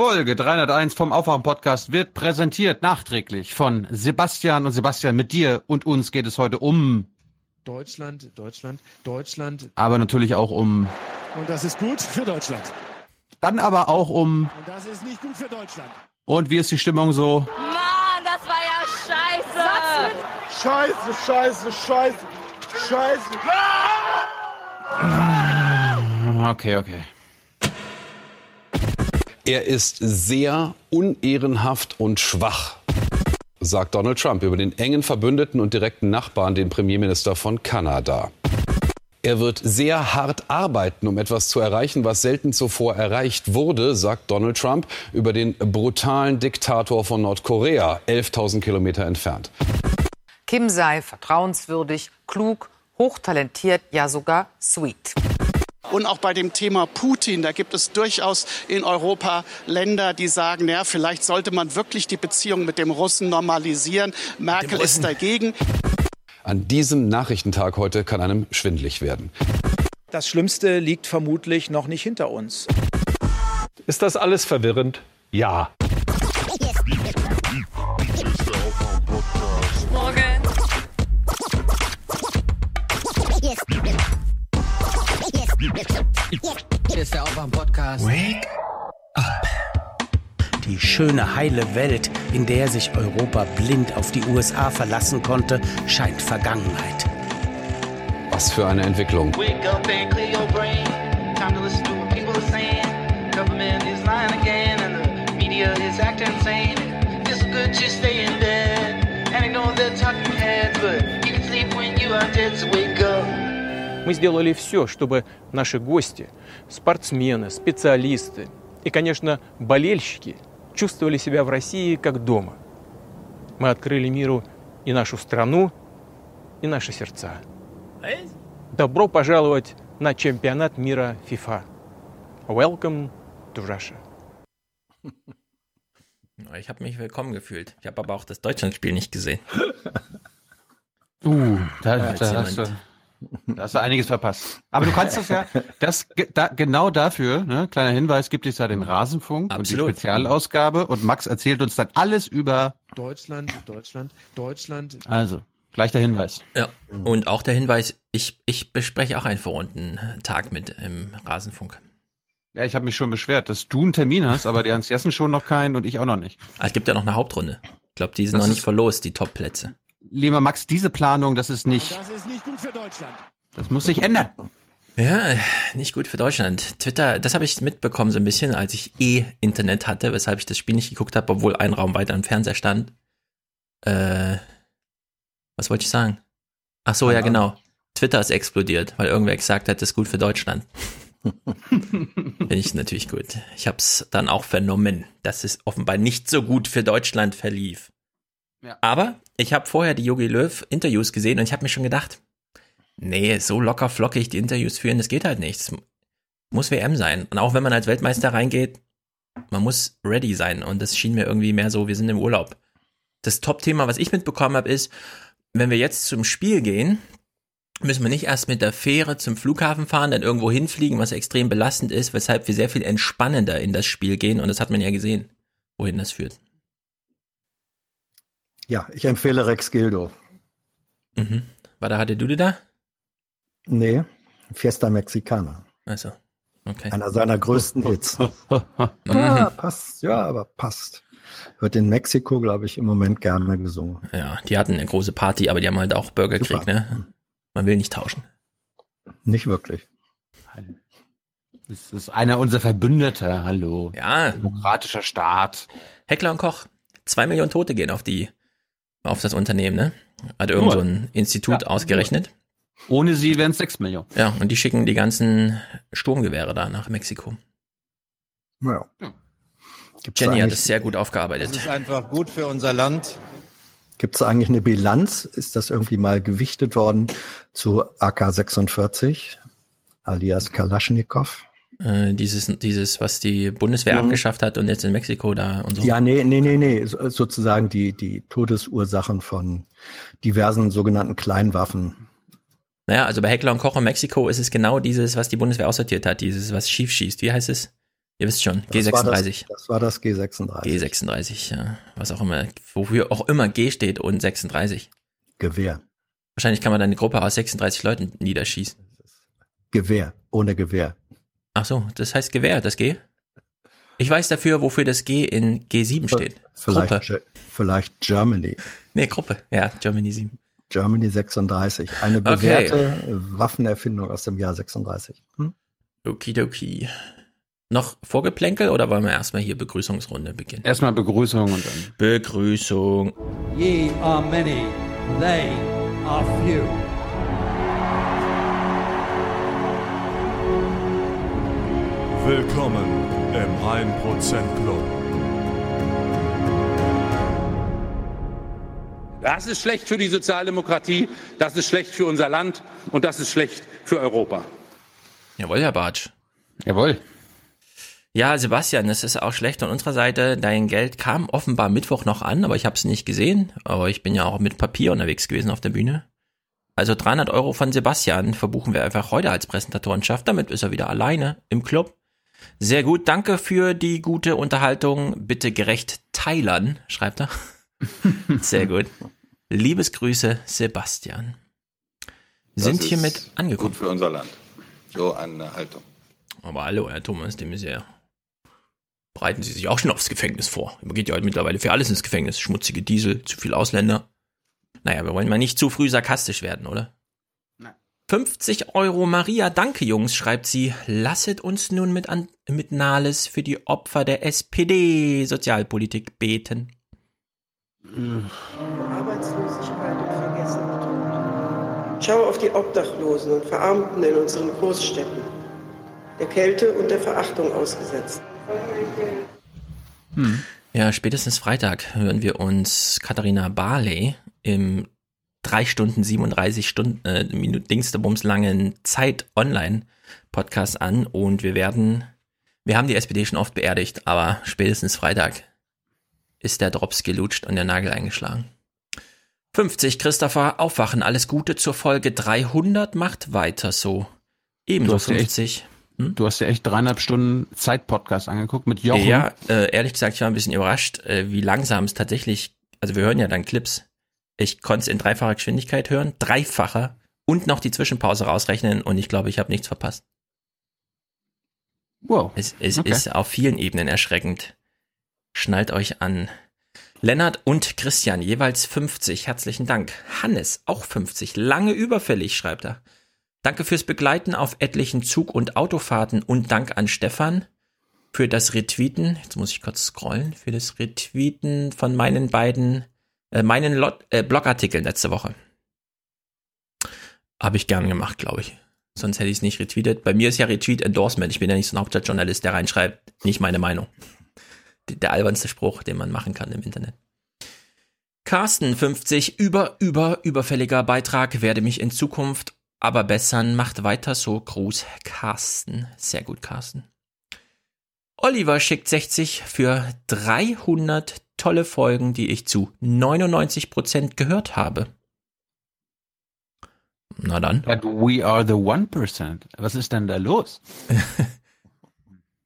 Folge 301 vom Aufwachen-Podcast wird präsentiert nachträglich von Sebastian und Sebastian. Mit dir und uns geht es heute um Deutschland, Deutschland, Deutschland. Aber natürlich auch um. Und das ist gut für Deutschland. Dann aber auch um. Und das ist nicht gut für Deutschland. Und wie ist die Stimmung so? Mann, das war ja scheiße. Scheiße, scheiße, scheiße, scheiße. Okay, okay. Er ist sehr unehrenhaft und schwach, sagt Donald Trump über den engen Verbündeten und direkten Nachbarn, den Premierminister von Kanada. Er wird sehr hart arbeiten, um etwas zu erreichen, was selten zuvor erreicht wurde, sagt Donald Trump über den brutalen Diktator von Nordkorea, 11.000 Kilometer entfernt. Kim sei vertrauenswürdig, klug, hochtalentiert, ja sogar sweet. Und auch bei dem Thema Putin, da gibt es durchaus in Europa Länder, die sagen, ja, vielleicht sollte man wirklich die Beziehung mit dem Russen normalisieren. Merkel ist dagegen. An diesem Nachrichtentag heute kann einem schwindlig werden. Das Schlimmste liegt vermutlich noch nicht hinter uns. Ist das alles verwirrend? Ja. Ist der Aufwach-Podcast. Wake up. Die schöne, heile Welt, in der sich Europa blind auf die USA verlassen konnte, scheint Vergangenheit. Was für eine Entwicklung. Wake up and clear your brain. Time to listen to what people are saying. Government is lying again and the media is acting insane. It's good to stay in bed. And I know they're talking heads, but you can sleep when you are dead, so wake up. Мы сделали все, чтобы наши гости, спортсмены, специалисты и, конечно, болельщики чувствовали себя в России как дома. Мы открыли миру и нашу страну, и наши сердца. Добро пожаловать на чемпионат мира FIFA. Welcome to Russia. Ich habe mich willkommen gefühlt. Ich habe aber auch das Deutschlandspiel nicht gesehen. Uh, da, da, hast du, da hast du einiges verpasst. Aber du kannst das ja, das da, genau dafür, ne, kleiner Hinweis, gibt es ja den Rasenfunk Absolut. und die Spezialausgabe und Max erzählt uns dann alles über. Deutschland, Deutschland, Deutschland. Also, gleich der Hinweis. Ja. Und auch der Hinweis, ich, ich bespreche auch einen Vorrundentag mit im Rasenfunk. Ja, ich habe mich schon beschwert, dass du einen Termin hast, aber die Hans Jessen schon noch keinen und ich auch noch nicht. Ah, Es gibt ja noch eine Hauptrunde. Ich glaube, die sind Das noch nicht verlost, die Top-Plätze. Lieber Max, diese Planung, das ist nicht, Das ist nicht gut für Deutschland. das muss sich ändern. Ja, nicht gut für Deutschland. Twitter, das habe ich mitbekommen so ein bisschen, als ich eh Internet hatte, weshalb ich das Spiel nicht geguckt habe, obwohl ein Raum weiter im Fernseher stand. Äh, was wollte ich sagen? Ach so, ja genau. Twitter ist explodiert, weil irgendwer gesagt hat, das ist gut für Deutschland. Finde ich natürlich gut. Ich habe es dann auch vernommen, dass es offenbar nicht so gut für Deutschland verlief. Aber ich habe vorher die Yogi Löw Interviews gesehen und ich habe mir schon gedacht, nee, so locker flockig die Interviews führen, das geht halt nicht. Es muss WM sein. Und auch wenn man als Weltmeister reingeht, man muss ready sein. Und das schien mir irgendwie mehr so, wir sind im Urlaub. Das Top-Thema, was ich mitbekommen habe, ist, wenn wir jetzt zum Spiel gehen, müssen wir nicht erst mit der Fähre zum Flughafen fahren, dann irgendwo hinfliegen, was extrem belastend ist, weshalb wir sehr viel entspannender in das Spiel gehen. Und das hat man ja gesehen, wohin das führt. Ja, ich empfehle Rex Gildo. Mhm. War da, hatte du die da? Nee, Fiesta Mexicana. Also, okay. Einer seiner größten Hits. Mhm. Ah, passt, ja, aber passt. Wird in Mexiko, glaube ich, im Moment gerne gesungen. Ja, die hatten eine große Party, aber die haben halt auch Bürgerkrieg, ne? Man will nicht tauschen. Nicht wirklich. Das ist einer unserer Verbündete, hallo. Ja, Demokratischer Staat. Heckler und Koch. Zwei Millionen Tote gehen auf die, auf das Unternehmen, ne? Hat irgend so ein Institut Ja, ausgerechnet. Ohne sie wären es sechs Millionen. Ja, und die schicken die ganzen Sturmgewehre da nach Mexiko. Ja. Gibt's Jenny hat eigentlich- es sehr gut Das aufgearbeitet. ist einfach gut für unser Land. Gibt es eigentlich eine Bilanz? Ist das irgendwie mal gewichtet worden zu AK-46, alias Kalaschnikow? Äh, dieses, dieses, was die Bundeswehr Mhm. abgeschafft hat und jetzt in Mexiko da und so. Ja, nee, nee, nee, nee. So, sozusagen die, die Todesursachen von diversen sogenannten Kleinwaffen. Naja, also bei Heckler und Koch in Mexiko ist es genau dieses, was die Bundeswehr aussortiert hat, dieses, was schief schießt. Wie heißt es? Ihr wisst schon, Das war das, G36. das war das G36. G36, ja. Was auch immer, wofür auch immer G steht und 36. Gewehr. Wahrscheinlich kann man dann eine Gruppe aus 36 Leuten niederschießen. Gewehr. Ohne Gewehr. Ach so, das heißt Gewehr, das G? Ich weiß dafür, wofür das G in G7 steht. Vielleicht, Gruppe. Vielleicht Germany. Nee, Gruppe. Ja, Germany 7. Germany 36. Eine Okay. bewährte Waffenerfindung aus dem Jahr 36. Hm? Okidoki. Noch Vorgeplänkel oder wollen wir erstmal hier Begrüßungsrunde beginnen? Erstmal Begrüßung und dann. Begrüßung. Ye are many, they are few. Willkommen im 1% Club. Das ist schlecht für die Sozialdemokratie, das ist schlecht für unser Land und das ist schlecht für Europa. Jawohl, Herr Bartsch. Jawohl. Ja, Sebastian, es ist auch schlecht von unserer Seite. Dein Geld kam offenbar Mittwoch noch an, aber ich habe es nicht gesehen. Aber ich bin ja auch mit Papier unterwegs gewesen auf der Bühne. Also 300 Euro von Sebastian verbuchen wir einfach heute als Präsentatorenschaft. Damit ist er wieder alleine im Club. Sehr gut, danke für die gute Unterhaltung. Bitte gerecht teilern, schreibt er. Sehr gut. Liebesgrüße, Sebastian. Sind Das hiermit ist angekommen. Gut für unser Land. So eine Haltung. Aber hallo, Herr Thomas de Maizière. Bereiten Sie sich auch schon aufs Gefängnis vor. Man geht ja heute mittlerweile für alles ins Gefängnis. Schmutzige Diesel, zu viel Ausländer. Naja, wir wollen mal nicht zu früh sarkastisch werden, oder? Nein. 50 Euro Maria, danke Jungs, schreibt sie. Lasset uns nun mit, an, mit Nahles für die Opfer der SPD-Sozialpolitik beten. Arbeitslosigkeit und Vergessenheit. Schau auf die Obdachlosen und Verarmten in unseren Großstädten, der Kälte und der Verachtung ausgesetzt. Ja, spätestens Freitag hören wir uns Katharina Barley im 3 Stunden 37 Stunden, äh, Minuten Dingsterbums langen Zeit Online Podcast an und wir werden, wir haben die SPD schon oft beerdigt, aber spätestens Freitag ist der Drops gelutscht und der Nagel eingeschlagen. 50, Christopher, aufwachen, alles Gute zur Folge 300, macht weiter so. Ebenso Du hast dir echt- 50. Du hast dir echt dreieinhalb Stunden Zeit-Podcast angeguckt mit Jochen. Ja, äh, ehrlich gesagt, ich war ein bisschen überrascht, äh, wie langsam es tatsächlich, also wir hören ja dann Clips. Ich konnte es in dreifacher Geschwindigkeit hören, dreifacher und noch die Zwischenpause rausrechnen und ich glaube, ich habe nichts verpasst. Wow. Es, es Okay. ist auf vielen Ebenen erschreckend. Schnallt euch an. Lennart und Christian, jeweils 50. Herzlichen Dank. Hannes, auch 50. Lange überfällig, schreibt er. Danke fürs Begleiten auf etlichen Zug- und Autofahrten und Dank an Stefan für das Retweeten. Jetzt muss ich kurz scrollen. Für das Retweeten von meinen beiden, äh, meinen Lot, äh, Blogartikeln letzte Woche. Habe ich gern gemacht, glaube ich. Sonst hätte ich es nicht retweetet. Bei mir ist ja Retweet Endorsement. Ich bin ja nicht so ein Hauptstadtjournalist, der reinschreibt, nicht meine Meinung. Der albernste Spruch, den man machen kann im Internet. Carsten 50, über, über, überfälliger Beitrag, werde mich in Zukunft aber bessern, macht weiter so, Gruß Carsten. Sehr gut, Carsten. Oliver schickt 60 für 300 tolle Folgen, die ich zu 99% gehört habe. Na dann. But we are the 1%. Was ist denn da los?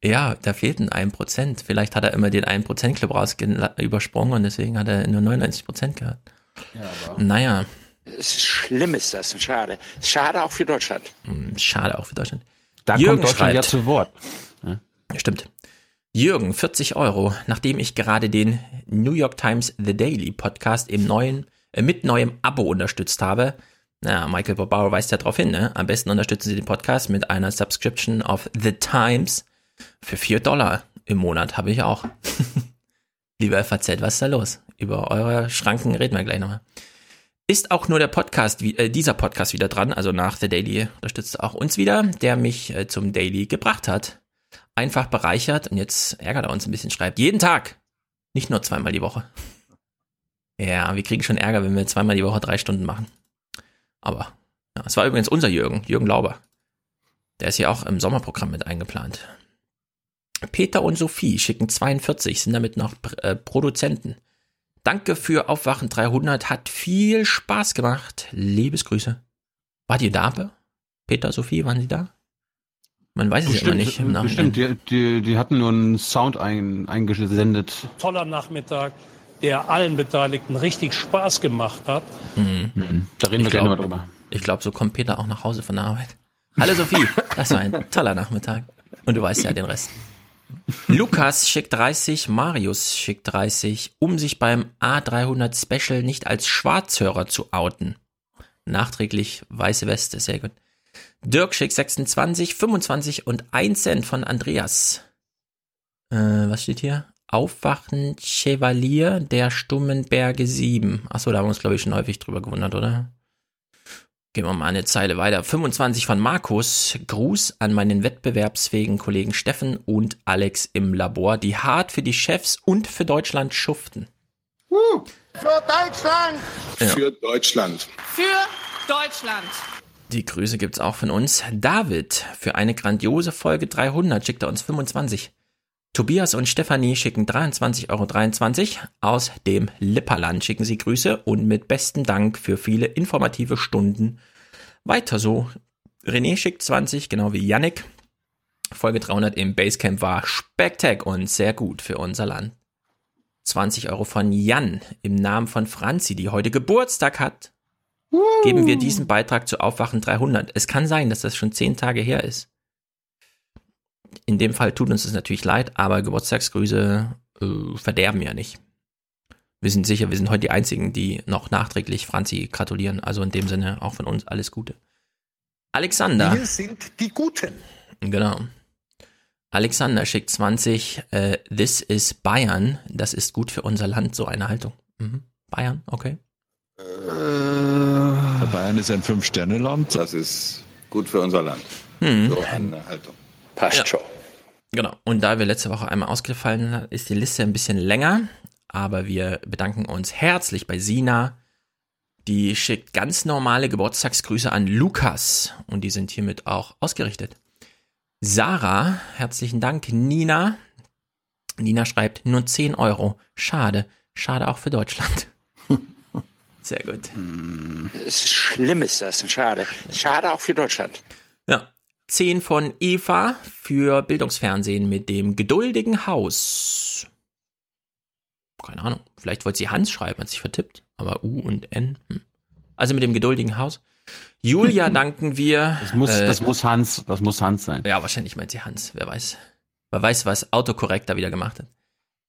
Ja, da fehlten ein Prozent. Vielleicht hat er immer den 1% Club raus übersprungen und deswegen hat er nur 99% gehört. naja, Es ist schlimm ist das, schade. Schade auch für Deutschland. hm, schade auch für Deutschland. Da Jürgen kommt Deutschland ja schreibt- zu Wort. Stimmt. Jürgen, 40 Euro, nachdem ich gerade den New York Times The Daily Podcast im neuen, äh, mit neuem Abo unterstützt habe. Na, Michael Bobauer weist ja darauf hin, ne? Am besten unterstützen Sie den Podcast mit einer Subscription auf The Times für 4 Dollar im Monat habe ich auch. Lieber FAZ, was ist da los? Über eure Schranken reden wir gleich nochmal. Ist auch nur der Podcast, äh, dieser Podcast wieder dran, also nach The Daily unterstützt auch uns wieder, der mich äh, zum Daily gebracht hat einfach bereichert und jetzt ärgert er uns ein bisschen, schreibt jeden Tag, nicht nur zweimal die Woche. Ja, wir kriegen schon Ärger, wenn wir zweimal die Woche drei Stunden machen. Aber, ja, es war übrigens unser Jürgen, Jürgen Lauber. Der ist ja auch im Sommerprogramm mit eingeplant. Peter und Sophie schicken 42, sind damit noch äh, Produzenten. Danke für Aufwachen 300, hat viel Spaß gemacht. Liebesgrüße. Wart ihr da? Peter, Sophie, waren Sie da? Man weiß es ja immer nicht im Nachhinein. Bestimmt, die, die, die hatten nur einen Sound ein, eingesendet. Toller Nachmittag, der allen Beteiligten richtig Spaß gemacht hat. Mhm. Da reden wir Ich gleich glaub- nochmal drüber. Ich glaube, so kommt Peter auch nach Hause von der Arbeit. Hallo Sophie, das war ein toller Nachmittag. Und du weißt ja den Rest. Lukas schickt 30, Marius schickt 30, um sich beim A300 Special nicht als Schwarzhörer zu outen. Nachträglich weiße Weste, sehr gut. Dirk schickt 26, 25 und 1 Cent von Andreas. Äh, was steht hier? Aufwachen Chevalier der stummen Berge 7. Achso, da haben wir uns, glaube ich, schon häufig drüber gewundert, oder? Gehen wir mal eine Zeile weiter. 25 von Markus. Gruß an meinen wettbewerbsfähigen Kollegen Steffen und Alex im Labor, die hart für die Chefs und für Deutschland schuften. Für Deutschland! Ja. Für Deutschland. Für Deutschland. Die Grüße gibt's auch von uns. David, für eine grandiose Folge 300 schickt er uns 25. Tobias und Stefanie schicken 23,23 Euro. Aus dem Lipperland schicken sie Grüße und mit besten Dank für viele informative Stunden. Weiter so. René schickt 20, genau wie Yannick. Folge 300 im Basecamp war Spektak und sehr gut für unser Land. 20 Euro von Jan im Namen von Franzi, die heute Geburtstag hat. Geben wir diesen Beitrag zu Aufwachen 300. Es kann sein, dass das schon 10 Tage her ist. In dem Fall tut uns das natürlich leid, aber Geburtstagsgrüße äh, verderben ja nicht. Wir sind sicher, wir sind heute die Einzigen, die noch nachträglich Franzi gratulieren. Also in dem Sinne auch von uns alles Gute. Alexander. Wir sind die Guten. Genau. Alexander schickt 20. Äh, This is Bayern. Das ist gut für unser Land, so eine Haltung. Mhm. Bayern, okay. Bayern ist ein Fünf-Sterne-Land. Das ist gut für unser Land. Hm. So eine Haltung. Passt Ja. schon. Genau. Und da wir letzte Woche einmal ausgefallen sind, ist die Liste ein bisschen länger. Aber wir bedanken uns herzlich bei Sina. Die schickt ganz normale Geburtstagsgrüße an Lukas. Und die sind hiermit auch ausgerichtet. Sarah, herzlichen Dank. Nina. Nina schreibt nur 10 Euro. Schade. Schade auch für Deutschland. Sehr gut. Es ist schlimm ist das, schade. Schade auch für Deutschland. Ja. 10 von Eva für Bildungsfernsehen mit dem geduldigen Haus. Keine Ahnung. Vielleicht wollte sie Hans schreiben, hat sich vertippt. Aber U und N. Hm. Also mit dem geduldigen Haus. Julia danken wir. Das muss, äh, das muss Hans, das muss Hans sein. Ja, wahrscheinlich meint sie Hans. Wer weiß. Wer weiß, was Autokorrekt da wieder gemacht hat.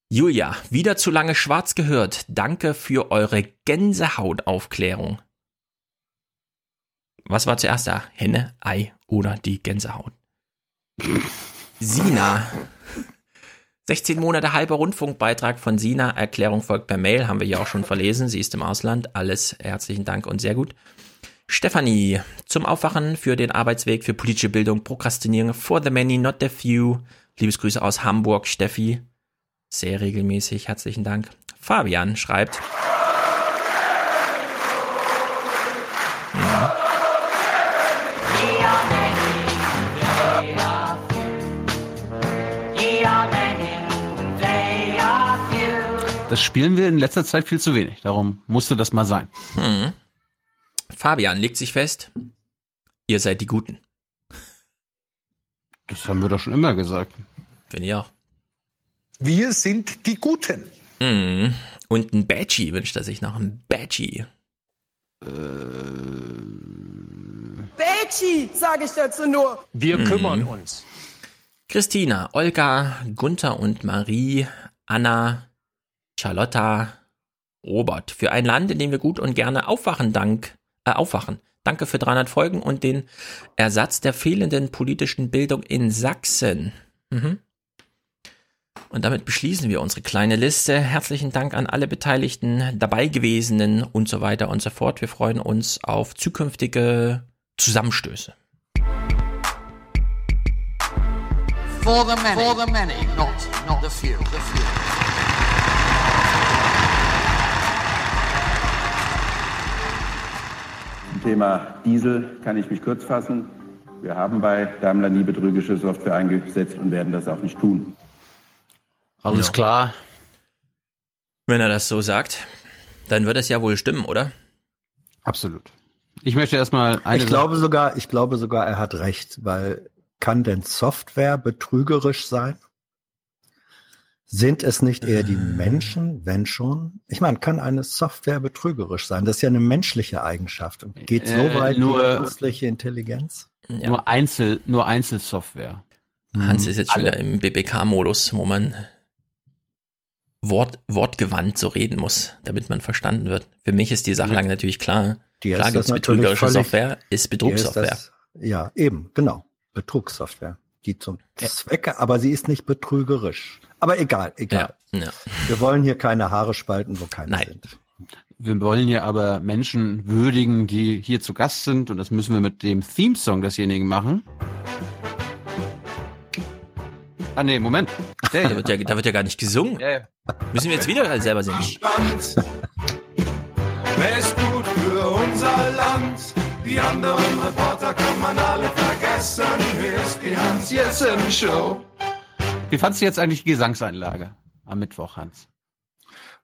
Julia, wieder zu lange schwarz gehört. Danke für eure Gänsehautaufklärung. Was war zuerst da? Henne, Ei oder die Gänsehaut? Sina. 16 Monate halber Rundfunkbeitrag von Sina. Erklärung folgt per Mail, haben wir ja auch schon verlesen. Sie ist im Ausland. Alles herzlichen Dank und sehr gut. Stefanie, zum Aufwachen für den Arbeitsweg für politische Bildung, Prokrastinieren for the many, not the few. Liebesgrüße aus Hamburg, Steffi. Sehr regelmäßig, herzlichen Dank. Fabian schreibt. Ja. Das spielen wir in letzter Zeit viel zu wenig. Darum musste das mal sein. Hm. Fabian legt sich fest. Ihr seid die Guten. Das haben wir doch schon immer gesagt. Finde ich auch. Wir sind die Guten. Mhm. Und ein Badgie wünscht er sich noch. Ein Badgie. Betschi, sage ich dazu nur. Wir Mhm. kümmern uns. Christina, Olga, Gunther und Marie, Anna, Charlotta, Robert. Für ein Land, in dem wir gut und gerne aufwachen, dank, äh, aufwachen. Danke für 300 Folgen und den Ersatz der fehlenden politischen Bildung in Sachsen. Mhm. Und damit beschließen wir unsere kleine Liste. Herzlichen Dank an alle Beteiligten, dabei gewesenen und so weiter und so fort. Wir freuen uns auf zukünftige Zusammenstöße. For the many, for the many, not, not the few. The few. Zum Thema Diesel kann ich mich kurz fassen. Wir haben bei Daimler nie betrügerische Software eingesetzt und werden das auch nicht tun. Alles Ja. klar. Wenn er das so sagt, dann wird es ja wohl stimmen, oder? Absolut. Ich möchte erstmal eine Ich glaube sogar, ich glaube sogar, er hat recht, weil kann denn Software betrügerisch sein? Sind es nicht eher die Menschen, wenn schon? Ich meine, kann eine Software betrügerisch sein? Das ist ja eine menschliche Eigenschaft und geht so Äh, weit nur- wie künstliche Intelligenz. Ja. Nur Einzel, nur Einzelsoftware. Hans ist jetzt schon wieder im BBK-Modus, wo man Wort, wortgewandt so reden muss, damit man verstanden wird. Für mich ist die Sachlage natürlich klar. Dir klar ist gibt es betrügerische völlig- Software, ist Dir ist Betrugssoftware. das- Ja, eben, genau. Betrugssoftware. Die zum Zwecke, aber sie ist nicht betrügerisch. Aber egal, egal. Ja, ja. Wir wollen hier keine Haare spalten, wo keine Nein. sind. Wir wollen hier aber Menschen würdigen, die hier zu Gast sind und das müssen wir mit dem Theme-Song desjenigen machen. Ah nee, Moment. Der Da wird, ja, da wird ja gar nicht gesungen. Ja. Müssen wir jetzt wieder selber singen? Wer ist gut für unser Land? Die anderen Reporter kann man alle vergessen. Hier ist die Hans-Jessen-Show. Wie fandst du jetzt eigentlich die Gesangseinlage am Mittwoch, Hans?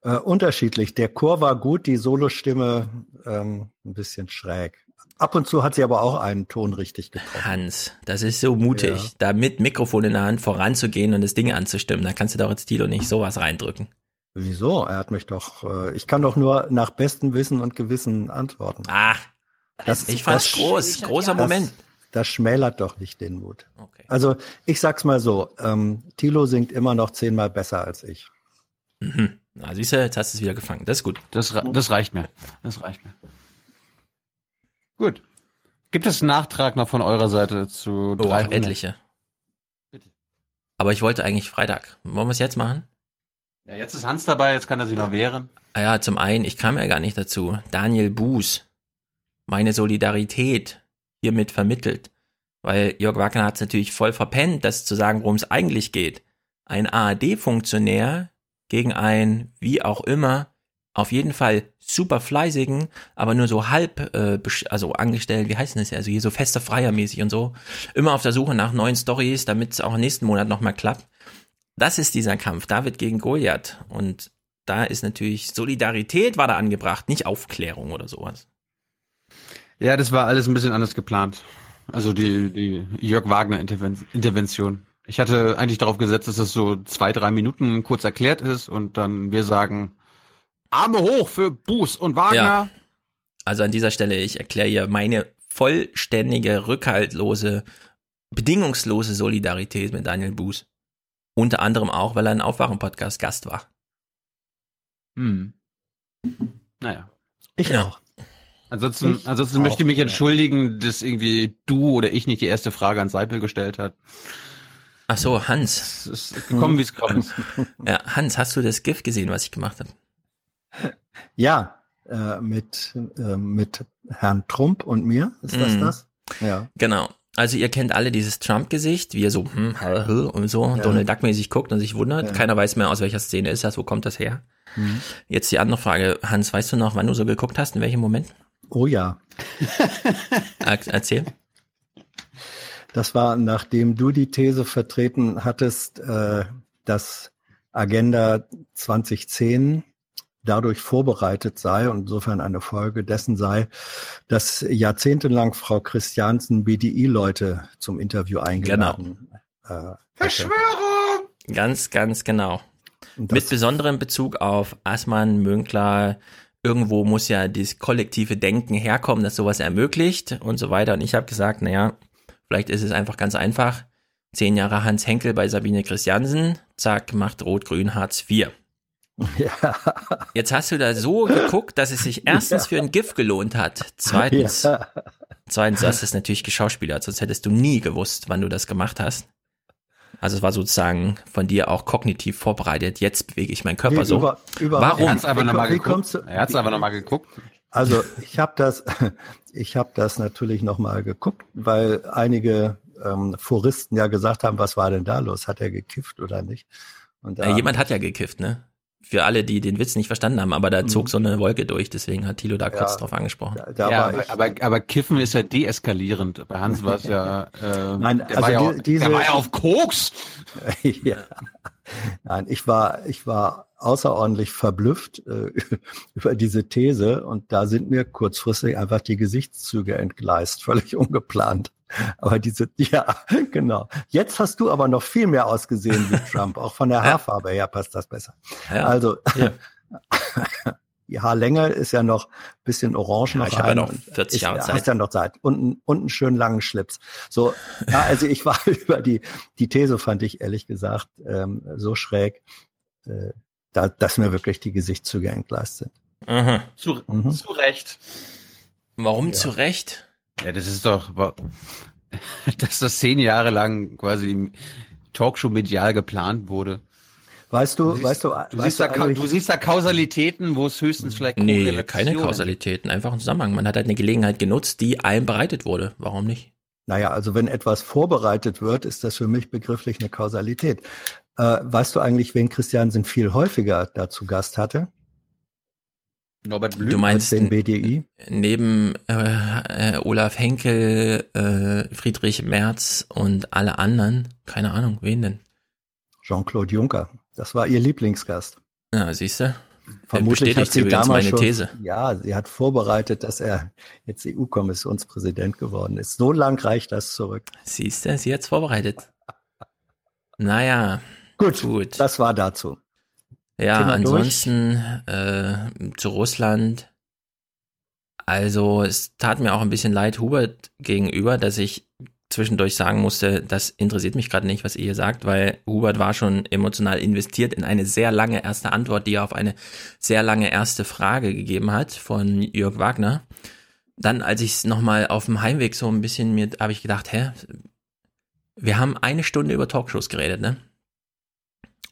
Äh, unterschiedlich. Der Chor war gut, die Solostimme ähm, ein bisschen schräg. Ab und zu hat sie aber auch einen Ton richtig getroffen. Hans, das ist so mutig, Ja. da mit Mikrofon in der Hand voranzugehen und das Ding anzustimmen. Da kannst du doch jetzt Tilo nicht sowas reindrücken. Wieso? Er hat mich doch. Äh, ich kann doch nur nach bestem Wissen und Gewissen antworten. Ach, Das, ich fand's das- groß, großer das- Moment. Das schmälert doch nicht den Mut. Okay. Also ich sag's mal so: ähm, Tilo singt immer noch zehnmal besser als ich. Mhm. Na, siehst du, jetzt hast du es wieder gefangen. Das ist gut. Das, das reicht mir. Das reicht mir. Gut. Gibt es einen Nachtrag noch von eurer Seite zu Oh, 300? etliche. Aber ich wollte eigentlich Freitag. Wollen wir es jetzt machen? Ja, jetzt ist Hans dabei, jetzt kann er sich noch wehren. Ah ja, zum einen, ich kam ja gar nicht dazu. Daniel Buß, meine Solidarität hiermit vermittelt. Weil Jörg Wagner hat es natürlich voll verpennt, das zu sagen, worum es eigentlich geht. Ein ARD-Funktionär gegen einen, wie auch immer, auf jeden Fall super fleißigen, aber nur so halb, äh, also angestellt, wie heißt das, also hier so feste Freiermäßig und so, immer auf der Suche nach neuen Stories, damit es auch nächsten Monat nochmal klappt. Das ist dieser Kampf, David gegen Goliath. Und da ist natürlich Solidarität war da angebracht, nicht Aufklärung oder sowas. Ja, das war alles ein bisschen anders geplant. Also die, die Jörg Wagner Interven Intervention. Ich hatte eigentlich darauf gesetzt, dass es so zwei, drei Minuten kurz erklärt ist und dann wir sagen, Arme hoch für Buß und Wagner. Ja. Also an dieser Stelle, ich erkläre hier meine vollständige, rückhaltlose, bedingungslose Solidarität mit Daniel Buß. Unter anderem auch, weil er in Aufwachen-Podcast Gast war. Hm. Naja. Ich Ja. auch. Ansonsten, Ich ansonsten auch, möchte ich mich entschuldigen, dass irgendwie du oder ich nicht die erste Frage an Seipel gestellt hat. Ach so, Hans. Es ist gekommen, wie es gekommen ist. Ja, Hans, hast du das GIF gesehen, was ich gemacht habe? Ja, äh, mit, äh, mit Herrn Trump und mir. Ist das Mhm. das? Ja. Genau. Also ihr kennt alle dieses Trump-Gesicht, wie er so hm, hä, hä, und so Donald Duck-mäßig guckt und sich wundert. Ja. Keiner weiß mehr, aus welcher Szene ist das, wo kommt das her. Mhm. Jetzt die andere Frage. Hans, weißt du noch, wann du so geguckt hast, in welchem Moment? Oh ja. Er- Erzähl. Das war, nachdem du die These vertreten hattest, äh, dass Agenda 2010 dadurch vorbereitet sei und insofern eine Folge dessen sei, dass jahrzehntelang Frau Christiansen BDI-Leute zum Interview eingeladen äh, hätte. Ganz, ganz genau. Mit besonderem Bezug auf Assmann, Münkler, irgendwo muss ja das kollektive Denken herkommen, das sowas ermöglicht und so weiter. Und ich habe gesagt, naja, vielleicht ist es einfach ganz einfach. Zehn Jahre Hans Henkel bei Sabine Christiansen, zack, macht Rot-Grün Hartz IV. Ja. Jetzt hast du da so geguckt, dass es sich erstens für ein GIF gelohnt hat. Zweitens, Ja. zweitens, du hast es natürlich geschauspielert, sonst hättest du nie gewusst, wann du das gemacht hast. Also es war sozusagen von dir auch kognitiv vorbereitet. Jetzt bewege ich meinen Körper Nee, so. über- über- Warum? Er hat's aber Wie nochmal geguckt. du- Er hat's aber nochmal geguckt. Also ich habe das, ich habe das natürlich noch mal geguckt, weil einige ähm, Foristen ja gesagt haben, was war denn da los? Hat er gekifft oder nicht? Und da, Äh, jemand hat ja gekifft, ne? Für alle, die den Witz nicht verstanden haben, aber da zog so eine Wolke durch, deswegen hat Thilo da kurz Ja. drauf angesprochen. da, da ja, aber, aber, aber Kiffen ist ja deeskalierend. Bei Hans war es ja, äh, Nein, der, also war ja die- auch, diese- der war ja auf Koks. ja. Nein, ich war, ich war außerordentlich verblüfft äh, über diese These und da sind mir kurzfristig einfach die Gesichtszüge entgleist, völlig ungeplant. Aber diese, ja, genau. Jetzt hast du aber noch viel mehr ausgesehen wie Trump. Auch von der Haarfarbe her passt das besser. Ja. Also, Ja. die Haarlänge ist ja noch ein bisschen orange Ja, noch ich habe ja noch und 40 ist, Jahre Hast Zeit. ja noch Zeit. Und, einen- und einen schönen langen Schlips. So, ja, also ich war über die, die These fand ich ehrlich gesagt ähm, so schräg, äh, da, dass mir wirklich die Gesichtszüge entgleist sind. Aha. Zu, Mhm. zu Recht. Warum zu Recht? Ja, das ist doch, dass das zehn Jahre lang quasi Talkshow medial geplant wurde. Weißt du, siehst, weißt du, du, weißt siehst da, Ka- eigentlich- du siehst da Kausalitäten, wo es höchstens vielleicht Nee, keine Kausalitäten, einfach ein Zusammenhang. Man hat halt eine Gelegenheit genutzt, die einem bereitet wurde. Warum nicht? Naja, also wenn etwas vorbereitet wird, ist das für mich begrifflich eine Kausalität. Äh, weißt du eigentlich, wen Christiansen viel häufiger dazu Gast hatte? Norbert Du meinst den BDI? neben äh, äh, Olaf Henkel, äh, Friedrich Merz und alle anderen, keine Ahnung, wen denn? Jean-Claude Juncker. Das war ihr Lieblingsgast. Ja, siehst du? Vermutlich hat sie damals meine schon, These. Ja, sie hat vorbereitet, dass er jetzt EU-Kommissionspräsident geworden ist. So lang reicht das zurück. Siehst du, sie hat's vorbereitet. Naja. Gut, gut. das war dazu. Ja, Thema ansonsten äh, zu Russland. Also es tat mir auch ein bisschen leid Hubert gegenüber, dass ich zwischendurch sagen musste, das interessiert mich gerade nicht, was ihr hier sagt, weil Hubert war schon emotional investiert in eine sehr lange erste Antwort, die er auf eine sehr lange erste Frage gegeben hat von Jörg Wagner. Dann, als ich es nochmal auf dem Heimweg so ein bisschen mir, habe ich gedacht, hä, wir haben eine Stunde über Talkshows geredet, ne?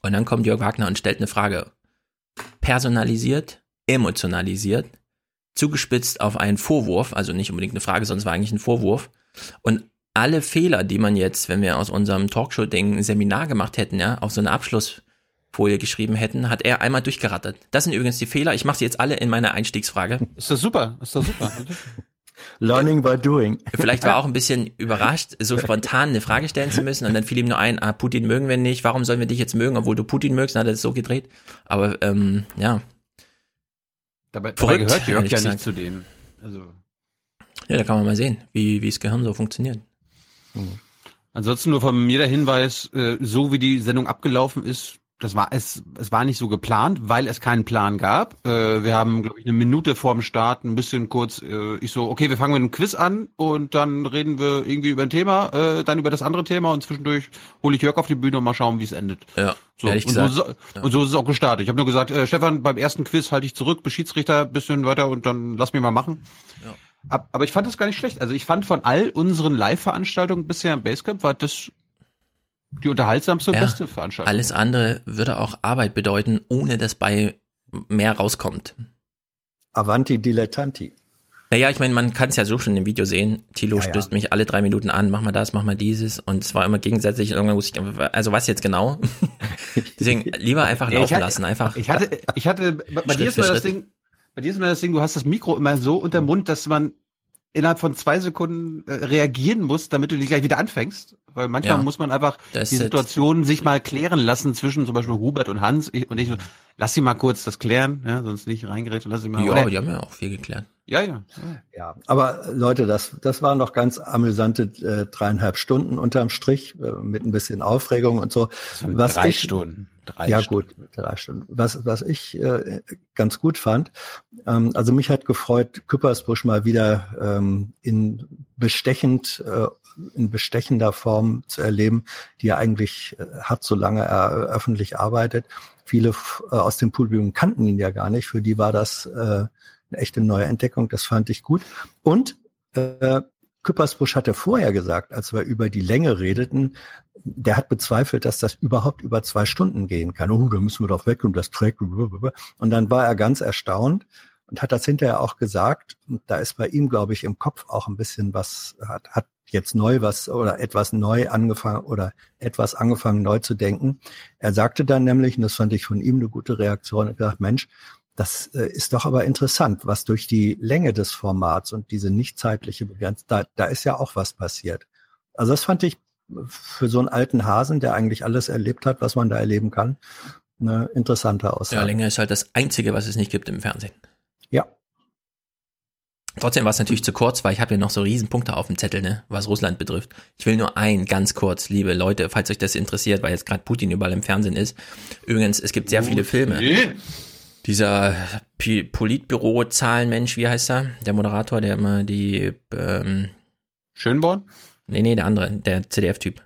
Und dann kommt Jörg Wagner und stellt eine Frage. Personalisiert, emotionalisiert, zugespitzt auf einen Vorwurf, also nicht unbedingt eine Frage, es war eigentlich ein Vorwurf. Und alle Fehler, die man jetzt, wenn wir aus unserem Talkshow-Ding ein Seminar gemacht hätten, ja, auf so eine Abschlussfolie geschrieben hätten, hat er einmal durchgerattert. Das sind übrigens die Fehler. Ich mache sie jetzt alle in meiner Einstiegsfrage. Ist das super, ist das super. Learning by doing. Vielleicht war er auch ein bisschen überrascht, so spontan eine Frage stellen zu müssen und dann fiel ihm nur ein, ah, Putin mögen wir nicht, warum sollen wir dich jetzt mögen, obwohl du Putin mögst, dann hat er es so gedreht. Aber ähm, ja, Dabei, dabei Verrückt, gehört Jörg ja gesagt. nicht zu denen. Also, ja, da kann man mal sehen, wie, wie das Gehirn so funktioniert. ansonsten nur von mir der Hinweis, äh, so wie die Sendung abgelaufen ist, das war es, es war nicht so geplant, weil es keinen Plan gab. Äh, wir haben, glaube ich, eine Minute vorm Start ein bisschen kurz, äh, ich so, okay, wir fangen mit einem Quiz an und dann reden wir irgendwie über ein Thema, äh, dann über das andere Thema und zwischendurch hole ich Jörg auf die Bühne und mal schauen, wie es endet. Ja, So, und, so, ja. und so ist es auch gestartet. Ich habe nur gesagt, äh, Stefan, beim ersten Quiz halte ich zurück, Beschiedsrichter bisschen weiter und dann lass mich mal machen. Ja. Ab, aber ich fand das gar nicht schlecht. Also ich fand von all unseren Live-Veranstaltungen bisher im Basecamp war das die unterhaltsamste und Ja, beste Veranstaltung. Alles andere würde auch Arbeit bedeuten, ohne dass bei mehr rauskommt. Avanti dilettanti. Naja, ich meine, man kann es ja so schon im Video sehen. Tilo Ja, ja. stößt mich alle drei Minuten an, mach mal das, mach mal dieses. Und es war immer gegensätzlich. Irgendwann wusste ich, also was jetzt genau? Deswegen lieber einfach Ja, ich laufen hatte- lassen. Einfach. Ich hatte, ich hatte, bei, dir ist mal das. Ding, bei dir ist mal das Ding, du hast das Mikro immer so unter Mund, dass man innerhalb von zwei Sekunden äh, reagieren muss, damit du nicht gleich wieder anfängst. Weil manchmal Ja. muss man einfach Das die Situation sich mal klären lassen zwischen zum Beispiel Hubert und Hans ich, und ich lass sie mal kurz das klären, ja, sonst nicht reingerät und lass sie mal. ja, oder- die haben ja auch viel geklärt. ja, ja. Ja, aber äh, Leute, das, das waren noch ganz amüsante äh, dreieinhalb Stunden unterm Strich äh, mit ein bisschen Aufregung und so. Was drei ich, Stunden. Drei ja Stunden. gut, drei Stunden. Was, was ich äh, ganz gut fand, ähm, also mich hat gefreut, Küppersbusch mal wieder ähm, in bestechend, äh, in bestechender Form zu erleben, die er eigentlich äh, hat, solange er äh, öffentlich arbeitet. Viele äh, aus dem Publikum kannten ihn ja gar nicht. Für die war das äh, eine echte neue Entdeckung. Das fand ich gut. Und äh, Küppersbusch hatte vorher gesagt, als wir über die Länge redeten, der hat bezweifelt, dass das überhaupt über zwei Stunden gehen kann. Oh, da müssen wir doch weg und das trägt. Und dann war er ganz erstaunt und hat das hinterher auch gesagt. Und da ist bei ihm, glaube ich, im Kopf auch ein bisschen was, hat, hat jetzt neu was oder etwas neu angefangen oder etwas angefangen neu zu denken. Er sagte dann nämlich, und das fand ich von ihm eine gute Reaktion, er hat gesagt, Mensch, das äh, ist doch aber interessant, was durch die Länge des Formats und diese nicht zeitliche Begrenzung, da, da ist ja auch was passiert. Also das fand ich für so einen alten Hasen, der eigentlich alles erlebt hat, was man da erleben kann, eine interessante Ja, Aussage. Länge ist halt das Einzige, was es nicht gibt im Fernsehen. Ja. Trotzdem war es natürlich zu kurz, weil ich habe ja noch so riesen Punkte auf dem Zettel, ne, was Russland betrifft. Ich will nur ein, ganz kurz, liebe Leute, falls euch das interessiert, weil jetzt gerade Putin überall im Fernsehen ist. Übrigens, es gibt sehr viele Filme. Dieser Politbüro-Zahlenmensch, wie heißt er? Der Moderator, der immer die ähm, Schönborn? Nee, nee, der andere, der CDF-Typ.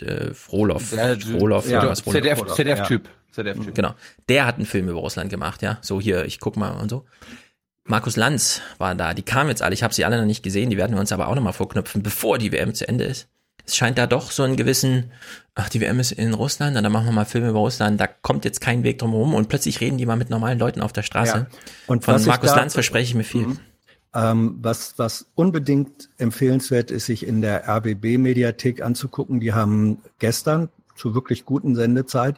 Äh, Froloff. Der- Froloff, ja, irgendwas Froloff. CDF CDF-Typ. CDF-Typ. Genau. Der hat einen Film über Russland gemacht, ja. So hier, ich guck mal und so. Markus Lanz war da. Die kamen jetzt alle. Ich habe sie alle noch nicht gesehen. Die werden wir uns aber auch noch mal vorknüpfen, bevor die WM zu Ende ist. Es scheint da doch so einen gewissen, ach, die WM ist in Russland, dann machen wir mal Filme über Russland. Da kommt jetzt kein Weg drum herum. Und plötzlich reden die mal mit normalen Leuten auf der Straße. Ja. Und Von Markus da- Lanz verspreche ich mir viel. Ähm, was, was unbedingt empfehlenswert ist, sich in der RBB-Mediathek anzugucken. Die haben gestern zu wirklich guten Sendezeit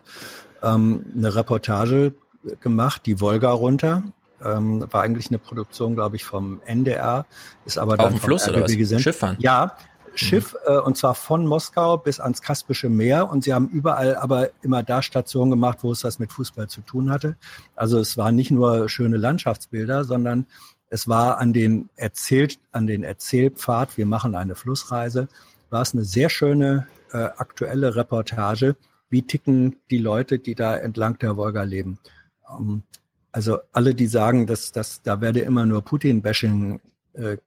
ähm, eine Reportage gemacht, die Wolga runter. Ähm, war eigentlich eine Produktion, glaube ich, vom NDR, ist aber Auf dann dem vom Fluss oder was? gesendet. Schiff fahren? Ja, Schiff äh, und zwar von Moskau bis ans Kaspische Meer und sie haben überall aber immer da Stationen gemacht, wo es was mit Fußball zu tun hatte. Also es waren nicht nur schöne Landschaftsbilder, sondern es war an den Erzählt, an den Erzählpfad, wir machen eine Flussreise, war es eine sehr schöne äh, aktuelle Reportage, wie ticken die Leute, die da entlang der Wolga leben. Ähm, also alle, die sagen, dass, dass da werde immer nur Putin-Bashing äh,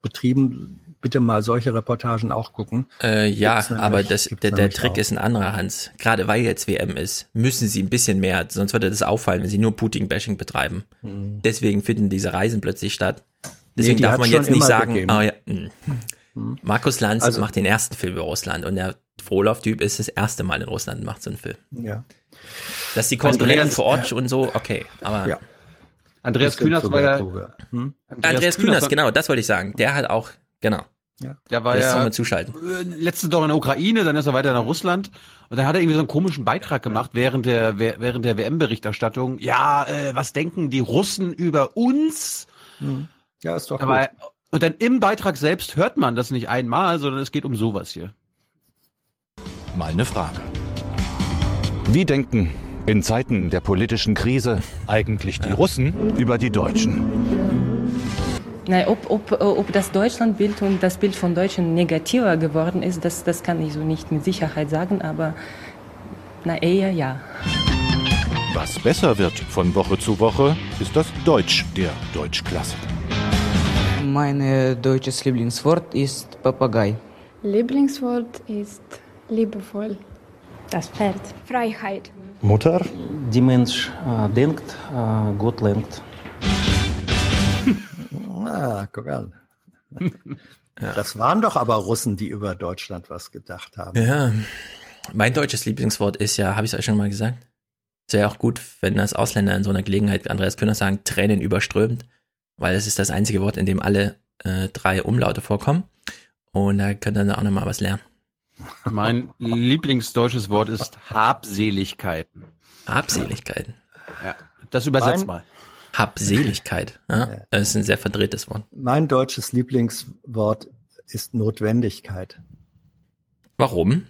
betrieben, bitte mal solche Reportagen auch gucken. Äh, ja, nämlich- aber das, der, der Trick auch. ist ein anderer, Hans. Gerade weil jetzt WM ist, müssen sie ein bisschen mehr, sonst würde das auffallen, wenn sie nur Putin-Bashing betreiben. Mhm. Deswegen finden diese Reisen plötzlich statt. Deswegen die darf man jetzt nicht sagen, ah, ja, mh. Markus Lanz Also- macht den ersten Film über Russland und der Froloff-Typ ist das erste Mal in Russland und macht so einen Film. Ja. Dass die Korrespondenten Andreas- vor Ort und so, okay, aber Ja. Andreas Kühners war ja. Hm? Andreas Kühners, genau, das wollte ich sagen. Der hat auch, genau. Der war ja zuschalten. letztens doch in der Ukraine, dann ist er weiter nach Russland und dann hat er irgendwie so einen komischen Beitrag gemacht während der während der WM-Berichterstattung. Ja, äh, was denken die Russen über uns? Ja, ist doch Aber gut. und dann im Beitrag selbst hört man das nicht einmal, sondern es geht um sowas hier. Mal eine Frage. Wie denken in Zeiten der politischen Krise eigentlich die Russen über die Deutschen? Nein, ob, ob, ob das Deutschlandbild und das Bild von Deutschen negativer geworden ist, das, das kann ich so nicht mit Sicherheit sagen, aber na eher ja. Was besser wird von Woche zu Woche, ist das Deutsch der Deutschklasse. Mein äh, deutsches Lieblingswort ist Papagei. Lieblingswort ist liebevoll. Das Pferd. Freiheit. Mutter? Die Mensch äh, denkt, äh, Gott lenkt. Ah, guck an. Das waren doch aber Russen, die über Deutschland was gedacht haben. Ja, mein deutsches Lieblingswort ist ja, habe ich es euch schon mal gesagt? Es wäre auch gut, wenn das Ausländer in so einer Gelegenheit, wie Andreas Kühner sagen, Tränen überströmt, weil es ist das einzige Wort, in dem alle äh, drei Umlaute vorkommen. Und da könnt ihr dann auch nochmal was lernen. Mein Lieblingsdeutsches Wort ist Habseligkeiten. Habseligkeiten. Ja, das übersetzt Mein- mal. Habseligkeit. Ja, das ist ein sehr verdrehtes Wort. Mein deutsches Lieblingswort ist Notwendigkeit, Warum?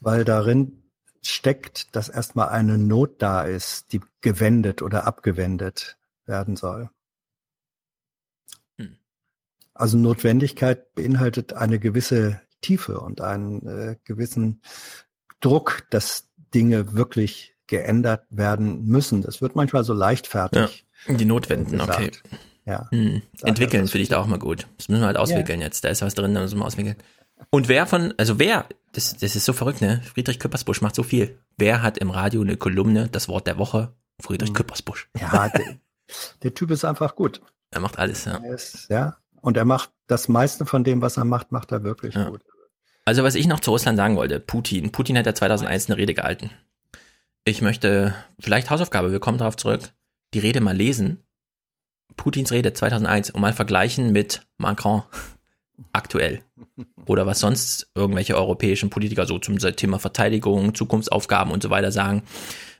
weil darin steckt, dass erstmal eine Not da ist, die gewendet oder abgewendet werden soll. Hm. Also Notwendigkeit beinhaltet eine gewisse Tiefe und einen äh, gewissen Druck, dass Dinge wirklich geändert werden müssen. Das wird manchmal so leichtfertig. Ja, die Notwenden, gesagt. okay. Ja. Hm. Entwickeln finde ich da auch mal gut. Das müssen wir halt auswickeln Ja. jetzt. Da ist was drin, da müssen wir auswickeln. Und wer von, also wer, das, das ist so verrückt, ne? Friedrich Küppersbusch macht so viel. Wer hat im Radio eine Kolumne, das Wort der Woche? Friedrich Hm. Küppersbusch. Ja, der, der Typ ist einfach gut. Er macht alles, ja. Ist, ja. Und er macht das meiste von dem, was er macht, macht er wirklich Ja. gut. Also was ich noch zu Russland sagen wollte, Putin. Putin hat ja 2001 eine Rede gehalten. Ich möchte, vielleicht Hausaufgabe, wir kommen darauf zurück, die Rede mal lesen. Putins Rede 2001 und mal vergleichen mit Macron aktuell. Oder was sonst irgendwelche europäischen Politiker so zum Thema Verteidigung, Zukunftsaufgaben und so weiter sagen.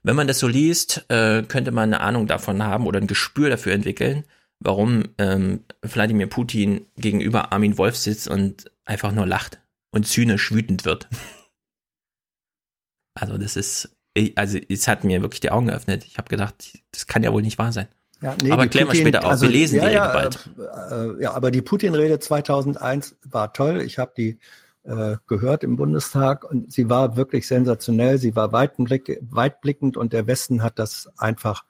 Wenn man das so liest, äh, könnte man eine Ahnung davon haben oder ein Gespür dafür entwickeln, warum ähm, Wladimir Putin gegenüber Armin Wolf sitzt und einfach nur lacht und zynisch wütend wird. Also das ist, ich- also es hat mir wirklich die Augen geöffnet. Ich habe gedacht, das kann ja wohl nicht wahr sein. Ja, nee, aber klären wir später auf. also, wir lesen ja, die Rede ja, bald. Äh, ja, aber die Putin-Rede 2001 war toll. Ich habe die äh, gehört im Bundestag und sie war wirklich sensationell. Sie war weitblick, weitblickend und der Westen hat das einfach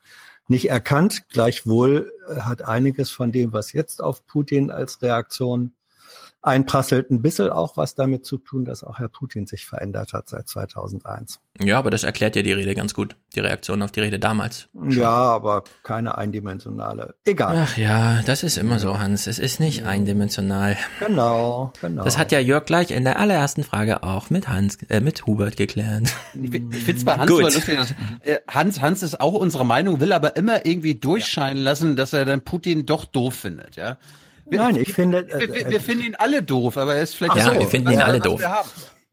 nicht erkannt. Gleichwohl äh, hat einiges von dem, was jetzt auf Putin als Reaktion einprasselt, ein bisschen auch was damit zu tun, dass auch Herr Putin sich verändert hat seit 2001. Ja, aber das erklärt ja die Rede ganz gut. Die Reaktion auf die Rede damals. Ja, aber keine eindimensionale. Egal. Ach ja, das ist immer so, Hans. Es ist nicht eindimensional. Genau, genau. Das hat ja Jörg gleich in der allerersten Frage auch mit Hans, äh, mit Hubert geklärt. Ich, ich finde es bei Hans Gut. lustig, dass, äh, Hans, Hans ist auch unsere Meinung, will aber immer irgendwie durchscheinen lassen, dass er dann Putin doch doof findet, ja. Wir, Nein, ich finde, wir, wir, äh, wir finden ihn alle doof, aber er ist vielleicht Ja, so, wir finden was ihn alle was doof.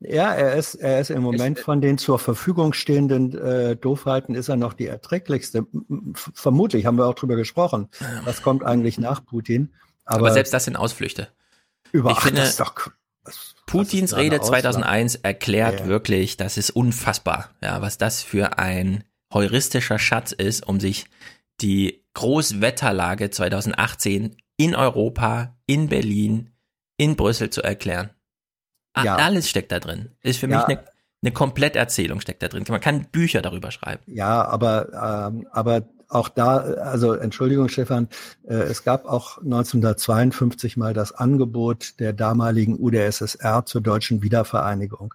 Ja, er ist, er ist im Moment von den zur Verfügung stehenden äh, Doofheiten ist er noch die erträglichste. M- Vermutlich haben wir auch drüber gesprochen. Was kommt eigentlich nach Putin? Aber, Aber, selbst das sind Ausflüchte. über, ich ach, finde, doch, Putins ist eine Rede Aussage. 2001 erklärt ja. wirklich, das ist unfassbar, ja, was das für ein heuristischer Schatz ist, um sich die Großwetterlage 2018 in Europa, in Berlin, in Brüssel zu erklären. A- Ja. Alles steckt da drin. Ist für Ja. mich eine, eine Kompletterzählung steckt da drin. Man kann Bücher darüber schreiben. ja, aber, ähm, aber auch da, also Entschuldigung, Stefan, äh, es gab auch 1952 mal das Angebot der damaligen UdSSR zur deutschen Wiedervereinigung.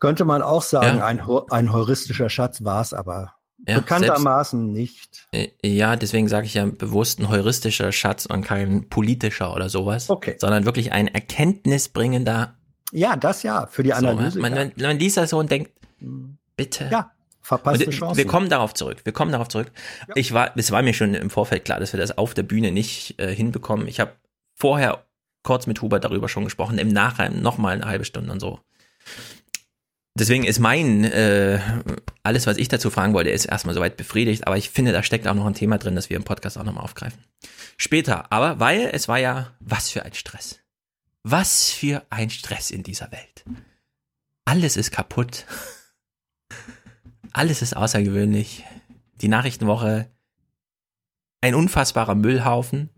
Könnte man auch sagen, Ja. ein, ein heuristischer Schatz war es aber Ja, bekanntermaßen nicht. Äh, Ja, deswegen sage ich ja bewusst ein heuristischer Schatz und kein politischer oder sowas. Okay. Sondern wirklich ein erkenntnisbringender Ja, das ja, für die So, Analyse. man, ja. man, man liest das so und denkt, bitte. Ja, verpasste Und Chance. Wir kommen darauf zurück. Wir kommen darauf zurück. Ich war, es war mir schon im Vorfeld klar, dass wir das auf der Bühne nicht äh, hinbekommen. Ich habe vorher kurz mit Hubert darüber schon gesprochen, im Nachhinein nochmal eine halbe Stunde und so. Deswegen ist mein, äh, alles, was ich dazu fragen wollte, ist erstmal soweit befriedigt, aber ich finde, da steckt auch noch ein Thema drin, das wir im Podcast auch nochmal aufgreifen. Später, aber weil es war ja, was für ein Stress. Was für ein Stress in dieser Welt. Alles ist kaputt. Alles ist außergewöhnlich. Die Nachrichtenwoche, ein unfassbarer Müllhaufen.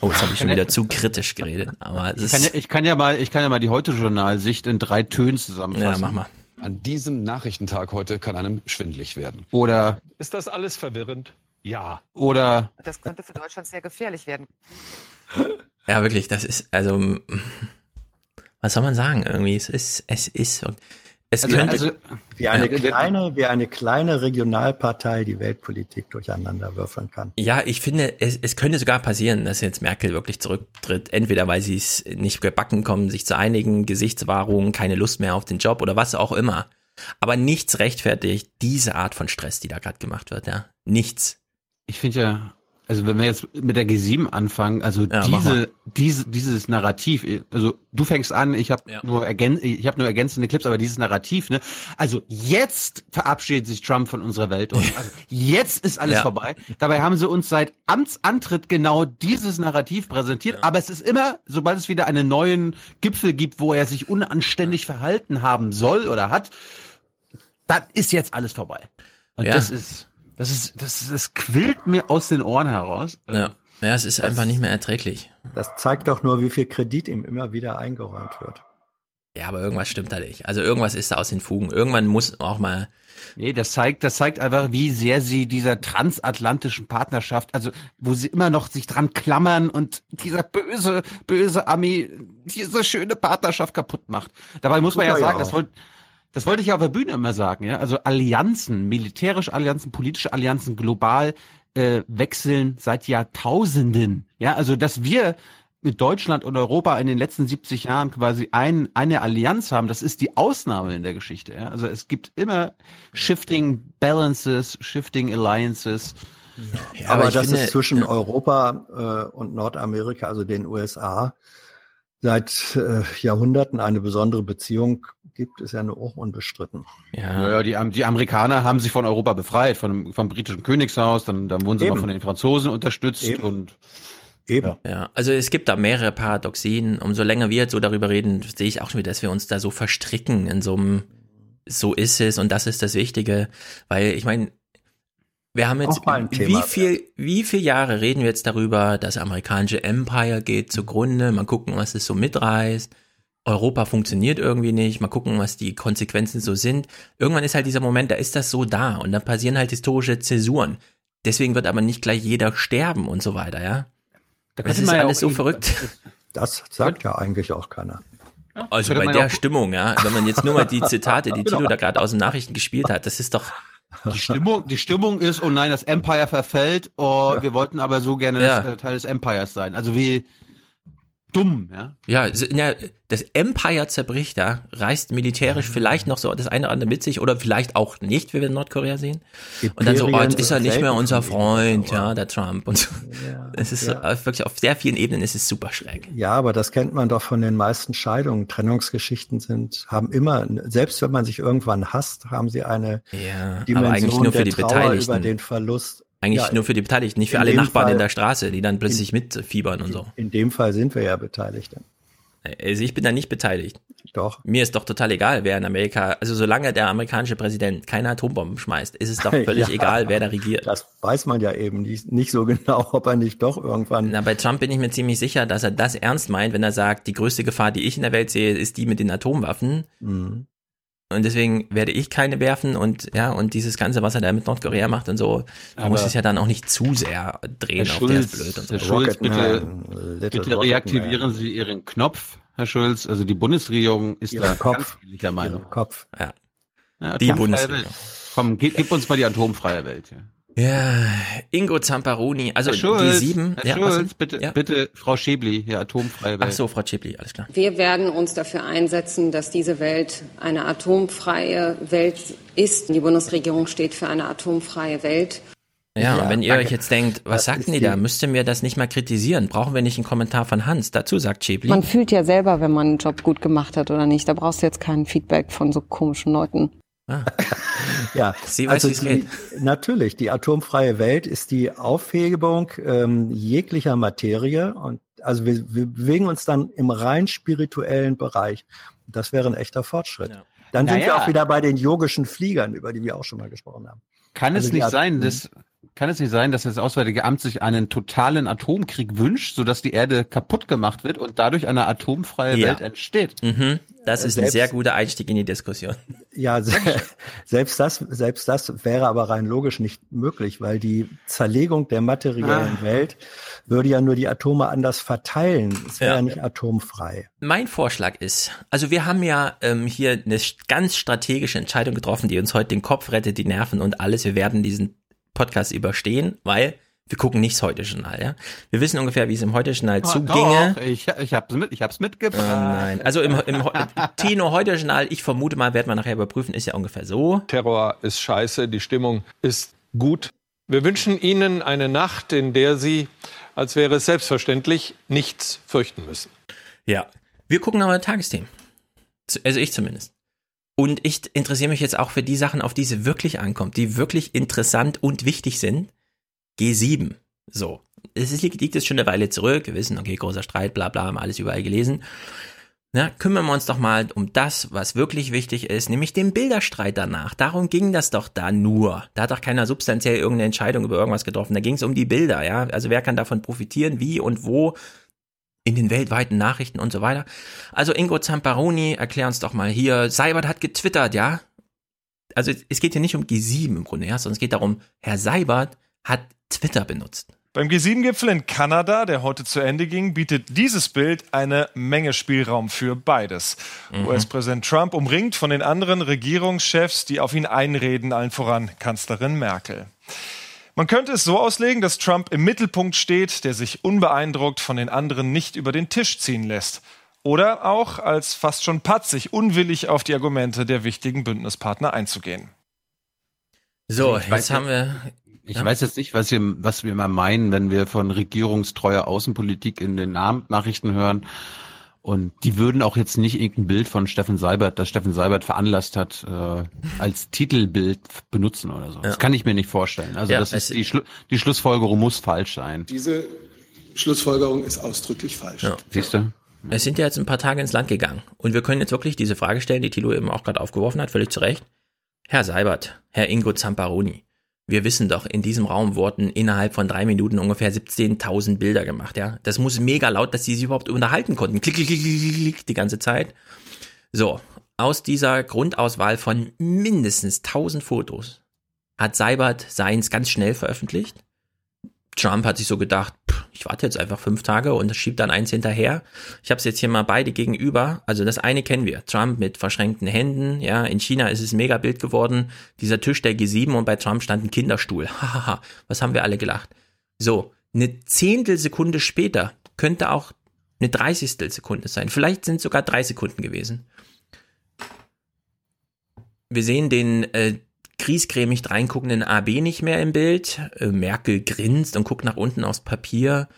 Oh, jetzt habe ich schon wieder zu kritisch geredet. Aber Ich kann, ja, ich kann ja mal, ich kann ja mal die Heute-Journal-Sicht in drei Tönen zusammenfassen. ja, mach mal. An diesem Nachrichtentag heute kann einem schwindlig werden. Oder, Ist das alles verwirrend? Ja. oder, Das könnte für Deutschland sehr gefährlich werden. Ja, wirklich, das ist, also, was soll man sagen? Irgendwie, es ist, es ist, es Also- könnte, also- Wie eine, Ja. kleine, wie eine kleine Regionalpartei die Weltpolitik durcheinander würfeln kann. Ja, ich finde, es, es könnte sogar passieren, dass jetzt Merkel wirklich zurücktritt. Entweder weil sie es nicht gebacken kommen, sich zu einigen, Gesichtswahrung, keine Lust mehr auf den Job oder was auch immer. Aber nichts rechtfertigt diese Art von Stress, die da gerade gemacht wird, ja. Nichts. ich finde ja, also wenn wir jetzt mit der G7 anfangen, also Ja, diese, diese, dieses Narrativ, also du fängst an, ich habe Ja. nur ergän ich habe nur ergänzende Clips, aber dieses Narrativ, ne? Also jetzt verabschiedet sich Trump von unserer Welt und also jetzt ist alles Ja. vorbei. Dabei haben sie uns seit Amtsantritt genau dieses Narrativ präsentiert, aber es ist immer, sobald es wieder einen neuen Gipfel gibt, wo er sich unanständig verhalten haben soll oder hat, dann ist jetzt alles vorbei. Und das ist das ist, das, ist- das quillt mir aus den Ohren heraus. Ja. Ja, es ist einfach nicht mehr erträglich. Das zeigt doch nur, wie viel Kredit ihm immer wieder eingeräumt wird. Ja, aber irgendwas stimmt da nicht. Also irgendwas ist da aus den Fugen. Irgendwann muss auch mal, Nee, das zeigt, das zeigt einfach, wie sehr sie dieser transatlantischen Partnerschaft, also wo sie immer noch sich dran klammern und dieser böse, böse Ami diese schöne Partnerschaft kaputt macht. Dabei muss man ja Ja, ja. sagen, das wollte das wollte ich ja auf der Bühne immer sagen, ja. Also Allianzen, militärische Allianzen, politische Allianzen global äh, wechseln seit Jahrtausenden. Ja, also dass wir mit Deutschland und Europa in den letzten 70 Jahren quasi ein, eine Allianz haben, das ist die Ausnahme in der Geschichte. Ja? Also es gibt immer shifting balances, shifting alliances. ja, Aber ich dass finde, es zwischen Europa äh, und Nordamerika, also den USA, seit äh, Jahrhunderten eine besondere Beziehung gibt, ist ja nur auch unbestritten. ja, Naja, die, die Amerikaner haben sich von Europa befreit, von, vom britischen Königshaus, dann, dann wurden sie Eben. mal von den Franzosen unterstützt Eben. und Eben. Ja, also es gibt da mehrere Paradoxien. Umso länger wir jetzt so darüber reden, sehe ich auch schon wieder, dass wir uns da so verstricken in so einem, so ist es und das ist das Wichtige. Weil ich meine, Wir haben jetzt, wie viel, wie viele Jahre reden wir jetzt darüber, das amerikanische Empire geht zugrunde, mal gucken, was es so mitreißt. Europa funktioniert irgendwie nicht, mal gucken, was die Konsequenzen so sind. Irgendwann ist halt dieser Moment, da ist das so da und dann passieren halt historische Zäsuren. Deswegen wird aber nicht gleich jeder sterben und so weiter, ja. Da Das ist man ja alles auch so verrückt. Das sagt ja eigentlich auch keiner. Also bei der Stimmung, ja, wenn man jetzt nur mal die Zitate, die Genau. Tilo da gerade aus den Nachrichten gespielt hat, das ist doch, Die Stimmung, die Stimmung ist, oh nein, das Empire verfällt, oh, wir wollten aber so gerne Ja. das, äh, Teil des Empires sein. Also wie dumm, ja. ja, ja, das Empire zerbricht, ja, reißt militärisch vielleicht noch so das eine oder andere mit sich oder vielleicht auch nicht, wie wir in Nordkorea sehen. Und dann so, oh, jetzt ist er nicht mehr unser Freund, ja, der Trump und so. Es ist Ja. äh, wirklich auf sehr vielen Ebenen ist es super schräg. Ja, aber das kennt man doch von den meisten Scheidungen. Trennungsgeschichten sind, haben immer, selbst wenn man sich irgendwann hasst, haben sie eine Ja, aber Dimension eigentlich nur für der die Trauer Beteiligten. über den Verlust. Eigentlich Ja, nur für die Beteiligten, nicht für in alle Nachbarn Fall- in der Straße, die dann plötzlich mitfiebern und so. In dem Fall sind wir ja beteiligt. Also ich bin da nicht beteiligt. Doch. Mir ist doch total egal, wer in Amerika, also solange der amerikanische Präsident keine Atombomben schmeißt, ist es doch völlig Ja. egal, wer da regiert. Das weiß man ja eben nicht, nicht so genau, ob er nicht doch irgendwann. Na, bei Trump bin ich mir ziemlich sicher, dass er das ernst meint, wenn er sagt, die größte Gefahr, die ich in der Welt sehe, ist die mit den Atomwaffen. Mhm. Und deswegen werde ich keine werfen und ja, und dieses Ganze, was er da mit Nordkorea macht und so, man muss es ja dann auch nicht zu sehr drehen Herr auf der ist blöd und so. Herr Schulz, bitte, bitte reaktivieren Man. Sie Ihren Knopf, Herr Schulz. Also die Bundesregierung ist Ihren da Kopf. ganz ähnlicher Meinung. Kopf. Ja. Ja, Die Bundesregierung. Welt. Komm, gib, gib uns mal die atomfreie Welt. Ja. Ja, Ingo Zamparoni, also Herr Schulz, die sieben. Herr ja, Schulz, bitte, Ja. bitte, Frau Schäbli, hier atomfreie Welt. Ach so, Frau Chipli, alles klar. Wir werden uns dafür einsetzen, dass diese Welt eine atomfreie Welt ist. Die Bundesregierung steht für eine atomfreie Welt. Ja, Ja, und wenn ihr danke. euch jetzt denkt, was sagten ist die da? die- Müsst ihr mir das nicht mal kritisieren? Brauchen wir nicht einen Kommentar von Hans? Dazu sagt Chebli. Man fühlt ja selber, wenn man einen Job gut gemacht hat oder nicht. Da brauchst du jetzt kein Feedback von so komischen Leuten. Ja, Sie weiß, also wie's die, geht. natürlich, die atomfreie Welt ist die Aufhebung ähm, jeglicher Materie und also wir, wir bewegen uns dann im rein spirituellen Bereich. Das wäre ein echter Fortschritt. Ja. Dann sind wir Naja. auch wieder bei den yogischen Fliegern, über die wir auch schon mal gesprochen haben. Kann Also es nicht At- sein, dass kann es nicht sein, dass das Auswärtige Amt sich einen totalen Atomkrieg wünscht, sodass die Erde kaputt gemacht wird und dadurch eine atomfreie Ja. Welt entsteht? Mhm, das ist ein Selbst- sehr guter Einstieg in die Diskussion. Ja, se- selbst das, selbst das wäre aber rein logisch nicht möglich, weil die Zerlegung der materiellen Ah. Welt würde ja nur die Atome anders verteilen. Es wäre Ja. ja nicht atomfrei. Mein Vorschlag ist, also wir haben ja ähm, hier eine ganz strategische Entscheidung getroffen, die uns heute den Kopf rettet, die Nerven und alles. Wir werden diesen Podcast überstehen, weil wir gucken nicht das Heute-Journal, ja. Wir wissen ungefähr, wie es im Heute-Journal zuginge. Doch, ich, ich hab's mit, ich hab's Oh mitgebracht. nein, also im, im Tino Heute-Journal, ich vermute mal, werden wir nachher überprüfen, ist ja ungefähr so. Terror ist scheiße, die Stimmung ist gut. Wir wünschen Ihnen eine Nacht, in der Sie, als wäre es selbstverständlich, nichts fürchten müssen. Ja. Wir gucken aber Tagesthemen. Also ich zumindest. Und ich interessiere mich jetzt auch für die Sachen, auf die es wirklich ankommt, die wirklich interessant und wichtig sind. G7. So. Es liegt, liegt jetzt schon eine Weile zurück. Wir wissen, okay, großer Streit, bla bla, haben alles überall gelesen. Na, kümmern wir uns doch mal um das, was wirklich wichtig ist, nämlich den Bilderstreit danach. Darum ging das doch da nur. Da hat doch keiner substanziell irgendeine Entscheidung über irgendwas getroffen. Da ging es um die Bilder, ja. Also wer kann davon profitieren, wie und wo in den weltweiten Nachrichten und so weiter. Also Ingo Zamparoni, erklär uns doch mal hier, Seibert hat getwittert, ja? Also es geht hier nicht um G7 im Grunde, ja, sondern es geht darum, Herr Seibert hat Twitter benutzt. Beim G7-Gipfel in Kanada, der heute zu Ende ging, bietet dieses Bild eine Menge Spielraum für beides. Mhm. US-Präsident Trump umringt von den anderen Regierungschefs, die auf ihn einreden, allen voran Kanzlerin Merkel. Man könnte es so auslegen, dass Trump im Mittelpunkt steht, der sich unbeeindruckt von den anderen nicht über den Tisch ziehen lässt. Oder auch als fast schon patzig, unwillig auf die Argumente der wichtigen Bündnispartner einzugehen. So, Ich jetzt weiß haben wir. Ich Ja? weiß jetzt nicht, was wir, was wir mal meinen, wenn wir von regierungstreuer Außenpolitik in den Abendnachrichten hören. Und die würden auch jetzt nicht irgendein Bild von Steffen Seibert, das Steffen Seibert veranlasst hat, äh, als Titelbild benutzen oder so. Das kann ich mir nicht vorstellen. Also Ja, das ist die, Schlu die Schlussfolgerung muss falsch sein. Diese Schlussfolgerung ist ausdrücklich falsch. Ja. Siehst du? Es sind ja jetzt ein paar Tage ins Land gegangen. Und wir können jetzt wirklich diese Frage stellen, die Thilo eben auch gerade aufgeworfen hat, völlig zu Recht. Herr Seibert, Herr Ingo Zamparoni, wir wissen doch, in diesem Raum wurden innerhalb von drei Minuten ungefähr 17.000 Bilder gemacht, ja. Das muss mega laut, dass sie sich überhaupt unterhalten konnten. Klick, klick, klick, klick, klick, die ganze Zeit. So, aus dieser Grundauswahl von mindestens 1000 Fotos hat Seibert seins ganz schnell veröffentlicht. Trump hat sich so gedacht, ich warte jetzt einfach fünf Tage und schiebt dann eins hinterher. Ich habe es jetzt hier mal beide gegenüber. Also das eine kennen wir, Trump mit verschränkten Händen. Ja, in China ist es ein Megabild geworden. Dieser Tisch der G7 und bei Trump stand ein Kinderstuhl. Hahaha, was haben wir alle gelacht? So, eine Zehntelsekunde später könnte auch eine Dreißigstelsekunde sein. Vielleicht sind sogar drei Sekunden gewesen. Wir sehen den äh, griesgrämig reinguckenden AB nicht mehr im Bild. Äh, Merkel grinst und guckt nach unten aufs Papier.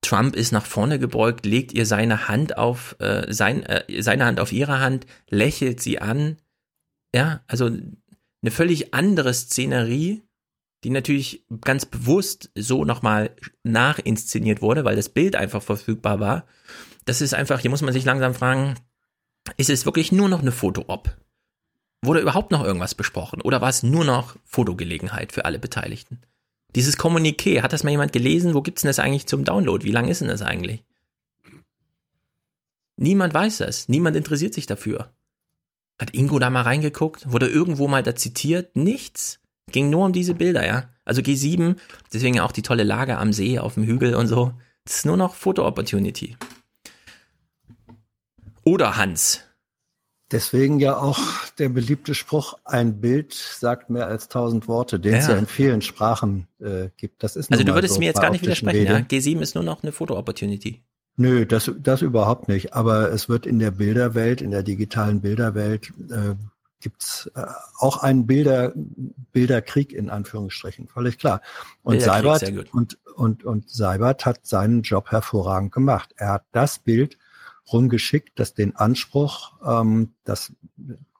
Trump ist nach vorne gebeugt, legt ihr seine Hand auf äh, sein, äh, seine Hand auf ihre Hand, lächelt sie an. Ja, also eine völlig andere Szenerie, die natürlich ganz bewusst so nochmal nachinszeniert wurde, weil das Bild einfach verfügbar war. Das ist einfach, hier muss man sich langsam fragen, ist es wirklich nur noch eine Foto-Op? Wurde überhaupt noch irgendwas besprochen oder war es nur noch Fotogelegenheit für alle Beteiligten? Dieses Kommuniqué, hat das mal jemand gelesen? Wo gibt's denn das eigentlich zum Download? Wie lang ist denn das eigentlich? Niemand weiß das. Niemand interessiert sich dafür. Hat Ingo da mal reingeguckt? Wurde irgendwo mal da zitiert? Nichts. Ging nur um diese Bilder, ja. Also G7, deswegen auch die tolle Lage am See, auf dem Hügel und so. Das ist nur noch Foto-Opportunity. Oder Hans, Deswegen ja auch der beliebte Spruch, ein Bild sagt mehr als tausend Worte, den es ja. ja in vielen Sprachen äh, gibt. Das ist also du würdest so mir jetzt gar nicht widersprechen, ja? G7 ist nur noch eine Foto-Opportunity. Nö, das, das überhaupt nicht. Aber es wird in der Bilderwelt, in der digitalen Bilderwelt, äh, gibt's äh, auch einen Bilder, Bilderkrieg in Anführungsstrichen, völlig klar. Und Seibert, und, und, und Seibert hat seinen Job hervorragend gemacht. Er hat das Bild rumgeschickt, dass den Anspruch, ähm, dass,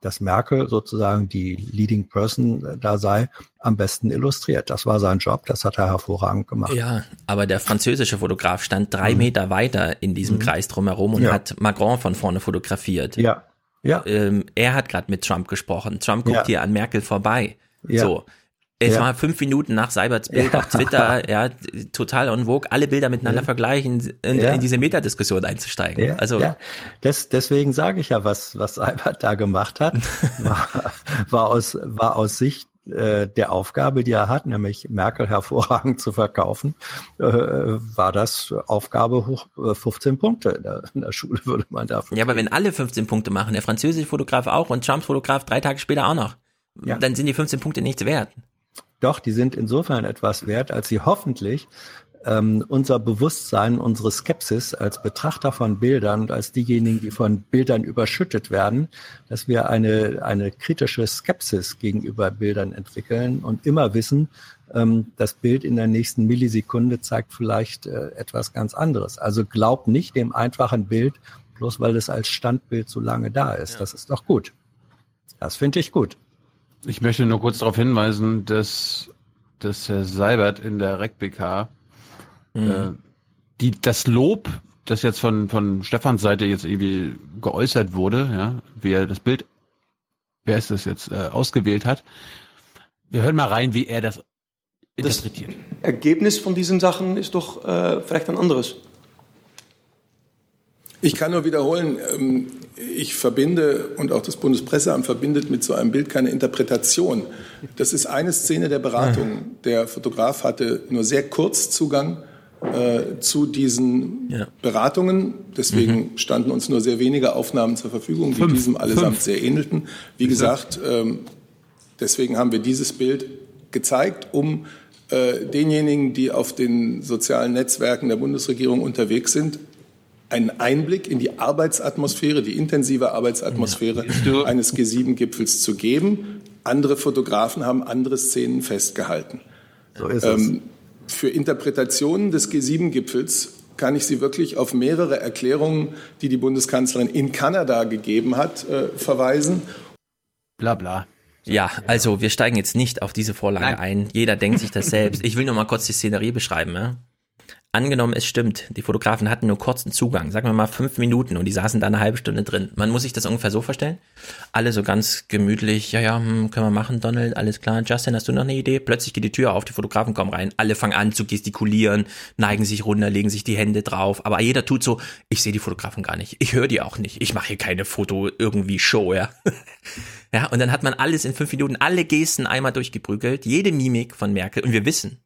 dass Merkel sozusagen die Leading Person da sei, am besten illustriert. Das war sein Job, das hat er hervorragend gemacht. Ja, aber der französische Fotograf stand drei mhm. Meter weiter in diesem mhm. Kreis drumherum und ja. hat Macron von vorne fotografiert. Ja. Ja. Ähm, er hat gerade mit Trump gesprochen. Trump guckt ja. hier an Merkel vorbei. Ja. So. Es ja. war fünf Minuten nach Seiberts Bild ja. auf Twitter, ja, total on vogue, alle Bilder miteinander ja. vergleichen, in, in diese Metadiskussion einzusteigen. Ja. Also ja. Das, deswegen sage ich ja, was was Seibert da gemacht hat, war, war aus war aus Sicht äh, der Aufgabe, die er hat, nämlich Merkel hervorragend zu verkaufen, äh, war das Aufgabe hoch äh, 15 Punkte in der, in der, Schule würde man dafür. Ja, aber wenn alle 15 Punkte machen, der französische Fotograf auch und Trumps Fotograf drei Tage später auch noch, dann sind die 15 Punkte nichts wert. Doch, die sind insofern etwas wert, als sie hoffentlich ähm, unser Bewusstsein, unsere Skepsis als Betrachter von Bildern und als diejenigen, die von Bildern überschüttet werden, dass wir eine, eine kritische Skepsis gegenüber Bildern entwickeln und immer wissen, ähm, das Bild in der nächsten Millisekunde zeigt vielleicht äh, etwas ganz anderes. Also glaub nicht dem einfachen Bild, bloß weil es als Standbild so lange da ist. Ja. Das ist doch gut. Das finde ich gut. Ich möchte nur kurz darauf hinweisen, dass, dass Herr Seibert in der RecBK mhm. äh, die, das Lob, das jetzt von, von Stefans Seite jetzt irgendwie geäußert wurde, ja, wie er das Bild, wer ist das jetzt, äh, ausgewählt hat. Wir hören mal rein, wie er das interpretiert. Das Ergebnis von diesen Sachen ist doch äh, vielleicht ein anderes. Ich kann nur wiederholen, ähm, ich verbinde und auch das Bundespresseamt verbindet mit so einem Bild keine Interpretation. Das ist eine Szene der Beratung. Der Fotograf hatte nur sehr kurz Zugang äh, zu diesen ja. Beratungen. Deswegen mhm. standen uns nur sehr wenige Aufnahmen zur Verfügung, die Fünf. diesem allesamt Fünf. sehr ähnelten. Wie gesagt, ähm, deswegen haben wir dieses Bild gezeigt, um äh, denjenigen, die auf den sozialen Netzwerken der Bundesregierung unterwegs sind, einen Einblick in die Arbeitsatmosphäre, die intensive Arbeitsatmosphäre ja. eines G7-Gipfels zu geben. Andere Fotografen haben andere Szenen festgehalten. So ist ähm, es. Für Interpretationen des G7-Gipfels kann ich Sie wirklich auf mehrere Erklärungen, die die Bundeskanzlerin in Kanada gegeben hat, äh, verweisen. Bla bla. Ja, also wir steigen jetzt nicht auf diese Vorlage Nein. ein. Jeder denkt sich das selbst. Ich will nur mal kurz die Szenerie beschreiben. Ja? Angenommen, es stimmt, die Fotografen hatten nur kurzen Zugang, sagen wir mal fünf Minuten und die saßen da eine halbe Stunde drin. Man muss sich das ungefähr so vorstellen. Alle so ganz gemütlich, ja, ja, hm, können wir machen, Donald, alles klar. Justin, hast du noch eine Idee? Plötzlich geht die Tür auf, die Fotografen kommen rein, alle fangen an zu gestikulieren, neigen sich runter, legen sich die Hände drauf, aber jeder tut so, ich sehe die Fotografen gar nicht, ich höre die auch nicht, ich mache hier keine Foto irgendwie Show, ja. ja, und dann hat man alles in fünf Minuten, alle Gesten einmal durchgeprügelt, jede Mimik von Merkel und wir wissen,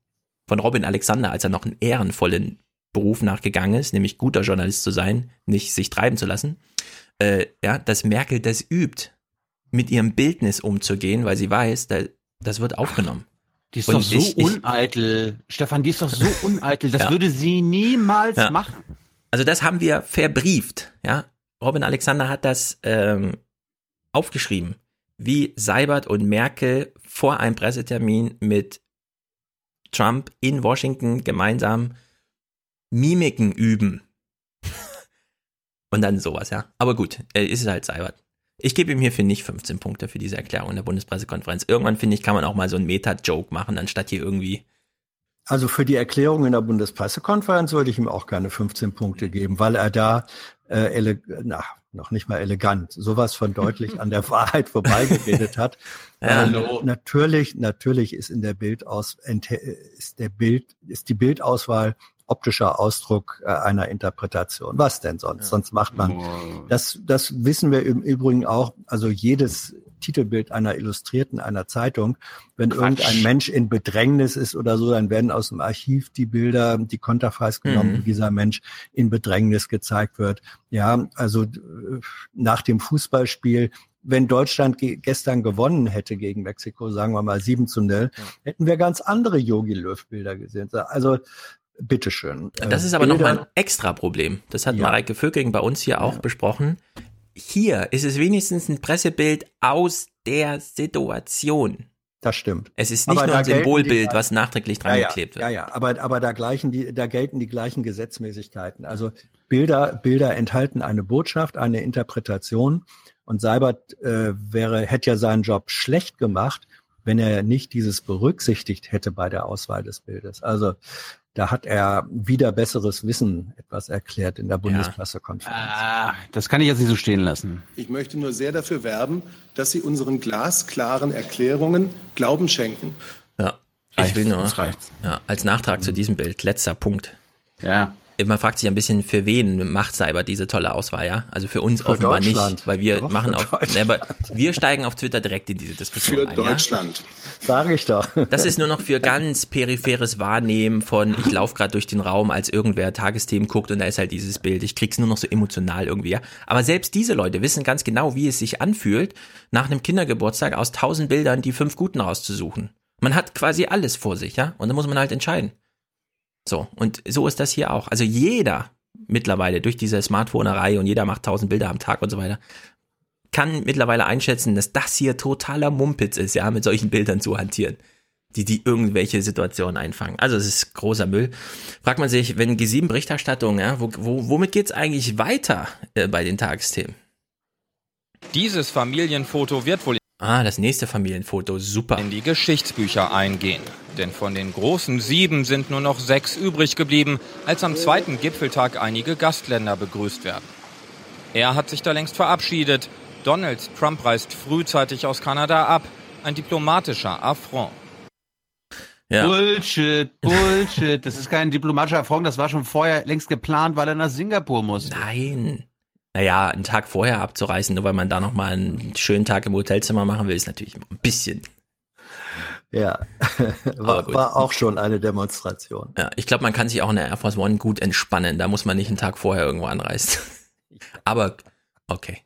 von Robin Alexander, als er noch einen ehrenvollen Beruf nachgegangen ist, nämlich guter Journalist zu sein, nicht sich treiben zu lassen, äh, ja, dass Merkel das übt, mit ihrem Bildnis umzugehen, weil sie weiß, da, das wird aufgenommen. Die ist Und doch so ich- ich- uneitel. Stefan, die ist doch so uneitel. Das Ja. würde sie niemals Ja. machen. Also das haben wir verbrieft, ja. Robin Alexander hat das ähm, aufgeschrieben, wie Seibert und Merkel vor einem Pressetermin mit Trump in Washington gemeinsam Mimiken üben. und dann sowas, ja. Aber gut, äh, ist halt Seibert. Ich gebe ihm hierfür nicht 15 Punkte für diese Erklärung in der Bundespressekonferenz. Irgendwann, finde ich, kann man auch mal so einen Meta-Joke machen, anstatt hier irgendwie Also für die Erklärung in der Bundespressekonferenz würde ich ihm auch gerne 15 Punkte geben, weil er da äh, na, noch nicht mal elegant, sowas von deutlich an der Wahrheit vorbeigeredet hat. Ja. Ähm, natürlich, natürlich ist in der Bildaus ist der Bild ist die Bildauswahl optischer Ausdruck äh, einer Interpretation. Was denn sonst? Sonst macht man das. Das wissen wir im Übrigen auch. Also jedes Titelbild einer Illustrierten einer Zeitung, wenn irgendein Mensch in Bedrängnis ist oder so, dann werden aus dem Archiv die Bilder, die Konterfeis genommen, Mhm. wie dieser Mensch in Bedrängnis gezeigt wird. Ja, also äh, nach dem Fußballspiel wenn Deutschland ge gestern gewonnen hätte gegen Mexiko, sagen wir mal 7 zu 0, hätten wir ganz andere Yogi Löw-Bilder gesehen. Also, bitteschön. Das Äh, ist aber noch Bilder- mal ein extra Problem. Das hat Ja. Mareike Vöging bei uns hier auch besprochen. Hier ist es wenigstens ein Pressebild aus der Situation. Das stimmt. Es ist nicht Aber nur ein Symbolbild, die- was nachträglich dran ja, geklebt wird. Ja, ja, aber, aber da, gleichen die, da gelten die gleichen Gesetzmäßigkeiten. Also Bilder, Bilder enthalten eine Botschaft, eine Interpretation. Und Seibert äh, wäre, hätte ja seinen Job schlecht gemacht, wenn er nicht dieses berücksichtigt hätte bei der Auswahl des Bildes. Also da hat er wieder besseres Wissen etwas erklärt in der Bundespressekonferenz. Ah, das kann ich jetzt nicht so stehen lassen. Ich möchte nur sehr dafür werben, dass Sie unseren glasklaren Erklärungen Glauben schenken. Ja, ich will nur ja, als Nachtrag zu diesem Bild, letzter Punkt. Ja. Man fragt sich ein bisschen, für wen macht Cyber diese tolle Auswahl, ja? Also für uns Für offenbar nicht, weil wir Doch, machen Deutschland. ne, aber wir steigen auf Twitter direkt in diese Diskussion Für ein. Deutschland. Sage ich doch. Ja? Das ist nur noch für ganz peripheres Wahrnehmen von, ich laufe gerade durch den Raum, als irgendwer Tagesthemen guckt und da ist halt dieses Bild. Ich krieg's nur noch so emotional irgendwie, ja. Aber selbst diese Leute wissen ganz genau, wie es sich anfühlt, nach einem Kindergeburtstag aus tausend Bildern die fünf guten rauszusuchen. Man hat quasi alles vor sich, ja. Und dann muss man halt entscheiden. So, und so ist das hier auch. Also jeder mittlerweile durch diese Smartphonerei und jeder macht tausend Bilder am Tag und so weiter, kann mittlerweile einschätzen, dass das hier totaler Mumpitz ist, ja, mit solchen Bildern zu hantieren, die die irgendwelche Situationen einfangen. Also es ist großer Müll. Fragt man sich, wenn G7-Berichterstattung, ja, wo, wo, womit geht's eigentlich weiter äh, bei den Tagesthemen? Dieses Familienfoto wird wohl Ah, das nächste Familienfoto, super. in die Geschichtsbücher eingehen. Denn von den großen sieben sind nur noch sechs übrig geblieben, als am zweiten Gipfeltag einige Gastländer begrüßt werden. Er hat sich da längst verabschiedet. Donald Trump reist frühzeitig aus Kanada ab. Ein diplomatischer Affront. Ja. Bullshit, Bullshit. Das ist kein diplomatischer Erfolg, das war schon vorher längst geplant, weil er nach Singapur musste. Nein. Naja, einen Tag vorher abzureißen, nur weil man da nochmal einen schönen Tag im Hotelzimmer machen will, ist natürlich ein bisschen. Ja, war, war auch schon eine Demonstration. Ja, ich glaube, man kann sich auch in der Air Force One gut entspannen. Da muss man nicht einen Tag vorher irgendwo anreisen. Aber okay.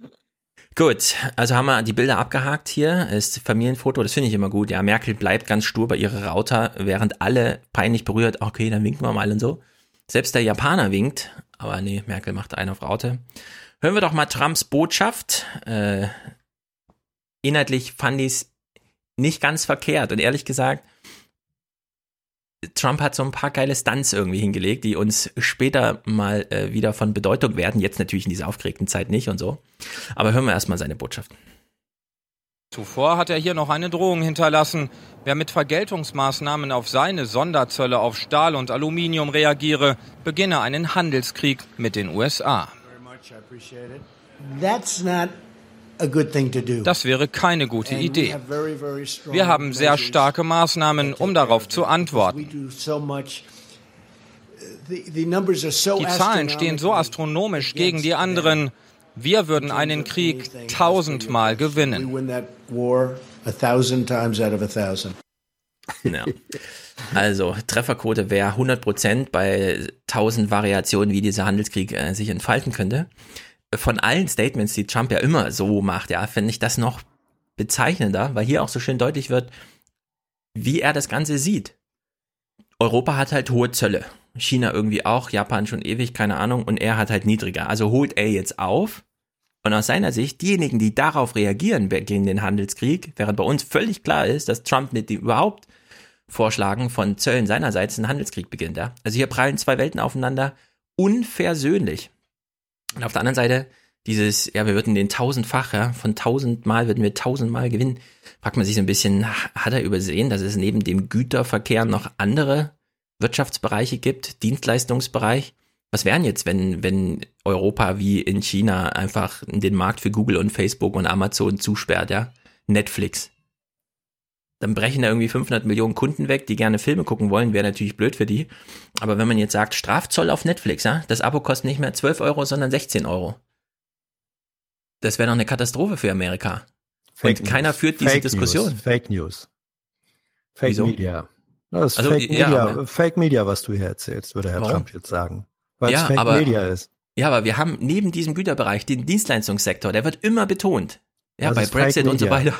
Gut, also haben wir die Bilder abgehakt hier. Ist Familienfoto, das finde ich immer gut. Ja, Merkel bleibt ganz stur bei ihrer Rauter, während alle peinlich berührt. Okay, dann winken wir mal und so. Selbst der Japaner winkt, aber nee, Merkel macht einen auf Raute. Hören wir doch mal Trumps Botschaft. Äh, inhaltlich fand ich es nicht ganz verkehrt und ehrlich gesagt, Trump hat so ein paar geile Stunts irgendwie hingelegt, die uns später mal äh, wieder von Bedeutung werden. Jetzt natürlich in dieser aufgeregten Zeit nicht und so. Aber hören wir erstmal seine Botschaft. Zuvor hat er hier noch eine Drohung hinterlassen. Wer mit Vergeltungsmaßnahmen auf seine Sonderzölle auf Stahl und Aluminium reagiere, beginne einen Handelskrieg mit den USA. Das wäre keine gute Idee. Wir haben sehr starke Maßnahmen, um darauf zu antworten. Die Zahlen stehen so astronomisch gegen die anderen. Wir würden einen Krieg tausendmal gewinnen. Ja. Also Trefferquote wäre 100% bei 1000 Variationen, wie dieser Handelskrieg äh, sich entfalten könnte. Von allen Statements, die Trump ja immer so macht, ja, finde ich das noch bezeichnender, weil hier auch so schön deutlich wird, wie er das Ganze sieht. Europa hat halt hohe Zölle. China irgendwie auch, Japan schon ewig, keine Ahnung, und er hat halt niedriger. Also holt er jetzt auf. Und aus seiner Sicht, diejenigen, die darauf reagieren gegen den Handelskrieg, während bei uns völlig klar ist, dass Trump mit dem überhaupt Vorschlagen von Zöllen seinerseits einen Handelskrieg beginnt. Ja? Also hier prallen zwei Welten aufeinander, unversöhnlich. Und auf der anderen Seite dieses, ja, wir würden den tausendfach, ja, von tausendmal würden wir tausendmal gewinnen. Fragt man sich so ein bisschen, hat er übersehen, dass es neben dem Güterverkehr noch andere Wirtschaftsbereiche gibt, Dienstleistungsbereich? Was wären jetzt, wenn, wenn Europa wie in China einfach den Markt für Google und Facebook und Amazon zusperrt, ja? Netflix. Dann brechen da irgendwie 500 Millionen Kunden weg, die gerne Filme gucken wollen, wäre natürlich blöd für die. Aber wenn man jetzt sagt, Strafzoll auf Netflix, ja? Das Abo kostet nicht mehr 12 Euro, sondern 16 Euro. Das wäre doch eine Katastrophe für Amerika. Fake und keiner News. führt diese Fake Diskussion. News. Fake News. Fake Wieso? Media. Das ist Also, Fake, ja, Media, aber- Fake Media, was du hier erzählst, würde Herr Warum? Trump jetzt sagen. Weil es Ja, Fake aber- Media ist. Ja, aber wir haben neben diesem Güterbereich den Dienstleistungssektor, der wird immer betont. Ja, Das bei Brexit und so weiter.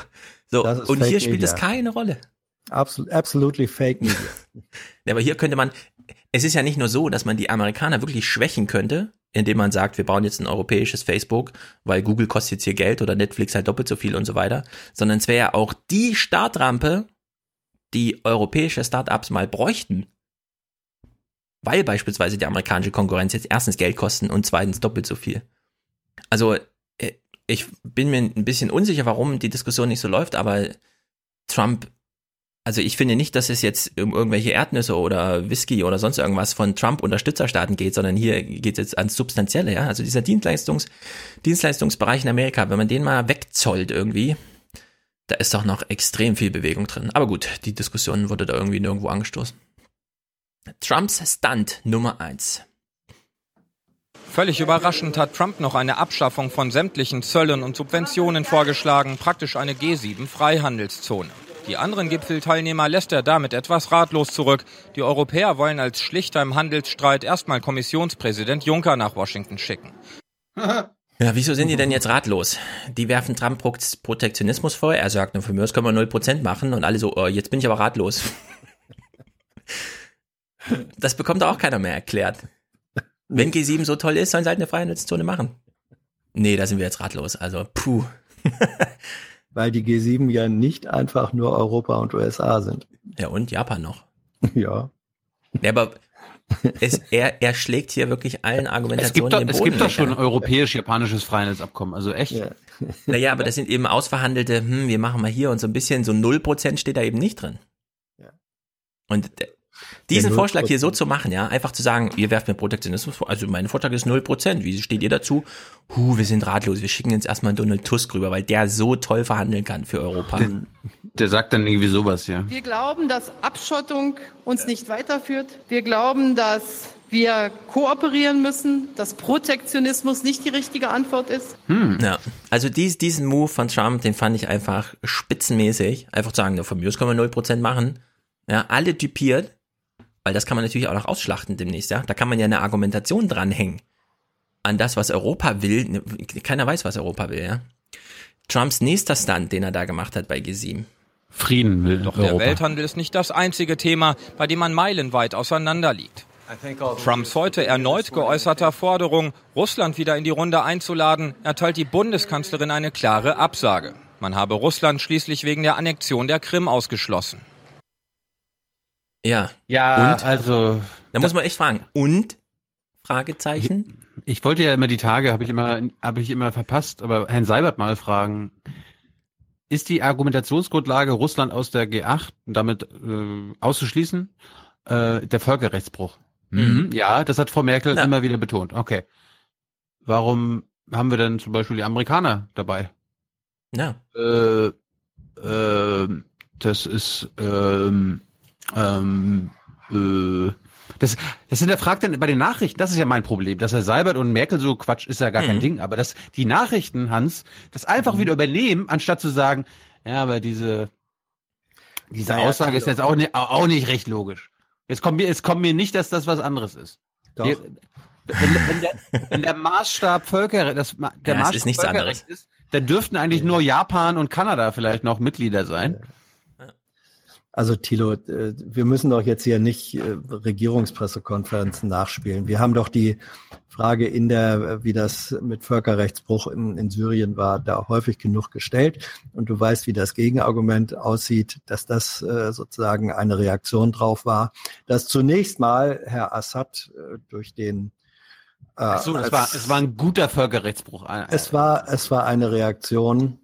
So, und hier spielt es Media. keine Rolle. Absolut, absolutely Fake Media. Ja, aber hier könnte man, es ist ja nicht nur so, dass man die Amerikaner wirklich schwächen könnte, indem man sagt, wir bauen jetzt ein europäisches Facebook, weil Google kostet jetzt hier Geld oder Netflix halt doppelt so viel und so weiter, sondern es wäre ja auch die Startrampe, die europäische Startups mal bräuchten. Weil beispielsweise die amerikanische Konkurrenz jetzt erstens Geld kosten und zweitens doppelt so viel. Also, ich bin mir ein bisschen unsicher, warum die Diskussion nicht so läuft, aber Trump also ich finde nicht, dass es jetzt um irgendwelche Erdnüsse oder Whisky oder sonst irgendwas von Trump-Unterstützerstaaten geht, sondern hier geht es jetzt ans Substanzielle, ja. Also dieser Dienstleistungs, Dienstleistungsbereich in Amerika, wenn man den mal wegzollt irgendwie, da ist doch noch extrem viel Bewegung drin. Aber gut, die Diskussion wurde da irgendwie nirgendwo angestoßen. Trumps Stunt Nummer eins. Völlig überraschend hat Trump noch eine Abschaffung von sämtlichen Zöllen und Subventionen vorgeschlagen, praktisch eine G7-Freihandelszone. Die anderen Gipfelteilnehmer lässt er damit etwas ratlos zurück. Die Europäer wollen als Schlichter im Handelsstreit erstmal Kommissionspräsident Juncker nach Washington schicken. Ja, wieso sind die denn jetzt ratlos? Die werfen Trump Pro Protektionismus vor. Er sagt, na, für mich können wir 0% machen und alle so, oh, jetzt bin ich aber ratlos. Das bekommt auch keiner mehr erklärt. Wenn G7 so toll ist, sollen sie halt eine Freihandelszone machen. Nee, da sind wir jetzt ratlos. Also, puh. Weil die G7 ja nicht einfach nur Europa und USA sind. Ja, und Japan noch. Ja. Ja, aber es, er, er schlägt hier wirklich allen Es Argumentationen gibt doch, es gibt doch schon ja. ein europäisch-japanisches Freihandelsabkommen, also echt. Naja, aber das sind eben ausverhandelte, hm, wir machen mal hier und so ein bisschen, so 0% steht da eben nicht drin. Und diesen Ja, Vorschlag 0%. hier so zu machen, ja, einfach zu sagen, ihr werft mir Protektionismus vor, also mein Vorschlag ist 0%, wie steht ihr dazu? Huh, wir sind ratlos, wir schicken jetzt erstmal Donald Tusk rüber, weil der so toll verhandeln kann für Europa. Der sagt dann irgendwie sowas, ja. Wir glauben, dass Abschottung uns nicht weiterführt. Wir glauben, dass wir kooperieren müssen, dass Protektionismus nicht die richtige Antwort ist. Ja, also dies, diesen Move von Trump, den fand ich einfach spitzenmäßig. Einfach zu sagen, na, von mir aus können wir 0% machen. Ja, alle typiert, weil das kann man natürlich auch noch ausschlachten demnächst, ja. Da kann man ja eine Argumentation dranhängen. An das, was Europa will. Ne, Keiner weiß, was Europa will, ja. Trumps nächster Stunt, den er da gemacht hat bei G7. Frieden will Doch der Welthandel ist nicht das einzige Thema, bei dem man meilenweit auseinander liegt. Trumps heute erneut geäußerter Forderung, Russland wieder in die Runde einzuladen, erteilt die Bundeskanzlerin eine klare Absage. Man habe Russland schließlich wegen der Annexion der Krim ausgeschlossen. Ja. Ja, Und? also. Da muss man echt fragen. Und? Fragezeichen? Ich wollte ja immer die Tage, habe ich immer, habe ich immer verpasst, aber Herrn Seibert mal fragen. ist die Argumentationsgrundlage, Russland aus der G8 damit äh, auszuschließen, äh, der Völkerrechtsbruch? Mhm. Ja, das hat Frau Merkel Ja. immer wieder betont. Okay. Warum haben wir denn zum Beispiel die Amerikaner dabei? Ja. Äh, äh, das ist ähm, ähm, äh, das, das hinterfragt dann bei den Nachrichten, das ist ja mein Problem, dass Herr Seibert und Merkel so Quatsch ist ja gar kein Mhm. Ding, aber dass die Nachrichten, Hans, das einfach wieder übernehmen, anstatt zu sagen, ja, aber diese, diese Naja, Aussage ist jetzt auch nicht, auch nicht recht logisch. Jetzt kommt mir, es kommt mir nicht, dass das was anderes ist. Doch. Wir- Wenn, wenn, der, wenn der Maßstab Völkerrecht, das, der Ja, Maßstab ist Völkerrecht anderes. ist, dann dürften eigentlich nur Japan und Kanada vielleicht noch Mitglieder sein. Also Thilo, äh, wir müssen doch jetzt hier nicht äh, Regierungspressekonferenzen nachspielen. Wir haben doch die Frage in der, äh, wie das mit Völkerrechtsbruch in, in Syrien war, da häufig genug gestellt. Und du weißt, wie das Gegenargument aussieht, dass das sozusagen eine Reaktion drauf war, dass zunächst mal Herr Assad durch den äh, Ach so, es als- war, es war ein guter Völkerrechtsbruch. es war, es war eine Reaktion,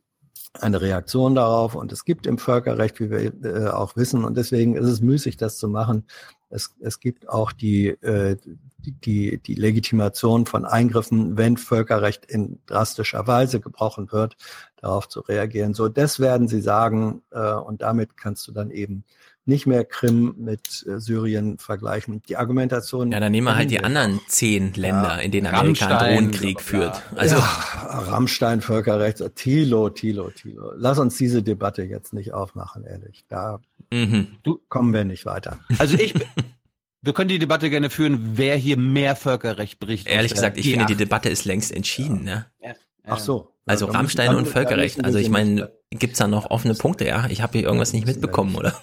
eine Reaktion darauf und es gibt im Völkerrecht, wie wir äh, auch wissen, und deswegen ist es müßig, das zu machen. Es, es gibt auch die, äh, die, die, Legitimation von Eingriffen, wenn Völkerrecht in drastischer Weise gebrochen wird, darauf zu reagieren. So, das werden sie sagen äh, und damit kannst du dann eben nicht mehr Krim mit äh, Syrien vergleichen. Die Argumentation. Ja, dann nehmen wir halt die anderen zehn Länder, in denen Amerika einen Rammstein, Drohnenkrieg führt. Also, ja, Rammstein, Völkerrecht, Thilo, Thilo, Thilo. Lass uns diese Debatte jetzt nicht aufmachen, ehrlich. Da Mhm. kommen wir nicht weiter. Also ich, wir können die Debatte gerne führen, wer hier mehr Völkerrecht bricht. ehrlich der gesagt, ich finde, die G8. Debatte ist längst entschieden. Ne? Ach so. Also Ja, Rammstein und Völkerrecht. Also ich meine, gibt's da noch offene Punkte? Ja, ich habe hier irgendwas nicht mitbekommen, oder?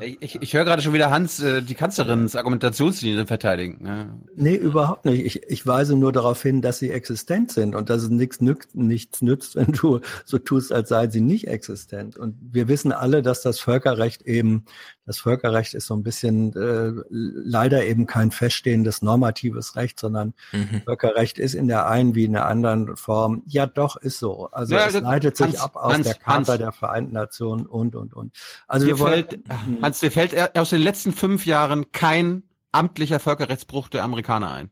Ich, ich höre gerade schon wieder Hans, äh, die Kanzlerins Argumentationslinie verteidigen. ne? Ja. Nee, überhaupt nicht. Ich, ich weise nur darauf hin, dass sie existent sind und dass es nichts nützt, nichts nützt, wenn du so tust, als seien sie nicht existent. Und wir wissen alle, dass das Völkerrecht eben, das Völkerrecht ist so ein bisschen äh, leider eben kein feststehendes normatives Recht, sondern Mhm. Völkerrecht ist in der einen wie in der anderen Form. Ja, doch, ist so. Also Ja, es das- leitet sich Hans, ab aus Hans, der Charta Hans. der Vereinten Nationen und, und, und. Also Dir wir wollen, fällt, Hans, dir fällt aus den letzten fünf Jahren kein amtlicher Völkerrechtsbruch der Amerikaner ein.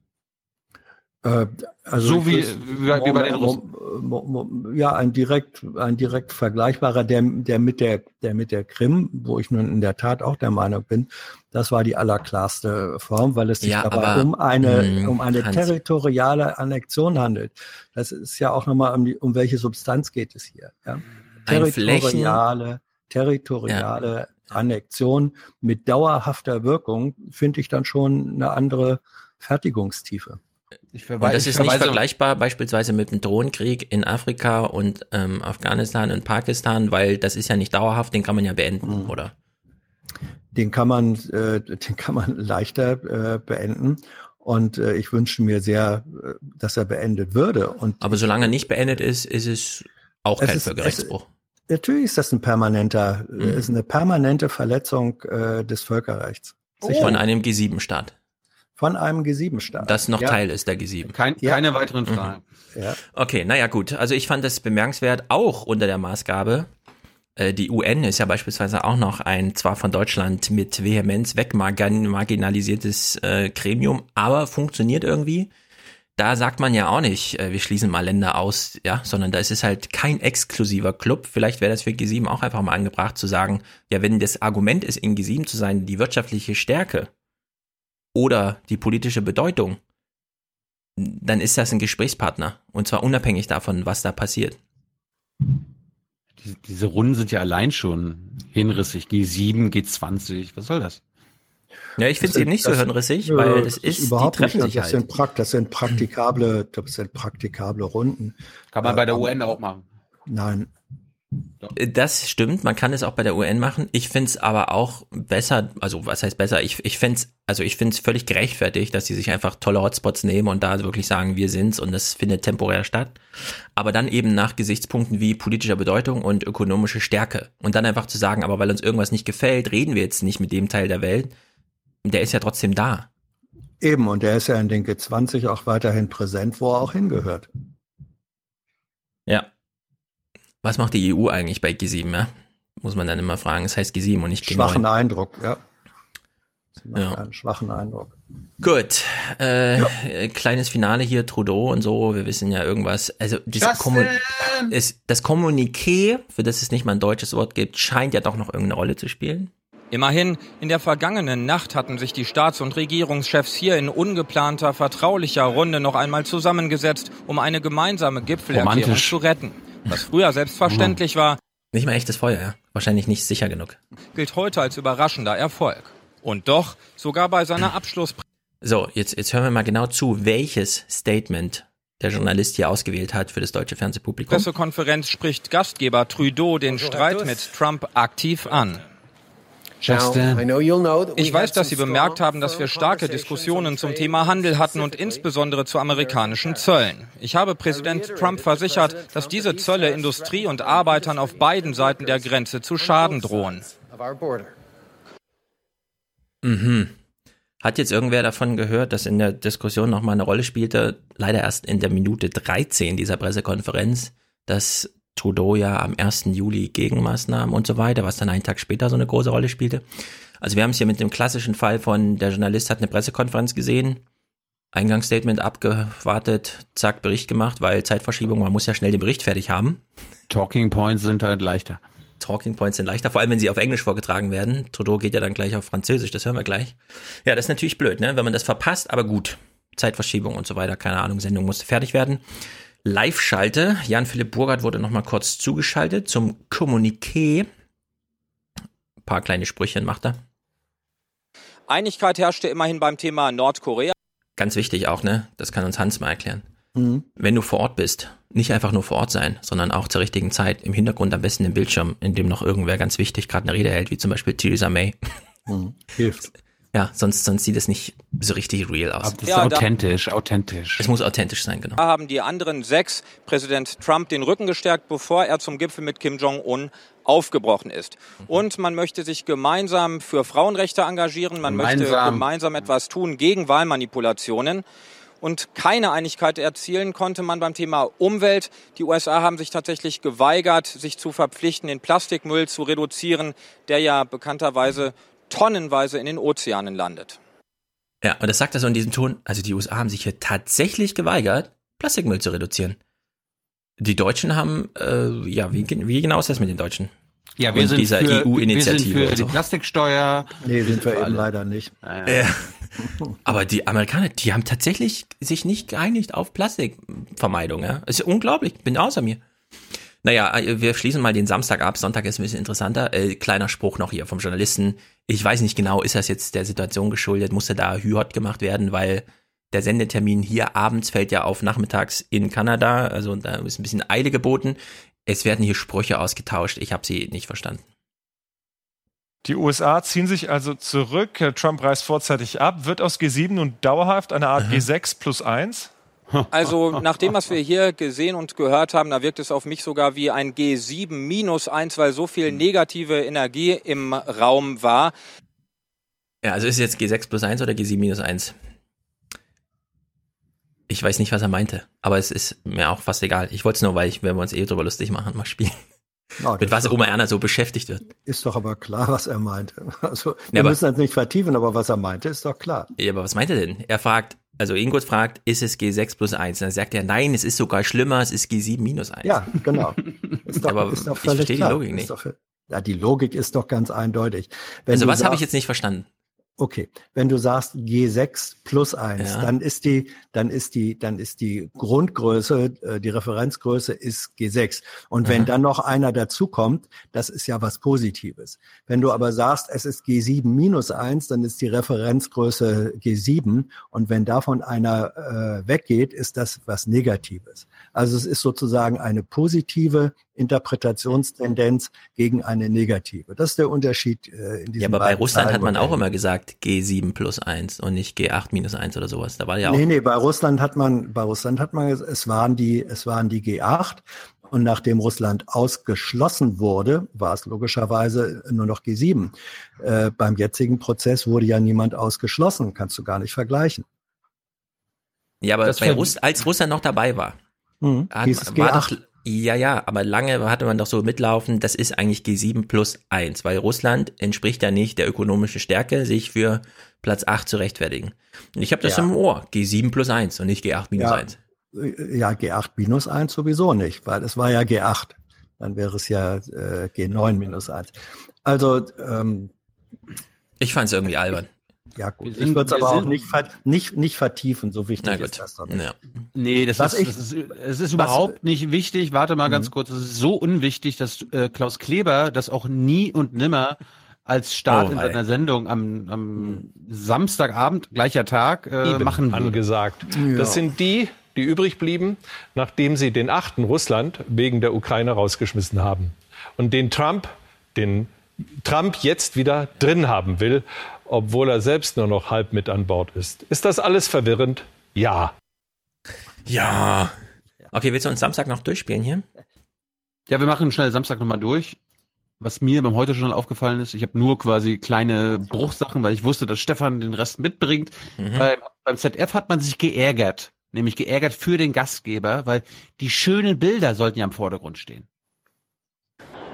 Äh, also So ich wie- wüs- wie- wie bei den Russen. Ja, ein direkt, ein direkt vergleichbarer, der, der mit der, der mit der Krim, wo ich nun in der Tat auch der Meinung bin, das war die allerklarste Form, weil es sich Ja, dabei aber, um eine, hm, um eine Hans. territoriale Annexion handelt. Das ist ja auch nochmal um, die, um welche Substanz geht es hier? Ja? Territoriale, territoriale Annexion mit dauerhafter Wirkung finde ich dann schon eine andere Fertigungstiefe. Ich Und das ist nicht vergleichbar beispielsweise mit dem Drohnenkrieg in Afrika und ähm, Afghanistan und Pakistan, weil das ist ja nicht dauerhaft, den kann man ja beenden, Mhm. oder? Den kann man, äh, den kann man leichter äh, beenden. Und äh, ich wünsche mir sehr, äh, dass er beendet würde. Und Aber solange er nicht beendet ist, ist es auch Es kein ist- Völkerrechtsbruch. Natürlich ist das ein permanenter, Mhm. äh, ist eine permanente Verletzung äh, des Völkerrechts. Sicher. Von einem G7-Staat, Von einem G7-Staat. das noch ja. Teil ist der G7. Kein, Ja. Keine weiteren Fragen. Ja. Okay, naja gut. Also ich fand das bemerkenswert, auch unter der Maßgabe. Äh, Die UN ist ja beispielsweise auch noch ein zwar von Deutschland mit Vehemenz wegmarginalisiertes äh, Gremium, aber funktioniert irgendwie. Da sagt man ja auch nicht, äh, wir schließen mal Länder aus, ja, sondern da ist es halt kein exklusiver Club. Vielleicht wäre das für G7 auch einfach mal angebracht zu sagen, ja, wenn das Argument ist, in G7 zu sein, die wirtschaftliche Stärke oder die politische Bedeutung, dann ist das ein Gesprächspartner. Und zwar unabhängig davon, was da passiert. Die, diese Runden sind ja allein schon hinrissig. G7, G20, was soll das? Ja, ich finde es eben nicht so hirnrissig, Nö, weil das ist, die überhaupt treffen nicht. sich das halt. Sind prakt, das sind praktikable, das sind praktikable Runden. Kann man bei der Äh, UN auch machen. Nein. Das stimmt, man kann es auch bei der UN machen. Ich finde es aber auch besser, also was heißt besser? Ich, ich finde es, also ich finde es völlig gerechtfertigt, dass sie sich einfach tolle Hotspots nehmen und da wirklich sagen, wir sind's und das findet temporär statt. Aber dann eben nach Gesichtspunkten wie politischer Bedeutung und ökonomische Stärke. Und dann einfach zu sagen, aber weil uns irgendwas nicht gefällt, reden wir jetzt nicht mit dem Teil der Welt. Der ist ja trotzdem da. Eben, und der ist ja in den G20 auch weiterhin präsent, wo er auch hingehört. Ja. Was macht die EU eigentlich bei G7, ja? Muss man dann immer fragen. Es das heißt G7 und nicht G9. Schwachen Eindruck, ja. Ja. Einen schwachen Eindruck. Gut, äh, ja. kleines Finale hier, Trudeau und so, wir wissen ja irgendwas. Also Kommun ist, das Kommuniqué, für das es nicht mal ein deutsches Wort gibt, scheint ja doch noch irgendeine Rolle zu spielen. Immerhin, in der vergangenen Nacht hatten sich die Staats- und Regierungschefs hier in ungeplanter, vertraulicher Runde noch einmal zusammengesetzt, um eine gemeinsame Gipfelerklärung Romantisch. zu retten. Was früher selbstverständlich war, Nicht mal echtes Feuer, ja. Wahrscheinlich nicht sicher genug. gilt heute als überraschender Erfolg. Und doch, sogar bei seiner Abschluss So, jetzt, jetzt hören wir mal genau zu, welches Statement der Journalist hier ausgewählt hat für das deutsche Fernsehpublikum. Pressekonferenz spricht Gastgeber Trudeau den Streit mit Trump aktiv an. Ich weiß, dass Sie bemerkt haben, dass wir starke Diskussionen zum Thema Handel hatten und insbesondere zu amerikanischen Zöllen. Ich habe Präsident Trump versichert, dass diese Zölle Industrie und Arbeitern auf beiden Seiten der Grenze zu Schaden drohen. Mhm. Hat jetzt irgendwer davon gehört, dass in der Diskussion nochmal eine Rolle spielte, leider erst in der Minute 13 dieser Pressekonferenz, dass Trudeau ja am 1. Juli Gegenmaßnahmen und so weiter, was dann einen Tag später so eine große Rolle spielte. Also wir haben es hier mit dem klassischen Fall von, der Journalist hat eine Pressekonferenz gesehen, Eingangsstatement abgewartet, zack, Bericht gemacht, weil Zeitverschiebung, man muss ja schnell den Bericht fertig haben. Talking Points sind halt leichter. Talking Points sind leichter, vor allem wenn sie auf Englisch vorgetragen werden. Trudeau geht ja dann gleich auf Französisch, das hören wir gleich. Ja, das ist natürlich blöd, ne? wenn man das verpasst, aber gut. Zeitverschiebung und so weiter, keine Ahnung, Sendung musste fertig werden. Live-Schalte, Jan-Philipp Burgert wurde nochmal kurz zugeschaltet zum Kommuniqué. Ein paar kleine Sprüche macht er. Einigkeit herrschte immerhin beim Thema Nordkorea. Ganz wichtig auch, ne? Das kann uns Hans mal erklären. Mhm. Wenn du vor Ort bist, nicht einfach nur vor Ort sein, sondern auch zur richtigen Zeit im Hintergrund am besten im Bildschirm, in dem noch irgendwer ganz wichtig gerade eine Rede hält, wie zum Beispiel Theresa May. Mhm. Hilft. Ja, sonst, sonst sieht es nicht so richtig real aus. Aber das ist Ja, da- authentisch, authentisch. Es muss authentisch sein, genau. Da haben die anderen sechs Präsident Trump den Rücken gestärkt, bevor er zum Gipfel mit Kim Jong-un aufgebrochen ist. Und man möchte sich gemeinsam für Frauenrechte engagieren, man möchte Gemeinsam. gemeinsam etwas tun gegen Wahlmanipulationen. Und keine Einigkeit erzielen konnte man beim Thema Umwelt. Die USA haben sich tatsächlich geweigert, sich zu verpflichten, den Plastikmüll zu reduzieren, der ja bekannterweise tonnenweise in den Ozeanen landet. Ja, und das sagt er so in diesem Ton. Also die USA haben sich hier tatsächlich geweigert, Plastikmüll zu reduzieren. Die Deutschen haben, äh, ja, wie, wie genau ist das mit den Deutschen? Ja, wir Und sind dieser für, wir sind EU-Initiative für die so. Plastiksteuer. Nee, sind wir eben leider nicht. Ja. Aber die Amerikaner, die haben tatsächlich sich nicht geeinigt auf Plastikvermeidung. Ja? Es ist unglaublich, bin außer mir. Naja, äh, wir schließen mal den Samstag ab. Sonntag ist ein bisschen interessanter. Äh, kleiner Spruch noch hier vom Journalisten. Ich weiß nicht genau, ist das jetzt der Situation geschuldet? Musste da Hühot gemacht werden, weil der Sendetermin hier abends fällt ja auf nachmittags in Kanada. Also da ist ein bisschen Eile geboten. Es werden hier Sprüche ausgetauscht. Ich habe sie nicht verstanden. Die USA ziehen sich also zurück. Herr Trump reist vorzeitig ab. Wird aus G7 nun dauerhaft eine Art G6 plus 1? Also nach dem, was wir hier gesehen und gehört haben, da wirkt es auf mich sogar wie ein G7 minus 1, weil so viel negative Energie im Raum war. Ja, also ist es jetzt G6 plus 1 oder G7 minus 1? Ich weiß nicht, was er meinte, aber es ist mir auch fast egal. Ich wollte es nur, weil ich, wenn wir uns eh drüber lustig machen, mal spielen. Ja, Mit was Oma Erna so beschäftigt wird. Ist doch aber klar, was er meinte. Also, wir Ja, aber- müssen das nicht vertiefen, aber was er meinte, ist doch klar. Ja, aber was meint er denn? Er fragt, also Ingot fragt, ist es G6 plus 1? Dann sagt er, nein, es ist sogar schlimmer, es ist G7 minus 1. Ja, genau. Ist doch, Aber ist doch ich verstehe die klar. Logik Ist nicht. doch ja, die Logik ist doch ganz eindeutig. Wenn Also was habe ich jetzt nicht verstanden? Okay, wenn du sagst G6 plus eins, Ja. dann ist die, dann ist die, dann ist die Grundgröße, äh, die Referenzgröße ist G6. Und wenn Aha. dann noch einer dazukommt, das ist ja was Positives. Wenn du aber sagst, es ist G7 minus eins, dann ist die Referenzgröße G7. Und wenn davon einer äh, weggeht, ist das was Negatives. Also es ist sozusagen eine positive Interpretationstendenz gegen eine negative. Das ist der Unterschied äh, in diesem Ja, aber bei Russland hat man auch immer gesagt G7 plus 1 und nicht G8 minus 1 oder sowas. Da war ja auch. Nee, nee, bei Russland hat man, bei Russland hat man, es waren die, es waren die G8 und nachdem Russland ausgeschlossen wurde, war es logischerweise nur noch G7. Äh, beim jetzigen Prozess wurde ja niemand ausgeschlossen, kannst du gar nicht vergleichen. Ja, aber Das bei ver- Russ, als Russland noch dabei war, Mhm. hat, Hieß es war, doch, G8. Ja, ja, aber lange hatte man doch so mitlaufen, das ist eigentlich G7 plus 1, weil Russland entspricht ja nicht der ökonomischen Stärke, sich für Platz 8 zu rechtfertigen. Und ich habe das Ja. im Ohr, G7 plus 1 und nicht G8 minus Ja. 1. Äh, Ja, G8 minus 1 sowieso nicht, weil es war ja G8. Dann wäre es ja äh, G9 minus 1. Also, ähm, Ich fand es irgendwie albern. Ja gut, sind- ich würde es aber auch nicht, ver nicht, nicht vertiefen, so wichtig gut. ist das nicht. Ja. Nee, das Was ist, ich- das ist, es ist was- überhaupt nicht wichtig. Warte mal ganz Mhm. kurz. Es ist so unwichtig, dass äh, Klaus Kleber das auch nie und nimmer als Start Oh, in seiner Sendung am, am Samstagabend, gleicher Tag, äh, machen würde. angesagt. Ja. Das sind die, die übrig blieben, nachdem sie den achten Russland wegen der Ukraine rausgeschmissen haben. Und den Trump, den Trump jetzt wieder drin haben will, obwohl er selbst nur noch halb mit an Bord ist. Ist das alles verwirrend? Ja. Ja. Okay, willst du uns Samstag noch durchspielen hier? Ja, wir machen schnell Samstag nochmal durch. Was mir beim Heute-Journal aufgefallen ist, ich habe nur quasi kleine Bruchsachen, weil ich wusste, dass Stefan den Rest mitbringt. Mhm. Beim, beim ZF hat man sich geärgert. Nämlich geärgert für den Gastgeber, weil die schönen Bilder sollten ja im Vordergrund stehen.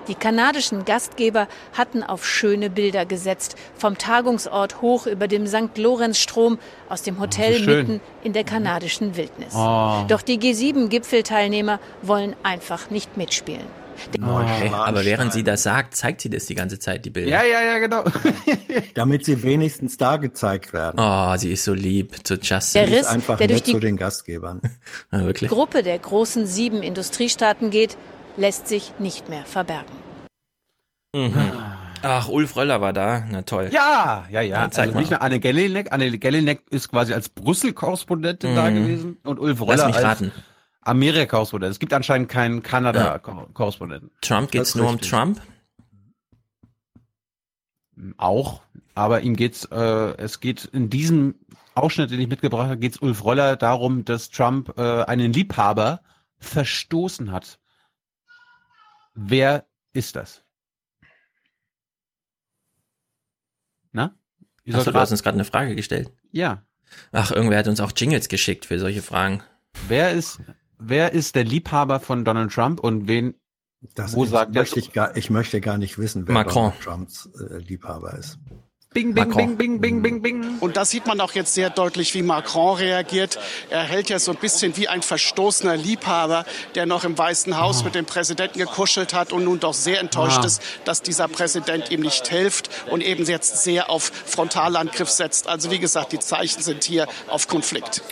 Die kanadischen Gastgeber hatten auf schöne Bilder gesetzt, vom Tagungsort hoch über dem St. Lorenz-Strom aus dem Hotel so mitten in der kanadischen Wildnis. Oh. Doch die G7-Gipfelteilnehmer wollen einfach nicht mitspielen. Okay, aber während sie das sagt, zeigt sie das die ganze Zeit, die Bilder. Ja, ja, ja, genau. Damit sie wenigstens da gezeigt werden. Oh, sie ist so lieb zu Justin. Der Riss, einfach der durch die zu den Gastgebern. Ja, wirklich. Gruppe der großen sieben Industriestaaten geht, lässt sich nicht mehr verbergen. Mhm. Ach, Ulf Röller war da. Na toll. Ja, ja, ja. Also mal. nicht nur Anne Gellinek. Anne Gellinek ist quasi als Brüssel-Korrespondentin da Mhm. gewesen und Ulf Lass Röller mich als raten. Amerika-Korrespondent. Es gibt anscheinend keinen Kanada-Korrespondenten. Trump geht's ist nur um richtig. Trump? Auch, aber ihm geht's, äh, es geht in diesem Ausschnitt, den ich mitgebracht habe, geht's Ulf Röller darum, dass Trump äh, einen Liebhaber verstoßen hat. Wer ist das? Na? Achso, du hast uns gerade eine Frage gestellt. Ja. Ach, irgendwer hat uns auch Jingles geschickt für solche Fragen. Wer ist, wer ist der Liebhaber von Donald Trump und wen, Das wo ich, sagt der möchte ich, gar, ich möchte gar nicht wissen, wer Macron. Donald Trumps äh, Liebhaber ist. Bing, bing, Macron. bing, bing, bing, bing, bing. Und da sieht man auch jetzt sehr deutlich, wie Macron reagiert. Er hält ja so ein bisschen wie ein verstoßener Liebhaber, der noch im Weißen Haus mit dem Präsidenten gekuschelt hat und nun doch sehr enttäuscht Ah. ist, dass dieser Präsident ihm nicht hilft und eben jetzt sehr auf Frontalangriff setzt. Also wie gesagt, die Zeichen sind hier auf Konflikt.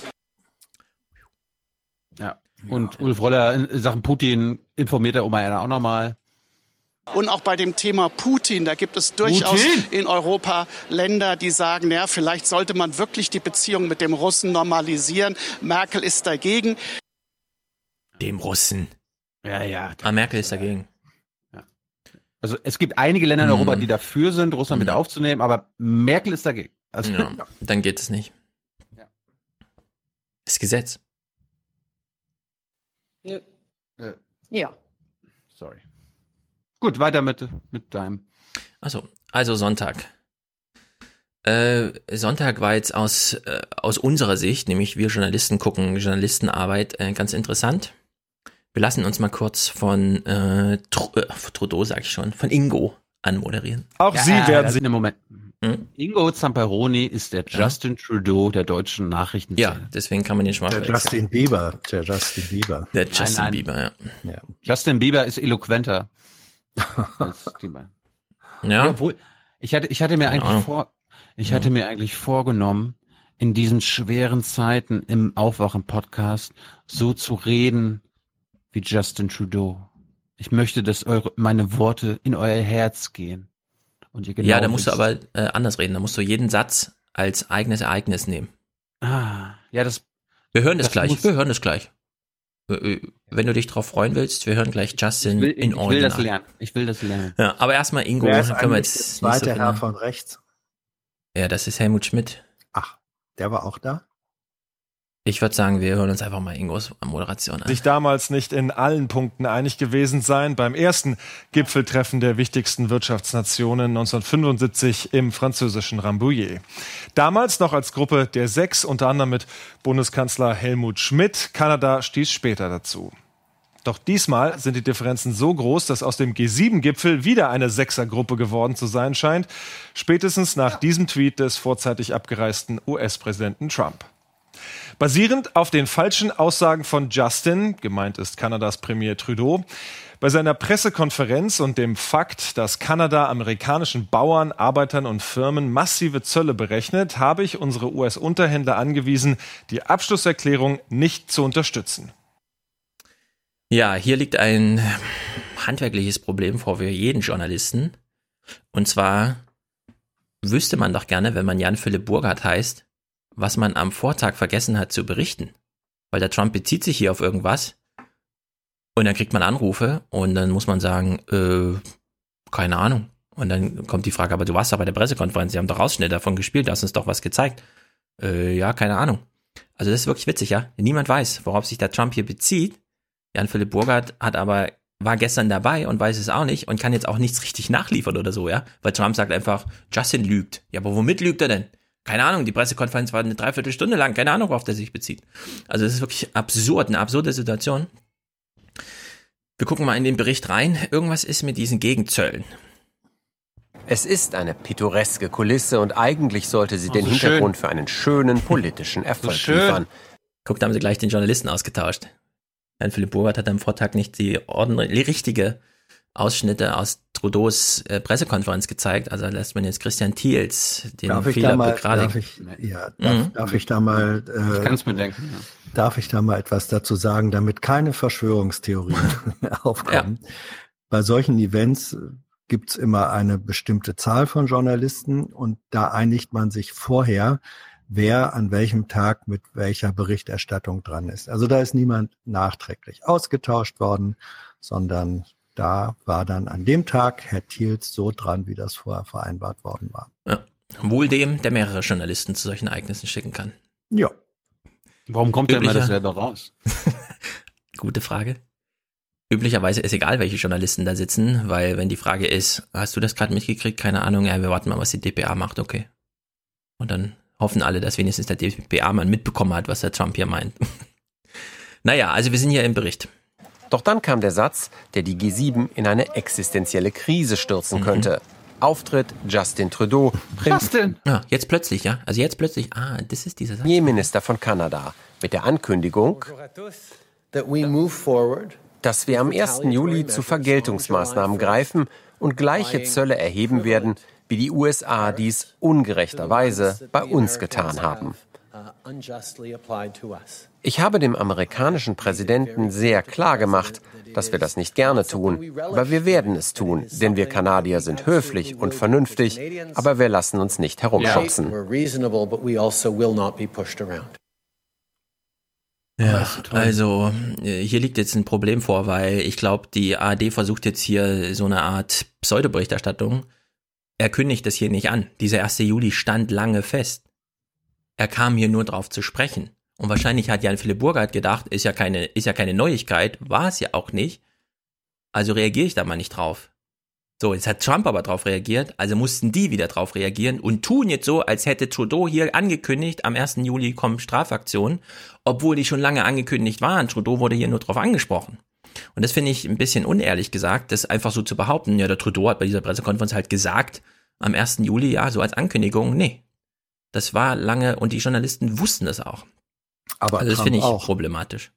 Ja. Und Ulf Röller in Sachen Putin informiert er Oma auch nochmal. Und auch bei dem Thema Putin, da gibt es durchaus Putin? in Europa Länder, die sagen, ja, vielleicht sollte man wirklich die Beziehung mit dem Russen normalisieren. Merkel ist dagegen. Dem Russen. Ja, ja. Ah, Merkel ist dagegen. Also es gibt einige Länder in Mhm. Europa, die dafür sind, Russland wieder aufzunehmen, aber Merkel ist dagegen. Also, Ja, dann geht es nicht. Das Gesetz. Äh, Ja. sorry. Gut, weiter mit, mit deinem. Also, also Sonntag. Äh, Sonntag war jetzt aus, äh, aus unserer Sicht, nämlich wir Journalisten gucken Journalistenarbeit, äh, ganz interessant. Wir lassen uns mal kurz von äh, Tru äh, Trudeau, sag ich schon, von Ingo anmoderieren. Auch Sie werden sich im Moment. Hm? Ingo Zamperoni ist der Justin Trudeau der deutschen Nachrichten. Ja, deswegen kann man den schon mal Der. Justin Bieber. Der Justin Bieber. Der Justin nein. Bieber, ja. Ja. Justin Bieber ist eloquenter. Als die beiden. Ja, Obwohl, ich hatte, ich hatte mir eigentlich Ahnung. vor, ich hatte mir eigentlich vorgenommen, in diesen schweren Zeiten im Aufwachen-Podcast so zu reden wie Justin Trudeau. Ich möchte, dass eure, meine Worte in euer Herz gehen. Und ihr genau ja, da musst du aber äh, anders reden. Da musst du jeden Satz als eigenes Ereignis nehmen. Ah, ja, das. Wir hören das, Das gleich. muss- Wir hören das gleich. Äh, Wenn du dich drauf freuen willst, wir hören gleich Justin Ich will, in ich will das lernen. Ich will das lernen. Ja, aber erstmal Ingo. Wer ist können wir jetzt der zweite so Herr von rechts? Ja, das ist Helmut Schmidt. Ach, der war auch da? Ich würde sagen, wir hören uns einfach mal Ingos Moderation an. sich damals nicht in allen Punkten einig gewesen sein beim ersten Gipfeltreffen der wichtigsten Wirtschaftsnationen 1975 im französischen Rambouillet. Damals noch als Gruppe der sechs, unter anderem mit Bundeskanzler Helmut Schmidt. Kanada stieß später dazu. Doch diesmal sind die Differenzen so groß, dass aus dem G7-Gipfel wieder eine Sechsergruppe geworden zu sein scheint. Spätestens nach diesem Tweet des vorzeitig abgereisten US-Präsidenten Trump. Basierend auf den falschen Aussagen von Justin, gemeint ist Kanadas Premier Trudeau, bei seiner Pressekonferenz und dem Fakt, dass Kanada amerikanischen Bauern, Arbeitern und Firmen massive Zölle berechnet, habe ich unsere US-Unterhändler angewiesen, die Abschlusserklärung nicht zu unterstützen. Ja, hier liegt ein handwerkliches Problem vor für jeden Journalisten. Und zwar wüsste man doch gerne, wenn man Jan Philipp Burghardt heißt, was man am Vortag vergessen hat zu berichten. Weil der Trump bezieht sich hier auf irgendwas und dann kriegt man Anrufe und dann muss man sagen, äh, keine Ahnung. Und dann kommt die Frage, aber du warst doch bei der Pressekonferenz, sie haben doch Ausschnitte davon gespielt, du hast uns doch was gezeigt. Äh, ja, keine Ahnung. Also das ist wirklich witzig, ja. Niemand weiß, worauf sich der Trump hier bezieht. Jan-Philipp Burghardt hat aber, war gestern dabei und weiß es auch nicht und kann jetzt auch nichts richtig nachliefern oder so, ja. Weil Trump sagt einfach, Justin lügt. Ja, aber womit lügt er denn? Keine Ahnung, die Pressekonferenz war eine Dreiviertelstunde lang, keine Ahnung, worauf der sich bezieht. Also das ist wirklich absurd, eine absurde Situation. Wir gucken mal in den Bericht rein. Irgendwas ist mit diesen Gegenzöllen. Es ist eine pittoreske Kulisse und eigentlich sollte sie oh, den so Hintergrund schön. für einen schönen politischen Erfolg so liefern. Guck, da haben sie gleich den Journalisten ausgetauscht. Herrn Philipp Burghardt hat am Vortag nicht die ordentliche, richtige Ausschnitte aus Trudeaus äh, Pressekonferenz gezeigt. Also lässt man jetzt Christian Thiels den darf Fehler mal, darf ich, ja, darf, mhm. darf ich da mal äh, ich kann es mir denken, ja. Darf ich da mal etwas dazu sagen, damit keine Verschwörungstheorien aufkommen? Ja. Bei solchen Events gibt's immer eine bestimmte Zahl von Journalisten und da einigt man sich vorher, wer an welchem Tag mit welcher Berichterstattung dran ist. Also da ist niemand nachträglich ausgetauscht worden, sondern da war dann an dem Tag Herr Thiels so dran, wie das vorher vereinbart worden war. Ja. Wohl dem, der mehrere Journalisten zu solchen Ereignissen schicken kann. Ja. Warum kommt Üblicher, der immer selber raus? Gute Frage. Üblicherweise ist egal, welche Journalisten da sitzen, weil wenn die Frage ist, hast du das gerade mitgekriegt? Keine Ahnung, ja, wir warten mal, was die DPA macht, okay. Und dann hoffen alle, dass wenigstens der DPA mal mitbekommen hat, was der Trump hier meint. naja, also wir sind hier im Bericht. Doch dann kam der Satz, der die G7 in eine existenzielle Krise stürzen mhm. könnte. Auftritt Justin Trudeau, Prinz Justin. Ja, jetzt plötzlich, ja. Also jetzt plötzlich, ah, das ist dieser Satz. Premierminister von Kanada mit der Ankündigung, dass wir am 1. Juli zu Vergeltungsmaßnahmen greifen und gleiche Zölle erheben werden, wie die USA dies ungerechterweise bei uns getan haben. Ich habe dem amerikanischen Präsidenten sehr klar gemacht, dass wir das nicht gerne tun, aber wir werden es tun, denn wir Kanadier sind höflich und vernünftig, aber wir lassen uns nicht herumschubsen. Ja, also äh, hier liegt jetzt ein Problem vor, weil ich glaube, die ARD versucht jetzt hier so eine Art Pseudoberichterstattung. Er kündigt das hier nicht an. Dieser 1. Juli stand lange fest. Er kam hier nur drauf zu sprechen. Und wahrscheinlich hat Jan Philipp Burghardt gedacht, ist ja keine, ist ja keine Neuigkeit, war es ja auch nicht. Also reagiere ich da mal nicht drauf. So, jetzt hat Trump aber drauf reagiert, also mussten die wieder drauf reagieren und tun jetzt so, als hätte Trudeau hier angekündigt, am 1. Juli kommen Strafaktionen, obwohl die schon lange angekündigt waren. Trudeau wurde hier nur drauf angesprochen. Und das finde ich ein bisschen unehrlich gesagt, das einfach so zu behaupten. Ja, der Trudeau hat bei dieser Pressekonferenz halt gesagt, am 1. Juli, ja, so als Ankündigung, nee. Das war lange und die Journalisten wussten das auch. Aber also das finde ich auch. problematisch.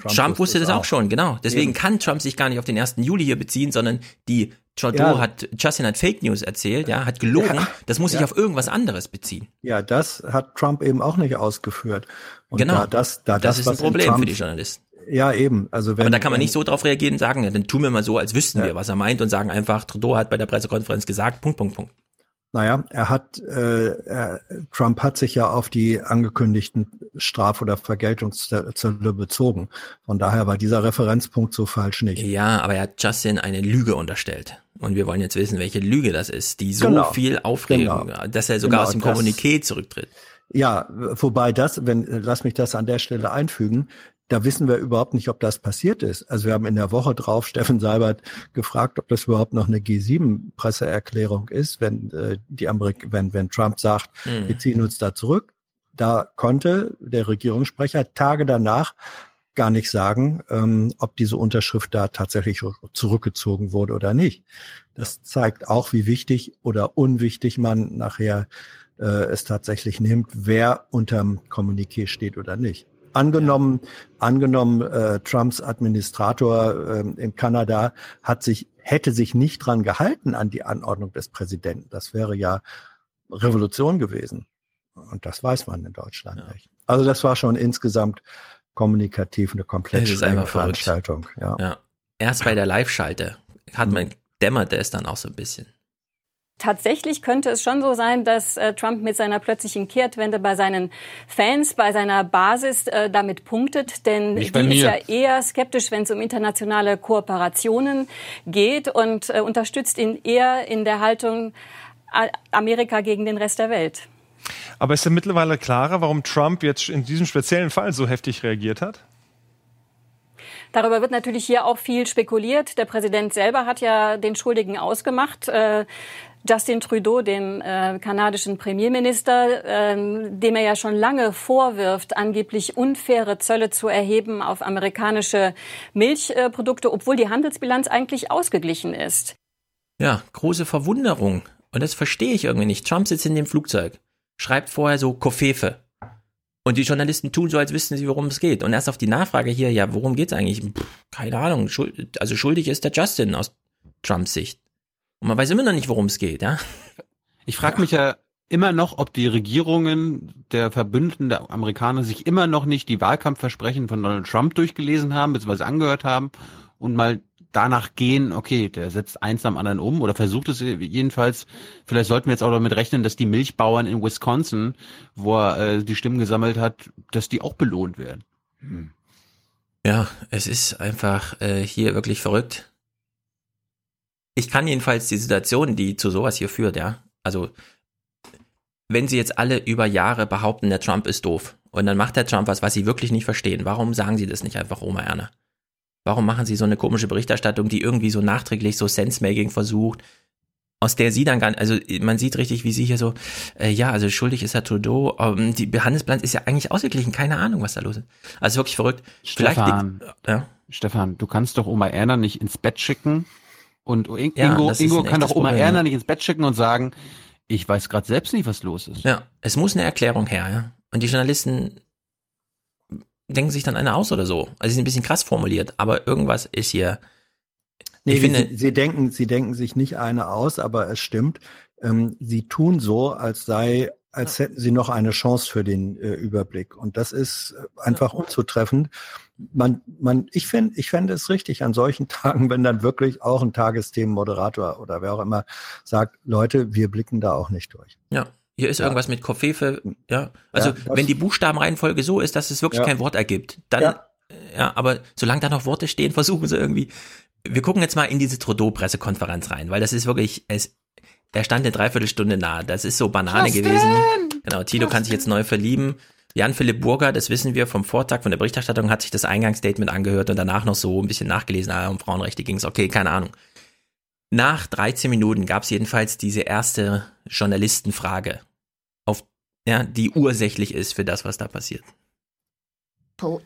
Trump, Trump wusste das auch. auch schon, genau. Deswegen Eben. kann Trump sich gar nicht auf den 1. Juli hier beziehen, sondern die Trudeau ja. hat, Justin hat Fake News erzählt, ja, hat gelogen. Ja. Das muss sich ja. auf irgendwas anderes beziehen. Ja, das hat Trump eben auch nicht ausgeführt. Und genau. Da das, da das, das ist ein Problem Trump, für die Journalisten. Ja, eben. Also wenn, Aber da kann man nicht so drauf reagieren und sagen, ja, dann tun wir mal so, als wüssten wir, was er meint und sagen einfach, Trudeau hat bei der Pressekonferenz gesagt, Punkt, Punkt, Punkt. Naja, er hat, äh, er, Trump hat sich ja auf die angekündigten Straf- oder Vergeltungszölle bezogen. Von daher war dieser Referenzpunkt so falsch nicht. Ja, aber er hat Justin eine Lüge unterstellt. Und wir wollen jetzt wissen, welche Lüge das ist, die so genau. viel Aufregung, genau. dass er sogar genau, aus dem Kommuniqué zurücktritt. Ja, wobei das, wenn, lass mich das an der Stelle einfügen, da wissen wir überhaupt nicht, ob das passiert ist. Also wir haben in der Woche drauf Steffen Seibert gefragt, ob das überhaupt noch eine G7-Presseerklärung ist, wenn äh, die Amerik wenn, wenn Trump sagt, mhm. wir ziehen uns da zurück. Da konnte der Regierungssprecher Tage danach gar nicht sagen, ähm, ob diese Unterschrift da tatsächlich zurückgezogen wurde oder nicht. Das zeigt auch, wie wichtig oder unwichtig man nachher äh, es tatsächlich nimmt, wer unterm Kommuniqué steht oder nicht. Angenommen, angenommen, äh, Trumps Administrator äh, in Kanada hat sich, hätte sich nicht dran gehalten an die Anordnung des Präsidenten. Das wäre ja Revolution gewesen. Und das weiß man in Deutschland ja. nicht. Also das war schon insgesamt kommunikativ eine komplett schräge Veranstaltung. Ja. ja. Erst bei der Live-Schalte hat man, dämmerte es dann auch so ein bisschen. Tatsächlich könnte es schon so sein, dass äh, Trump mit seiner plötzlichen Kehrtwende bei seinen Fans, bei seiner Basis äh, damit punktet, denn die ist ja eher skeptisch, wenn es um internationale Kooperationen geht und äh, unterstützt ihn eher in der Haltung Amerika gegen den Rest der Welt. Aber ist ja mittlerweile klarer, warum Trump jetzt in diesem speziellen Fall so heftig reagiert hat? Darüber wird natürlich hier auch viel spekuliert. Der Präsident selber hat ja den Schuldigen ausgemacht. Justin Trudeau, dem äh, kanadischen Premierminister, äh, dem er ja schon lange vorwirft, angeblich unfaire Zölle zu erheben auf amerikanische Milchprodukte, obwohl die Handelsbilanz eigentlich ausgeglichen ist. Ja, große Verwunderung. Und das verstehe ich irgendwie nicht. Trump sitzt in dem Flugzeug, schreibt vorher so Kofefe. Und die Journalisten tun so, als wüssten sie, worum es geht. Und erst auf die Nachfrage hier, ja, worum geht's eigentlich? Pff, keine Ahnung. Schuld, also schuldig ist der Justin aus Trumps Sicht. Und man weiß immer noch nicht, worum es geht, ja. Ich frage mich ja immer noch, ob die Regierungen der Verbündeten der Amerikaner sich immer noch nicht die Wahlkampfversprechen von Donald Trump durchgelesen haben, beziehungsweise angehört haben und mal danach gehen, okay, der setzt eins am anderen um oder versucht es jedenfalls. Vielleicht sollten wir jetzt auch damit rechnen, dass die Milchbauern in Wisconsin, wo er äh, die Stimmen gesammelt hat, dass die auch belohnt werden. Hm. Ja, es ist einfach äh, hier wirklich verrückt. Ich kann jedenfalls die Situation, die zu sowas hier führt, ja, also wenn sie jetzt alle über Jahre behaupten, der Trump ist doof und dann macht der Trump was, was sie wirklich nicht verstehen, warum sagen sie das nicht einfach Oma Erna? Warum machen sie so eine komische Berichterstattung, die irgendwie so nachträglich so Sense-Making versucht, aus der sie dann gar also man sieht richtig, wie sie hier so, äh, ja, also schuldig ist Herr Trudeau, ähm, die Handelsbilanz ist ja eigentlich ausgeglichen, keine Ahnung, was da los ist. Also wirklich verrückt. Stefan, Vielleicht, ja? Stefan, du kannst doch Oma Erna nicht ins Bett schicken und Ingo, ja, Ingo kann doch Oma Problem, Erna nicht ins Bett schicken und sagen, ich weiß gerade selbst nicht, was los ist. Ja, es muss eine Erklärung her, ja. Und die Journalisten denken sich dann eine aus oder so. Also sie sind ein bisschen krass formuliert, aber irgendwas ist hier. Nee, ich finde, sie, sie, denken, sie denken sich nicht eine aus, aber es stimmt. Ähm, sie tun so, als sei, als hätten sie noch eine Chance für den äh, Überblick. Und das ist äh, einfach unzutreffend. Man, man, ich finde, ich fände es richtig an solchen Tagen, wenn dann wirklich auch ein Tagesthemenmoderator oder wer auch immer sagt, Leute, wir blicken da auch nicht durch. Ja, hier ist ja. irgendwas mit Koffefe, ja. Also, ja, wenn die Buchstabenreihenfolge so ist, dass es wirklich ja. kein Wort ergibt, dann, ja. ja, aber solange da noch Worte stehen, versuchen sie irgendwie. Wir gucken jetzt mal in diese Trudeau-Pressekonferenz rein, weil das ist wirklich, es, der stand eine Dreiviertelstunde nahe. Das ist so Banane Justin! gewesen. Genau, Tito kann sich jetzt neu verlieben. Jan-Philipp Burger, das wissen wir vom Vortag von der Berichterstattung, hat sich das Eingangsstatement angehört und danach noch so ein bisschen nachgelesen, ah, um Frauenrechte ging es, okay, keine Ahnung. Nach 13 Minuten gab es jedenfalls diese erste Journalistenfrage ja, die ursächlich ist für das, was da passiert.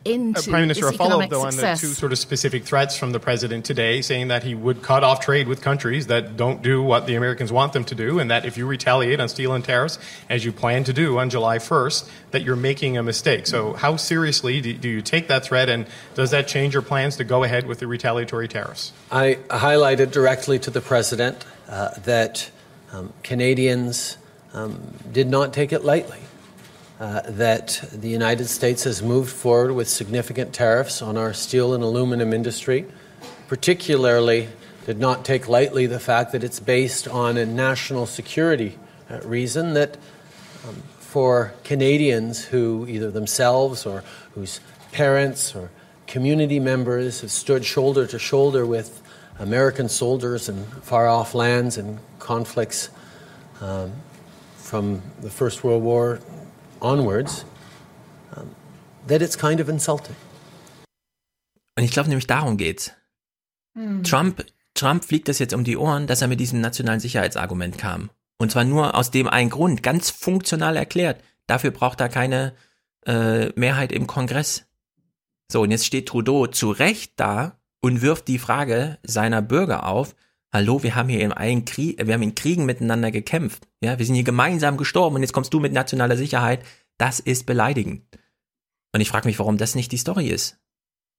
Into uh, Prime Minister, a follow-up though on the two sort of specific threats from the president today, saying that he would cut off trade with countries that don't do what the Americans want them to do, and that if you retaliate on steel and tariffs, as you plan to do on July 1st, that you're making a mistake. So, how seriously do, do you take that threat, and does that change your plans to go ahead with the retaliatory tariffs? I highlighted directly to the president uh, that um, Canadians um, did not take it lightly. Uh, that the United States has moved forward with significant tariffs on our steel and aluminum industry, particularly did not take lightly the fact that it's based on a national security uh, reason that um, for Canadians who either themselves or whose parents or community members have stood shoulder to shoulder with American soldiers in far off lands and conflicts um, from the First World War onwards, um, that it's kind of insulting. Und ich glaube nämlich darum geht's. Hm. Trump, Trump fliegt das jetzt um die Ohren, dass er mit diesem nationalen Sicherheitsargument kam. Und zwar nur aus dem einen Grund, ganz funktional erklärt. Dafür braucht er keine äh, Mehrheit im Kongress. So, und jetzt steht Trudeau zu Recht da und wirft die Frage seiner Bürger auf, hallo, wir haben hier in einen Krieg, wir haben in Kriegen miteinander gekämpft. Ja, wir sind hier gemeinsam gestorben und jetzt kommst du mit nationaler Sicherheit. Das ist beleidigend. Und ich frage mich, warum das nicht die Story ist.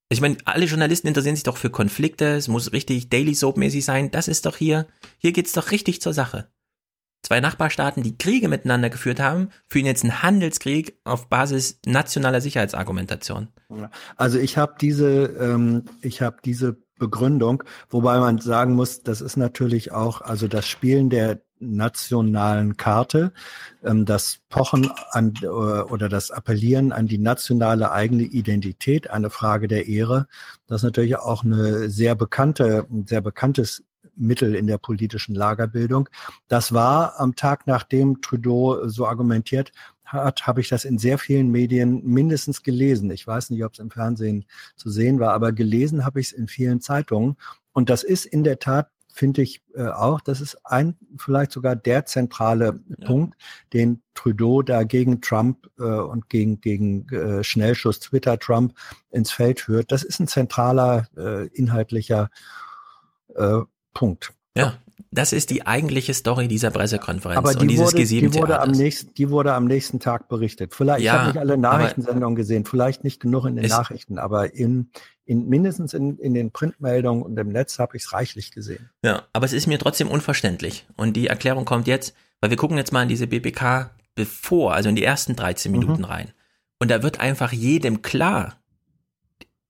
Ich meine, alle Journalisten interessieren sich doch für Konflikte, es muss richtig Daily Soap-mäßig sein. Das ist doch hier, hier geht's doch richtig zur Sache. Zwei Nachbarstaaten, die Kriege miteinander geführt haben, führen jetzt einen Handelskrieg auf Basis nationaler Sicherheitsargumentation. Also ich habe diese, ähm, ich habe diese Begründung, wobei man sagen muss, das ist natürlich auch, also das Spielen der nationalen Karte, ähm, das Pochen an äh, oder das Appellieren an die nationale eigene Identität, eine Frage der Ehre, das ist natürlich auch eine sehr bekannte, ein sehr bekanntes Mittel in der politischen Lagerbildung. Das war am Tag, nachdem Trudeau so argumentiert hat, habe ich das in sehr vielen Medien mindestens gelesen. Ich weiß nicht, ob es im Fernsehen zu sehen war, aber gelesen habe ich es in vielen Zeitungen. Und das ist in der Tat finde ich äh, auch, das ist ein, vielleicht sogar der zentrale ja. Punkt, den Trudeau da gegen Trump äh, und gegen, gegen äh, Schnellschuss Twitter Trump ins Feld führt. Das ist ein zentraler äh, inhaltlicher äh, Punkt. Ja, das ist die eigentliche Story dieser Pressekonferenz aber die und dieses wurde, die wurde am nächsten, Die wurde am nächsten Tag berichtet. Vielleicht, ja, ich habe nicht alle Nachrichtensendungen gesehen, vielleicht nicht genug in den Nachrichten, aber in, in mindestens in, in den Printmeldungen und im Netz habe ich es reichlich gesehen. Ja, aber es ist mir trotzdem unverständlich. Und die Erklärung kommt jetzt, weil wir gucken jetzt mal in diese BBK bevor, also in die ersten 13 mhm. Minuten mhm. rein. Und da wird einfach jedem klar,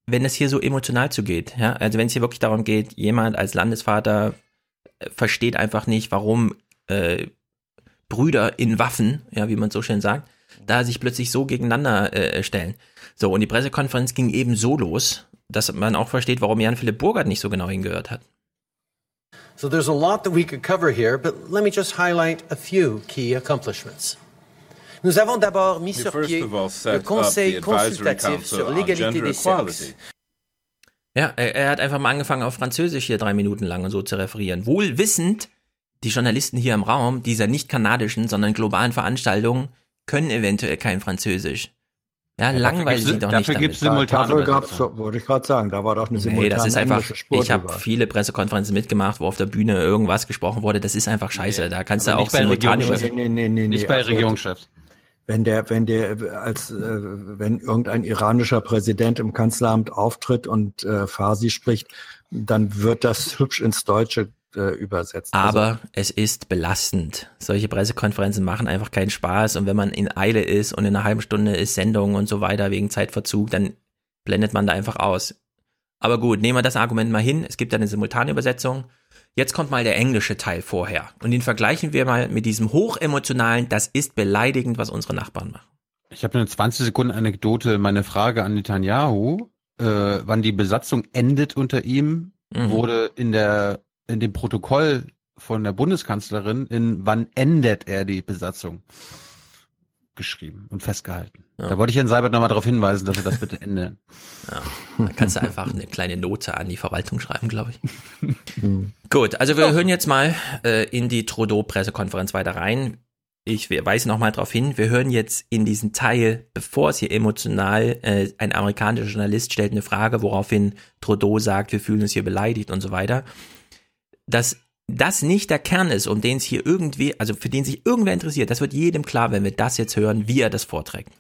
wenn es hier so emotional zugeht, ja, also wenn es hier wirklich darum geht, jemand als Landesvater versteht einfach nicht, warum äh, Brüder in Waffen, ja, wie man so schön sagt, da sich plötzlich so gegeneinander äh, stellen. So, und die Pressekonferenz ging eben so los, dass man auch versteht, warum Jan Philipp Burgert nicht so genau hingehört hat. So there's a lot that we could cover here, but let me just highlight a few key accomplishments. Nous avons d'abord mis sur pied le Conseil consultatif sur l'égalité des sexes. Ja, er, er, hat einfach mal angefangen, auf Französisch hier drei Minuten lang und so zu referieren. Wohl wissend, die Journalisten hier im Raum dieser nicht kanadischen, sondern globalen Veranstaltungen können eventuell kein Französisch. Ja, ja langweilig sie doch nicht. Dafür gibt es simultane gab's, Wollte ich gerade sagen, da war doch eine simultane Nee, das ist einfach, ich habe viele Pressekonferenzen mitgemacht, wo auf der Bühne irgendwas gesprochen wurde. Das ist einfach scheiße. Nee, da kannst du auch simultan nee, nee, nee, nee, Nicht bei also, Regierungschefs wenn der, wenn der, als äh, wenn irgendein iranischer Präsident im Kanzleramt auftritt und äh, Farsi spricht, dann wird das hübsch ins Deutsche äh, übersetzt. Also Aber also, es ist belastend. Solche Pressekonferenzen machen einfach keinen Spaß und wenn man in Eile ist und in einer halben Stunde ist Sendung und so weiter wegen Zeitverzug, dann blendet man da einfach aus. Aber gut, nehmen wir das Argument mal hin. Es gibt eine Simultanübersetzung. Jetzt kommt mal der englische Teil vorher. Und den vergleichen wir mal mit diesem hochemotionalen, das ist beleidigend, was unsere Nachbarn machen. Ich habe eine 20 Sekunden Anekdote. Meine Frage an Netanyahu, äh, wann die Besatzung endet unter ihm, mhm. wurde in der in dem Protokoll von der Bundeskanzlerin in wann endet er die Besatzung geschrieben und festgehalten. Ja. Da wollte ich Herrn Seibert nochmal darauf hinweisen, dass er das bitte ändern. Ja, da kannst du einfach eine kleine Note an die Verwaltung schreiben, glaube ich. Gut, also wir hören jetzt mal äh, in die Trudeau-Pressekonferenz weiter rein. Ich weise nochmal darauf hin, wir hören jetzt in diesen Teil, bevor es hier emotional, äh, ein amerikanischer Journalist stellt eine Frage, woraufhin Trudeau sagt, wir fühlen uns hier beleidigt und so weiter. Dass das nicht der Kern ist, um den es hier irgendwie, also für den sich irgendwer interessiert, das wird jedem klar, wenn wir das jetzt hören, wie er das vorträgt.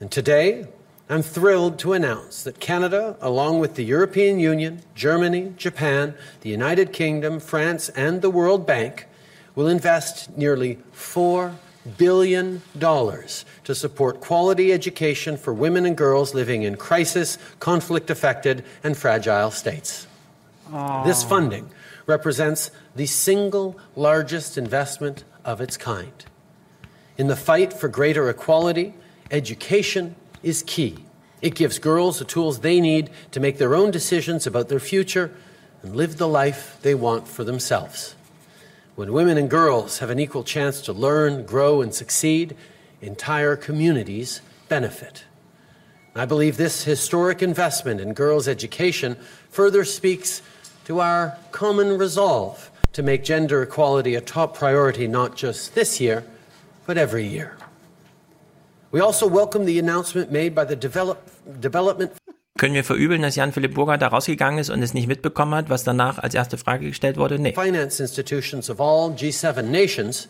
And today, I'm thrilled to announce that Canada, along with the European Union, Germany, Japan, the United Kingdom, France, and the World Bank, will invest nearly $4 billion to support quality education for women and girls living in crisis, conflict affected, and fragile states. This funding represents the single largest investment of its kind. In the fight for greater equality, Education is key. It gives girls the tools they need to make their own decisions about their future and live the life they want for themselves. When women and girls have an equal chance to learn, grow, and succeed, entire communities benefit. I believe this historic investment in girls' education further speaks to our common resolve to make gender equality a top priority not just this year, but every year. We also welcome the announcement made by the develop, development können wir verübeln, dass Jan-Philipp Burger da rausgegangen ist und es nicht mitbekommen hat, was danach als erste Frage gestellt wurde? Nee. Finance institutions of all G7 nations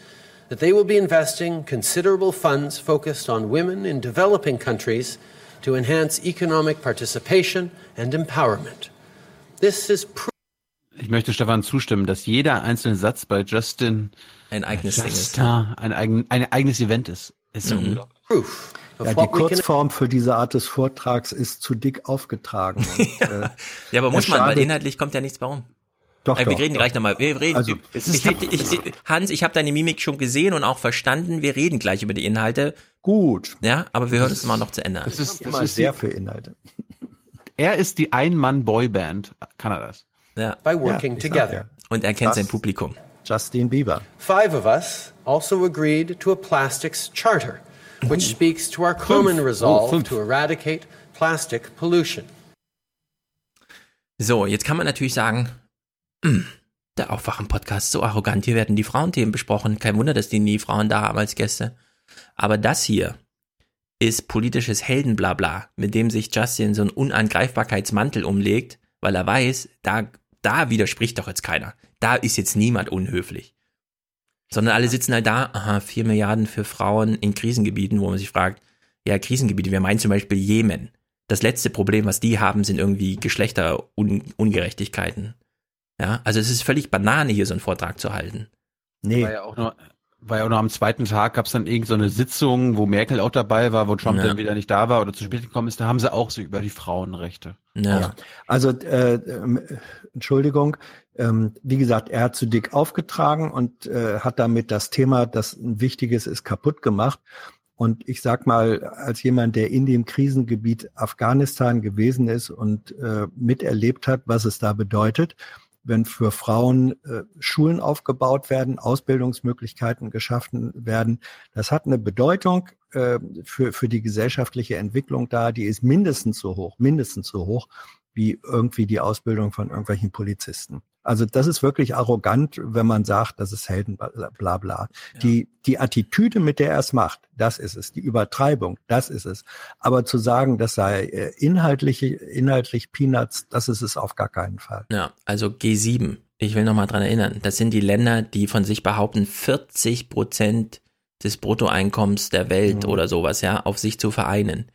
that they will be investing considerable funds focused on women in developing countries to enhance economic participation and empowerment. This is ich möchte Stefan zustimmen, dass jeder einzelne Satz bei Justin ein eigenes Ding ist. Ein, eigen, ein eigenes Event ist. Ist mhm. unglaublich. Ja, die Kurzform für diese Art des Vortrags ist zu dick aufgetragen. Und, äh, ja, aber muss man, weil inhaltlich kommt ja nichts warum. Doch, äh, wir doch, reden doch. gleich nochmal. Wir reden. Also, ich hab, ich, Hans, ich habe deine Mimik schon gesehen und auch verstanden. Wir reden gleich über die Inhalte. Gut. Ja, aber wir hören es mal noch zu Ende. Das ist, das ist sehr für Inhalte. Er ist die Ein-Mann-Boyband Kanadas. Ja. By working ja, together. Und er kennt Just, sein Publikum. Justin Bieber. Five of us also agreed to a plastics charter which speaks to our common resolve to eradicate plastic pollution. So, jetzt kann man natürlich sagen, hm, der Aufwachen-Podcast so arrogant, hier werden die Frauenthemen besprochen. Kein Wunder, dass die nie Frauen da haben als Gäste. Aber das hier ist politisches Heldenblabla, mit dem sich Justin so einen Unangreifbarkeitsmantel umlegt, weil er weiß, da, da widerspricht doch jetzt keiner. Da ist jetzt niemand unhöflich. Sondern alle sitzen halt da, aha, vier Milliarden für Frauen in Krisengebieten, wo man sich fragt, ja, Krisengebiete, wir meinen zum Beispiel Jemen. Das letzte Problem, was die haben, sind irgendwie Geschlechterungerechtigkeiten. Ja, also es ist völlig Banane, hier so einen Vortrag zu halten. Nee. War ja auch nur, war ja auch noch am zweiten Tag gab es dann irgendeine so Sitzung, wo Merkel auch dabei war, wo Trump ja. dann wieder nicht da war oder zu spät gekommen ist. Da haben sie auch so über die Frauenrechte. Ja. ja. Also äh, äh, Entschuldigung, ähm, wie gesagt, er hat zu dick aufgetragen und äh, hat damit das Thema, das ein wichtiges ist, kaputt gemacht. Und ich sag mal, als jemand, der in dem Krisengebiet Afghanistan gewesen ist und äh, miterlebt hat, was es da bedeutet, wenn für Frauen äh, Schulen aufgebaut werden, Ausbildungsmöglichkeiten geschaffen werden, das hat eine Bedeutung äh, für, für die gesellschaftliche Entwicklung da, die ist mindestens so hoch, mindestens so hoch wie irgendwie die Ausbildung von irgendwelchen Polizisten. Also das ist wirklich arrogant, wenn man sagt, das ist Helden, bla bla. Ja. Die, die Attitüde, mit der er es macht, das ist es. Die Übertreibung, das ist es. Aber zu sagen, das sei äh, inhaltlich, inhaltlich Peanuts, das ist es auf gar keinen Fall. Ja, also G7, ich will nochmal dran erinnern, das sind die Länder, die von sich behaupten, 40 Prozent des Bruttoeinkommens der Welt mhm. oder sowas, ja, auf sich zu vereinen.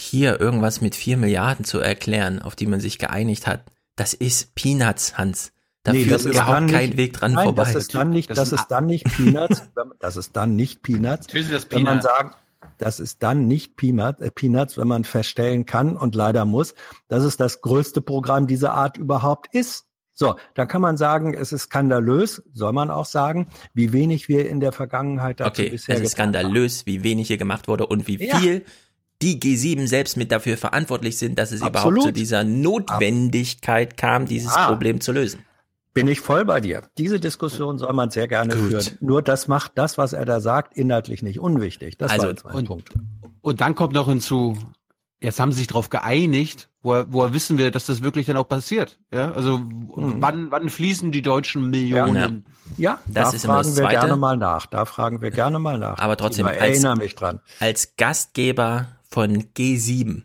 Hier irgendwas mit vier Milliarden zu erklären, auf die man sich geeinigt hat, das ist Peanuts, Hans. Da nee, führt überhaupt nicht, kein Weg dran nein, vorbei. Das ist dann nicht, das, das ist dann nicht Peanuts, das ist dann nicht Peanuts, wenn man sagt, das ist dann nicht Peanut, äh, Peanuts, wenn man feststellen kann und leider muss, dass es das größte Programm dieser Art überhaupt ist. So, da kann man sagen, es ist skandalös, soll man auch sagen, wie wenig wir in der Vergangenheit dazu okay, bisher es ist skandalös, haben. wie wenig hier gemacht wurde und wie ja. viel die G7 selbst mit dafür verantwortlich sind, dass es Absolut. überhaupt zu dieser Notwendigkeit kam, dieses ja. Problem zu lösen. Bin ich voll bei dir. Diese Diskussion soll man sehr gerne Gut. führen. Nur das macht das, was er da sagt, inhaltlich nicht unwichtig. Das also, war und, Punkt. Und dann kommt noch hinzu, jetzt haben sie sich darauf geeinigt, woher, woher wissen wir, dass das wirklich dann auch passiert? Ja, also mhm. wann, wann fließen die deutschen Millionen? Ja, ja das da ist fragen wir Zweite. gerne mal nach. Da fragen wir gerne mal nach. Aber trotzdem, ich erinnere mich dran. Als Gastgeber von G7,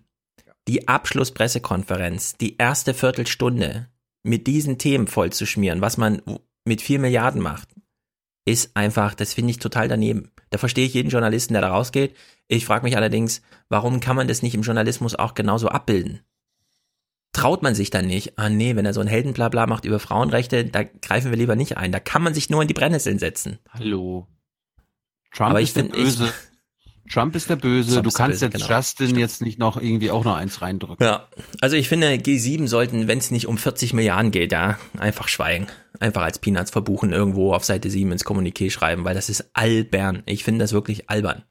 die Abschlusspressekonferenz, die erste Viertelstunde, mit diesen Themen voll zu schmieren, was man mit vier Milliarden macht, ist einfach, das finde ich total daneben. Da verstehe ich jeden Journalisten, der da rausgeht. Ich frage mich allerdings, warum kann man das nicht im Journalismus auch genauso abbilden? Traut man sich dann nicht, ah nee, wenn er so ein Heldenblabla macht über Frauenrechte, da greifen wir lieber nicht ein. Da kann man sich nur in die Brennnesseln setzen. Hallo. Trump Aber ist ich find, böse. Ich, Trump ist der Böse. Trump du kannst böse, jetzt genau. Justin Stimmt. jetzt nicht noch irgendwie auch noch eins reindrücken. Ja, also ich finde, G7 sollten, wenn es nicht um 40 Milliarden geht, ja, einfach schweigen. Einfach als Peanuts verbuchen, irgendwo auf Seite 7 ins Kommuniqué schreiben, weil das ist albern. Ich finde das wirklich albern.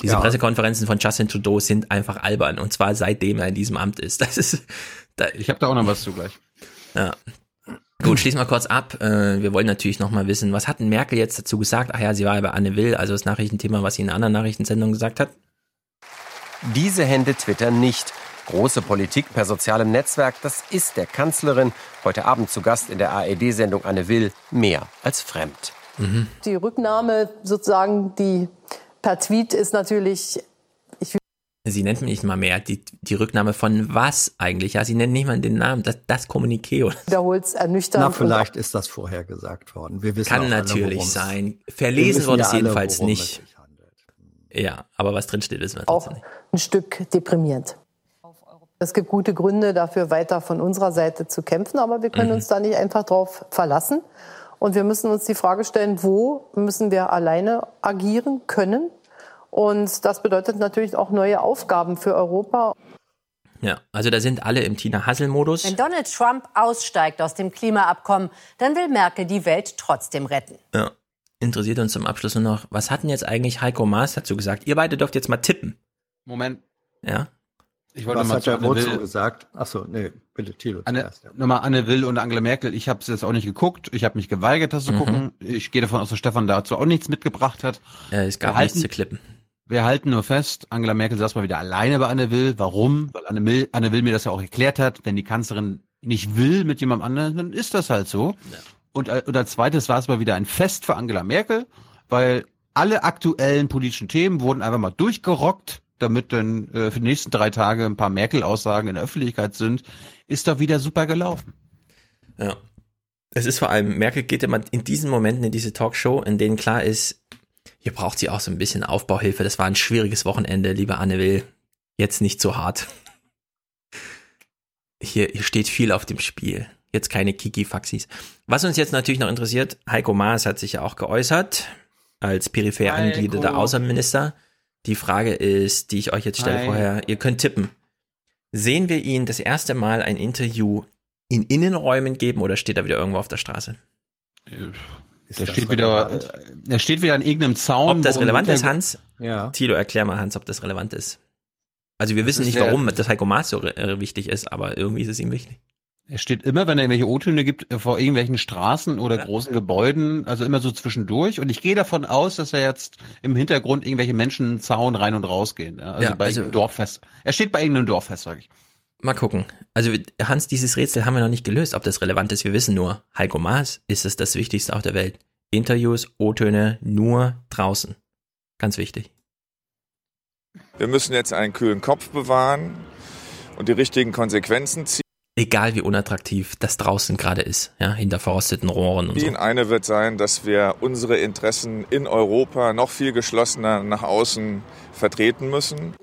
Diese ja. Pressekonferenzen von Justin Trudeau sind einfach albern und zwar seitdem er in diesem Amt ist. Das ist. Da, ich habe da auch noch was zu gleich. Ja, Gut, schließen wir kurz ab. Äh, wir wollen natürlich noch mal wissen, was hat denn Merkel jetzt dazu gesagt? Ach ja, sie war ja bei Anne Will, also das Nachrichtenthema, was sie in einer anderen Nachrichtensendung gesagt hat. Diese Hände twittern nicht. Große Politik per sozialem Netzwerk, das ist der Kanzlerin heute Abend zu Gast in der ARD-Sendung Anne Will mehr als fremd. Mhm. Die Rücknahme sozusagen, die per Tweet ist natürlich Sie nennt mich nicht mal mehr die, die Rücknahme von was eigentlich? Ja, sie nennt nicht mal den Namen, das, das Kommuniqué. Wiederholt ernüchternd. Na, vielleicht ist das vorher gesagt worden. Wir wissen Kann alle, natürlich sein. Verlesen wurde es jedenfalls alle, nicht. Ja, aber was drin steht, wissen wir auch nicht. ein Stück deprimierend. Es gibt gute Gründe dafür, weiter von unserer Seite zu kämpfen, aber wir können mhm. uns da nicht einfach drauf verlassen. Und wir müssen uns die Frage stellen, wo müssen wir alleine agieren können? Und das bedeutet natürlich auch neue Aufgaben für Europa. Ja, also da sind alle im Tina Hassel-Modus. Wenn Donald Trump aussteigt aus dem Klimaabkommen, dann will Merkel die Welt trotzdem retten. Ja, interessiert uns zum Abschluss nur noch, was hat denn jetzt eigentlich Heiko Maas dazu gesagt? Ihr beide dürft jetzt mal tippen. Moment. Ja. Ich wollte Was mal hat der Wozu gesagt? Achso, nee, bitte Thilo Anne, zuerst. Ja. Nochmal Anne Will und Angela Merkel. Ich habe es jetzt auch nicht geguckt. Ich habe mich geweigert, das zu mhm. gucken. Ich gehe davon aus, dass Stefan dazu auch nichts mitgebracht hat. Ja, es gab wir nichts zu klippen. Wir halten nur fest, Angela Merkel saß mal wieder alleine bei Anne Will. Warum? Weil Anne Will, Anne Will mir das ja auch erklärt hat. Wenn die Kanzlerin nicht will mit jemand anderem, dann ist das halt so. Ja. Und, äh, und als zweites war es mal wieder ein Fest für Angela Merkel, weil alle aktuellen politischen Themen wurden einfach mal durchgerockt damit dann äh, für die nächsten drei Tage ein paar Merkel-Aussagen in der Öffentlichkeit sind, ist doch wieder super gelaufen. Ja. Es ist vor allem, Merkel geht immer in diesen Momenten in diese Talkshow, in denen klar ist, hier braucht sie auch so ein bisschen Aufbauhilfe. Das war ein schwieriges Wochenende, liebe Anne Will. Jetzt nicht so hart. Hier, hier steht viel auf dem Spiel. Jetzt keine Kiki-Faxis. Was uns jetzt natürlich noch interessiert, Heiko Maas hat sich ja auch geäußert als peripher angegliederter Außenminister. Die Frage ist, die ich euch jetzt stelle Hi. vorher, ihr könnt tippen. Sehen wir ihn das erste Mal ein Interview in Innenräumen geben oder steht er wieder irgendwo auf der Straße? Er steht wieder, er steht wieder an irgendeinem Zaun. Ob das relevant ist, Hans? Ja. Tilo, erklär mal, Hans, ob das relevant ist. Also wir wissen nicht, warum das Heiko Maas so wichtig ist, aber irgendwie ist es ihm wichtig. Er steht immer, wenn er irgendwelche O-Töne gibt, vor irgendwelchen Straßen oder ja. großen Gebäuden, also immer so zwischendurch. Und ich gehe davon aus, dass er jetzt im Hintergrund irgendwelche Menschen einen Zaun rein und raus gehen. Also ja, bei also, Dorffest. Er steht bei irgendeinem Dorffest, sage ich. Mal gucken. Also Hans, dieses Rätsel haben wir noch nicht gelöst, ob das relevant ist. Wir wissen nur, Heiko Maas ist es das Wichtigste auf der Welt. Interviews, O-Töne nur draußen. Ganz wichtig. Wir müssen jetzt einen kühlen Kopf bewahren und die richtigen Konsequenzen ziehen egal wie unattraktiv das draußen gerade ist, ja, hinter verrosteten Rohren und so. Die eine wird sein, dass wir unsere Interessen in Europa noch viel geschlossener nach außen vertreten müssen.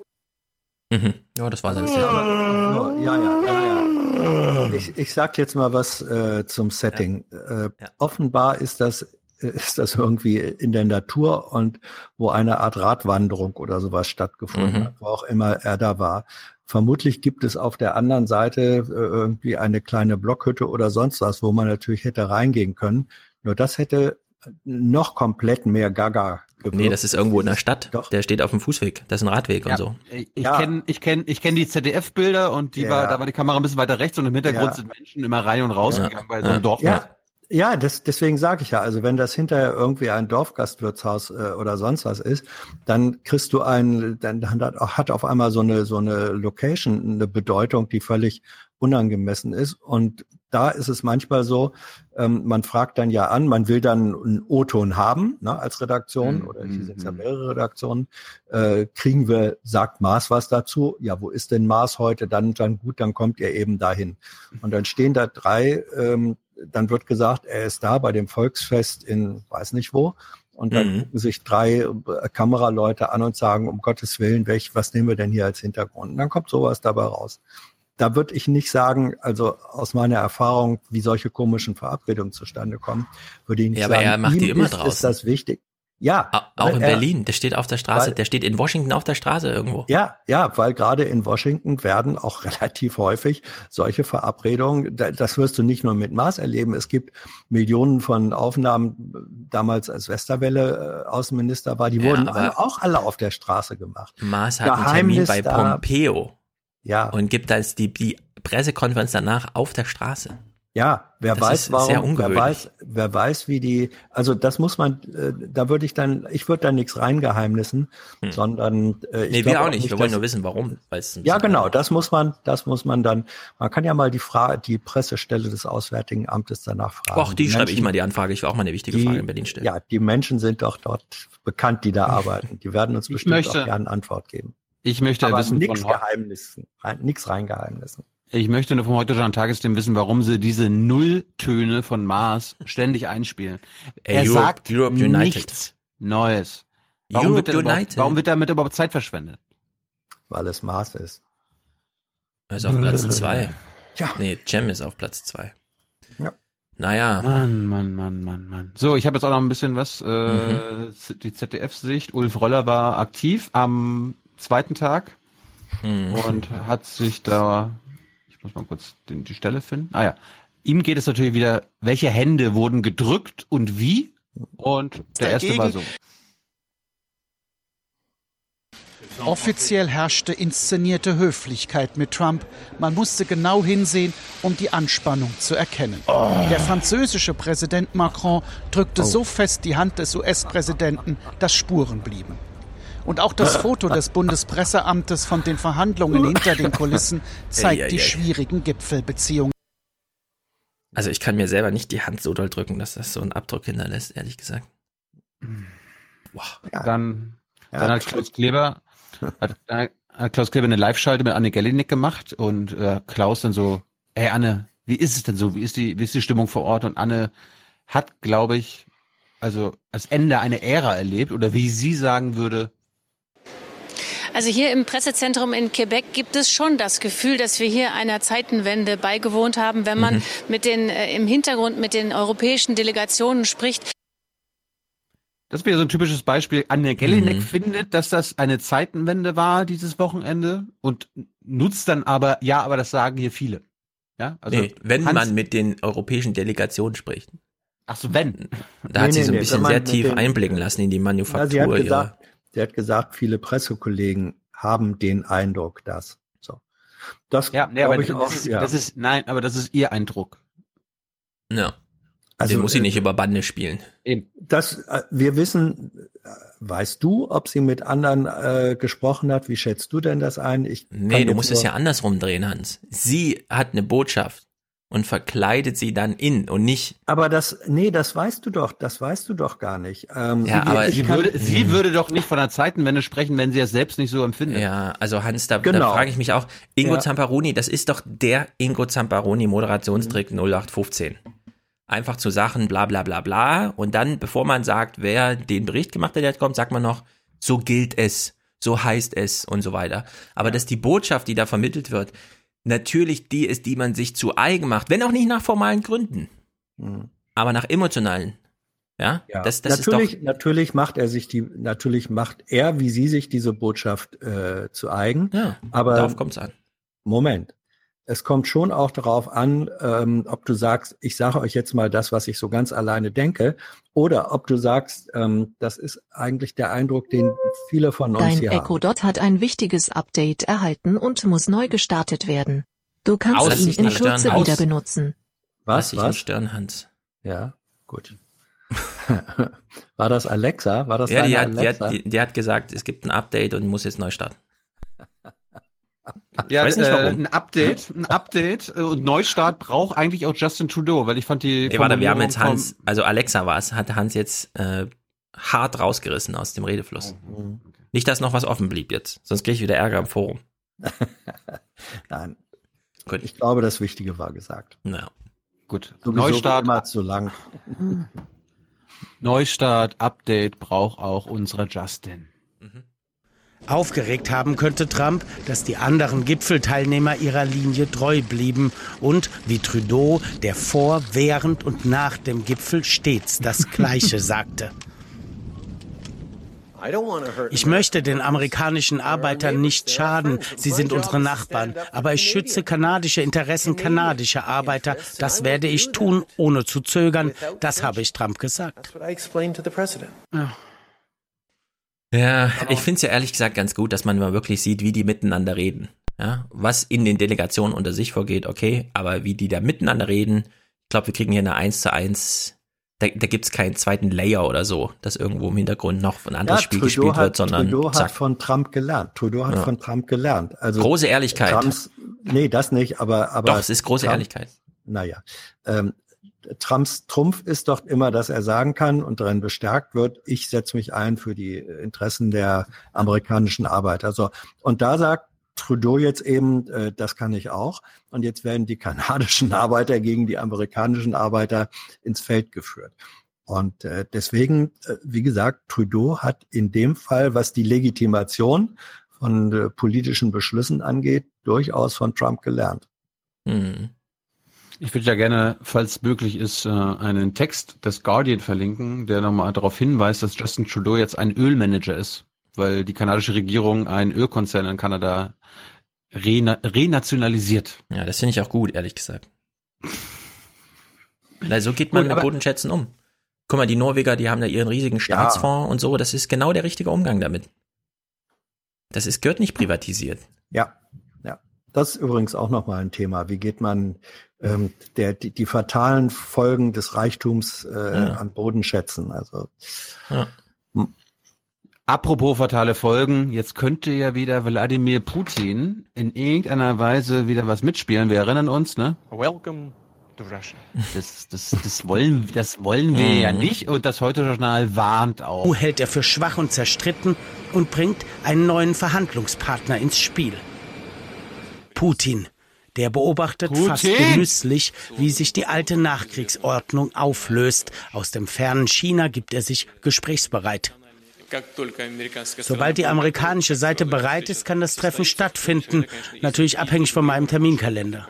Mhm. Ja, das war sein ja, ja, ja, ja. Ich, ich sag jetzt mal was äh, zum Setting. Äh, ja. Offenbar ist das ist das irgendwie in der Natur und wo eine Art Radwanderung oder sowas stattgefunden mhm. hat, wo auch immer er da war. Vermutlich gibt es auf der anderen Seite äh, irgendwie eine kleine Blockhütte oder sonst was, wo man natürlich hätte reingehen können. Nur das hätte noch komplett mehr Gaga gewirkt. Nee, das ist irgendwo in der Stadt. Doch. Der steht auf dem Fußweg. Das ist ein Radweg ja. und so. Ich ja. kenne ich kenn, ich kenn die ZDF-Bilder und die ja. war, da war die Kamera ein bisschen weiter rechts und im Hintergrund sind Menschen immer rein und raus gegangen bei so einem Dorf. Ja. Ja, das, deswegen sage ich ja, also wenn das hinterher irgendwie ein Dorfgastwirtshaus äh, oder sonst was ist, dann kriegst du ein, dann, dann hat auf einmal so eine so eine Location eine Bedeutung, die völlig unangemessen ist. Und da ist es manchmal so, ähm, man fragt dann ja an, man will dann einen O-Ton haben ne, als Redaktion, mhm. oder hier sind ja mhm. mehrere Redaktionen, äh, kriegen wir, sagt Mars was dazu? Ja, wo ist denn Mars heute? Dann, dann gut, dann kommt ihr eben dahin. Und dann stehen da drei ähm, dann wird gesagt, er ist da bei dem Volksfest in weiß nicht wo. Und dann mhm. gucken sich drei äh, Kameraleute an und sagen, um Gottes Willen, welch, was nehmen wir denn hier als Hintergrund? Und dann kommt sowas dabei raus. Da würde ich nicht sagen, also aus meiner Erfahrung, wie solche komischen Verabredungen zustande kommen, würde ich nicht ja, sagen, aber er macht die immer ist, draußen. ist das wichtig. Ja. Auch in er, Berlin, der steht auf der Straße, weil, der steht in Washington auf der Straße irgendwo. Ja, ja, weil gerade in Washington werden auch relativ häufig solche Verabredungen, das wirst du nicht nur mit Mars erleben, es gibt Millionen von Aufnahmen, damals als Westerwelle äh, Außenminister war, die ja, wurden auch alle auf der Straße gemacht. Mars hat Geheimnis einen Termin bei Pompeo. Ja. Und gibt als die, die Pressekonferenz danach auf der Straße. Ja, wer das weiß, warum, wer weiß, wer weiß, wie die, also das muss man, äh, da würde ich dann, ich würde da nichts reingeheimnissen, hm. sondern äh, ich Nee, wir auch nicht, wir wollen nur wissen, warum. Ja, genau, das muss man, das muss man dann, man kann ja mal die Frage, die Pressestelle des Auswärtigen Amtes danach fragen. Och, die, die schreibe ich mal die Anfrage, ich will auch mal eine wichtige die, Frage in Berlin stellen. Ja, die Menschen sind doch dort bekannt, die da arbeiten. Die werden uns bestimmt möchte, auch gerne Antwort geben. Ich möchte Aber wissen nix von Geheimnissen, nix reingeheimnissen. Ich möchte nur vom heute schon Tagesthemen wissen, warum sie diese Nulltöne von Mars ständig einspielen. Ey, er Europe- sagt Europe United. nichts Neues. Warum Europe wird, überhaupt, United. warum wird damit überhaupt Zeit verschwendet? Weil es Mars ist. Er ist auf Platz zwei. Ja. Nee, Cem ist auf Platz zwei. Ja. Naja. Mann, Mann, Mann, Mann, Mann. So, ich habe jetzt auch noch ein bisschen was. Äh, Mhm. Die ZDF-Sicht. Ulf Roller war aktiv am zweiten Tag Mhm. und hat sich da. Ich muss mal kurz den, die Stelle finden. Ah ja. Ihm geht es natürlich wieder, welche Hände wurden gedrückt und wie? Und der erste war so. Offiziell herrschte inszenierte Höflichkeit mit Trump. Man musste genau hinsehen, um die Anspannung zu erkennen. Der französische Präsident Macron drückte so fest die Hand des US-Präsidenten, dass Spuren blieben. Und auch das Foto des Bundespresseamtes von den Verhandlungen hinter den Kulissen zeigt Ei, ei, die schwierigen Gipfelbeziehungen. Also ich kann mir selber nicht die Hand so doll drücken, dass das so einen Abdruck hinterlässt, ehrlich gesagt. Dann, Ja, dann hat Klaus Kleber, hat, hat Klaus Kleber eine Live-Schalte mit Anne Gellinek gemacht und äh, Klaus dann so, ey Anne, wie ist es denn so? Wie ist die, wie ist die Stimmung vor Ort? Und Anne hat, glaube ich, also als Ende eine Ära erlebt oder wie sie sagen würde, Also hier im Pressezentrum in Quebec gibt es schon das Gefühl, dass wir hier einer Zeitenwende beigewohnt haben, wenn man Mhm. mit den äh, im Hintergrund mit den europäischen Delegationen spricht. das wäre so ein typisches Beispiel. Anne Gellinek Mhm. findet, dass das eine Zeitenwende war dieses Wochenende und nutzt dann aber, ja, aber das sagen hier viele. Ja, also nee, wenn Hans- man mit den europäischen Delegationen spricht. Ach so, wenn. Da hat Nee, sie nee, so ein nee, bisschen sehr tief den- einblicken lassen in die Ja, Manufaktur. sie, hat ihrer- gesagt, sie hat gesagt, viele Pressekollegen haben den Eindruck, dass. So. Das Ja, nee, aber glaube ich das, auch. ist, ja. das ist, nein, aber das ist ihr Eindruck. ja. Also, Den muss sie äh, nicht über Bande spielen. Eben. Das, äh, wir wissen, äh, weißt du, ob sie mit anderen äh, gesprochen hat? Wie schätzt du denn das ein? Ich Nee, du musst es ja andersrum drehen, Hans. Sie hat eine Botschaft und verkleidet sie dann in und nicht. Aber das, nee, das weißt du doch, das weißt du doch gar nicht. Ähm, Ja, aber ich Sie kann- würde, sie würde doch nicht von einer Zeitenwende sprechen, wenn sie es selbst nicht so empfindet. Ja, also Hans, da, da Genau. frage ich mich auch, Ingo Ja. Zamparoni, das ist doch der Ingo Zamparoni Moderationstrick 0815. Einfach zu Sachen bla bla bla bla und dann, bevor man sagt, wer den Bericht gemacht hat, der jetzt kommt, sagt man noch, so gilt es, so heißt es und so weiter. Aber dass die Botschaft, die da vermittelt wird, natürlich die ist, die man sich zu eigen macht, wenn auch nicht nach formalen Gründen, Hm. aber nach emotionalen. Ja, Ja, das, das natürlich, ist natürlich macht er sich die, natürlich macht er, wie sie sich diese Botschaft äh, zu eigen. doch, ja, Aber darauf kommt es an. Moment. Es kommt schon auch darauf an, ähm, ob du sagst, ich sage euch jetzt mal das, was ich so ganz alleine denke, oder ob du sagst, ähm, das ist eigentlich der Eindruck, den viele von uns Dein hier Echo haben. Dot hat ein wichtiges Update erhalten und muss neu gestartet werden. Du kannst Aus, ihn nicht in Kürze aus. wieder benutzen. Was? Was? Stirn, Hans. Ja, gut. War das Alexa? War das Ja, die hat, die, Alexa? hat, die, die hat gesagt, es gibt ein Update und muss jetzt neu starten. Ja, weiß nicht, äh, warum. ein Update, ein Update äh, und Neustart braucht eigentlich auch Justin Trudeau, weil ich fand die. Nee, warte, wir haben jetzt Hans, also Alexa war es, hat Hans jetzt äh, hart rausgerissen aus dem Redefluss. Mhm. Nicht, dass noch was offen blieb jetzt, sonst kriege ich wieder Ärger im Forum. Nein. Gut. Ich glaube, das Wichtige war gesagt. Naja. Gut. Sowieso Neustart, immer zu lang. Neustart, Update braucht auch unserer Justin. Aufgeregt haben könnte Trump, dass die anderen Gipfelteilnehmer ihrer Linie treu blieben und, wie Trudeau, der vor, während und nach dem Gipfel stets das Gleiche sagte. Ich möchte den amerikanischen Arbeitern nicht schaden. Sie sind unsere Nachbarn. Aber ich schütze kanadische Interessen kanadischer Arbeiter. Das werde ich tun, ohne zu zögern. Das habe ich Trump gesagt. Ja, ich finde es ja ehrlich gesagt ganz gut, dass man mal wirklich sieht, wie die miteinander reden. Ja, was in den Delegationen unter sich vorgeht, okay, aber wie die da miteinander reden, ich glaube, wir kriegen hier eine 1 zu 1, da, da gibt es keinen zweiten Layer oder so, dass irgendwo im Hintergrund noch ein anderes Spiel gespielt hat, wird, sondern Trudeau hat zack. von Trump gelernt. Trudeau hat Ja. von Trump gelernt. Also Große Ehrlichkeit. Trumps, nee, das nicht, aber, aber. Doch, es ist große Trump- Ehrlichkeit. Naja. Ähm, Trumps Trumpf ist doch immer, dass er sagen kann und darin bestärkt wird, ich setze mich ein für die Interessen der amerikanischen Arbeiter. Also, und da sagt Trudeau jetzt eben, äh, das kann ich auch. Und jetzt werden die kanadischen Arbeiter gegen die amerikanischen Arbeiter ins Feld geführt. Und äh, deswegen, äh, wie gesagt, Trudeau hat in dem Fall, was die Legitimation von äh, politischen Beschlüssen angeht, durchaus von Trump gelernt. Mhm. Ich würde ja gerne, falls möglich ist, äh, einen Text des Guardian verlinken, der nochmal darauf hinweist, dass Justin Trudeau jetzt ein Ölmanager ist, weil die kanadische Regierung einen Ölkonzern in Kanada rena renationalisiert. Ja, das finde ich auch gut, ehrlich gesagt. Na, so geht man gut, mit Bodenschätzen um. Guck mal, die Norweger, die haben da ihren riesigen Staatsfonds ja. und so. Das ist genau der richtige Umgang damit. Das ist, gehört nicht privatisiert. Ja, ja. Das ist übrigens auch nochmal ein Thema. Wie geht man ähm, der, die, die fatalen Folgen des Reichtums äh, ja. an Boden schätzen? Also ja. Apropos fatale Folgen, jetzt könnte ja wieder Wladimir Putin in irgendeiner Weise wieder was mitspielen. Wir erinnern uns, ne? Welcome das, das, das wollen, das wollen wir ja mhm. nicht und das Heute-Journal warnt auch. U hält er für schwach und zerstritten und bringt einen neuen Verhandlungspartner ins Spiel. Putin. Der beobachtet Putin. fast genüsslich, wie sich die alte Nachkriegsordnung auflöst. Aus dem fernen China gibt er sich gesprächsbereit. Sobald die amerikanische Seite bereit ist, kann das Treffen stattfinden. Natürlich abhängig von meinem Terminkalender.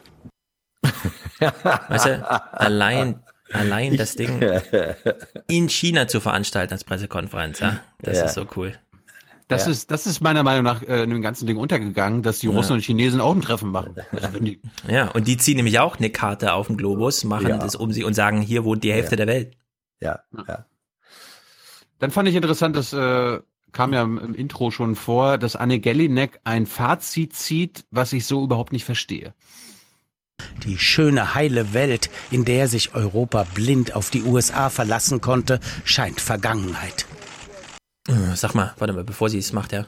weißt du, allein, allein das Ding in China zu veranstalten als Pressekonferenz, ja, das ja. ist so cool. Das ja. ist, das ist meiner Meinung nach äh, in dem ganzen Ding untergegangen, dass die Russen ja. und Chinesen auch ein Treffen machen. ja, und die ziehen nämlich auch eine Karte auf den Globus, machen ja. das um sie und sagen, hier wohnt die Hälfte der Welt. Ja, ja. Dann fand ich interessant, dass äh, kam ja im Intro schon vor, dass Anne Gellinek ein Fazit zieht, was ich so überhaupt nicht verstehe. Die schöne, heile Welt, in der sich Europa blind auf die USA verlassen konnte, scheint Vergangenheit. Äh, sag mal, warte mal, bevor sie es macht, ja.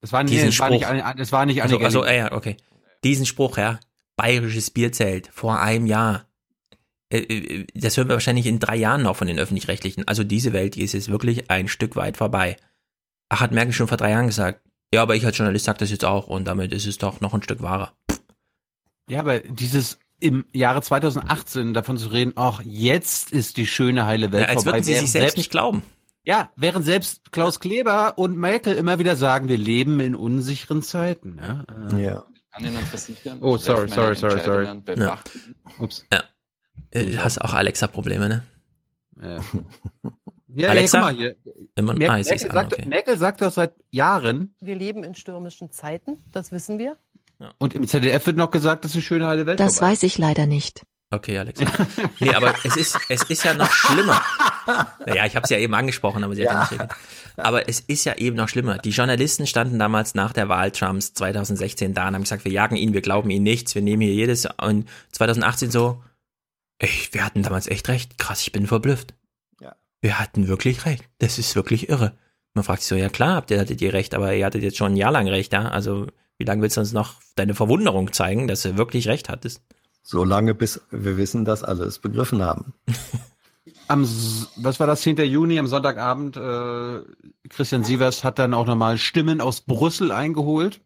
Das war, Diesen Spruch. war nicht, das war nicht also, also, ja, okay. Diesen Spruch, ja. Bayerisches Bierzelt vor einem Jahr. Äh, äh, das hören wir wahrscheinlich in drei Jahren noch von den Öffentlich-Rechtlichen. Also diese Welt, die ist jetzt wirklich ein Stück weit vorbei. Ach, hat Merkel schon vor drei Jahren gesagt. Ja, aber ich als Journalist sag das jetzt auch und damit ist es doch noch ein Stück wahrer. Ja, aber dieses im Jahre 2018 davon zu reden, ach, jetzt ist die schöne heile Welt ja, als vorbei. Als würden sie sich selbst, selbst nicht glauben. Ja, während selbst Klaus Kleber und Merkel immer wieder sagen, wir leben in unsicheren Zeiten. Ja. ja. Oh, sorry, sorry, sorry, sorry. Ja. Ups. Ja. Äh, du hast auch Alexa-Probleme, ne? Ja. Ja, Alexa? Ja, guck mal hier. Immer, Merkel, ah, Merkel, sagt, okay. Merkel sagt das seit Jahren. Wir leben in stürmischen Zeiten, das wissen wir. Ja. Und im ZDF wird noch gesagt, dass die schöne heile Welt Das vorbei. weiß ich leider nicht. Okay, Alex. nee, aber es ist, es ist ja noch schlimmer. Naja, ich habe es ja eben angesprochen, aber sie hat ja nicht reagiert. Aber es ist ja eben noch schlimmer. Die Journalisten standen damals nach der Wahl Trumps 2016 da und haben gesagt, wir jagen ihn, wir glauben ihm nichts, wir nehmen hier jedes. Und 2018 so, ey, wir hatten damals echt recht. Krass, ich bin verblüfft. Ja. Wir hatten wirklich recht. Das ist wirklich irre. Man fragt sich so, ja klar, habt ihr, hattet ihr recht, aber ihr hattet jetzt schon ein Jahr lang recht, ja? Also wie lange willst du uns noch deine Verwunderung zeigen, dass du wirklich recht hattest? So lange, bis wir wissen, dass alle es begriffen haben. Am, was war das, 10. Juni, am Sonntagabend, äh, Christian Sievers hat dann auch nochmal Stimmen aus Brüssel eingeholt,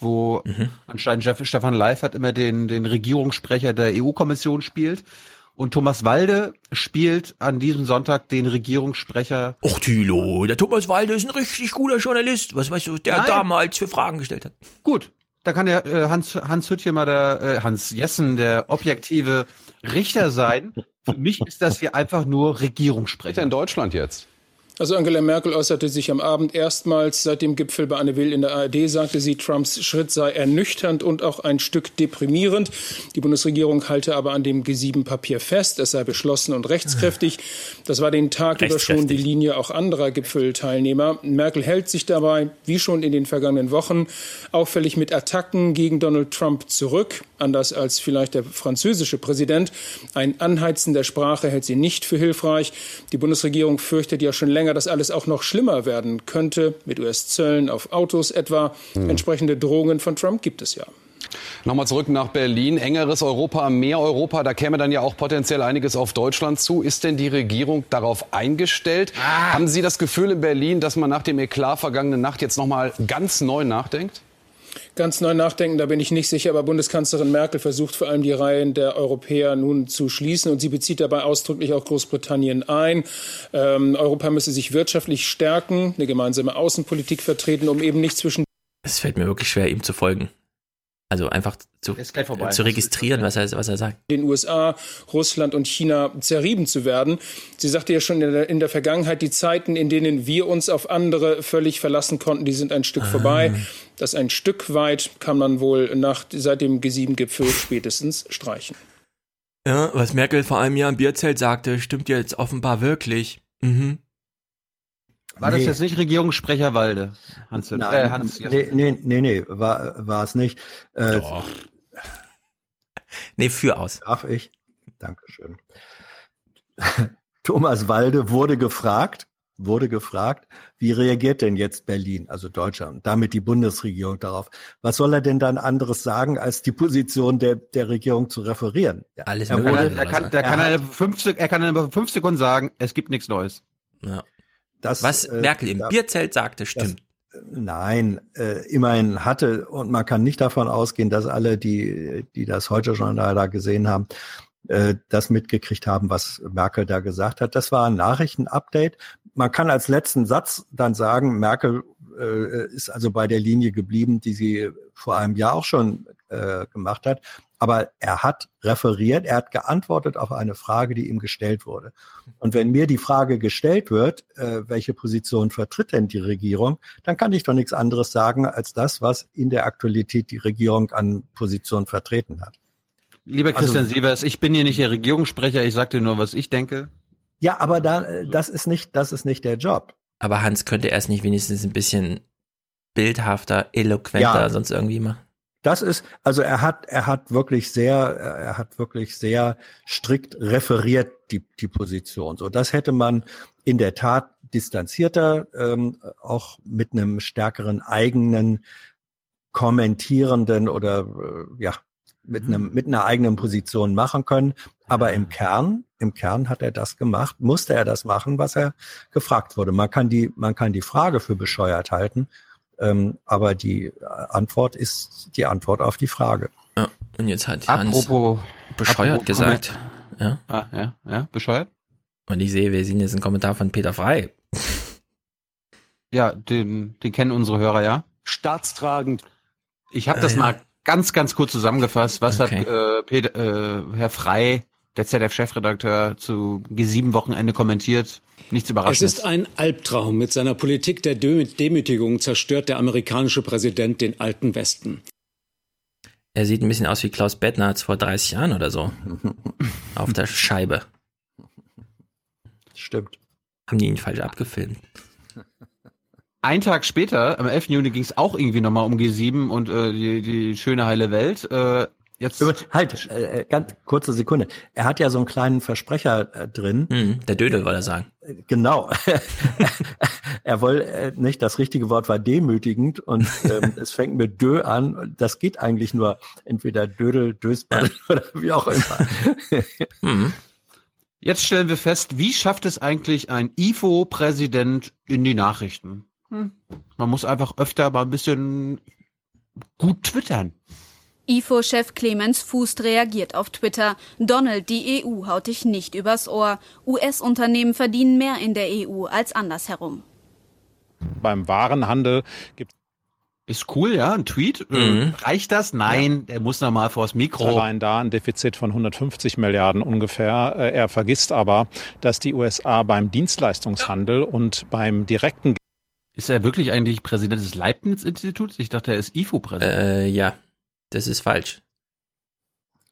wo mhm. anscheinend Jeff, Stefan Leifert immer den, den Regierungssprecher der EU-Kommission spielt. Und Thomas Walde spielt an diesem Sonntag den Regierungssprecher. Och, Thilo, der Thomas Walde ist ein richtig guter Journalist. Was weißt du, der Nein. damals für Fragen gestellt hat. Gut. Da kann der äh, Hans, Hans Hüttchen mal der, äh, Hans Jessen, der objektive Richter sein. Für mich ist das hier einfach nur Regierungssprecher. In Deutschland jetzt. Also Angela Merkel äußerte sich am Abend erstmals seit dem Gipfel bei Anne Will in der ARD, sagte sie, Trumps Schritt sei ernüchternd und auch ein Stück deprimierend. Die Bundesregierung halte aber an dem G7-Papier fest, es sei beschlossen und rechtskräftig. Das war den Tag über schon die Linie auch anderer Gipfelteilnehmer. Merkel hält sich dabei, wie schon in den vergangenen Wochen, auffällig mit Attacken gegen Donald Trump zurück. Anders als vielleicht der französische Präsident. Ein Anheizen der Sprache hält sie nicht für hilfreich. Die Bundesregierung fürchtet ja schon länger, länger das alles auch noch schlimmer werden könnte, mit US-Zöllen auf Autos etwa. Hm. Entsprechende Drohungen von Trump gibt es ja. Nochmal zurück nach Berlin. Engeres Europa, mehr Europa, da käme dann ja auch potenziell einiges auf Deutschland zu. Ist denn die Regierung darauf eingestellt? Ah. Haben Sie das Gefühl in Berlin, dass man nach dem Eklat vergangene Nacht jetzt nochmal ganz neu nachdenkt? Ganz neu nachdenken, da bin ich nicht sicher, aber Bundeskanzlerin Merkel versucht vor allem die Reihen der Europäer nun zu schließen und sie bezieht dabei ausdrücklich auch Großbritannien ein. Ähm, Europa müsse sich wirtschaftlich stärken, eine gemeinsame Außenpolitik vertreten, um eben nicht zwischen. Es fällt mir wirklich schwer, ihm zu folgen. Also einfach zu, zu registrieren, was er, was er sagt. Den USA, Russland und China zerrieben zu werden. Sie sagte ja schon in der, in der Vergangenheit, die Zeiten, in denen wir uns auf andere völlig verlassen konnten, die sind ein Stück ah. vorbei. Das ein Stück weit kann man wohl nach, seit dem G7-Gipfel spätestens streichen. Ja, was Merkel vor einem Jahr im Bierzelt sagte, stimmt jetzt offenbar wirklich. Mhm. War nee. das jetzt nicht Regierungssprecher Walde? Hans, Nein, äh, Hans nee, nee, nee, nee, war, war es nicht. Äh, Doch. Nee, für aus. Darf ich? Dankeschön. Thomas Walde wurde gefragt, wurde gefragt, wie reagiert denn jetzt Berlin, also Deutschland, damit die Bundesregierung darauf? Was soll er denn dann anderes sagen, als die Position der, der Regierung zu referieren? Alles er, wurde, er, kann, er, kann er, fünf, er kann in fünf Sekunden sagen, es gibt nichts Neues. Ja. Das, Was äh, Merkel im da, Bierzelt sagte, stimmt. Das, nein, äh, immerhin hatte, und man kann nicht davon ausgehen, dass alle, die, die das heute schon da gesehen haben, äh, das mitgekriegt haben, was Merkel da gesagt hat. Das war ein Nachrichtenupdate. Man kann als letzten Satz dann sagen, Merkel äh, ist also bei der Linie geblieben, die sie vor einem Jahr auch schon äh, gemacht hat. Aber er hat referiert, er hat geantwortet auf eine Frage, die ihm gestellt wurde. Und wenn mir die Frage gestellt wird, äh, welche Position vertritt denn die Regierung, dann kann ich doch nichts anderes sagen als das, was in der Aktualität die Regierung an Position vertreten hat. Lieber also Christian also, Sievers, ich bin hier nicht der Regierungssprecher, ich sagte nur, was ich denke. Ja, aber da, das ist nicht, das ist nicht der Job. Aber Hans könnte erst nicht wenigstens ein bisschen bildhafter, eloquenter, ja. sonst irgendwie machen. Das ist, also er hat, er hat wirklich sehr, er hat wirklich sehr strikt referiert die, die Position. So, das hätte man in der Tat distanzierter, ähm, auch mit einem stärkeren eigenen kommentierenden oder äh, ja mit einem mit einer eigenen Position machen können. Aber im Kern, im Kern hat er das gemacht, musste er das machen, was er gefragt wurde. Man kann die, man kann die Frage für bescheuert halten ähm, aber die äh, Antwort ist die Antwort auf die Frage. Ja, und jetzt hat Hans apropos, bescheuert apropos gesagt. Ja. Ah, ja, ja, bescheuert. Und ich sehe, wir sehen jetzt einen Kommentar von Peter Frei. Ja, den, den kennen unsere Hörer ja. Staatstragend. Ich habe das äh, mal ganz, ganz kurz zusammengefasst. Was okay. hat äh, Peter, äh, Herr Frei, der ZDF-Chefredakteur, zu G7-Wochenende kommentiert? Nichts Überraschendes. Es ist ein Albtraum. Mit seiner Politik der Demütigung zerstört der amerikanische Präsident den alten Westen. Er sieht ein bisschen aus wie Klaus Bettnerz vor 30 Jahren oder so. Auf der Scheibe. Stimmt. Haben die ihn falsch abgefilmt? Ein Tag später, am 11. Juni, ging es auch irgendwie nochmal um G7 und äh, die, die schöne heile Welt. Äh, Jetzt halt, äh, äh, ganz kurze Sekunde. Er hat ja so einen kleinen Versprecher äh, drin. Hm, der Dödel wollte er sagen. Äh, genau. er wollte äh, nicht, das richtige Wort war demütigend und ähm, es fängt mit Dö an. Das geht eigentlich nur entweder Dödel, Dösball oder wie auch immer. hm. Jetzt stellen wir fest, wie schafft es eigentlich ein IFO-Präsident in die Nachrichten? Hm. Man muss einfach öfter mal ein bisschen gut twittern. IFO-Chef Clemens Fußt reagiert auf Twitter. Donald, die EU haut dich nicht übers Ohr. US-Unternehmen verdienen mehr in der EU als andersherum. Beim Warenhandel gibt ist cool, ja, ein Tweet. Äh, mhm. Reicht das? Nein, ja. der muss nochmal vors Mikro. Allein da ein Defizit von 150 Milliarden ungefähr. Äh, er vergisst aber, dass die USA beim Dienstleistungshandel und beim direkten Ist er wirklich eigentlich Präsident des Leibniz-Instituts? Ich dachte, er ist IFO-Präsident. Äh, ja. Das ist falsch.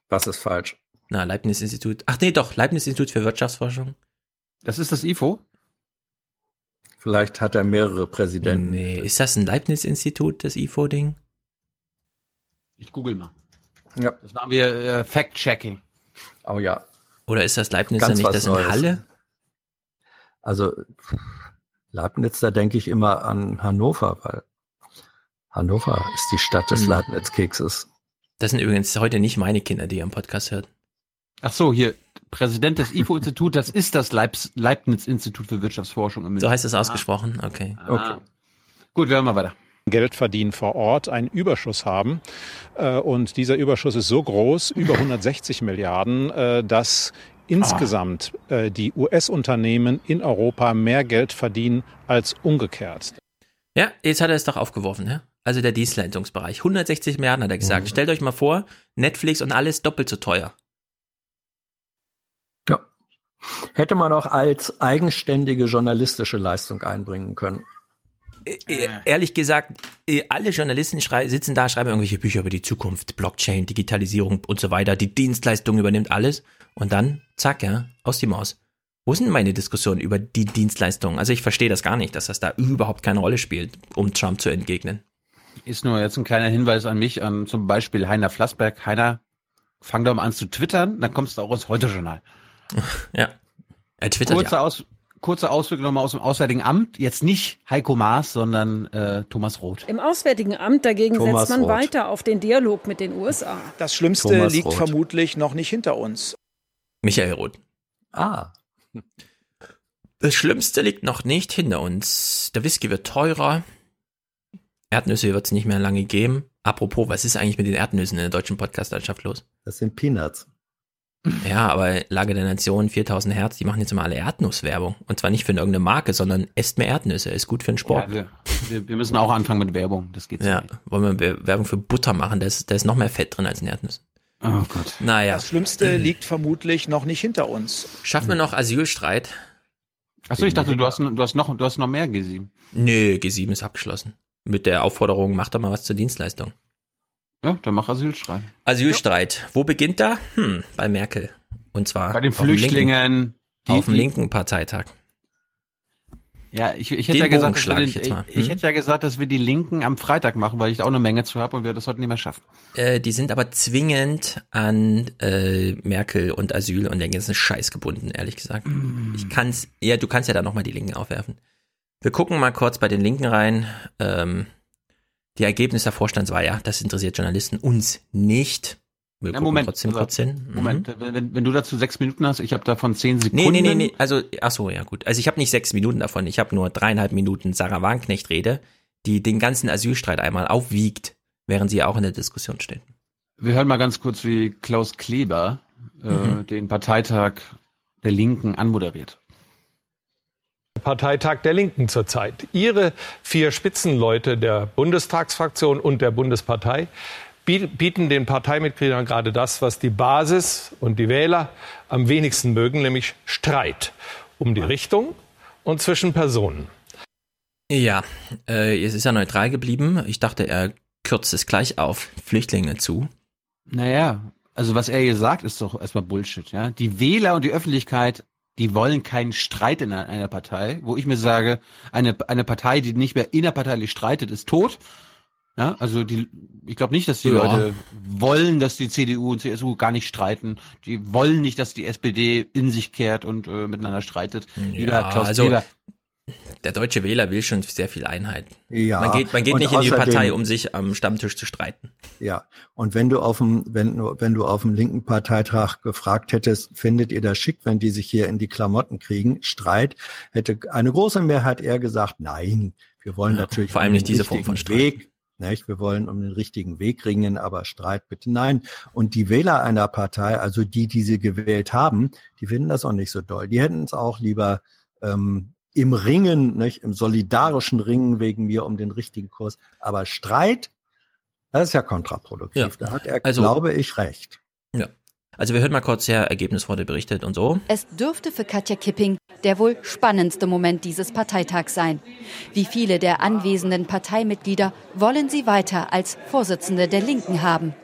Was ist falsch? Na, Leibniz-Institut. Ach nee, doch, Leibniz-Institut für Wirtschaftsforschung. Das ist das IFO? Vielleicht hat er mehrere Präsidenten. Nee, ist das ein Leibniz-Institut, das IFO-Ding? Ich google mal. Ja. Das machen wir äh, Fact-Checking. Oh ja. Oder ist das Leibniz Ganz nicht das in Halle? Also Leibniz, da denke ich immer an Hannover, weil Hannover ist die Stadt des hm. Leibniz-Kekses. Das sind übrigens heute nicht meine Kinder, die ihren Podcast hört. Ach so, hier, Präsident des IFO-Instituts, das ist das Leibs Leibniz-Institut für Wirtschaftsforschung im So heißt es ausgesprochen, okay. Ah. okay. Gut, wir hören mal weiter. Geld verdienen vor Ort einen Überschuss haben. Äh, und dieser Überschuss ist so groß, über 160 Milliarden, äh, dass insgesamt äh, die US-Unternehmen in Europa mehr Geld verdienen als umgekehrt. Ja, jetzt hat er es doch aufgeworfen, ja? Also der Dienstleistungsbereich. 160 Milliarden hat er gesagt. Mhm. Stellt euch mal vor, Netflix und alles doppelt so teuer. Ja. Hätte man auch als eigenständige journalistische Leistung einbringen können. Äh, äh, ehrlich gesagt, äh, alle Journalisten sitzen da, schreiben irgendwelche Bücher über die Zukunft, Blockchain, Digitalisierung und so weiter. Die Dienstleistung übernimmt alles. Und dann, zack, ja, aus die Maus. Wo sind meine Diskussionen über die Dienstleistungen? Also ich verstehe das gar nicht, dass das da überhaupt keine Rolle spielt, um Trump zu entgegnen. Ist nur jetzt ein kleiner Hinweis an mich, an zum Beispiel Heiner Flassberg. Heiner, fang doch mal an zu twittern, dann kommst du auch ins Heute-Journal. ja. Er twittert kurze, ja. Aus, kurze Auswirkung nochmal aus dem Auswärtigen Amt. Jetzt nicht Heiko Maas, sondern äh, Thomas Roth. Im Auswärtigen Amt dagegen Thomas setzt man Roth. weiter auf den Dialog mit den USA. Das Schlimmste Thomas liegt Roth. vermutlich noch nicht hinter uns. Michael Roth. Ah. Das Schlimmste liegt noch nicht hinter uns. Der Whisky wird teurer. Erdnüsse wird es nicht mehr lange geben. Apropos, was ist eigentlich mit den Erdnüssen in der deutschen Podcast-Landschaft los? Das sind Peanuts. Ja, aber Lage der Nation, 4000 Hertz, die machen jetzt immer alle Erdnusswerbung. Und zwar nicht für irgendeine Marke, sondern esst mehr Erdnüsse, ist gut für den Sport. Ja, wir, wir, müssen auch anfangen mit Werbung, das geht Ja, nicht. wollen wir Werbung für Butter machen, da ist, da ist noch mehr Fett drin als in Erdnüssen. Oh Gott. Naja. Das Schlimmste liegt vermutlich noch nicht hinter uns. Schaffen wir noch Asylstreit? Achso, ich dachte, du hast, du hast noch, du hast noch mehr G7. Nö, G7 ist abgeschlossen. Mit der Aufforderung, mach doch mal was zur Dienstleistung. Ja, dann mach Asylstreit. Asylstreit. Ja. Wo beginnt da? Hm, bei Merkel. Und zwar bei den Flüchtlingen. Auf dem linken, Parteitag. Ja, ich, ich hätte ja gesagt, ich, ich, ich, hm? hätte ja gesagt, dass wir die Linken am Freitag machen, weil ich da auch eine Menge zu habe und wir das heute nicht mehr schaffen. Äh, die sind aber zwingend an äh, Merkel und Asyl und den ganzen Scheiß gebunden, ehrlich gesagt. Mm. Ich kann's, ja, du kannst ja da nochmal die Linken aufwerfen. Wir gucken mal kurz bei den Linken rein. Ähm, die Ergebnisse der Vorstandswahl, ja, das interessiert Journalisten uns nicht. Wir Na, Moment, trotzdem kurz hin. Mhm. Moment, wenn, wenn du dazu sechs Minuten hast, ich habe davon zehn Sekunden. Nee, nee, nee, nee. also, ach so, ja gut. Also ich habe nicht sechs Minuten davon, ich habe nur dreieinhalb Minuten Sarah Wagenknecht-Rede, die den ganzen Asylstreit einmal aufwiegt, während sie auch in der Diskussion steht. Wir hören mal ganz kurz, wie Klaus Kleber äh, mhm. den Parteitag der Linken anmoderiert. Parteitag der Linken zurzeit. Ihre vier Spitzenleute der Bundestagsfraktion und der Bundespartei bieten den Parteimitgliedern gerade das, was die Basis und die Wähler am wenigsten mögen, nämlich Streit um die Richtung und zwischen Personen. Ja, äh, es ist ja neutral geblieben. Ich dachte, er kürzt es gleich auf Flüchtlinge zu. Naja, also was er hier sagt, ist doch erstmal Bullshit. Ja? Die Wähler und die Öffentlichkeit, die wollen keinen Streit in einer Partei, wo ich mir sage, eine, eine Partei, die nicht mehr innerparteilich streitet, ist tot. Ja, also die, ich glaube nicht, dass die ja. Leute wollen, dass die CDU und CSU gar nicht streiten. Die wollen nicht, dass die SPD in sich kehrt und äh, miteinander streitet. Ja, Klaus also Kleber. Der deutsche Wähler will schon sehr viel Einheit. Ja. Man geht, man geht nicht in die Partei, um sich am Stammtisch zu streiten. Ja. Und wenn du auf dem, wenn, wenn du auf dem linken Parteitag gefragt hättest, findet ihr das schick, wenn die sich hier in die Klamotten kriegen? Streit, hätte eine große Mehrheit eher gesagt, nein. Wir wollen ja, natürlich vor allem nicht diese Form von Streit. Weg nicht? Wir wollen um den richtigen Weg ringen, aber Streit bitte nein. Und die Wähler einer Partei, also die, die sie gewählt haben, die finden das auch nicht so doll. Die hätten es auch lieber ähm, im Ringen, nicht? im solidarischen Ringen wegen mir um den richtigen Kurs. Aber Streit, das ist ja kontraproduktiv. Ja. Da hat er, also, glaube ich, recht. Ja. Also wir hören mal kurz her, Ergebnis wurde berichtet und so. Es dürfte für Katja Kipping der wohl spannendste Moment dieses Parteitags sein. Wie viele der anwesenden Parteimitglieder wollen sie weiter als Vorsitzende der Linken haben?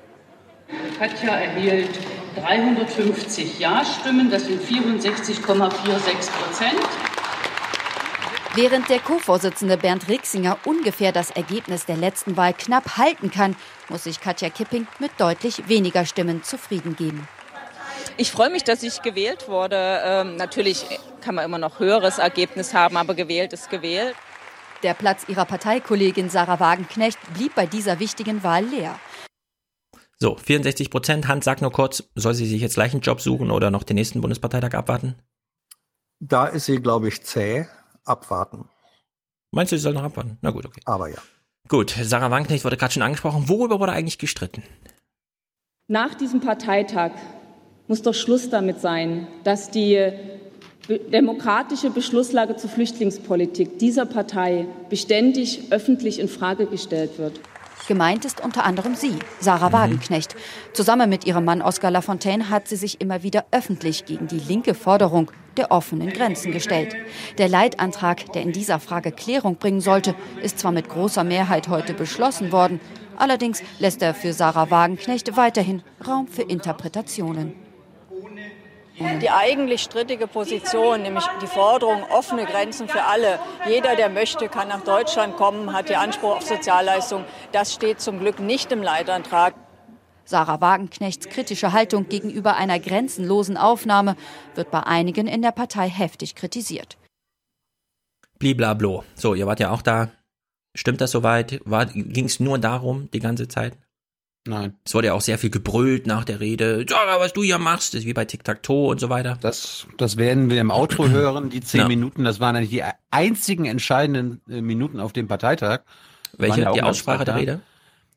Katja erhielt 350 Ja-Stimmen, das sind 64,46 Prozent. Während der Co-Vorsitzende Bernd Rixinger ungefähr das Ergebnis der letzten Wahl knapp halten kann, muss sich Katja Kipping mit deutlich weniger Stimmen zufrieden geben. Ich freue mich, dass ich gewählt wurde. Ähm, natürlich kann man immer noch höheres Ergebnis haben, aber gewählt ist gewählt. Der Platz ihrer Parteikollegin Sarah Wagenknecht blieb bei dieser wichtigen Wahl leer. So, 64 Prozent. Hans, sag nur kurz, soll sie sich jetzt gleich einen Job suchen oder noch den nächsten Bundesparteitag abwarten? Da ist sie, glaube ich, zäh. Abwarten. Meinst du, sie soll noch abwarten? Na gut, okay. Aber ja. Gut, Sarah Wagenknecht wurde gerade schon angesprochen. Worüber wurde eigentlich gestritten? Nach diesem Parteitag muss doch Schluss damit sein, dass die demokratische Beschlusslage zur Flüchtlingspolitik dieser Partei beständig öffentlich in Frage gestellt wird. Gemeint ist unter anderem sie, Sarah mhm. Wagenknecht. Zusammen mit ihrem Mann Oskar Lafontaine hat sie sich immer wieder öffentlich gegen die linke Forderung der offenen Grenzen gestellt. Der Leitantrag, der in dieser Frage Klärung bringen sollte, ist zwar mit großer Mehrheit heute beschlossen worden, allerdings lässt er für Sarah Wagenknecht weiterhin Raum für Interpretationen. Die eigentlich strittige Position, nämlich die Forderung offene Grenzen für alle. Jeder, der möchte, kann nach Deutschland kommen, hat die Anspruch auf Sozialleistung. Das steht zum Glück nicht im Leitantrag. Sarah Wagenknechts kritische Haltung gegenüber einer grenzenlosen Aufnahme wird bei einigen in der Partei heftig kritisiert. Bliblablo. So, ihr wart ja auch da. Stimmt das soweit? Ging es nur darum die ganze Zeit? Nein. Es wurde ja auch sehr viel gebrüllt nach der Rede. Sarah, was du hier machst, ist wie bei Tic-Tac-Toe und so weiter. Das, das werden wir im Outro hören, die zehn ja. Minuten. Das waren eigentlich die einzigen entscheidenden äh, Minuten auf dem Parteitag. Welche? Ja die Aussprache der Rede?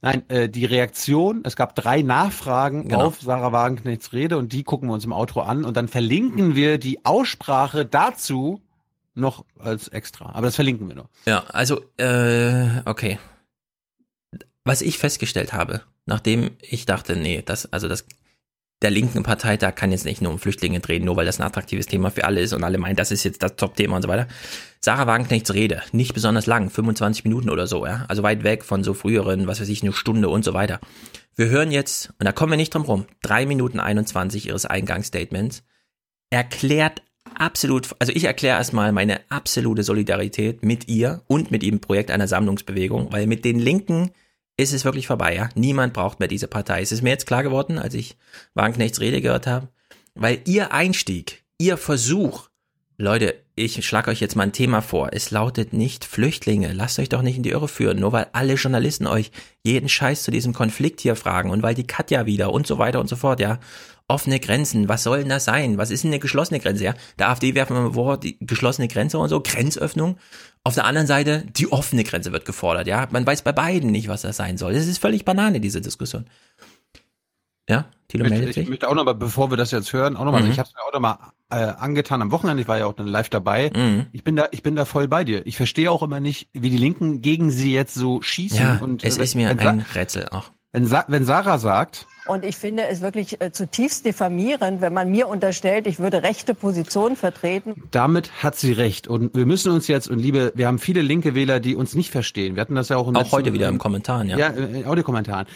Nein, äh, die Reaktion. Es gab drei Nachfragen genau. auf Sarah Wagenknechts Rede und die gucken wir uns im Outro an und dann verlinken wir die Aussprache dazu noch als extra. Aber das verlinken wir noch. Ja, also, äh, okay. Was ich festgestellt habe, nachdem ich dachte, nee, das, also das, der linken Parteitag kann jetzt nicht nur um Flüchtlinge drehen, nur weil das ein attraktives Thema für alle ist und alle meinen, das ist jetzt das Top-Thema und so weiter. Sarah Wagenknechts Rede, nicht besonders lang, 25 Minuten oder so, ja, also weit weg von so früheren, was weiß ich, eine Stunde und so weiter. Wir hören jetzt, und da kommen wir nicht drum rum, drei Minuten 21 ihres Eingangsstatements, erklärt absolut, also ich erkläre erstmal meine absolute Solidarität mit ihr und mit dem Projekt einer Sammlungsbewegung, weil mit den Linken ist es wirklich vorbei, ja. Niemand braucht mehr diese Partei. Es ist mir jetzt klar geworden, als ich Wagenknechts Rede gehört habe, weil ihr Einstieg, ihr Versuch, Leute, ich schlage euch jetzt mal ein Thema vor. Es lautet nicht Flüchtlinge. Lasst euch doch nicht in die Irre führen, nur weil alle Journalisten euch jeden Scheiß zu diesem Konflikt hier fragen und weil die Katja wieder und so weiter und so fort, ja. Offene Grenzen, was soll denn das sein? Was ist denn eine geschlossene Grenze, ja? Der AfD werfen wir mal vor, die geschlossene Grenze und so, Grenzöffnung. Auf der anderen Seite, die offene Grenze wird gefordert, ja. Man weiß bei beiden nicht, was das sein soll. Das ist völlig Banane, diese Diskussion. Ja, Tilo ich möchte, ich möchte auch nochmal, bevor wir das jetzt hören, auch nochmal, mhm. ich habe es mir auch nochmal äh, angetan am Wochenende, ich war ja auch dann live dabei. Mhm. Ich bin da, ich bin da voll bei dir. Ich verstehe auch immer nicht, wie die Linken gegen sie jetzt so schießen. Ja, und, es äh, ist mir ein Rätsel auch. Wenn, Sa wenn Sarah sagt, und ich finde es wirklich äh, zutiefst diffamierend, wenn man mir unterstellt, ich würde rechte Positionen vertreten. Damit hat sie recht. Und wir müssen uns jetzt, und liebe, wir haben viele linke Wähler, die uns nicht verstehen. Wir hatten das ja auch, auch heute wieder im Kommentaren, ja. Ja, in Audiokommentaren.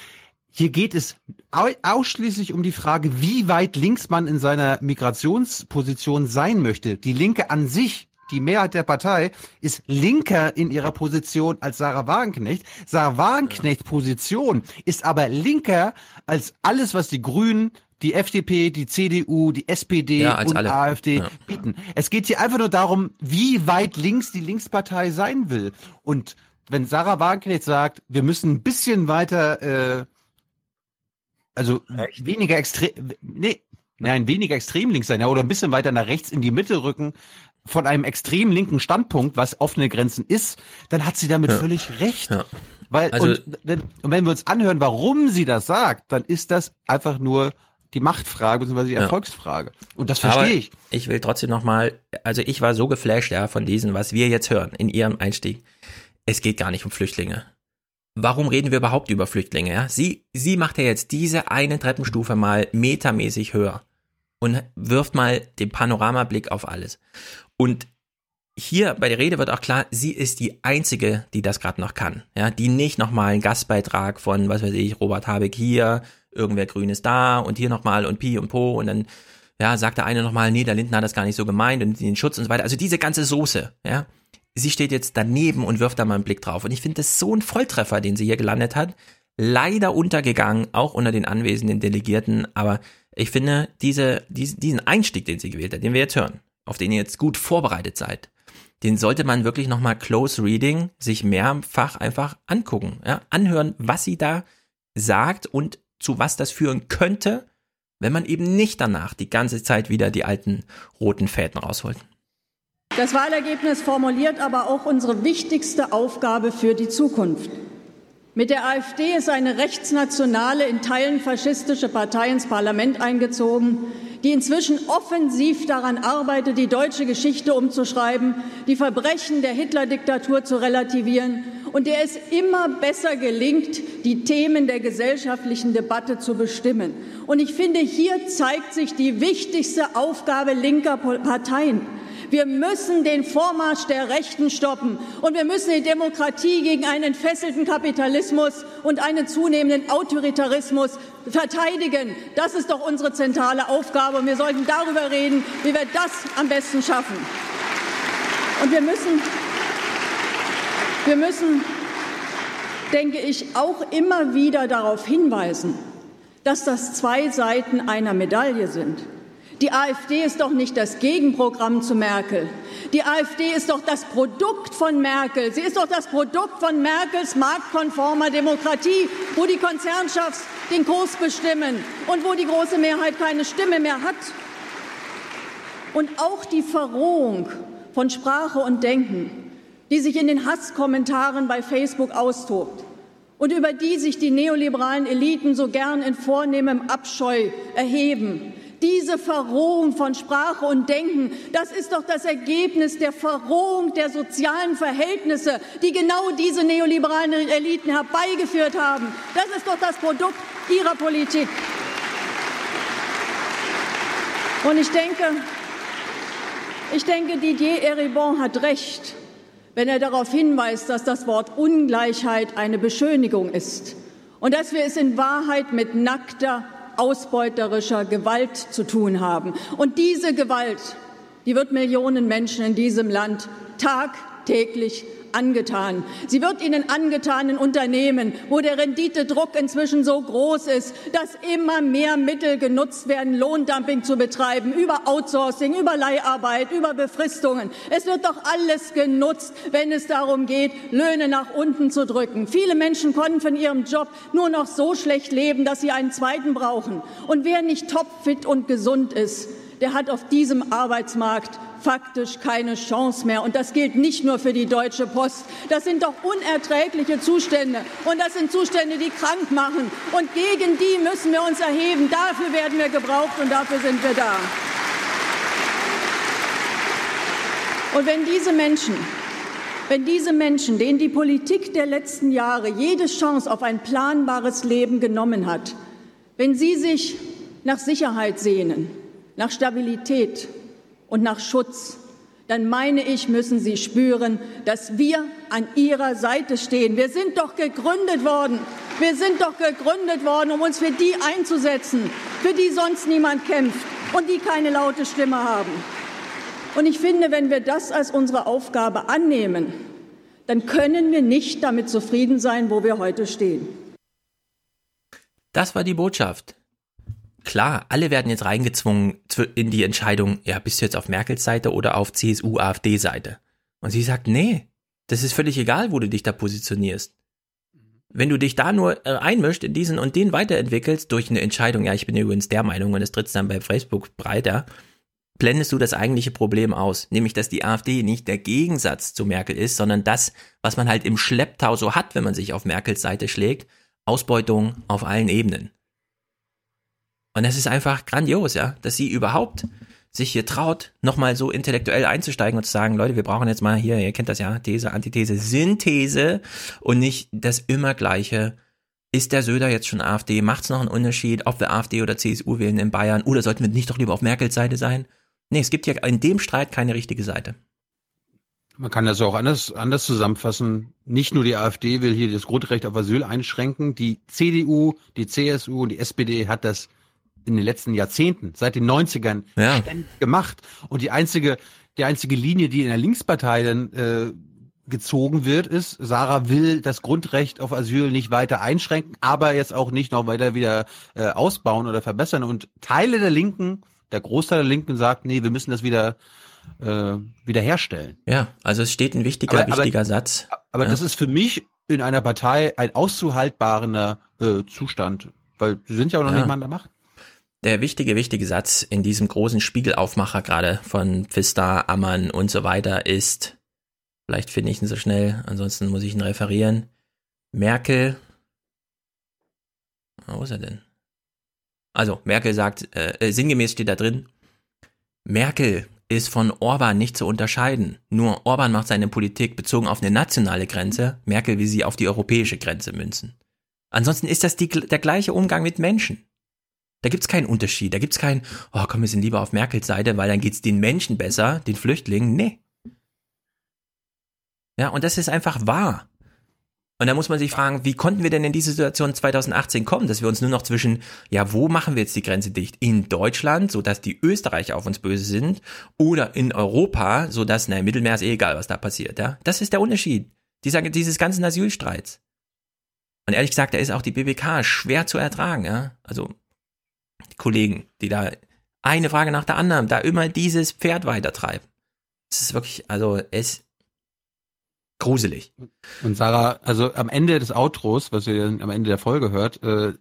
Hier geht es ausschließlich um die Frage, wie weit links man in seiner Migrationsposition sein möchte. Die Linke an sich die Mehrheit der Partei ist linker in ihrer Position als Sarah Wagenknecht. Sarah Wagenknechts Position ist aber linker als alles, was die Grünen, die FDP, die CDU, die SPD ja, und alle. AfD ja. bieten. Es geht hier einfach nur darum, wie weit links die Linkspartei sein will. Und wenn Sarah Wagenknecht sagt, wir müssen ein bisschen weiter, äh, also Echt? weniger extrem, nee, nein, weniger extrem links sein, ja, oder ein bisschen weiter nach rechts in die Mitte rücken, von einem extrem linken Standpunkt, was offene Grenzen ist, dann hat sie damit ja. völlig recht. Ja. Weil, also, und, und, wenn wir uns anhören, warum sie das sagt, dann ist das einfach nur die Machtfrage bzw. die Erfolgsfrage. Und das verstehe ich. Ich will trotzdem nochmal, also ich war so geflasht ja von diesen, was wir jetzt hören in ihrem Einstieg. Es geht gar nicht um Flüchtlinge. Warum reden wir überhaupt über Flüchtlinge? Ja? Sie, sie macht ja jetzt diese eine Treppenstufe mal metamäßig höher und wirft mal den Panoramablick auf alles. Und hier bei der Rede wird auch klar, sie ist die einzige, die das gerade noch kann. Ja, die nicht nochmal einen Gastbeitrag von, was weiß ich, Robert Habeck hier, irgendwer Grünes da und hier nochmal und Pi und Po und dann, ja, sagt der eine nochmal, nee, der Lindner hat das gar nicht so gemeint und den Schutz und so weiter. Also diese ganze Soße, ja. Sie steht jetzt daneben und wirft da mal einen Blick drauf. Und ich finde das so ein Volltreffer, den sie hier gelandet hat. Leider untergegangen, auch unter den anwesenden Delegierten, aber ich finde, diese, diesen Einstieg, den sie gewählt hat, den wir jetzt hören, auf den ihr jetzt gut vorbereitet seid, den sollte man wirklich nochmal close reading sich mehrfach einfach angucken, ja, anhören, was sie da sagt und zu was das führen könnte, wenn man eben nicht danach die ganze Zeit wieder die alten roten Fäden rausholt. Das Wahlergebnis formuliert aber auch unsere wichtigste Aufgabe für die Zukunft. Mit der AfD ist eine rechtsnationale, in Teilen faschistische Partei ins Parlament eingezogen, die inzwischen offensiv daran arbeitet, die deutsche Geschichte umzuschreiben, die Verbrechen der Hitler-Diktatur zu relativieren und der es immer besser gelingt, die Themen der gesellschaftlichen Debatte zu bestimmen. Und ich finde, hier zeigt sich die wichtigste Aufgabe linker Parteien. Wir müssen den Vormarsch der Rechten stoppen und wir müssen die Demokratie gegen einen entfesselten Kapitalismus und einen zunehmenden Autoritarismus verteidigen. Das ist doch unsere zentrale Aufgabe und wir sollten darüber reden, wie wir das am besten schaffen. Und wir müssen, wir müssen, denke ich, auch immer wieder darauf hinweisen, dass das zwei Seiten einer Medaille sind. Die AfD ist doch nicht das Gegenprogramm zu Merkel. Die AfD ist doch das Produkt von Merkel. Sie ist doch das Produkt von Merkels marktkonformer Demokratie, wo die Konzernchefs den Kurs bestimmen und wo die große Mehrheit keine Stimme mehr hat. Und auch die Verrohung von Sprache und Denken, die sich in den Hasskommentaren bei Facebook austobt und über die sich die neoliberalen Eliten so gern in vornehmem Abscheu erheben, diese Verrohung von Sprache und Denken, das ist doch das Ergebnis der Verrohung der sozialen Verhältnisse, die genau diese neoliberalen Eliten herbeigeführt haben. Das ist doch das Produkt ihrer Politik. Und ich denke, ich denke, Didier Eribon hat recht, wenn er darauf hinweist, dass das Wort Ungleichheit eine Beschönigung ist und dass wir es in Wahrheit mit nackter ausbeuterischer Gewalt zu tun haben. Und diese Gewalt, die wird Millionen Menschen in diesem Land tagtäglich angetan. Sie wird ihnen angetan in Unternehmen, wo der Renditedruck inzwischen so groß ist, dass immer mehr Mittel genutzt werden, Lohndumping zu betreiben, über Outsourcing, über Leiharbeit, über Befristungen. Es wird doch alles genutzt, wenn es darum geht, Löhne nach unten zu drücken. Viele Menschen konnten von ihrem Job nur noch so schlecht leben, dass sie einen zweiten brauchen. Und wer nicht topfit und gesund ist, der hat auf diesem Arbeitsmarkt faktisch keine Chance mehr. Und das gilt nicht nur für die Deutsche Post. Das sind doch unerträgliche Zustände. Und das sind Zustände, die krank machen. Und gegen die müssen wir uns erheben. Dafür werden wir gebraucht und dafür sind wir da. Und wenn diese Menschen wenn diese Menschen, denen die Politik der letzten Jahre jede Chance auf ein planbares Leben genommen hat, wenn sie sich nach Sicherheit sehnen, nach Stabilität, und nach Schutz, dann meine ich, müssen Sie spüren, dass wir an Ihrer Seite stehen. Wir sind doch gegründet worden. Wir sind doch gegründet worden, um uns für die einzusetzen, für die sonst niemand kämpft und die keine laute Stimme haben. Und ich finde, wenn wir das als unsere Aufgabe annehmen, dann können wir nicht damit zufrieden sein, wo wir heute stehen. Das war die Botschaft. Klar, alle werden jetzt reingezwungen in die Entscheidung, ja, bist du jetzt auf Merkels Seite oder auf CSU, AfD Seite? Und sie sagt, nee, das ist völlig egal, wo du dich da positionierst. Wenn du dich da nur äh, einmischst in diesen und den weiterentwickelst durch eine Entscheidung, ja, ich bin übrigens der Meinung und es tritt dann bei Facebook breiter, blendest du das eigentliche Problem aus, nämlich dass die AfD nicht der Gegensatz zu Merkel ist, sondern das, was man halt im Schlepptau so hat, wenn man sich auf Merkels Seite schlägt, Ausbeutung auf allen Ebenen. Und es ist einfach grandios, ja, dass sie überhaupt sich hier traut, nochmal so intellektuell einzusteigen und zu sagen, Leute, wir brauchen jetzt mal hier, ihr kennt das ja, These, Antithese, Synthese und nicht das immer gleiche. Ist der Söder jetzt schon AfD? Macht es noch einen Unterschied, ob wir AfD oder CSU wählen in Bayern? Oder sollten wir nicht doch lieber auf Merkels Seite sein? Nee, es gibt ja in dem Streit keine richtige Seite. Man kann das auch anders, anders zusammenfassen. Nicht nur die AfD will hier das Grundrecht auf Asyl einschränken. Die CDU, die CSU und die SPD hat das in den letzten Jahrzehnten, seit den 90ern, ja. gemacht. Und die einzige, die einzige Linie, die in der Linkspartei dann äh, gezogen wird, ist, Sarah will das Grundrecht auf Asyl nicht weiter einschränken, aber jetzt auch nicht noch weiter wieder äh, ausbauen oder verbessern. Und Teile der Linken, der Großteil der Linken sagt, nee, wir müssen das wieder äh, wiederherstellen. Ja, also es steht ein wichtiger, aber, wichtiger aber, Satz. Aber ja. das ist für mich in einer Partei ein auszuhaltbarer äh, Zustand weil sie sind ja auch noch ja. nicht mal an der Macht. Der wichtige, wichtige Satz in diesem großen Spiegelaufmacher gerade von Pfister, Ammann und so weiter ist, vielleicht finde ich ihn so schnell, ansonsten muss ich ihn referieren. Merkel, wo ist er denn? Also, Merkel sagt, äh, äh sinngemäß steht da drin, Merkel ist von Orban nicht zu unterscheiden. Nur Orban macht seine Politik bezogen auf eine nationale Grenze, Merkel will sie auf die europäische Grenze münzen. Ansonsten ist das die, der gleiche Umgang mit Menschen. Da gibt's keinen Unterschied. Da gibt's keinen, oh komm, wir sind lieber auf Merkels Seite, weil dann geht's den Menschen besser, den Flüchtlingen. Nee. Ja, und das ist einfach wahr. Und da muss man sich fragen, wie konnten wir denn in diese Situation 2018 kommen, dass wir uns nur noch zwischen, ja, wo machen wir jetzt die Grenze dicht? In Deutschland, sodass die Österreicher auf uns böse sind, oder in Europa, sodass, na, im Mittelmeer ist eh egal, was da passiert, ja? Das ist der Unterschied. Dieser, dieses ganzen Asylstreits. Und ehrlich gesagt, da ist auch die BBK schwer zu ertragen, ja? Also, Kollegen, die da eine Frage nach der anderen, da immer dieses Pferd weitertreiben. Es ist wirklich, also, es, gruselig. Und Sarah, also am Ende des Outros, was ihr am Ende der Folge hört, äh,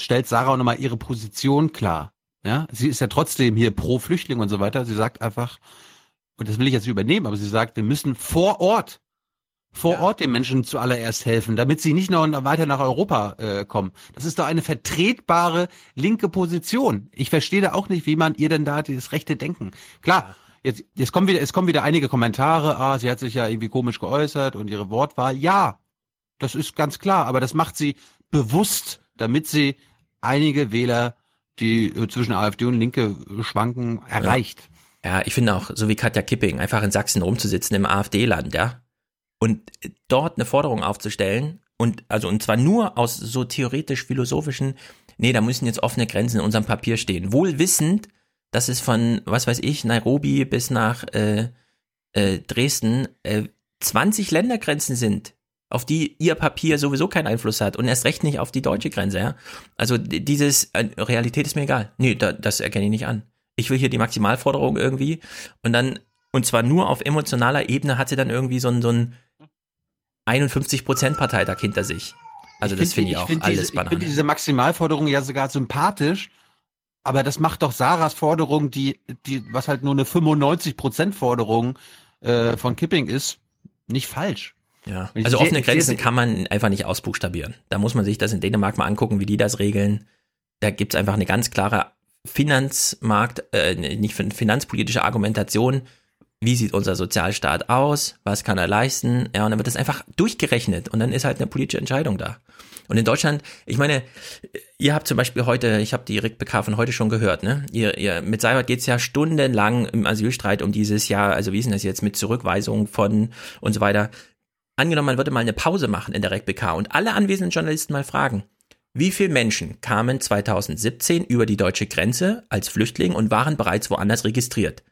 stellt Sarah auch nochmal ihre Position klar. Ja, sie ist ja trotzdem hier pro Flüchtling und so weiter. Sie sagt einfach, und das will ich jetzt übernehmen, aber sie sagt, wir müssen vor Ort, vor ja. Ort den Menschen zuallererst helfen, damit sie nicht noch weiter nach Europa äh, kommen. Das ist doch eine vertretbare linke Position. Ich verstehe da auch nicht, wie man ihr denn da das rechte Denken. Klar, Jetzt, jetzt kommen wieder, es kommen wieder einige Kommentare, ah, sie hat sich ja irgendwie komisch geäußert und ihre Wortwahl. Ja, das ist ganz klar, aber das macht sie bewusst, damit sie einige Wähler, die zwischen AfD und Linke schwanken, erreicht. Ja. ja, ich finde auch, so wie Katja Kipping, einfach in Sachsen rumzusitzen im AfD-Land, ja. Und dort eine Forderung aufzustellen und, also, und zwar nur aus so theoretisch-philosophischen, nee, da müssen jetzt offene Grenzen in unserem Papier stehen. Wohl wissend, dass es von, was weiß ich, Nairobi bis nach äh, äh, Dresden äh, 20 Ländergrenzen sind, auf die ihr Papier sowieso keinen Einfluss hat und erst recht nicht auf die deutsche Grenze. Ja? Also dieses, äh, Realität ist mir egal. Nee, da, das erkenne ich nicht an. Ich will hier die Maximalforderung irgendwie und dann, und zwar nur auf emotionaler Ebene hat sie dann irgendwie so ein, so ein 51%-Parteitag hinter sich. Also ich das finde find ich auch find alles diese, Banane. Ich finde diese Maximalforderung ja sogar sympathisch, aber das macht doch Sarahs Forderung, die, die, was halt nur eine 95% Forderung äh, von Kipping ist, nicht falsch. Ja, also offene Grenzen kann man einfach nicht ausbuchstabieren. Da muss man sich das in Dänemark mal angucken, wie die das regeln. Da gibt's einfach eine ganz klare Finanzmarkt, äh, nicht finanzpolitische Argumentation. Wie sieht unser Sozialstaat aus? Was kann er leisten? Ja, und dann wird das einfach durchgerechnet und dann ist halt eine politische Entscheidung da. Und in Deutschland, ich meine, ihr habt zum Beispiel heute, ich habe die Rick BK von heute schon gehört, ne? Ihr, ihr, mit Seibert geht's ja stundenlang im Asylstreit um dieses Jahr, also wie ist denn das jetzt mit Zurückweisung von und so weiter. Angenommen, man würde mal eine Pause machen in der Rick BK und alle anwesenden Journalisten mal fragen, wie viele Menschen kamen 2017 über die deutsche Grenze als Flüchtling und waren bereits woanders registriert?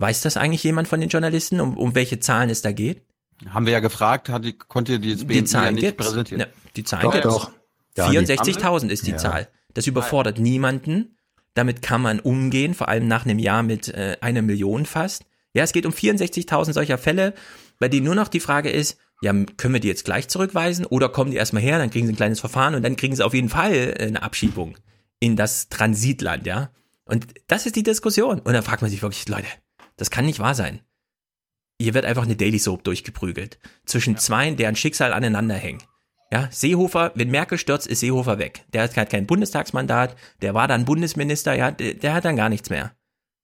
Weiß das eigentlich jemand von den Journalisten, um, um welche Zahlen es da geht? Haben wir ja gefragt, hat die, konnte die, die Zahlen ja nicht gibt's. präsentieren. Ne, die Zahlen doch, gibt's. Doch. Ja, 64.000 ist die ja. Zahl. Das überfordert niemanden. Damit kann man umgehen, vor allem nach einem Jahr mit äh, einer Million fast. Ja, es geht um 64.000 solcher Fälle, bei denen nur noch die Frage ist, ja, können wir die jetzt gleich zurückweisen oder kommen die erstmal her, dann kriegen sie ein kleines Verfahren und dann kriegen sie auf jeden Fall äh, eine Abschiebung in das Transitland, ja. Und das ist die Diskussion. Und dann fragt man sich wirklich, Leute, das kann nicht wahr sein hier wird einfach eine Daily Soap durchgeprügelt. Zwischen ja. zwei, deren Schicksal aneinander hängen. Ja, Seehofer, wenn Merkel stürzt, ist Seehofer weg. Der hat halt kein Bundestagsmandat, der war dann Bundesminister, ja, der, der hat dann gar nichts mehr.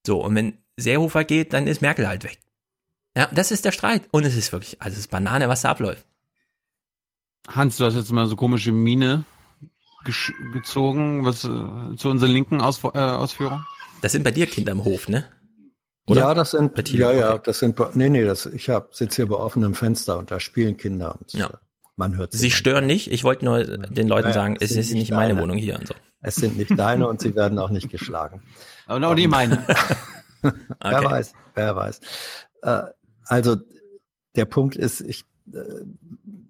So, und wenn Seehofer geht, dann ist Merkel halt weg. Ja, das ist der Streit. Und es ist wirklich, also es ist Banane, was da abläuft. Hans, du hast jetzt mal so komische Mine gezogen, was äh, zu unseren linken Aus äh, Ausführungen? Das sind bei dir Kinder im Hof, ne? Oder? Ja, das sind, Bettino, ja, ja, das sind, nee, nee, das, ich hab, sitze hier bei offenem Fenster und da spielen Kinder und ja. man hört sie. Sie stören nicht. Ich wollte nur den Leuten naja, sagen, es ist nicht deine. meine Wohnung hier und so. Es sind nicht deine und sie werden auch nicht geschlagen. Aber auch nicht meine. okay. Wer weiß, wer weiß. Äh, also, der Punkt ist, ich, äh,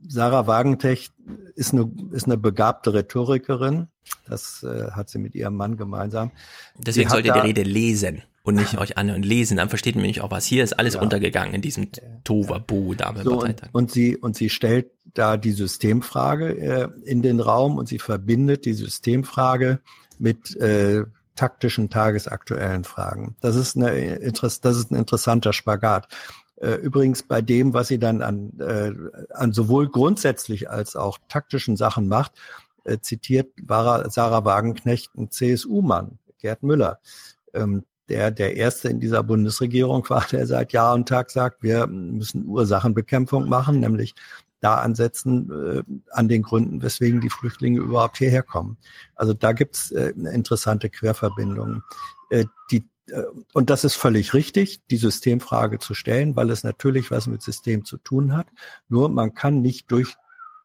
Sarah Wagentech ist eine, ist eine begabte Rhetorikerin. Das äh, hat sie mit ihrem Mann gemeinsam. Deswegen sollte die Rede lesen. Und nicht euch anhören und lesen, dann versteht man nämlich auch was. Hier ist alles ja. untergegangen in diesem Toverbu da so, und, und, sie und sie stellt da die Systemfrage äh, in den Raum und sie verbindet die Systemfrage mit äh, taktischen tagesaktuellen Fragen. Das ist, eine, das ist ein interessanter Spagat. Äh, übrigens bei dem, was sie dann an, äh, an sowohl grundsätzlich als auch taktischen Sachen macht, äh, zitiert Sarah Wagenknecht einen CSU-Mann, Gerd Müller, ähm, der der erste in dieser Bundesregierung war, der seit Jahr und Tag sagt, wir müssen Ursachenbekämpfung machen, nämlich da ansetzen äh, an den Gründen, weswegen die Flüchtlinge überhaupt hierher kommen. Also da gibt's äh, interessante Querverbindungen. Äh, die, äh, und das ist völlig richtig, die Systemfrage zu stellen, weil es natürlich was mit System zu tun hat. Nur man kann nicht durch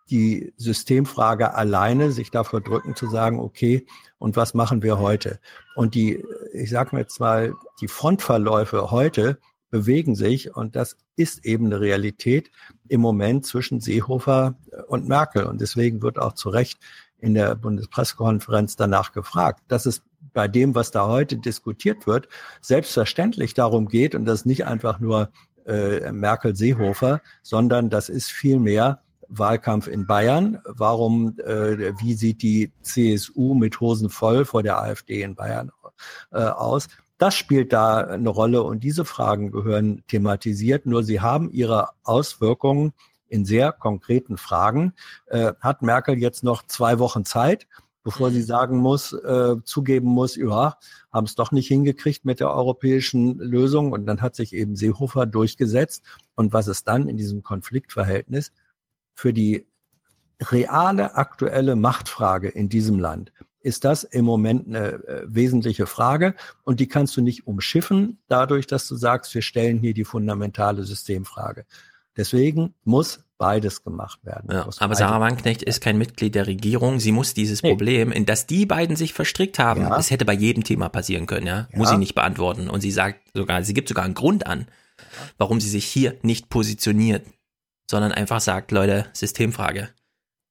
die Systemfrage alleine sich davor drücken zu sagen, okay, und was machen wir heute? Und die, ich sage mir jetzt mal, die Frontverläufe heute bewegen sich und das ist eben eine Realität im Moment zwischen Seehofer und Merkel. Und deswegen wird auch zu Recht in der Bundespressekonferenz danach gefragt, dass es bei dem, was da heute diskutiert wird, selbstverständlich darum geht und das nicht einfach nur äh, Merkel-Seehofer, sondern das ist vielmehr Wahlkampf in Bayern. Warum, äh, wie sieht die CSU mit Hosen voll vor der AfD in Bayern äh, aus? Das spielt da eine Rolle und diese Fragen gehören thematisiert, nur sie haben ihre Auswirkungen in sehr konkreten Fragen. Äh, hat Merkel jetzt noch zwei Wochen Zeit, bevor sie mhm. sagen muss, äh, zugeben muss, ja, haben es doch nicht hingekriegt mit der europäischen Lösung und dann hat sich eben Seehofer durchgesetzt. Und was ist dann in diesem Konfliktverhältnis für die reale aktuelle Machtfrage in diesem Land? ist das im Moment eine äh, wesentliche Frage und die kannst du nicht umschiffen dadurch, dass du sagst, wir stellen hier die fundamentale Systemfrage. Deswegen muss beides gemacht werden. Ja, aber Sarah Wagenknecht ist kein Mitglied der Regierung. Sie muss dieses nee. Problem, in das die beiden sich verstrickt haben, ja. das hätte bei jedem Thema passieren können, ja? ja, muss sie nicht beantworten. Und sie sagt sogar, sie gibt sogar einen Grund an, warum sie sich hier nicht positioniert, sondern einfach sagt, Leute, Systemfrage.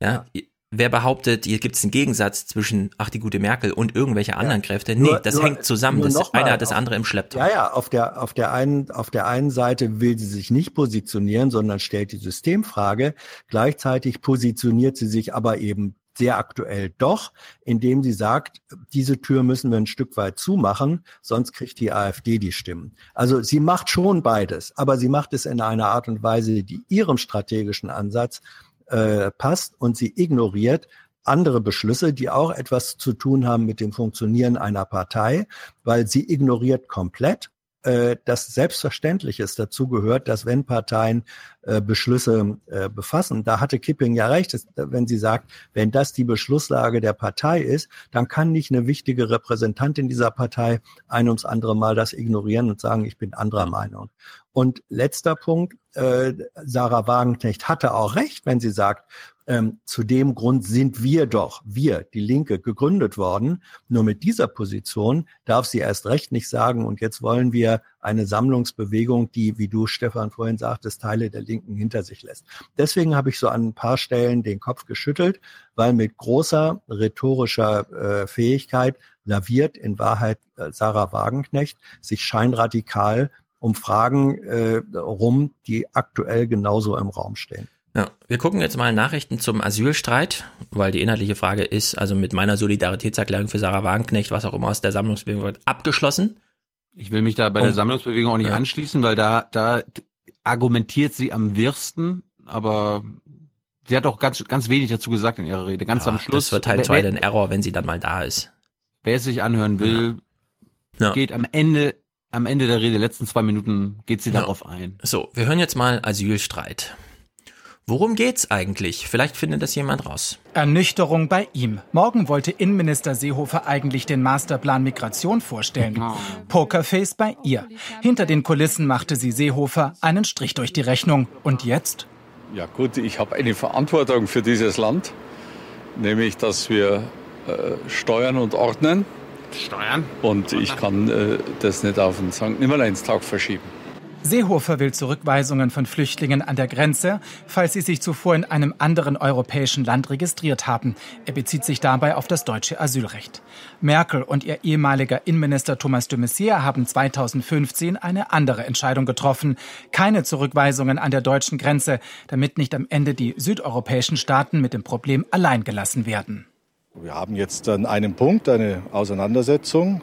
Ja, wer behauptet, hier gibt es einen Gegensatz zwischen, ach, die gute Merkel und irgendwelche anderen ja. Kräfte? Nee, nur, das nur, hängt zusammen. Das eine mal, hat das andere im Schlepptau. Ja, ja, auf der, auf, der einen, auf der einen Seite will sie sich nicht positionieren, sondern stellt die Systemfrage. Gleichzeitig positioniert sie sich aber eben sehr aktuell doch, indem sie sagt, diese Tür müssen wir ein Stück weit zumachen, sonst kriegt die AfD die Stimmen. Also sie macht schon beides, aber sie macht es in einer Art und Weise, die ihrem strategischen Ansatz äh, passt und sie ignoriert andere Beschlüsse, die auch etwas zu tun haben mit dem Funktionieren einer Partei, weil sie ignoriert komplett, äh, dass Selbstverständliches dazu gehört, dass wenn Parteien äh, Beschlüsse äh, befassen, da hatte Kipping ja recht, wenn sie sagt, wenn das die Beschlusslage der Partei ist, dann kann nicht eine wichtige Repräsentantin dieser Partei ein ums andere Mal das ignorieren und sagen, ich bin anderer Meinung. Und letzter Punkt, äh, Sarah Wagenknecht hatte auch recht, wenn sie sagt, ähm, zu dem Grund sind wir doch, wir, die Linke, gegründet worden. Nur mit dieser Position darf sie erst recht nicht sagen, und jetzt wollen wir eine Sammlungsbewegung, die, wie du, Stefan, vorhin sagtest, Teile der Linken hinter sich lässt. Deswegen habe ich so an ein paar Stellen den Kopf geschüttelt, weil mit großer rhetorischer äh, Fähigkeit laviert in Wahrheit äh, Sarah Wagenknecht sich scheinradikal um Fragen äh, rum, die aktuell genauso im Raum stehen. Ja, wir gucken jetzt mal Nachrichten zum Asylstreit, weil die inhaltliche Frage ist, also mit meiner Solidaritätserklärung für Sarah Wagenknecht, was auch immer aus der Sammlungsbewegung wird, abgeschlossen. Ich will mich da bei der Sammlungsbewegung auch nicht ja. anschließen, weil da, da argumentiert sie am wirsten, aber sie hat auch ganz, ganz wenig dazu gesagt in ihrer Rede. Ganz ja, am Schluss. Das wird halt zwei ein Error, wenn sie dann mal da ist. Wer es sich anhören will, ja. geht am Ende am Ende der Rede, letzten zwei Minuten, geht sie ja. darauf ein. So, wir hören jetzt mal Asylstreit. Worum geht's eigentlich? Vielleicht findet das jemand raus. Ernüchterung bei ihm. Morgen wollte Innenminister Seehofer eigentlich den Masterplan Migration vorstellen. Pokerface bei ihr. Hinter den Kulissen machte sie Seehofer einen Strich durch die Rechnung. Und jetzt? Ja gut, ich habe eine Verantwortung für dieses Land, nämlich dass wir äh, steuern und ordnen. Steuern? Und ich kann äh, das nicht auf den St. Nimmerleinstag verschieben. Seehofer will Zurückweisungen von Flüchtlingen an der Grenze, falls sie sich zuvor in einem anderen europäischen Land registriert haben. Er bezieht sich dabei auf das deutsche Asylrecht. Merkel und ihr ehemaliger Innenminister Thomas de Maizière haben 2015 eine andere Entscheidung getroffen. Keine Zurückweisungen an der deutschen Grenze, damit nicht am Ende die südeuropäischen Staaten mit dem Problem allein gelassen werden. Wir haben jetzt an einem Punkt eine Auseinandersetzung.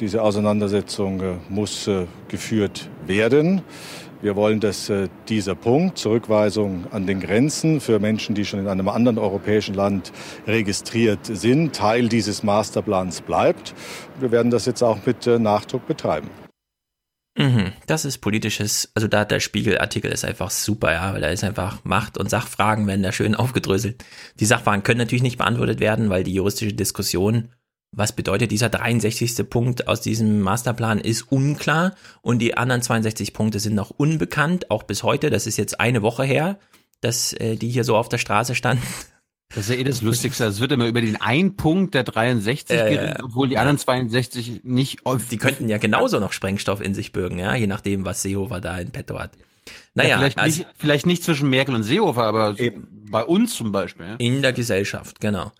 Diese Auseinandersetzung äh, muss äh, geführt werden. Wir wollen, dass äh, dieser Punkt, Zurückweisung an den Grenzen für Menschen, die schon in einem anderen europäischen Land registriert sind, Teil dieses Masterplans bleibt. Wir werden das jetzt auch mit Nachdruck betreiben. Mhm, das ist politisches, also da der Spiegelartikel ist einfach super, ja, weil da ist einfach Macht und Sachfragen werden da schön aufgedröselt. Die Sachfragen können natürlich nicht beantwortet werden, weil die juristische Diskussion was bedeutet dieser 63. Punkt aus diesem Masterplan ist unklar und die anderen 62 Punkte sind noch unbekannt, auch bis heute. Das ist jetzt eine Woche her, dass äh, die hier so auf der Straße standen. Das ist ja eh das Lustigste. Es wird immer über den einen Punkt der 63 äh, geredet, obwohl die anderen 62 nicht. Die könnten ja genauso noch Sprengstoff in sich bürgen, ja, je nachdem, was Seehofer da in petto hat. Naja, ja, vielleicht, also, nicht, vielleicht nicht zwischen Merkel und Seehofer, aber eben. bei uns zum Beispiel. Ja? In der Gesellschaft, genau.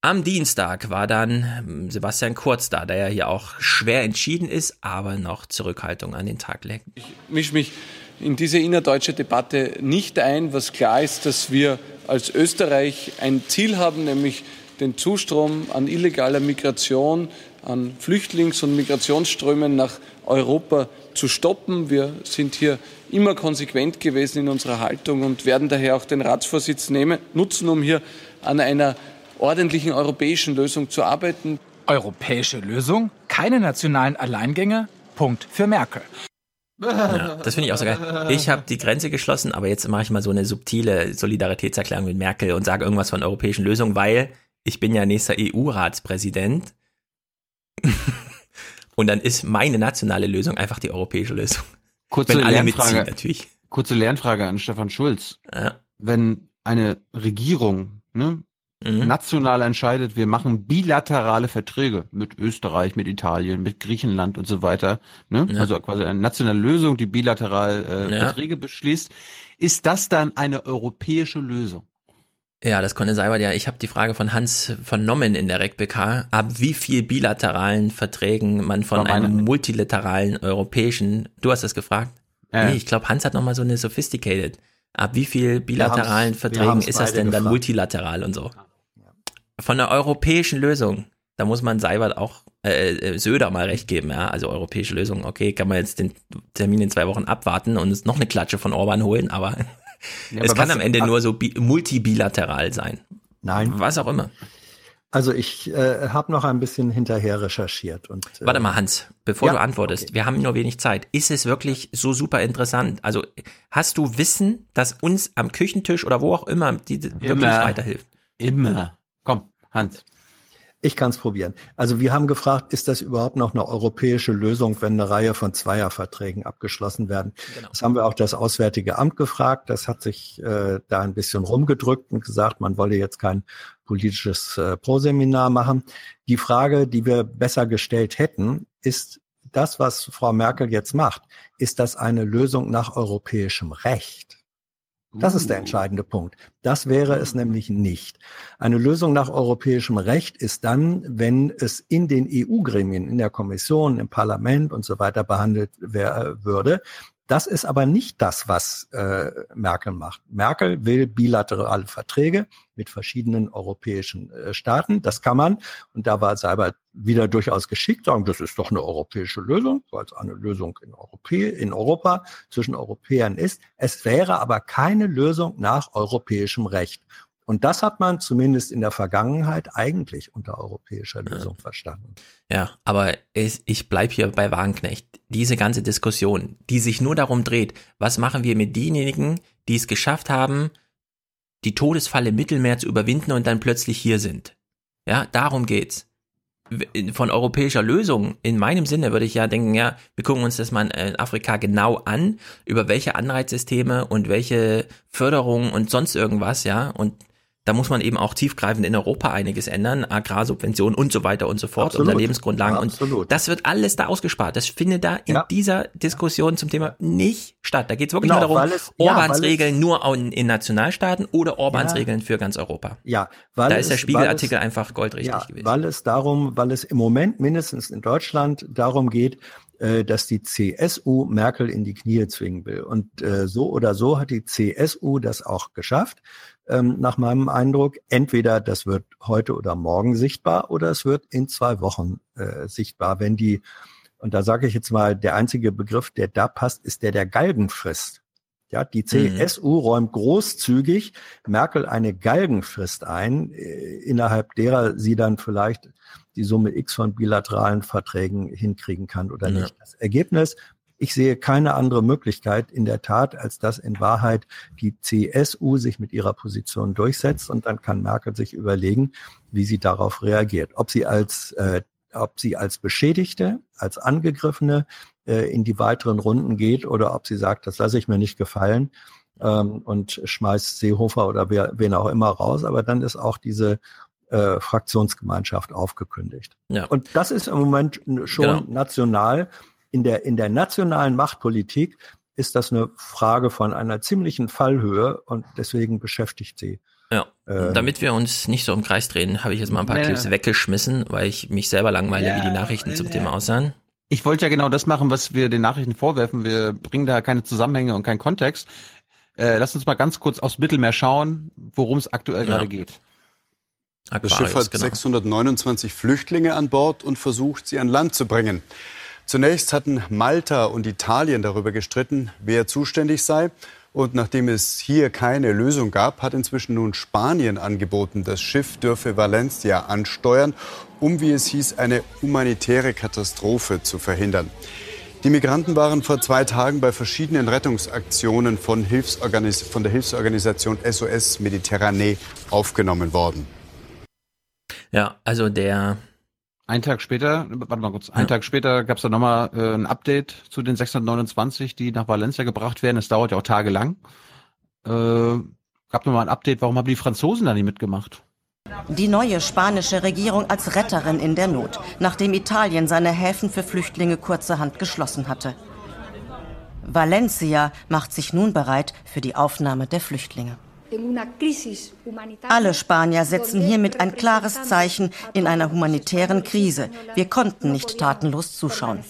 Am Dienstag war dann ähm, Sebastian Kurz da, der ja hier auch schwer entschieden ist, aber noch Zurückhaltung an den Tag legt. Ich mische mich in diese innerdeutsche Debatte nicht ein. Was klar ist, dass wir als Österreich ein Ziel haben, nämlich den Zustrom an illegaler Migration, an Flüchtlings- und Migrationsströmen nach Europa zu stoppen. Wir sind hier immer konsequent gewesen in unserer Haltung und werden daher auch den Ratsvorsitz nehmen, nutzen, um hier an einer ordentlichen europäischen Lösung zu arbeiten. Europäische Lösung? Keine nationalen Alleingänge? Punkt für Merkel. Ja, das finde ich auch so geil. Ich habe die Grenze geschlossen, aber jetzt mache ich mal so eine subtile Solidaritätserklärung mit Merkel und sage irgendwas von europäischen Lösungen, weil ich bin ja nächster EU-Ratspräsident. und dann ist meine nationale Lösung einfach die europäische Lösung. Kurze Wenn alle Lernfrage, mitziehen, natürlich. Kurze Lernfrage an Stefan Schulz. Ja. Wenn eine Regierung ne, mhm. national entscheidet, wir machen bilaterale Verträge mit Österreich, mit Italien, mit Griechenland und so weiter. Ne? Ja. Also quasi eine nationale Lösung, die bilateral äh, ja. Verträge beschließt. Ist das dann eine europäische Lösung? Ja, das konnte Seibert ja. Ich habe die Frage von Hans vernommen in der RecBK, ab wie viel bilateralen Verträgen man von einem multilateralen europäischen, du hast das gefragt? Äh. Nee, ich glaube, Hans hat nochmal so eine sophisticated. Ab wie viel bilateralen Verträgen ist das denn dann gefragt. multilateral und so? Von der europäischen Lösung, da muss man Seibert auch äh, äh, Söder mal recht geben, ja. Also europäische Lösung, okay, kann man jetzt den Termin in zwei Wochen abwarten und uns noch eine Klatsche von Orban holen, aber ja, es aber kann was, am Ende nur so multibilateral sein. Nein. Was auch immer. Also ich äh, habe noch ein bisschen hinterher recherchiert und äh, Warte mal Hans, bevor ja, du antwortest, okay. wir haben nur wenig Zeit. Ist es wirklich so super interessant? Also hast du Wissen, das uns am Küchentisch oder wo auch immer die immer, wirklich weiterhilft? Immer. Hans. Ich kann es probieren. Also wir haben gefragt, ist das überhaupt noch eine europäische Lösung, wenn eine Reihe von Zweierverträgen abgeschlossen werden? Genau. Das haben wir auch das Auswärtige Amt gefragt. Das hat sich äh, da ein bisschen rumgedrückt und gesagt, man wolle jetzt kein politisches äh, Proseminar machen. Die Frage, die wir besser gestellt hätten, ist das, was Frau Merkel jetzt macht, ist das eine Lösung nach europäischem Recht? Das ist der uh. entscheidende Punkt. Das wäre es nämlich nicht. Eine Lösung nach europäischem Recht ist dann, wenn es in den EU-Gremien, in der Kommission, im Parlament und so weiter behandelt wär, würde, das ist aber nicht das, was äh, Merkel macht. Merkel will bilaterale Verträge mit verschiedenen europäischen äh, Staaten. Das kann man, und da war Seibert wieder durchaus geschickt, sagen, das ist doch eine europäische Lösung, weil es eine Lösung in, Europä in Europa zwischen Europäern ist. Es wäre aber keine Lösung nach europäischem Recht. Und das hat man zumindest in der Vergangenheit eigentlich unter europäischer Lösung ja. verstanden. Ja, aber ich, ich bleib hier bei Wagenknecht. Diese ganze Diskussion, die sich nur darum dreht, was machen wir mit denjenigen, die es geschafft haben, die Todesfalle im Mittelmeer zu überwinden und dann plötzlich hier sind. Ja, darum geht's. Von europäischer Lösung, in meinem Sinne würde ich ja denken, ja, wir gucken uns das mal in Afrika genau an, über welche Anreizsysteme und welche Förderung und sonst irgendwas, ja, und da muss man eben auch tiefgreifend in Europa einiges ändern, Agrarsubventionen und so weiter und so fort, Absolut. unter Lebensgrundlagen. Absolut. Und das wird alles da ausgespart. Das findet da in ja. dieser Diskussion zum Thema nicht statt. Da geht es wirklich genau, nur darum, es, Orbans ja, Regeln nur in, in, Nationalstaaten oder Orbans ja. Regeln für ganz Europa. Ja, weil da ist der Spiegelartikel einfach goldrichtig gewesen. Weil es darum, weil es im Moment mindestens in Deutschland darum geht, äh, dass die CSU Merkel in die Knie zwingen will. Und äh, so oder so hat die CSU das auch geschafft ähm, nach meinem Eindruck. Entweder das wird heute oder morgen sichtbar oder es wird in zwei Wochen äh, sichtbar, wenn die, und da sage ich jetzt mal, der einzige Begriff, der da passt, ist der der Galgenfrist. Ja, die CSU mhm. räumt großzügig Merkel eine Galgenfrist ein, äh, innerhalb derer sie dann vielleicht die Summe X von bilateralen Verträgen hinkriegen kann oder ja. nicht. Das Ergebnis, ich sehe keine andere Möglichkeit in der Tat, als dass in Wahrheit die CSU sich mit ihrer Position durchsetzt und dann kann Merkel sich überlegen, wie sie darauf reagiert. Ob sie als, äh, ob sie als Beschädigte, als Angegriffene äh, in die weiteren Runden geht oder ob sie sagt, das lasse ich mir nicht gefallen ähm, und schmeißt Seehofer oder wer, wen auch immer raus. Aber dann ist auch diese äh, Fraktionsgemeinschaft aufgekündigt. Ja. Und das ist im Moment schon genau. national in der, in der nationalen Machtpolitik ist das eine Frage von einer ziemlichen Fallhöhe und deswegen beschäftigt sie. Ja, äh, damit wir uns nicht so im Kreis drehen, habe ich jetzt mal ein paar ja. Clips weggeschmissen, weil ich mich selber langweile, ja, wie die Nachrichten zum Thema aussahen. Ich wollte ja genau das machen, was wir den Nachrichten vorwerfen. Wir bringen da keine Zusammenhänge und keinen Kontext. Äh, lass uns mal ganz kurz aufs Mittelmeer schauen, worum es aktuell ja. gerade geht. Aquarius, das Schiff hat genau. 629 Flüchtlinge an Bord und versucht, sie an Land zu bringen. Zunächst hatten Malta und Italien darüber gestritten, wer zuständig sei. Und nachdem es hier keine Lösung gab, hat inzwischen nun Spanien angeboten, das Schiff dürfe Valencia ansteuern, um, wie es hieß, eine humanitäre Katastrophe zu verhindern. Die Migranten waren vor zwei Tagen bei verschiedenen Rettungsaktionen von, Hilfsorganis von der Hilfsorganisation SOS Mediterranee aufgenommen worden. Ja, also der ein Tag später, warte mal kurz, ein ja. Tag später gab es dann nochmal äh, ein Update zu den 629, die nach Valencia gebracht werden. Es dauert ja auch tagelang. Äh, gab nochmal ein Update, warum haben die Franzosen da nicht mitgemacht? Die neue spanische Regierung als Retterin in der Not, nachdem Italien seine Häfen für Flüchtlinge kurzerhand geschlossen hatte. Valencia macht sich nun bereit für die Aufnahme der Flüchtlinge. Alle Spanier setzen hiermit ein klares Zeichen in einer humanitären Krise. Wir konnten nicht tatenlos zuschauen.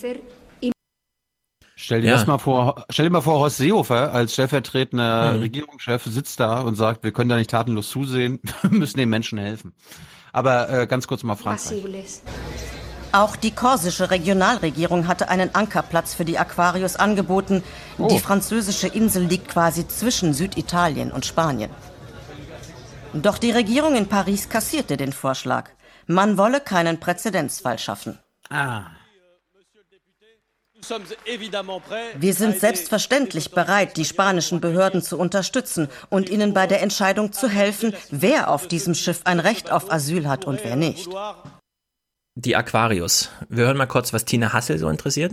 Stell dir ja. das mal vor, stell dir mal vor, Horst Seehofer als stellvertretender mhm. Regierungschef sitzt da und sagt, wir können da nicht tatenlos zusehen, wir müssen den Menschen helfen. Aber äh, ganz kurz mal Frankreich. Auch die korsische Regionalregierung hatte einen Ankerplatz für die Aquarius angeboten. Oh. Die französische Insel liegt quasi zwischen Süditalien und Spanien. Doch die Regierung in Paris kassierte den Vorschlag. Man wolle keinen Präzedenzfall schaffen. Ah. Wir sind selbstverständlich bereit, die spanischen Behörden zu unterstützen und ihnen bei der Entscheidung zu helfen, wer auf diesem Schiff ein Recht auf Asyl hat und wer nicht die Aquarius. Wir hören mal kurz, was Tina Hassel so interessiert.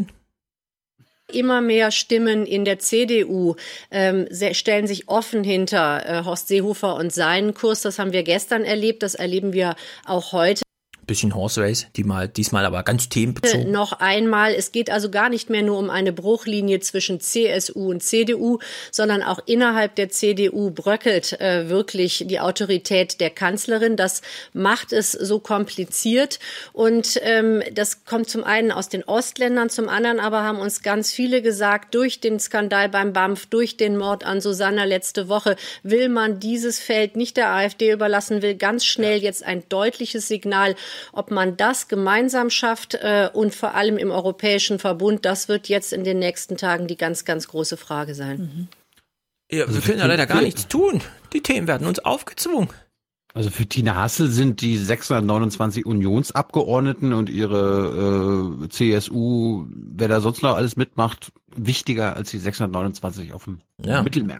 Immer mehr Stimmen in der CDU ähm, stellen sich offen hinter äh, Horst Seehofer und seinen Kurs. Das haben wir gestern erlebt, das erleben wir auch heute bisschen Horse Race, die mal, diesmal aber ganz themenbezogen. Noch einmal, es geht also gar nicht mehr nur um eine Bruchlinie zwischen CSU und CDU, sondern auch innerhalb der CDU bröckelt äh, wirklich die Autorität der Kanzlerin. Das macht es so kompliziert und ähm, das kommt zum einen aus den Ostländern, zum anderen aber haben uns ganz viele gesagt, durch den Skandal beim BAMF, durch den Mord an Susanna letzte Woche, will man dieses Feld nicht der AfD überlassen, will ganz schnell jetzt ein deutliches Signal ob man das gemeinsam schafft äh, und vor allem im Europäischen Verbund, das wird jetzt in den nächsten Tagen die ganz, ganz große Frage sein. Mhm. Ja, wir können ja leider gar nichts tun. Die Themen werden uns aufgezwungen. Also für Tina Hassel sind die 629 Unionsabgeordneten und ihre äh, CSU, wer da sonst noch alles mitmacht, wichtiger als die 629 auf dem ja. Mittelmeer.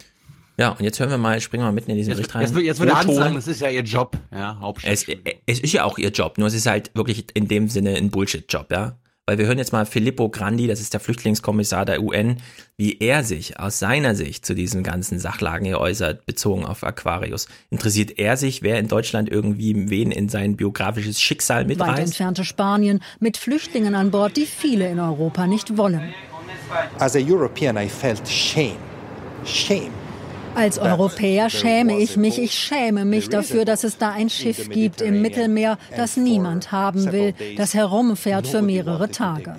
Ja, und jetzt hören wir mal, springen wir mal mitten in diesen jetzt, Bericht rein. Jetzt, jetzt würde Hans sagen, das ist ja ihr Job, ja, es, es ist ja auch ihr Job, nur es ist halt wirklich in dem Sinne ein Bullshit-Job, ja. Weil wir hören jetzt mal Filippo Grandi, das ist der Flüchtlingskommissar der UN, wie er sich aus seiner Sicht zu diesen ganzen Sachlagen hier äußert, bezogen auf Aquarius. Interessiert er sich, wer in Deutschland irgendwie wen in sein biografisches Schicksal mitreißt? Weit entfernte Spanien mit Flüchtlingen an Bord, die viele in Europa nicht wollen. As a European I felt shame. Shame als Europäer schäme ich mich, ich schäme mich dafür, dass es da ein Schiff gibt im Mittelmeer, das niemand haben will, das herumfährt für mehrere Tage.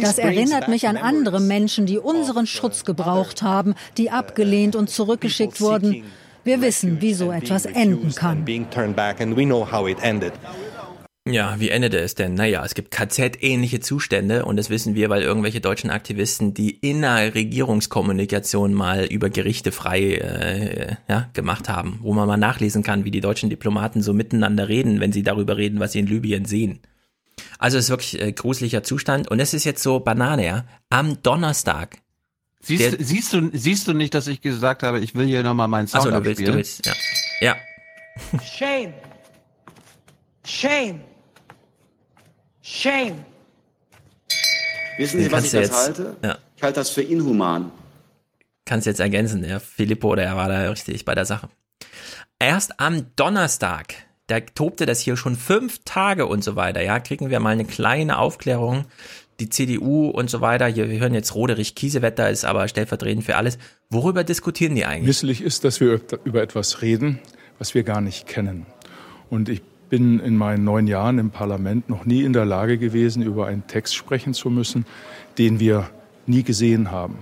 Das erinnert mich an andere Menschen, die unseren Schutz gebraucht haben, die abgelehnt und zurückgeschickt wurden. Wir wissen, wie so etwas enden kann. Ja, wie endete es denn? Naja, es gibt KZ-ähnliche Zustände und das wissen wir, weil irgendwelche deutschen Aktivisten die Innerregierungskommunikation mal über Gerichte frei äh, ja, gemacht haben, wo man mal nachlesen kann, wie die deutschen Diplomaten so miteinander reden, wenn sie darüber reden, was sie in Libyen sehen. Also es ist wirklich äh, gruseliger Zustand und es ist jetzt so Banane, ja. Am Donnerstag. Siehst, siehst, du, siehst du nicht, dass ich gesagt habe, ich will hier nochmal meinen Sound Achso, du willst, du willst, ja. Ja. Shame. Shame. Shame. Wissen Sie, was ich das jetzt, halte? Ja. Ich halte das für inhuman. Kannst jetzt ergänzen, ja. Filippo, der war da richtig bei der Sache. Erst am Donnerstag, da tobte das hier schon fünf Tage und so weiter, ja, kriegen wir mal eine kleine Aufklärung. Die CDU und so weiter, hier, wir hören jetzt Roderich Kiesewetter, ist aber stellvertretend für alles. Worüber diskutieren die eigentlich? Misslich ist, dass wir über etwas reden, was wir gar nicht kennen. Und ich bin in meinen neun Jahren im Parlament noch nie in der Lage gewesen, über einen Text sprechen zu müssen, den wir nie gesehen haben.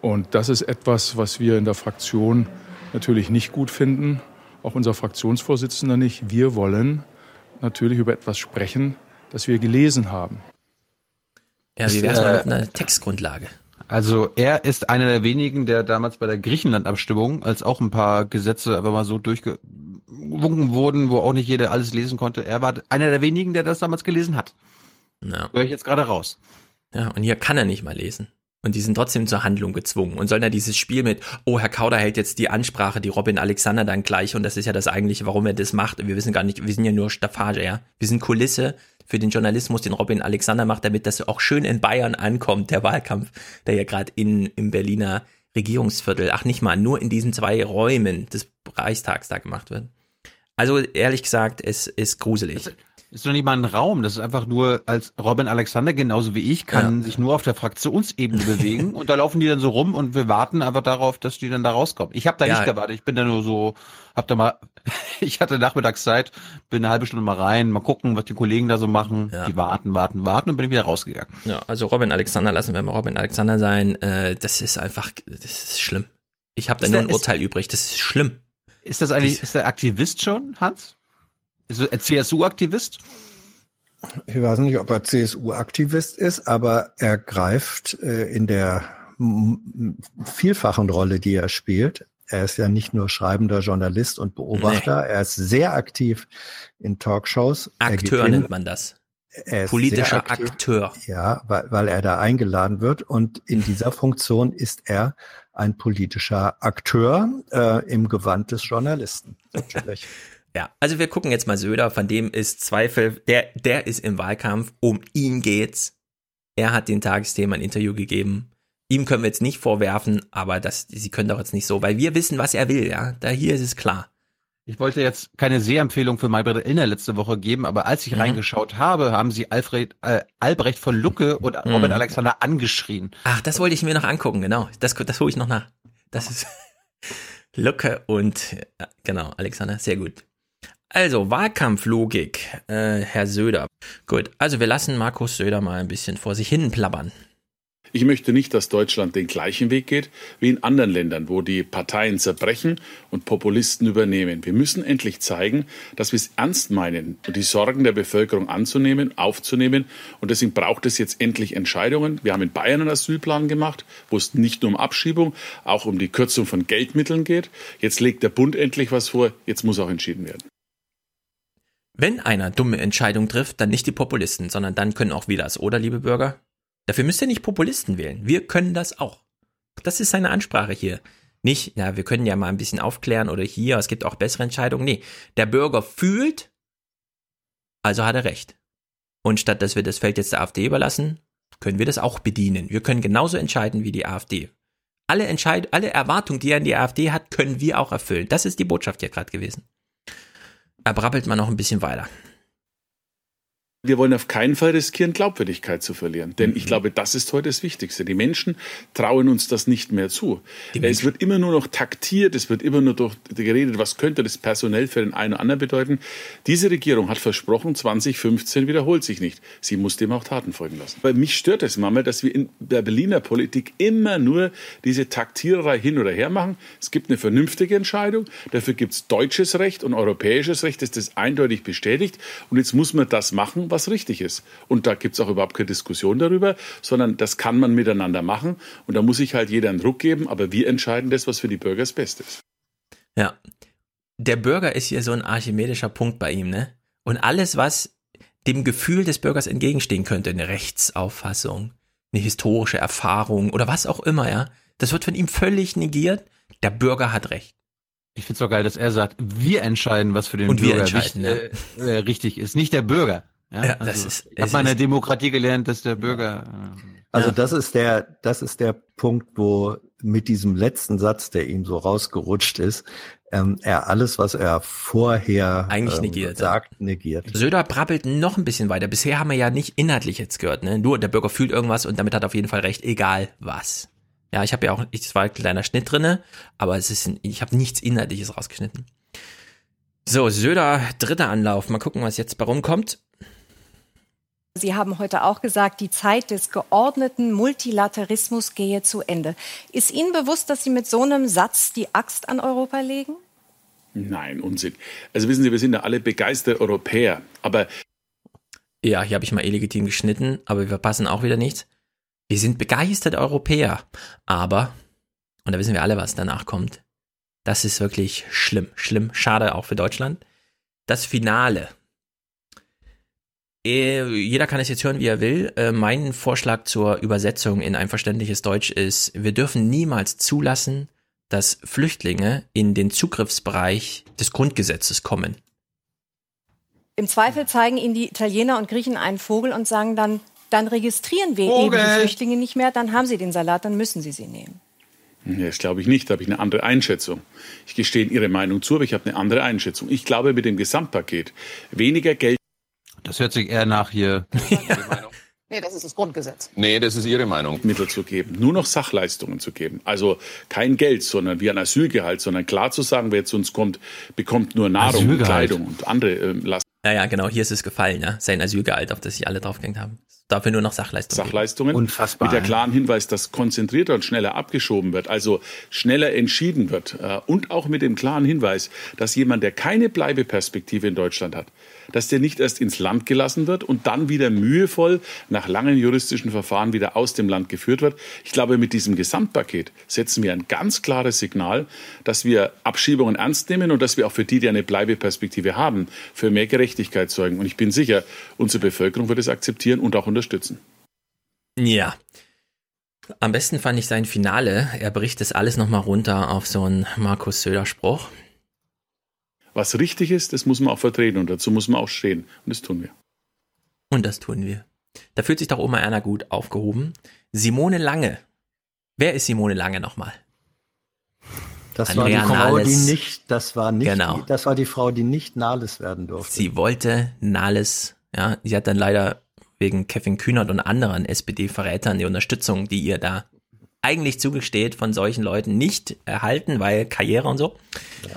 Und das ist etwas, was wir in der Fraktion natürlich nicht gut finden, auch unser Fraktionsvorsitzender nicht. Wir wollen natürlich über etwas sprechen, das wir gelesen haben. Ja, wie wäre es mal mit einer Textgrundlage? Also er ist einer der wenigen, der damals bei der Griechenland-Abstimmung, als auch ein paar Gesetze aber mal so durchge gewunken wurden, wo auch nicht jeder alles lesen konnte. Er war einer der wenigen, der das damals gelesen hat. Ja. Hör ich jetzt gerade raus. Ja, und hier kann er nicht mal lesen. Und die sind trotzdem zur Handlung gezwungen und sollen ja dieses Spiel mit, oh, Herr Kauder hält jetzt die Ansprache, die Robin Alexander dann gleich und das ist ja das eigentliche, warum er das macht. Wir wissen gar nicht, wir sind ja nur Staffage, ja. Wir sind Kulisse für den Journalismus, den Robin Alexander macht, damit das auch schön in Bayern ankommt, der Wahlkampf, der ja gerade in, im Berliner Regierungsviertel, ach nicht mal, nur in diesen zwei Räumen des Reichstags da gemacht wird. Also ehrlich gesagt, es ist gruselig. Das ist doch nicht mal ein Raum, das ist einfach nur, als Robin Alexander genauso wie ich kann ja. sich nur auf der Fraktionsebene bewegen und da laufen die dann so rum und wir warten einfach darauf, dass die dann da rauskommen. Ich habe da ja. nicht gewartet, ich bin da nur so, hab da mal, ich hatte Nachmittagszeit, bin eine halbe Stunde mal rein, mal gucken, was die Kollegen da so machen. Ja. Die warten, warten, warten und bin wieder rausgegangen. Ja, also Robin Alexander, lassen wir mal Robin Alexander sein, äh, das ist einfach, das ist schlimm. Ich habe da nur ein Urteil übrig, das ist schlimm. Ist das eigentlich, ist der Aktivist schon, Hans? Ist er CSU-Aktivist? Ich weiß nicht, ob er CSU-Aktivist ist, aber er greift äh, in der vielfachen Rolle, die er spielt. Er ist ja nicht nur schreibender Journalist und Beobachter, nee. er ist sehr aktiv in Talkshows. Akteur nennt man das. Politischer aktiv, Akteur. Ja, weil, weil er da eingeladen wird und in dieser Funktion ist er ein politischer Akteur äh, im Gewand des Journalisten. Natürlich. Ja, also wir gucken jetzt mal Söder, von dem ist Zweifel, der, der ist im Wahlkampf, um ihn geht's. Er hat den Tagesthemen ein Interview gegeben. Ihm können wir jetzt nicht vorwerfen, aber das, sie können doch jetzt nicht so, weil wir wissen, was er will, ja. Da hier ist es klar. Ich wollte jetzt keine Sehempfehlung für Maybrit Illner letzte Woche geben, aber als ich mhm. reingeschaut habe, haben sie Alfred, äh, Albrecht von Lucke und mhm. Robert Alexander angeschrien. Ach, das wollte ich mir noch angucken, genau. Das, das hole ich noch nach. Das ist Lucke und äh, genau, Alexander, sehr gut. Also, Wahlkampflogik, äh, Herr Söder. Gut, also wir lassen Markus Söder mal ein bisschen vor sich hin plappern. Ich möchte nicht, dass Deutschland den gleichen Weg geht wie in anderen Ländern, wo die Parteien zerbrechen und Populisten übernehmen. Wir müssen endlich zeigen, dass wir es ernst meinen und die Sorgen der Bevölkerung anzunehmen, aufzunehmen. Und deswegen braucht es jetzt endlich Entscheidungen. Wir haben in Bayern einen Asylplan gemacht, wo es nicht nur um Abschiebung, auch um die Kürzung von Geldmitteln geht. Jetzt legt der Bund endlich was vor. Jetzt muss auch entschieden werden. Wenn einer dumme Entscheidung trifft, dann nicht die Populisten, sondern dann können auch wir das, oder, liebe Bürger? Dafür müsst ihr nicht Populisten wählen. Wir können das auch. Das ist seine Ansprache hier. Nicht, ja, wir können ja mal ein bisschen aufklären oder hier, es gibt auch bessere Entscheidungen. Nee, der Bürger fühlt, also hat er recht. Und statt dass wir das Feld jetzt der AfD überlassen, können wir das auch bedienen. Wir können genauso entscheiden wie die AfD. Alle Entscheid alle Erwartungen, die er an die AfD hat, können wir auch erfüllen. Das ist die Botschaft hier gerade gewesen. Er brabbelt mal noch ein bisschen weiter wir wollen auf keinen Fall riskieren, Glaubwürdigkeit zu verlieren. Denn ich mhm. glaube, das ist heute das Wichtigste. Die Menschen trauen uns das nicht mehr zu. es wird immer nur noch taktiert, es wird immer nur durch geredet, was könnte das personell für den einen oder anderen bedeuten. Diese Regierung hat versprochen, 2015 wiederholt sich nicht. Sie muss dem auch Taten folgen lassen. Weil mich stört es manchmal, dass wir in der Berliner Politik immer nur diese Taktiererei hin oder her machen. Es gibt eine vernünftige Entscheidung, dafür gibt es deutsches Recht und europäisches Recht, das ist eindeutig bestätigt. Und jetzt muss man das machen, was richtig ist. Und da gibt es auch überhaupt keine Diskussion darüber, sondern das kann man miteinander machen. Und da muss sich halt jeder einen Druck geben, aber wir entscheiden das, was für die Bürger das Beste ist. Ja. Der Bürger ist hier so ein archimedischer Punkt bei ihm, ne? Und alles, was dem Gefühl des Bürgers entgegenstehen könnte, eine Rechtsauffassung, eine historische Erfahrung oder was auch immer, ja, das wird von ihm völlig negiert. Der Bürger hat Recht. Ich finde es so geil, dass er sagt, wir entscheiden, was für den Und Bürger wichtig, ja. äh, äh, richtig ist, nicht der Bürger. Ja, ja also, das ist. Ich habe mal in der Demokratie gelernt, dass der Bürger. Äh, also ja. das ist der, das ist der Punkt, wo mit diesem letzten Satz, der ihm so rausgerutscht ist, ähm, er alles, was er vorher eigentlich ähm, negiert, sagt, negiert. Söder brabbelt noch ein bisschen weiter. Bisher haben wir ja nicht inhaltlich jetzt gehört, ne? Nur der Bürger fühlt irgendwas und damit hat er auf jeden Fall recht, egal was. Ja, ich habe ja auch, es war ein kleiner Schnitt drinne, aber es ist, ich habe nichts Inhaltliches rausgeschnitten. So, Söder, dritter Anlauf. Mal gucken, was jetzt bei rumkommt. Sie haben heute auch gesagt, die Zeit des geordneten Multilaterismus gehe zu Ende. Ist Ihnen bewusst, dass Sie mit so einem Satz die Axt an Europa legen? Nein, Unsinn. Also wissen Sie, wir sind ja alle begeisterte Europäer, aber ja, hier habe ich mal illegitim geschnitten, aber wir verpassen auch wieder nichts. Wir sind begeisterte Europäer, aber, und da wissen wir alle, was danach kommt, das ist wirklich schlimm, schlimm, schade auch für Deutschland. Das Finale jeder kann es jetzt hören, wie er will. Äh, mein Vorschlag zur Übersetzung in ein verständliches Deutsch ist, wir dürfen niemals zulassen, dass Flüchtlinge in den Zugriffsbereich des Grundgesetzes kommen. Im Zweifel zeigen Ihnen die Italiener und Griechen einen Vogel und sagen dann, dann registrieren wir Vogel. eben die Flüchtlinge nicht mehr, dann haben sie den Salat, dann müssen sie sie nehmen. Das glaube ich nicht, da habe ich eine andere Einschätzung. Ich gestehe Ihre Meinung zu, aber ich habe eine andere Einschätzung. Ich glaube, mit dem Gesamtpaket weniger Geld das hört sich eher nach hier. Nee, das ist das Grundgesetz. Nee, das ist Ihre Meinung. Mittel zu geben, nur noch Sachleistungen zu geben. Also kein Geld, sondern wie ein Asylgehalt, sondern klar zu sagen, wer zu uns kommt, bekommt nur Nahrung, Kleidung und andere äh, Lasten. Ja, ja, genau, hier ist es gefallen, ja. Sein Asylgehalt, auf das sich alle draufgehängt haben. Dafür nur noch Sachleistungen. Sachleistungen. Geben. Unfassbar. Mit der klaren Hinweis, dass konzentrierter und schneller abgeschoben wird, also schneller entschieden wird. Äh, und auch mit dem klaren Hinweis, dass jemand, der keine Bleibeperspektive in Deutschland hat, dass der nicht erst ins Land gelassen wird und dann wieder mühevoll nach langen juristischen Verfahren wieder aus dem Land geführt wird. Ich glaube, mit diesem Gesamtpaket setzen wir ein ganz klares Signal, dass wir Abschiebungen ernst nehmen und dass wir auch für die, die eine Bleibeperspektive haben, für mehr Gerechtigkeit sorgen. Und ich bin sicher, unsere Bevölkerung wird es akzeptieren und auch unterstützen. Ja. Am besten fand ich sein Finale. Er bricht das alles nochmal runter auf so einen Markus Söder-Spruch was richtig ist, das muss man auch vertreten und dazu muss man auch stehen. Und das tun wir. Und das tun wir. Da fühlt sich doch Oma Erna gut aufgehoben. Simone Lange. Wer ist Simone Lange nochmal? Das Andrea war die Frau, Nahles. die nicht, das war nicht, genau. das war die Frau, die nicht Nahles werden durfte. Sie wollte Nahles, ja, sie hat dann leider wegen Kevin Kühnert und anderen SPD-Verrätern die Unterstützung, die ihr da eigentlich zugesteht, von solchen Leuten nicht erhalten, weil Karriere und so.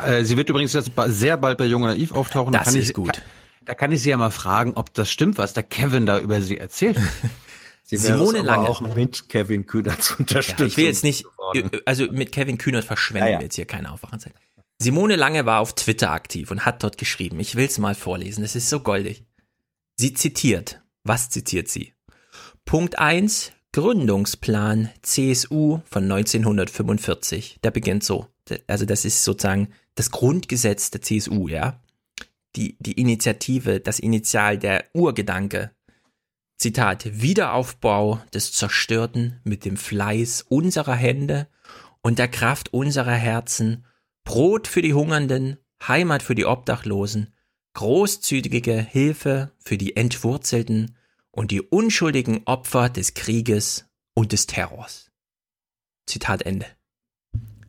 Äh, sie wird übrigens jetzt sehr bald bei Junge Naiv auftauchen. Das da ist ich, gut. Kann, da kann ich sie ja mal fragen, ob das stimmt, was der Kevin da über sie erzählt. sie Simone Lange auch mit Kevin Kühnert zu unterstützen. Ja, ich will jetzt nicht, also mit Kevin Kühnert verschwenden ja, ja. wir jetzt hier keine Aufwachenzeit. Simone Lange war auf Twitter aktiv und hat dort geschrieben, ich will es mal vorlesen, das ist so goldig. Sie zitiert, was zitiert sie? Punkt eins Gründungsplan CSU von 1945. Der beginnt so. Also das ist sozusagen das Grundgesetz der CSU, ja. Die, die Initiative, das Initial, der Urgedanke. Zitat, Wiederaufbau des Zerstörten mit dem Fleiß unserer Hände und der Kraft unserer Herzen, Brot für die Hungernden, Heimat für die Obdachlosen, großzügige Hilfe für die Entwurzelten und die unschuldigen Opfer des Krieges und des Terrors. Zitat Ende.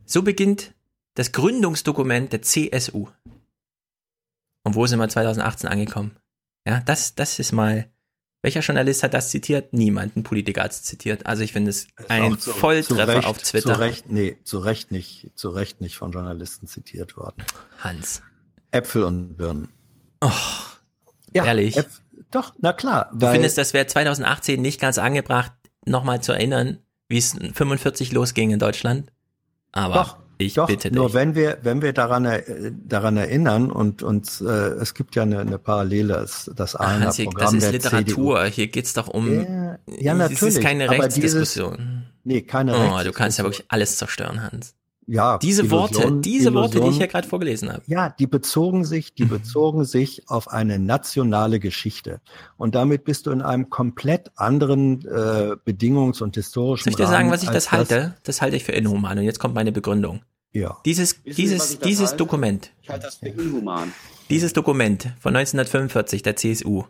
So beginnt das Gründungsdokument der CSU. Und wo sind wir 2018 angekommen? Ja, das, das ist mal. Welcher Journalist hat das zitiert? Niemand. Ein Politiker hat es zitiert. Also ich finde es ein zu, Volltreffer zu Recht, auf Twitter. Zu Recht, nee, zu Recht nicht, zu Recht nicht von Journalisten zitiert worden. Hans. Äpfel und Birnen. Oh, ja, ehrlich. Äpf doch, na klar. Du findest, das wäre 2018 nicht ganz angebracht, nochmal zu erinnern, wie es 45 losging in Deutschland? Aber doch, ich doch, bitte dich. Nur wenn wir, wenn wir daran, daran erinnern und uns, äh, es gibt ja eine, eine Parallele, das, das eine Ach, Programm Das ist Literatur. CDU. Hier geht's doch um. Ja, ja natürlich. Das ist keine Rechtsdiskussion. Dieses, nee, keine oh, Rechtsdiskussion. Du kannst ja wirklich alles zerstören, Hans. Ja, diese Worte, diese Illusion, Worte, die ich hier gerade vorgelesen habe. Ja, die bezogen sich, die mhm. bezogen sich auf eine nationale Geschichte. Und damit bist du in einem komplett anderen äh, Bedingungs- und historischen Soll ich dir sagen, was ich das halte? Das, das halte ich für inhuman. Und jetzt kommt meine Begründung. Ja. Dieses, Wissen dieses, Sie, dieses halte? Dokument. Ich halte das für inhuman. Dieses Dokument von 1945 der CSU,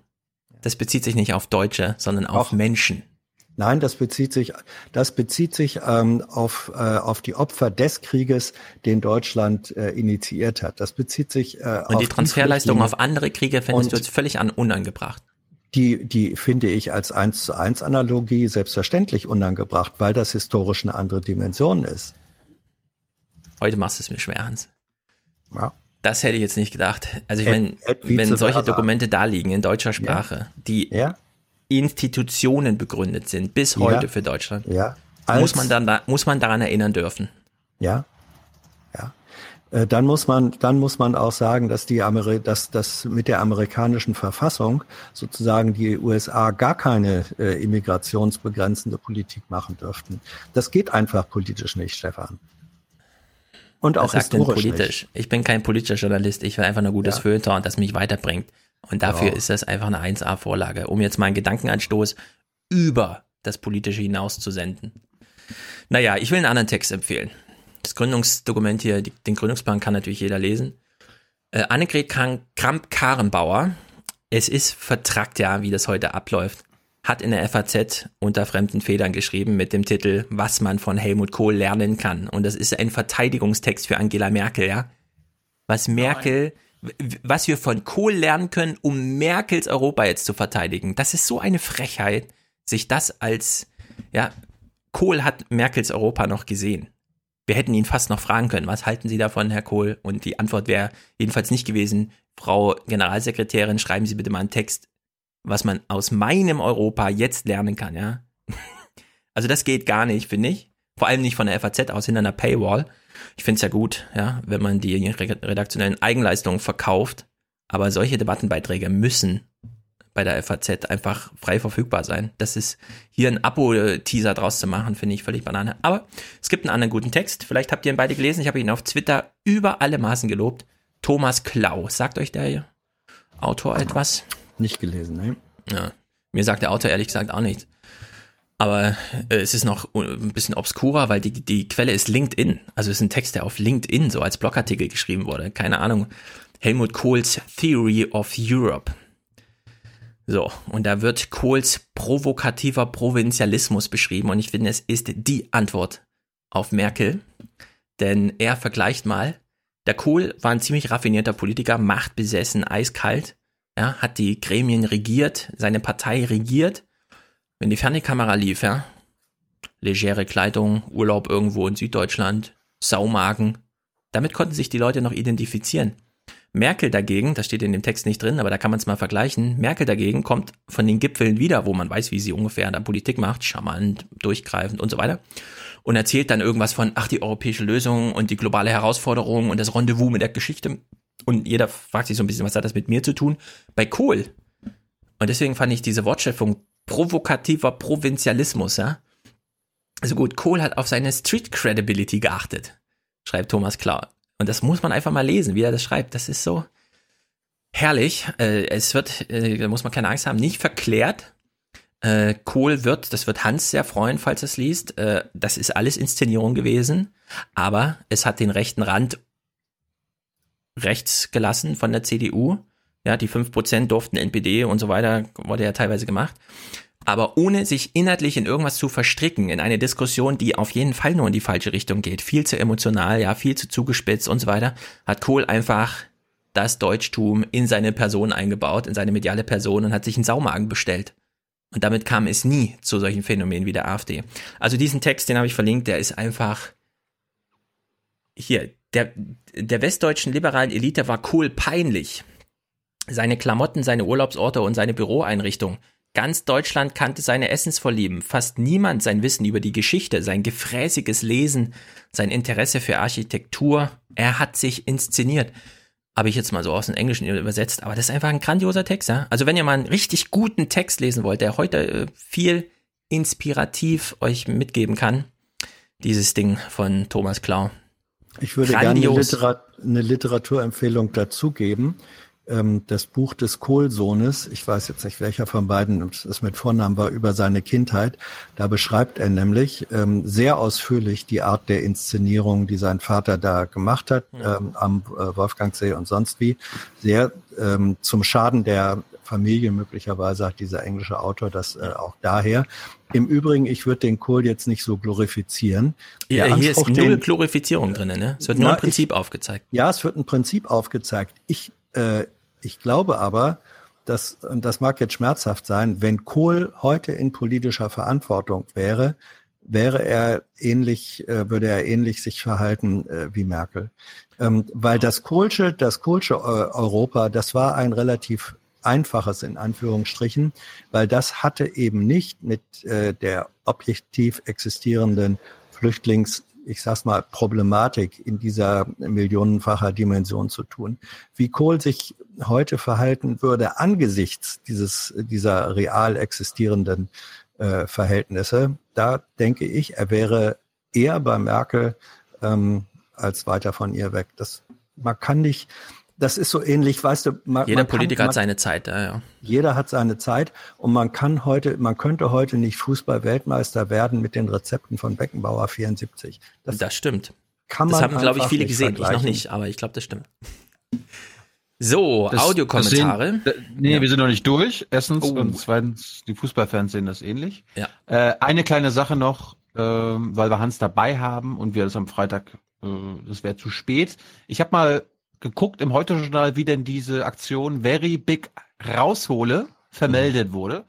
das bezieht sich nicht auf Deutsche, sondern auf Auch. Menschen. Nein, das bezieht sich, das bezieht sich ähm, auf, äh, auf die Opfer des Krieges, den Deutschland äh, initiiert hat. Das bezieht sich äh, Und auf die Transferleistung die auf andere Kriege findest du jetzt völlig an, unangebracht. Die, die finde ich als eins zu eins Analogie selbstverständlich unangebracht, weil das historisch eine andere Dimension ist. Heute machst du es mir schwer, Hans. Ja. Das hätte ich jetzt nicht gedacht. Also ich meine, wenn solche Dokumente da liegen in deutscher Sprache, ja. die ja. Institutionen begründet sind, bis heute ja. für Deutschland, ja. muss man dann da, muss man daran erinnern dürfen. Ja, ja. Äh, dann muss man, dann muss man auch sagen, dass die Ameri dass, dass mit der amerikanischen Verfassung sozusagen die USA gar keine äh, immigrationsbegrenzende Politik machen dürften. Das geht einfach politisch nicht, Stefan. Und auch historisch politisch. Nicht. Ich bin kein politischer Journalist, ich will einfach nur gutes ja. Feuilleton, das mich weiterbringt. Und dafür ja. ist das einfach eine 1A-Vorlage, um jetzt meinen Gedankenanstoß über das Politische hinaus zu senden. Naja, ich will einen anderen Text empfehlen. Das Gründungsdokument hier, die, den Gründungsplan kann natürlich jeder lesen. Äh, Annegret Kramp-Karrenbauer, es ist vertrackt ja, wie das heute abläuft, hat in der FAZ unter fremden Federn geschrieben mit dem Titel Was man von Helmut Kohl lernen kann. Und das ist ein Verteidigungstext für Angela Merkel, ja. Was Merkel was wir von Kohl lernen können, um Merkels Europa jetzt zu verteidigen. Das ist so eine Frechheit, sich das als, ja, Kohl hat Merkels Europa noch gesehen. Wir hätten ihn fast noch fragen können, was halten Sie davon, Herr Kohl? Und die Antwort wäre jedenfalls nicht gewesen, Frau Generalsekretärin, schreiben Sie bitte mal einen Text, was man aus meinem Europa jetzt lernen kann, ja. Also das geht gar nicht, finde ich. Vor allem nicht von der FAZ aus hinter einer Paywall. Ich finde es ja gut, ja, wenn man die redaktionellen Eigenleistungen verkauft. Aber solche Debattenbeiträge müssen bei der FAZ einfach frei verfügbar sein. Das ist hier ein Abo-Teaser draus zu machen, finde ich völlig banane. Aber es gibt einen anderen guten Text. Vielleicht habt ihr ihn beide gelesen. Ich habe ihn auf Twitter über alle Maßen gelobt. Thomas Klau. Sagt euch der Autor etwas? Nicht gelesen, ne? Ja. Mir sagt der Autor ehrlich gesagt auch nichts. Aber äh, es ist noch ein bisschen obskurer, weil die, die Quelle ist LinkedIn. Also es ist ein Text, der auf LinkedIn so als Blogartikel geschrieben wurde. Keine Ahnung. Helmut Kohls Theory of Europe. So, und da wird Kohls provokativer Provinzialismus beschrieben und ich finde, es ist die Antwort auf Merkel. Denn er vergleicht mal, der Kohl war ein ziemlich raffinierter Politiker, machtbesessen, eiskalt, ja, hat die Gremien regiert, seine Partei regiert wenn die Fernsehkamera lief, ja, legere Kleidung, Urlaub irgendwo in Süddeutschland, Saumagen, damit konnten sich die Leute noch identifizieren. Merkel dagegen, das steht in dem Text nicht drin, aber da kann man es mal vergleichen. Merkel dagegen kommt von den Gipfeln wieder, wo man weiß, wie sie ungefähr in der Politik macht, charmant, durchgreifend und so weiter. Und erzählt dann irgendwas von, ach, die europäische Lösung und die globale Herausforderung und das Rendezvous mit der Geschichte. Und jeder fragt sich so ein bisschen, was hat das mit mir zu tun? Bei Kohl. Und deswegen fand ich diese Wortschöpfung provokativer Provinzialismus, ja. Also gut, Kohl hat auf seine Street Credibility geachtet, schreibt Thomas Klar. Und das muss man einfach mal lesen, wie er das schreibt. Das ist so herrlich. Äh, es wird, äh, da muss man keine Angst haben, nicht verklärt. Äh, Kohl wird, das wird Hans sehr freuen, falls er es liest. Äh, das ist alles Inszenierung gewesen, aber es hat den rechten Rand rechts gelassen von der CDU Ja, die 5% durften NPD und so weiter, wurde ja teilweise gemacht. Aber ohne sich inhaltlich in irgendwas zu verstricken, in eine Diskussion, die auf jeden Fall nur in die falsche Richtung geht, viel zu emotional, ja, viel zu zugespitzt und so weiter, hat Kohl einfach das Deutschtum in seine Person eingebaut, in seine mediale Person und hat sich einen Saumagen bestellt. Und damit kam es nie zu solchen Phänomenen wie der AfD. Also diesen Text, den habe ich verlinkt, der ist einfach hier, der, der westdeutschen liberalen Elite war Kohl peinlich. Seine Klamotten, seine Urlaubsorte und seine Büroeinrichtung. Ganz Deutschland kannte seine Essensvorlieben. Fast niemand sein Wissen über die Geschichte, sein gefräßiges Lesen, sein Interesse für Architektur. Er hat sich inszeniert. Habe ich jetzt mal so aus dem Englischen übersetzt, aber das ist einfach ein grandioser Text, ja. Also wenn ihr mal einen richtig guten Text lesen wollt, der heute äh, viel inspirativ euch mitgeben kann, dieses Ding von Thomas Klau. Ich würde Grandios. gerne eine, Literat eine Literaturempfehlung dazugeben ähm, das Buch des Kohlsohnes, ich weiß jetzt nicht welcher von beiden es mit Vornamen war, über seine Kindheit. Da beschreibt er nämlich ähm, sehr ausführlich die Art der Inszenierung, die sein Vater da gemacht hat, ähm, am äh, Wolfgangsee und sonst wie. Sehr ähm, zum Schaden der Familie möglicherweise hat dieser englische Autor das äh, auch daher. Im Übrigen, ich würde den Kohl jetzt nicht so glorifizieren. Ja, hier ist null Glorifizierung drin, ne? Es wird nur ein Prinzip ich, aufgezeigt. Ja, es wird ein Prinzip aufgezeigt. Ich äh, ich glaube aber, dass, und das mag jetzt schmerzhaft sein, wenn Kohl heute in politischer Verantwortung wäre, wäre er ähnlich, äh, würde er ähnlich sich verhalten äh, wie Merkel. Ähm, weil das Kohlsche, das Kohlsche äh, Europa, das war ein relativ einfaches in Anführungsstrichen, weil das hatte eben nicht mit äh, der objektiv existierenden Flüchtlings ich sag's mal, Problematik in dieser millionenfacher Dimension zu tun. Wie Kohl sich heute verhalten würde angesichts dieses, dieser real existierenden äh, Verhältnisse, da denke ich, er wäre eher bei Merkel ähm, als weiter von ihr weg. Das, man kann nicht, das ist so ähnlich, weißt du. Man, jeder man Politiker kann, man, hat seine Zeit, ja, ja. Jeder hat seine Zeit und man kann heute, man könnte heute nicht Fußball-Weltmeister werden mit den Rezepten von Beckenbauer 74. Das, das stimmt. Kann das haben, glaube ich, viele gesehen. Ich noch nicht, aber ich glaube, das stimmt. So, Audiokommentare. Nee, ja. wir sind noch nicht durch. Erstens oh. und zweitens, die Fußballfans sehen das ähnlich. Ja. Äh, eine kleine Sache noch, äh, weil wir Hans dabei haben und wir das am Freitag, äh, das wäre zu spät. Ich habe mal geguckt im Heute-Journal, wie denn diese Aktion Very Big Raushole vermeldet mhm. wurde.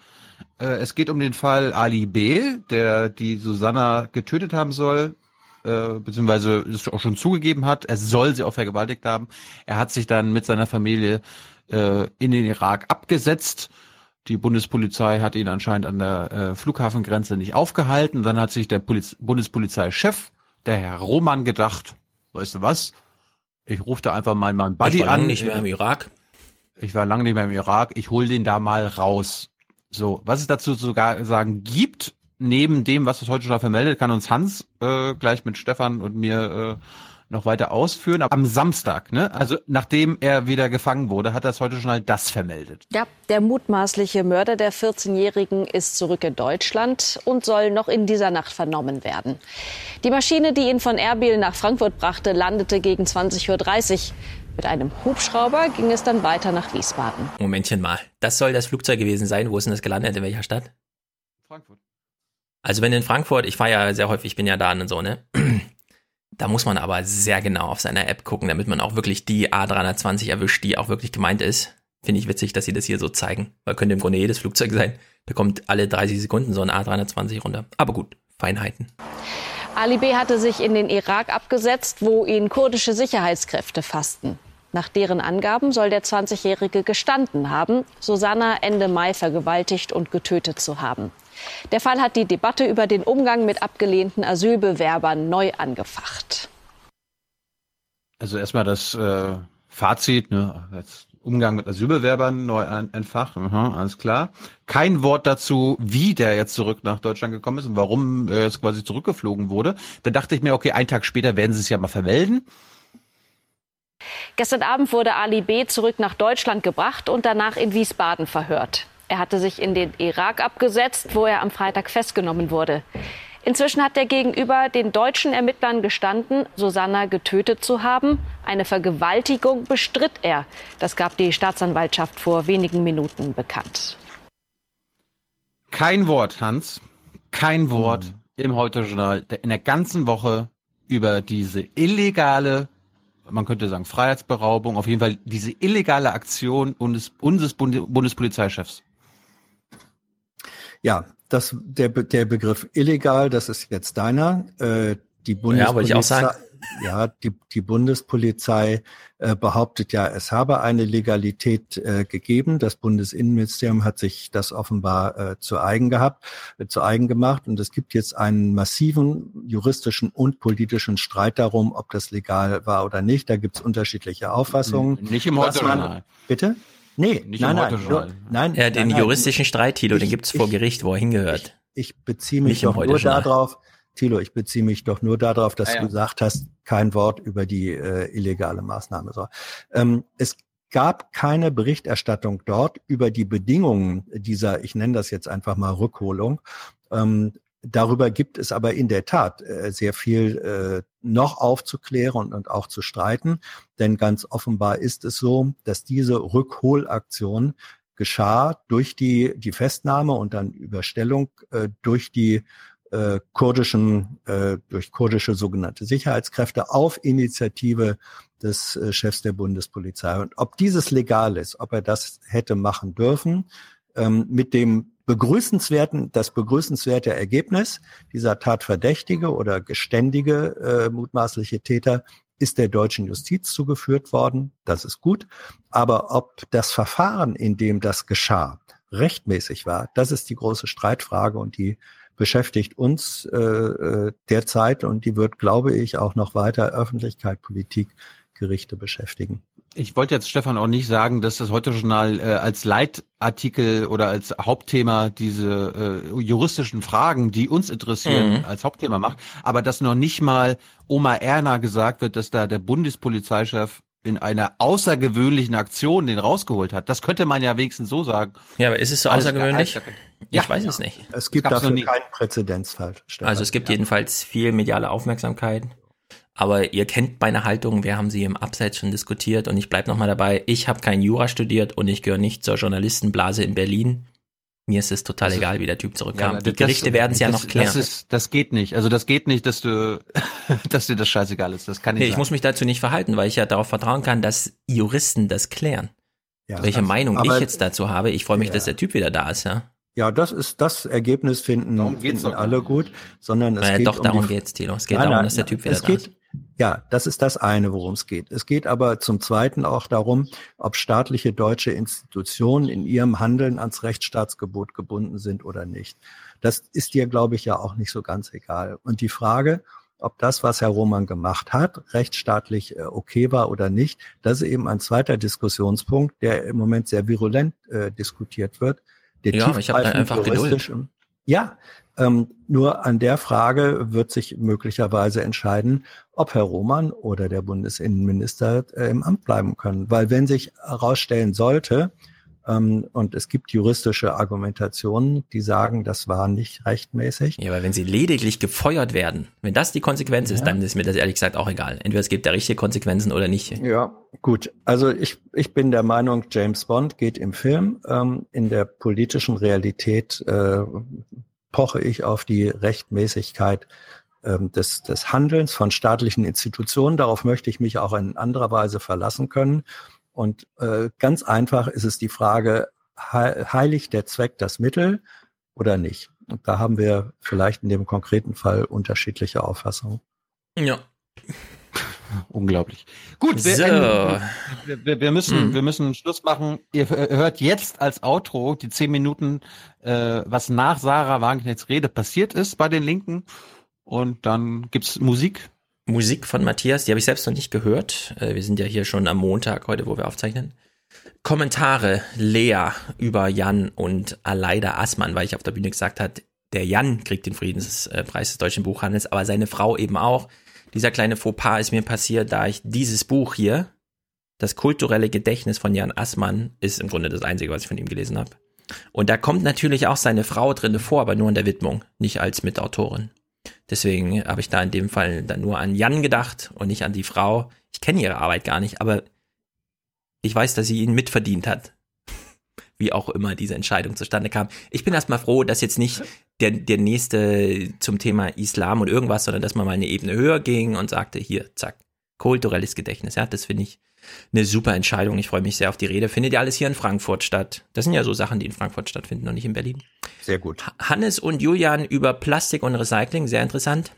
Äh, es geht um den Fall Ali B., der die Susanna getötet haben soll, äh, beziehungsweise es auch schon zugegeben hat. Er soll sie auch vergewaltigt haben. Er hat sich dann mit seiner Familie äh, in den Irak abgesetzt. Die Bundespolizei hat ihn anscheinend an der äh, Flughafengrenze nicht aufgehalten. Dann hat sich der Poliz Bundespolizeichef, der Herr Roman, gedacht, weißt du was, ich rufe da einfach mal meinen Buddy ich war an. nicht mehr im Irak. Ich war lange nicht mehr im Irak. Ich hol den da mal raus. So, was es dazu sogar sagen gibt, neben dem, was es heute schon vermeldet, kann uns Hans äh, gleich mit Stefan und mir äh, noch weiter ausführen. Aber am Samstag, ne? also nachdem er wieder gefangen wurde, hat das heute schon halt das vermeldet. Ja, der mutmaßliche Mörder der 14-Jährigen ist zurück in Deutschland und soll noch in dieser Nacht vernommen werden. Die Maschine, die ihn von Erbil nach Frankfurt brachte, landete gegen 20.30 Uhr. Mit einem Hubschrauber ging es dann weiter nach Wiesbaden. Momentchen mal. Das soll das Flugzeug gewesen sein. Wo ist denn das gelandet? In welcher Stadt? Frankfurt. Also wenn in Frankfurt, ich fahre ja sehr häufig, ich bin ja da und so, ne? Da muss man aber sehr genau auf seiner App gucken, damit man auch wirklich die A320 erwischt, die auch wirklich gemeint ist. Finde ich witzig, dass sie das hier so zeigen. Weil könnte im Grunde jedes Flugzeug sein. Da kommt alle 30 Sekunden so ein A320 runter. Aber gut, Feinheiten. Ali B. hatte sich in den Irak abgesetzt, wo ihn kurdische Sicherheitskräfte fassten. Nach deren Angaben soll der 20-Jährige gestanden haben, Susanna Ende Mai vergewaltigt und getötet zu haben. Der Fall hat die Debatte über den Umgang mit abgelehnten Asylbewerbern neu angefacht. Also erstmal das äh, Fazit, ne, jetzt Umgang mit Asylbewerbern neu entfacht, Aha, alles klar. Kein Wort dazu, wie der jetzt zurück nach Deutschland gekommen ist und warum er jetzt quasi zurückgeflogen wurde. Da dachte ich mir, okay, einen Tag später werden sie es ja mal vermelden. Gestern Abend wurde Ali B. zurück nach Deutschland gebracht und danach in Wiesbaden verhört. Er hatte sich in den Irak abgesetzt, wo er am Freitag festgenommen wurde. Inzwischen hat der Gegenüber den deutschen Ermittlern gestanden, Susanna getötet zu haben. Eine Vergewaltigung bestritt er. Das gab die Staatsanwaltschaft vor wenigen Minuten bekannt. Kein Wort, Hans. Kein Wort mhm. im Heute-Journal in der ganzen Woche über diese illegale, man könnte sagen Freiheitsberaubung, auf jeden Fall diese illegale Aktion unseres, unseres Bundespolizeichefs. Ja, das, der, der Begriff illegal, das ist jetzt deiner. Äh, die Bundespolizei, ja, wollte ich auch sagen. Ja, die, die Bundespolizei äh, behauptet ja, es habe eine Legalität äh, gegeben. Das Bundesinnenministerium hat sich das offenbar äh, zu eigen gehabt, äh, zu eigen gemacht. Und es gibt jetzt einen massiven juristischen und politischen Streit darum, ob das legal war oder nicht. Da gibt es unterschiedliche Auffassungen. Nicht im Heute. Bitte? Nee, Nicht nein, nein, nur, nein. Ja, den nein, juristischen Streit, Thilo, ich, den gibt's vor Gericht, wo er hingehört. Ich, ich beziehe mich Nicht doch nur darauf, Thilo, ich beziehe mich doch nur darauf, dass ah, ja. du gesagt hast, kein Wort über die äh, illegale Maßnahme. So. Ähm, es gab keine Berichterstattung dort über die Bedingungen dieser, ich nenne das jetzt einfach mal Rückholung. Ähm, Darüber gibt es aber in der Tat äh, sehr viel äh, noch aufzuklären und, und auch zu streiten, denn ganz offenbar ist es so, dass diese Rückholaktion geschah durch die, die Festnahme und dann Überstellung äh, durch die äh, kurdischen, äh, durch kurdische sogenannte Sicherheitskräfte auf Initiative des äh, Chefs der Bundespolizei. Und ob dieses legal ist, ob er das hätte machen dürfen, ähm, mit dem begrüßenswerten, das begrüßenswerte Ergebnis dieser Tatverdächtige oder geständige äh, mutmaßliche Täter ist der deutschen Justiz zugeführt worden. Das ist gut. Aber ob das Verfahren, in dem das geschah, rechtmäßig war, das ist die große Streitfrage und die beschäftigt uns äh, äh derzeit und die wird, glaube ich, auch noch weiter Öffentlichkeit, Politik, Gerichte beschäftigen. Ich wollte jetzt Stefan auch nicht sagen, dass das Heute-Journal äh, als Leitartikel oder als Hauptthema diese äh, juristischen Fragen, die uns interessieren, mhm. als Hauptthema macht, aber dass noch nicht mal Oma Erna gesagt wird, dass da der Bundespolizeichef in einer außergewöhnlichen Aktion den rausgeholt hat. Das könnte man ja wenigstens so sagen. Ja, aber ist es so außergewöhnlich? Ich ja, weiß es nicht. Es gibt dafür keinen Präzedenzfall. Stefan. Also es gibt ja. jedenfalls viel mediale Aufmerksamkeit. Aber ihr kennt meine Haltung, wir haben sie im Abseits schon diskutiert und ich bleibe nochmal dabei. Ich habe kein Jura studiert und ich gehöre nicht zur Journalistenblase in Berlin. Mir ist es total also, egal, wie der Typ zurückkam. Ja, die Gerichte werden es ja noch klären. Das, ist, das geht nicht. Also das geht nicht, dass du, dass dir das scheißegal ist. Das kann nicht. Nee, ich muss mich dazu nicht verhalten, weil ich ja darauf vertrauen kann, dass Juristen das klären. Ja, Welche Meinung ich jetzt dazu habe. Ich freue mich, ja. dass der Typ wieder da ist, ja. Ja, das ist das Ergebnis finden, finden alle gut, sondern es naja, geht doch um darum geht's, Tilo. Es geht nein, darum, dass der Typ wieder da geht, ist. Ja, das ist das eine, worum es geht. Es geht aber zum Zweiten auch darum, ob staatliche deutsche Institutionen in ihrem Handeln ans Rechtsstaatsgebot gebunden sind oder nicht. Das ist dir, glaube ich, ja auch nicht so ganz egal. Und die Frage, ob das, was Herr Roman gemacht hat, rechtsstaatlich äh, okay war oder nicht, das ist eben ein zweiter Diskussionspunkt, der im Moment sehr virulent äh, diskutiert wird. Der ja, ich habe einfach Geduld. Ja, ähm, nur an der Frage wird sich möglicherweise entscheiden, ob Herr Roman oder der Bundesinnenminister äh, im Amt bleiben können. Weil wenn sich herausstellen sollte, ähm, und es gibt juristische Argumentationen, die sagen, das war nicht rechtmäßig. Ja, aber wenn sie lediglich gefeuert werden, wenn das die Konsequenz ja. ist, dann ist mir das ehrlich gesagt auch egal. Entweder es gibt da richtige Konsequenzen oder nicht. Ja, gut. Also ich, ich bin der Meinung, James Bond geht im Film. Ähm, in der politischen Realität äh, poche ich auf die Rechtmäßigkeit ähm, des, des Handelns von staatlichen Institutionen. Darauf möchte ich mich auch in anderer Weise verlassen können. Und äh, ganz einfach ist es die Frage, heiligt der Zweck das Mittel oder nicht? Und da haben wir vielleicht in dem konkreten Fall unterschiedliche Auffassungen. Ja. Unglaublich. Gut, so. wir, wir, wir, müssen, mhm. wir müssen Schluss machen. Ihr hört jetzt als Outro die zehn Minuten, äh, was nach Sarah Wagenknechts Rede passiert ist bei den Linken. Und dann gibt's Musik. Musik von Matthias, die habe ich selbst noch nicht gehört. Äh, wir sind ja hier schon am Montag heute, wo wir aufzeichnen. Kommentare Lea über Jan und Aleida Assmann, weil ich auf der Bühne gesagt hat, der Jan kriegt den Friedenspreis des deutschen Buchhandels, aber seine Frau eben auch. Dieser kleine Fauxpas ist mir passiert, da ich dieses Buch hier, das kulturelle Gedächtnis von Jan Assmann, ist im Grunde das einzige, was ich von ihm gelesen habe. Und da kommt natürlich auch seine Frau drinne vor, aber nur in der Widmung, nicht als Mitautorin. Deswegen habe ich da in dem Fall dann nur an Jan gedacht und nicht an die Frau. Ich kenne ihre Arbeit gar nicht, aber ich weiß, dass sie ihn mitverdient hat. Wie auch immer diese Entscheidung zustande kam. Ich bin erstmal froh, dass jetzt nicht der, der nächste zum Thema Islam und irgendwas, sondern dass man mal eine Ebene höher ging und sagte, hier, zack, kulturelles Gedächtnis. Ja, das finde ich eine super Entscheidung. Ich freue mich sehr auf die Rede. Findet ja alles hier in Frankfurt statt. Das sind ja so Sachen, die in Frankfurt stattfinden und nicht in Berlin. Sehr gut. Hannes und Julian über Plastik und Recycling, sehr interessant.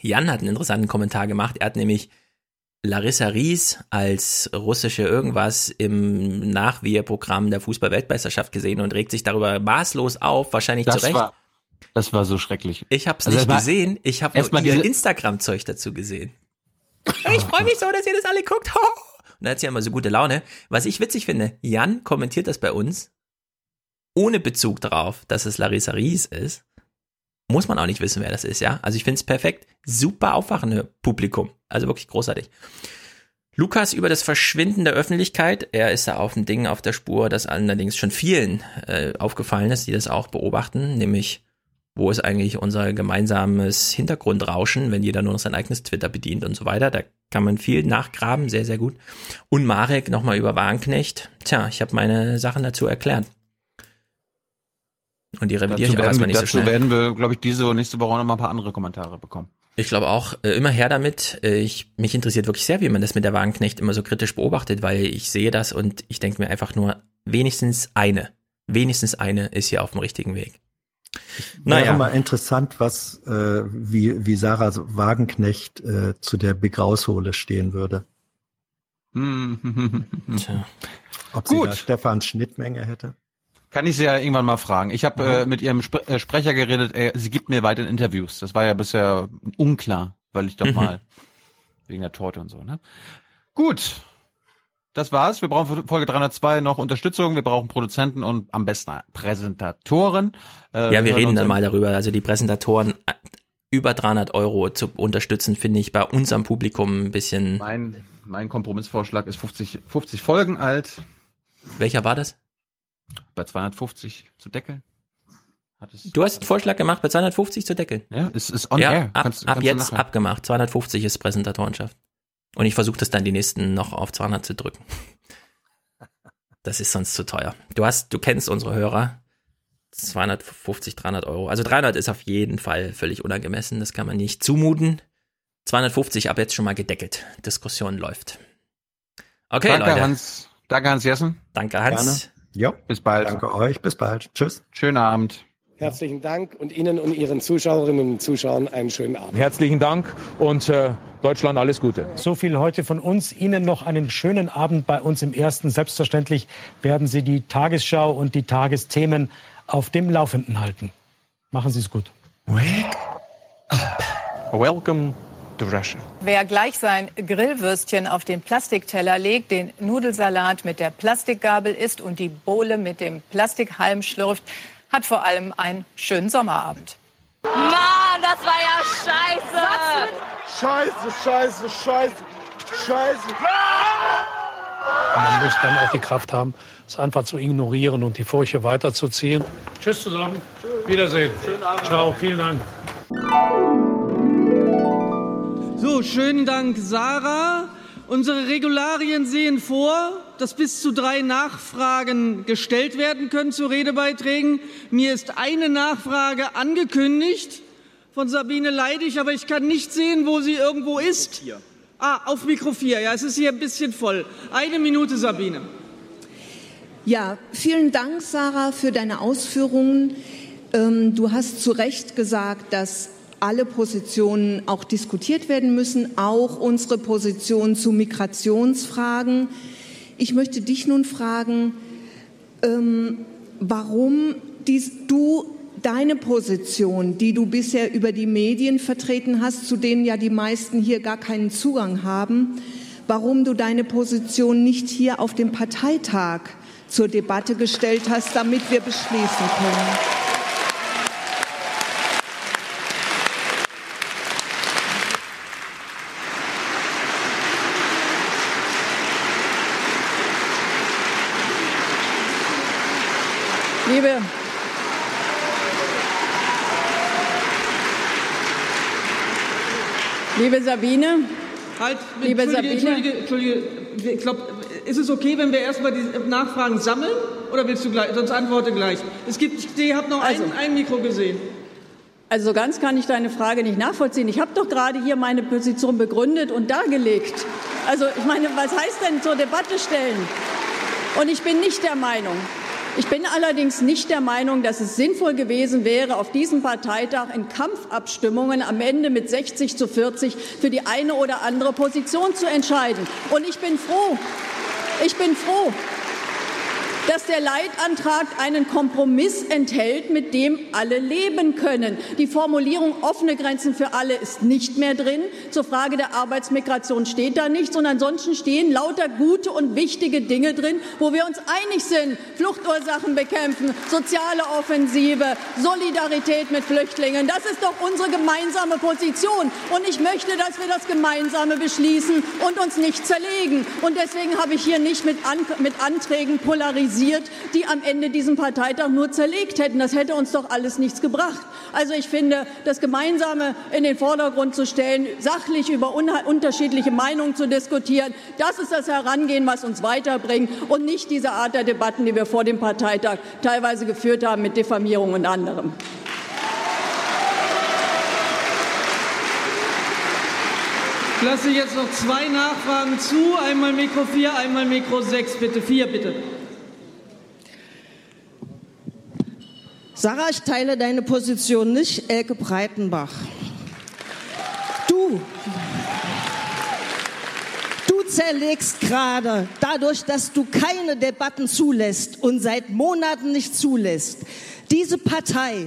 Jan hat einen interessanten Kommentar gemacht. Er hat nämlich Larissa Ries als russische irgendwas im Nachwehrprogramm der Fußball-Weltmeisterschaft gesehen und regt sich darüber maßlos auf, wahrscheinlich das zu Recht. War, das war so schrecklich. Ich habe es also nicht gesehen, ich habe nur ihr Instagram-Zeug dazu gesehen. Ich freue mich so, dass ihr das alle guckt. Und da hat sie ja immer so gute Laune. Was ich witzig finde, Jan kommentiert das bei uns ohne Bezug darauf, dass es Larissa Ries ist. Muss man auch nicht wissen, wer das ist, ja. Also ich finde es perfekt. Super aufwachende Publikum. Also wirklich großartig. Lukas über das Verschwinden der Öffentlichkeit. Er ist da auf dem Ding auf der Spur, das allerdings schon vielen äh, aufgefallen ist, die das auch beobachten, nämlich wo ist eigentlich unser gemeinsames Hintergrundrauschen, wenn jeder nur noch sein eigenes Twitter bedient und so weiter. Da kann man viel nachgraben, sehr, sehr gut. Und Marek nochmal über Wagenknecht. Tja, ich habe meine Sachen dazu erklärt. Und die revidiere ich auch erstmal nicht so schnell. Dazu werden wir, glaube ich, diese und nächste Woche noch mal ein paar andere Kommentare bekommen. Ich glaube auch, äh, immer her damit. Äh, ich, mich interessiert wirklich sehr, wie man das mit der Wagenknecht immer so kritisch beobachtet, weil ich sehe das und ich denke mir einfach nur, wenigstens eine, wenigstens eine ist hier auf dem richtigen Weg. Naja. Wäre mal interessant, was, äh, wie, wie Sarah Wagenknecht äh, zu der Big Raushole stehen würde. Tja. Ob sie Gut. da Stefan Schnittmenge hätte? Kann ich sie ja irgendwann mal fragen. Ich habe äh, mit ihrem Sp äh, Sprecher geredet, äh, sie gibt mir weiter Interviews. Das war ja bisher unklar, weil ich doch mhm. mal wegen der Torte und so, ne? Gut, das war's. Wir brauchen für Folge 302 noch Unterstützung. Wir brauchen Produzenten und am besten Präsentatoren. Äh, ja, wir reden dann mal darüber. Also die Präsentatoren äh, über 300 Euro zu unterstützen, finde ich bei unserem Publikum ein bisschen. Mein, mein Kompromissvorschlag ist 50, 50 Folgen alt. Welcher war das? Bei 250 zu deckeln. Du hast einen Vorschlag gemacht, bei 250 zu deckeln. Ja, es ist on ja, air. Ab, kannst, ab kannst jetzt abgemacht. 250 ist Präsentatorenschaft. Und ich versuche das dann die nächsten noch auf 200 zu drücken. Das ist sonst zu teuer. Du hast, du kennst unsere Hörer. 250, 300 Euro. Also 300 ist auf jeden Fall völlig unangemessen. Das kann man nicht zumuten. 250 ab jetzt schon mal gedeckelt. Diskussion läuft. Okay, Danke, Leute. Hans. Danke, Hans Jessen. Danke, Hans. Gerne. Ja. Bis bald. Danke euch. Bis bald. Tschüss. Schönen Abend. Herzlichen Dank und Ihnen und Ihren Zuschauerinnen und Zuschauern einen schönen Abend. Herzlichen Dank und äh, Deutschland alles Gute. So viel heute von uns. Ihnen noch einen schönen Abend bei uns im Ersten. Selbstverständlich werden Sie die Tagesschau und die Tagesthemen auf dem Laufenden halten. Machen Sie es gut. Wake up. Welcome to Russia. Wer gleich sein Grillwürstchen auf den Plastikteller legt, den Nudelsalat mit der Plastikgabel isst und die Bohle mit dem Plastikhalm schlürft, hat vor allem einen schönen Sommerabend. Mann, das war ja scheiße! Scheiße, scheiße, scheiße, scheiße. Man muss dann auch die Kraft haben, es einfach zu ignorieren und die Furche weiterzuziehen. Tschüss zusammen. Wiedersehen. Schönen Abend. Ciao, vielen Dank. So, schönen Dank, Sarah. Unsere Regularien sehen vor, dass bis zu drei Nachfragen gestellt werden können zu Redebeiträgen. Mir ist eine Nachfrage angekündigt von Sabine Leidig, aber ich kann nicht sehen, wo sie irgendwo ist. Ah, auf Mikro 4. Ja, es ist hier ein bisschen voll. Eine Minute, Sabine. Ja, vielen Dank, Sarah, für deine Ausführungen. Ähm, du hast zu Recht gesagt, dass alle Positionen auch diskutiert werden müssen, auch unsere Position zu Migrationsfragen. Ich möchte dich nun fragen, ähm, warum dies, du deine Position, die du bisher über die Medien vertreten hast, zu denen ja die meisten hier gar keinen Zugang haben, warum du deine Position nicht hier auf dem Parteitag zur Debatte gestellt hast, damit wir beschließen können. Liebe, Liebe Sabine. Halt, Liebe Entschuldige, Sabine. Entschuldige, Entschuldige. Ich glaube, ist es okay, wenn wir erstmal die Nachfragen sammeln? Oder willst du gleich? Sonst antworte gleich. Es gibt, ich habe noch also, ein, ein Mikro gesehen. Also ganz kann ich deine Frage nicht nachvollziehen. Ich habe doch gerade hier meine Position begründet und dargelegt. Also ich meine, was heißt denn zur Debatte stellen? Und ich bin nicht der Meinung, ich bin allerdings nicht der Meinung, dass es sinnvoll gewesen wäre, auf diesem Parteitag in Kampfabstimmungen am Ende mit 60 zu 40 für die eine oder andere Position zu entscheiden. Und ich bin froh, ich bin froh, dass der Leitantrag einen Kompromiss enthält, mit dem alle leben können. Die Formulierung offene Grenzen für alle ist nicht mehr drin. Zur Frage der Arbeitsmigration steht da nichts. Und ansonsten stehen lauter gute und wichtige Dinge drin, wo wir uns einig sind. Fluchtursachen bekämpfen, soziale Offensive, Solidarität mit Flüchtlingen. Das ist doch unsere gemeinsame Position. Und ich möchte, dass wir das Gemeinsame beschließen und uns nicht zerlegen. Und deswegen habe ich hier nicht mit, An mit Anträgen polarisiert organisiert, die am Ende diesen Parteitag nur zerlegt hätten. Das hätte uns doch alles nichts gebracht. Also ich finde, das Gemeinsame in den Vordergrund zu stellen, sachlich über unterschiedliche Meinungen zu diskutieren, das ist das Herangehen, was uns weiterbringt und nicht diese Art der Debatten, die wir vor dem Parteitag teilweise geführt haben mit Diffamierung und anderem. Ich lasse jetzt noch zwei Nachfragen zu. Einmal Mikro 4, einmal Mikro 6. Bitte, 4 bitte. Sarah, ich teile deine Position nicht, Elke Breitenbach. Du, du zerlegst gerade dadurch, dass du keine Debatten zulässt und seit Monaten nicht zulässt, diese Partei.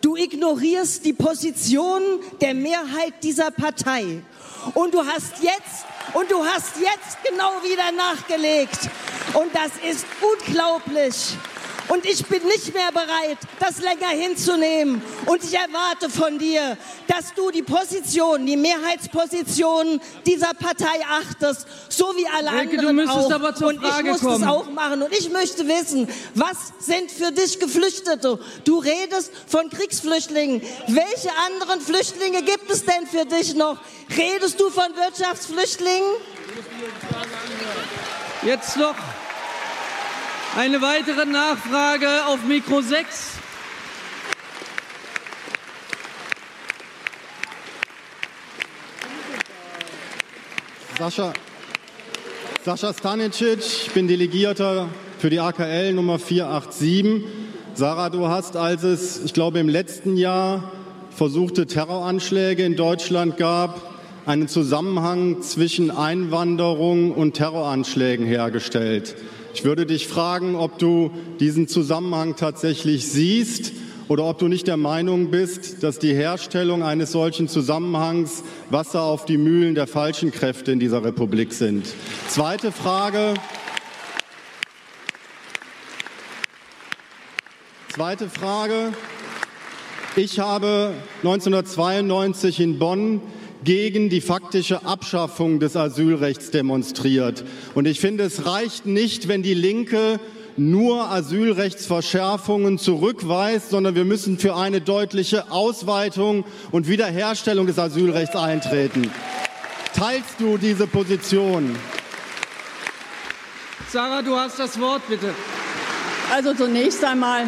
Du ignorierst die Position der Mehrheit dieser Partei. Und du hast jetzt, und du hast jetzt genau wieder nachgelegt. Und das ist unglaublich. Und ich bin nicht mehr bereit, das länger hinzunehmen. Und ich erwarte von dir, dass du die Position, die Mehrheitsposition dieser Partei achtest, so wie alle Denke, anderen auch. Und Frage ich muss kommen. es auch machen. Und ich möchte wissen, was sind für dich Geflüchtete? Du redest von Kriegsflüchtlingen. Welche anderen Flüchtlinge gibt es denn für dich noch? Redest du von Wirtschaftsflüchtlingen? Jetzt noch eine weitere Nachfrage auf Mikro 6. Sascha, Sascha Stanicic, ich bin Delegierter für die AKL Nummer 487. Sarah, du hast, als es, ich glaube, im letzten Jahr versuchte Terroranschläge in Deutschland gab, einen Zusammenhang zwischen Einwanderung und Terroranschlägen hergestellt. Ich würde dich fragen, ob du diesen Zusammenhang tatsächlich siehst oder ob du nicht der Meinung bist, dass die Herstellung eines solchen Zusammenhangs Wasser auf die Mühlen der falschen Kräfte in dieser Republik sind. Zweite Frage. Zweite Frage. Ich habe 1992 in Bonn gegen die faktische Abschaffung des Asylrechts demonstriert. Und ich finde, es reicht nicht, wenn die Linke nur Asylrechtsverschärfungen zurückweist, sondern wir müssen für eine deutliche Ausweitung und Wiederherstellung des Asylrechts eintreten. Teilst du diese Position? Sarah, du hast das Wort, bitte. Also zunächst einmal,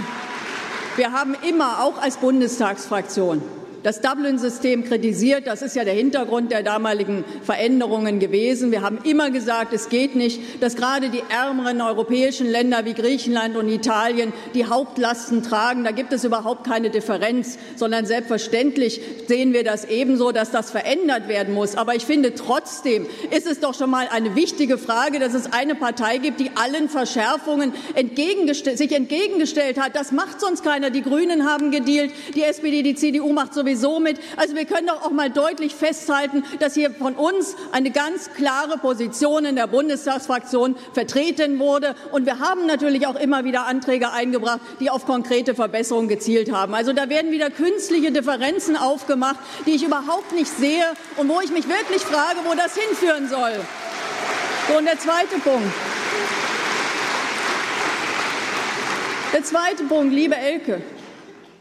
wir haben immer, auch als Bundestagsfraktion, das Dublin-System kritisiert. Das ist ja der Hintergrund der damaligen Veränderungen gewesen. Wir haben immer gesagt, es geht nicht, dass gerade die ärmeren europäischen Länder wie Griechenland und Italien die Hauptlasten tragen. Da gibt es überhaupt keine Differenz, sondern selbstverständlich sehen wir das ebenso, dass das verändert werden muss. Aber ich finde trotzdem ist es doch schon mal eine wichtige Frage, dass es eine Partei gibt, die allen Verschärfungen entgegengestell sich entgegengestellt hat. Das macht sonst keiner. Die Grünen haben gedealt, die SPD, die CDU macht sowieso sowieso mit. Also wir können doch auch mal deutlich festhalten, dass hier von uns eine ganz klare Position in der Bundestagsfraktion vertreten wurde. Und wir haben natürlich auch immer wieder Anträge eingebracht, die auf konkrete Verbesserungen gezielt haben. Also da werden wieder künstliche Differenzen aufgemacht, die ich überhaupt nicht sehe und wo ich mich wirklich frage, wo das hinführen soll. So, und der zweite Punkt. Der zweite Punkt, liebe Elke.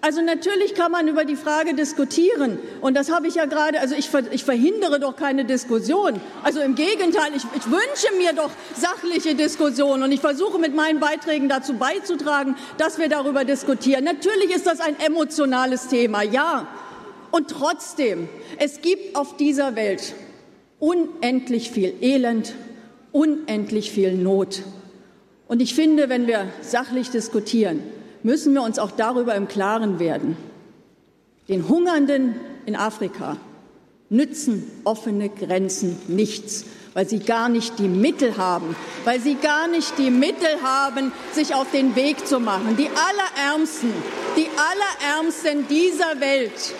Also natürlich kann man über die Frage diskutieren. Und das habe ich ja gerade, also ich, ich, verhindere doch keine Diskussion. Also im Gegenteil, ich, ich wünsche mir doch sachliche Diskussionen. Und ich versuche mit meinen Beiträgen dazu beizutragen, dass wir darüber diskutieren. Natürlich ist das ein emotionales Thema, ja. Und trotzdem, es gibt auf dieser Welt unendlich viel Elend, unendlich viel Not. Und ich finde, wenn wir sachlich diskutieren, müssen wir uns auch darüber im Klaren werden. Den Hungernden in Afrika nützen offene Grenzen nichts, weil sie gar nicht die Mittel haben, weil sie gar nicht die Mittel haben, sich auf den Weg zu machen. Die Allerärmsten, die Allerärmsten dieser Welt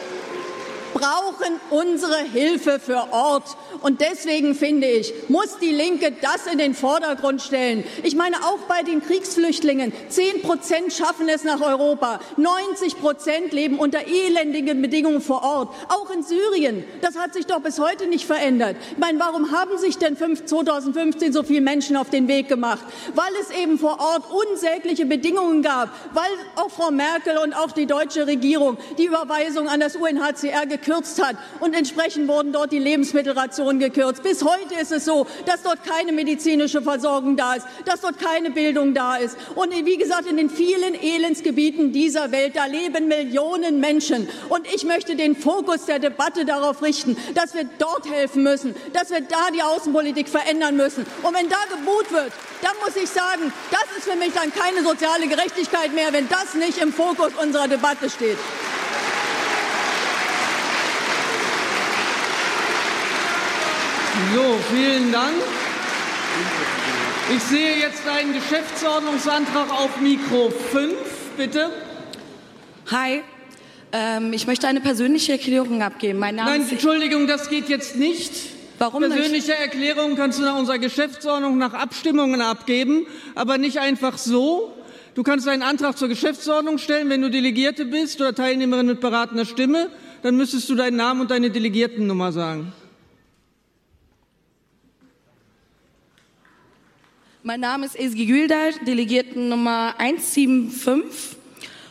brauchen unsere Hilfe für Ort. Und deswegen finde ich, muss die Linke das in den Vordergrund stellen. Ich meine, auch bei den Kriegsflüchtlingen. Zehn Prozent schaffen es nach Europa. 90 Prozent leben unter elendigen Bedingungen vor Ort. Auch in Syrien. Das hat sich doch bis heute nicht verändert. Ich meine, warum haben sich denn 2015 so viele Menschen auf den Weg gemacht? Weil es eben vor Ort unsägliche Bedingungen gab. Weil auch Frau Merkel und auch die deutsche Regierung die Überweisung an das UNHCR gekürzt hat. Und entsprechend wurden dort die Lebensmittelrationen gekürzt. Bis heute ist es so, dass dort keine medizinische Versorgung da ist, dass dort keine Bildung da ist. Und wie gesagt, in den vielen Elendsgebieten dieser Welt, da leben Millionen Menschen. Und ich möchte den Fokus der Debatte darauf richten, dass wir dort helfen müssen, dass wir da die Außenpolitik verändern müssen. Und wenn da geboot wird, dann muss ich sagen, das ist für mich dann keine soziale Gerechtigkeit mehr, wenn das nicht im Fokus unserer Debatte steht. So, vielen Dank. Ich sehe jetzt einen Geschäftsordnungsantrag auf Mikro 5, bitte. Hi, ähm, ich möchte eine persönliche Erklärung abgeben. Mein Name Nein, Entschuldigung, das geht jetzt nicht. Warum Persönliche nicht? Erklärungen kannst du nach unserer Geschäftsordnung nach Abstimmungen abgeben, aber nicht einfach so. Du kannst einen Antrag zur Geschäftsordnung stellen, wenn du Delegierte bist oder Teilnehmerin mit beratender Stimme, dann müsstest du deinen Namen und deine Delegiertennummer sagen. Mein Name ist Esgi Güldal, Delegierten Nummer 175.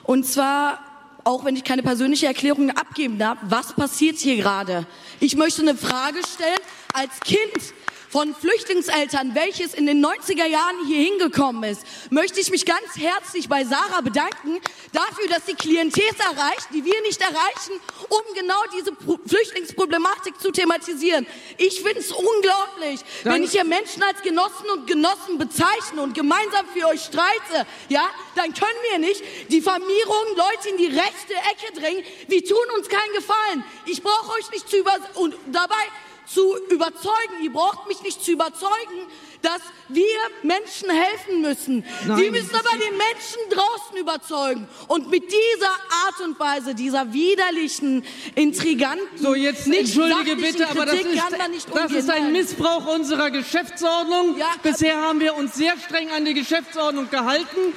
Und zwar, auch wenn ich keine persönliche Erklärung abgeben darf, was passiert hier gerade? Ich möchte eine Frage stellen. Als Kind von Flüchtlingseltern, welches in den 90er Jahren hier hingekommen ist, möchte ich mich ganz herzlich bei Sarah bedanken dafür, dass sie Klientel erreicht, die wir nicht erreichen, um genau diese Flüchtlingsproblematik zu thematisieren. Ich finde es unglaublich, Dank. wenn ich hier Menschen als Genossen und Genossen bezeichne und gemeinsam für euch streite, ja, dann können wir nicht die Famierung Leute in die rechte Ecke drängen. Wir tun uns keinen Gefallen. Ich brauche euch nicht zu über und dabei zu überzeugen. Ihr braucht mich nicht zu überzeugen, dass wir Menschen helfen müssen. Nein. Wir müssen aber den Menschen draußen überzeugen. Und mit dieser Art und Weise, dieser widerlichen, intriganten, so jetzt nicht entschuldige bitte, aber das ist, da das ist ein Missbrauch unserer Geschäftsordnung. Ja, Bisher haben wir uns sehr streng an die Geschäftsordnung gehalten.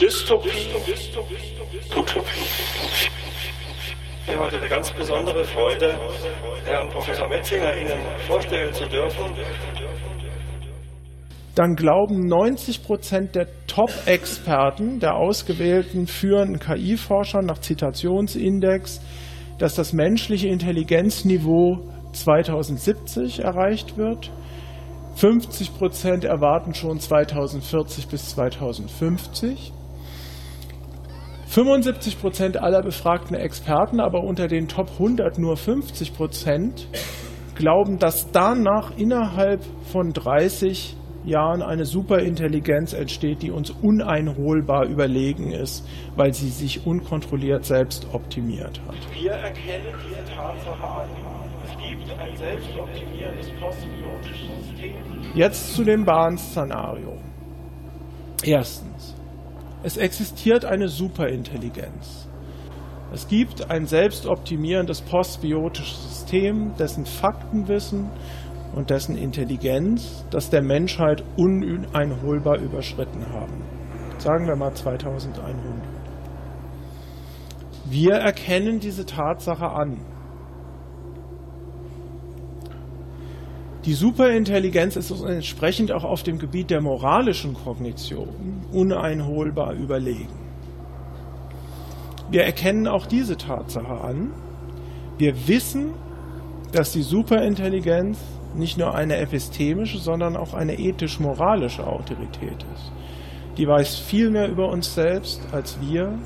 Dystopie. Utopie mir heute eine ganz besondere Freude, Herrn Professor Metzinger Ihnen vorstellen zu dürfen. Dann glauben 90 Prozent der Top-Experten, der ausgewählten führenden KI-Forscher nach Zitationsindex, dass das menschliche Intelligenzniveau 2070 erreicht wird. 50 Prozent erwarten schon 2040 bis 2050. 75 Prozent aller befragten Experten, aber unter den Top 100 nur 50 Prozent, glauben, dass danach innerhalb von 30 Jahren eine Superintelligenz entsteht, die uns uneinholbar überlegen ist, weil sie sich unkontrolliert selbst optimiert hat. Wir erkennen diese Tatsache an. Es gibt ein selbstoptimierendes postbiotisches System. Jetzt zu dem Bahn-Szenario. Erstens. Es existiert eine Superintelligenz. Es gibt ein selbstoptimierendes postbiotisches System, dessen Faktenwissen und dessen Intelligenz das der Menschheit uneinholbar überschritten haben. Sagen wir mal 2100. Wir erkennen diese Tatsache an. Die Superintelligenz ist uns entsprechend auch auf dem Gebiet der moralischen Kognition uneinholbar überlegen. Wir erkennen auch diese Tatsache an. Wir wissen, dass die Superintelligenz nicht nur eine epistemische, sondern auch eine ethisch-moralische Autorität ist. Die weiß viel mehr über uns selbst als wir.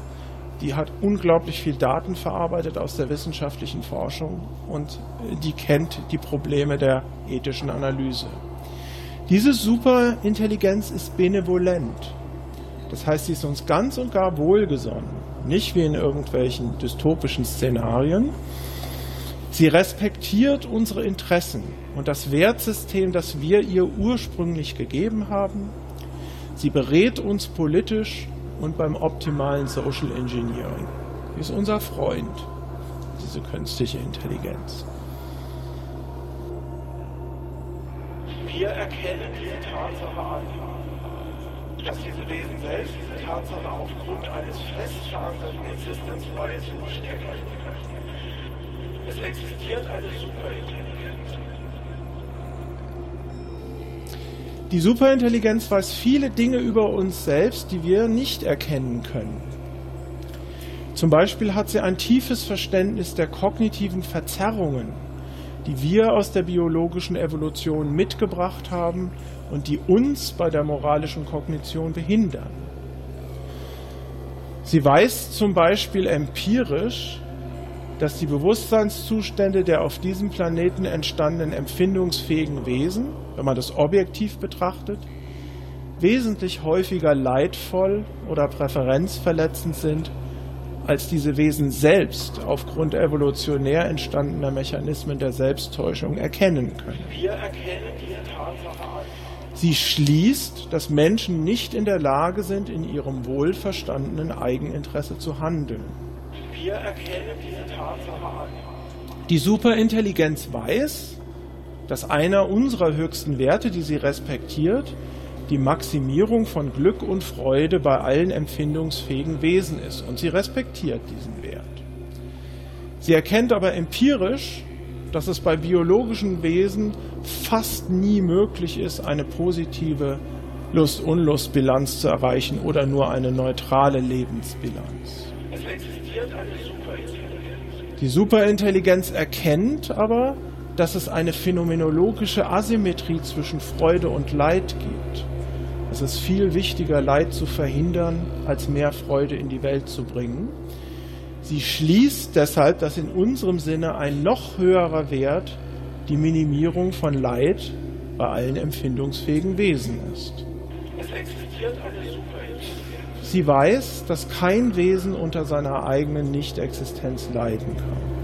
Die hat unglaublich viel Daten verarbeitet aus der wissenschaftlichen Forschung und die kennt die Probleme der ethischen Analyse. Diese Superintelligenz ist benevolent. Das heißt, sie ist uns ganz und gar wohlgesonnen. Nicht wie in irgendwelchen dystopischen Szenarien. Sie respektiert unsere Interessen und das Wertsystem, das wir ihr ursprünglich gegeben haben. Sie berät uns politisch und beim optimalen Social Engineering. Sie ist unser Freund, diese künstliche Intelligenz. Wir erkennen diese Tatsache an, dass diese Wesen selbst diese Tatsache aufgrund eines fest verankerten Existence Bias können. Es existiert eine Superintelligenz. Die Superintelligenz weiß viele Dinge über uns selbst, die wir nicht erkennen können. Zum Beispiel hat sie ein tiefes Verständnis der kognitiven Verzerrungen, die wir aus der biologischen Evolution mitgebracht haben und die uns bei der moralischen Kognition behindern. Sie weiß zum Beispiel empirisch, dass die Bewusstseinszustände der auf diesem Planeten entstandenen empfindungsfähigen Wesen, wenn man das objektiv betrachtet, wesentlich häufiger leidvoll oder präferenzverletzend sind, als diese Wesen selbst aufgrund evolutionär entstandener Mechanismen der Selbsttäuschung erkennen können. Wir erkennen diese Tatsache an. Sie schließt, dass Menschen nicht in der Lage sind, in ihrem wohlverstandenen Eigeninteresse zu handeln. Wir erkennen diese Tatsache an. Die Superintelligenz weiß, dass einer unserer höchsten Werte, die sie respektiert, die Maximierung von Glück und Freude bei allen empfindungsfähigen Wesen ist. Und sie respektiert diesen Wert. Sie erkennt aber empirisch, dass es bei biologischen Wesen fast nie möglich ist, eine positive Lust-Unlust-Bilanz zu erreichen oder nur eine neutrale Lebensbilanz. Die Superintelligenz erkennt aber, dass es eine phänomenologische Asymmetrie zwischen Freude und Leid gibt. Es ist viel wichtiger, Leid zu verhindern, als mehr Freude in die Welt zu bringen. Sie schließt deshalb, dass in unserem Sinne ein noch höherer Wert die Minimierung von Leid bei allen empfindungsfähigen Wesen ist. Es existiert eine. Sie weiß, dass kein Wesen unter seiner eigenen Nichtexistenz leiden kann.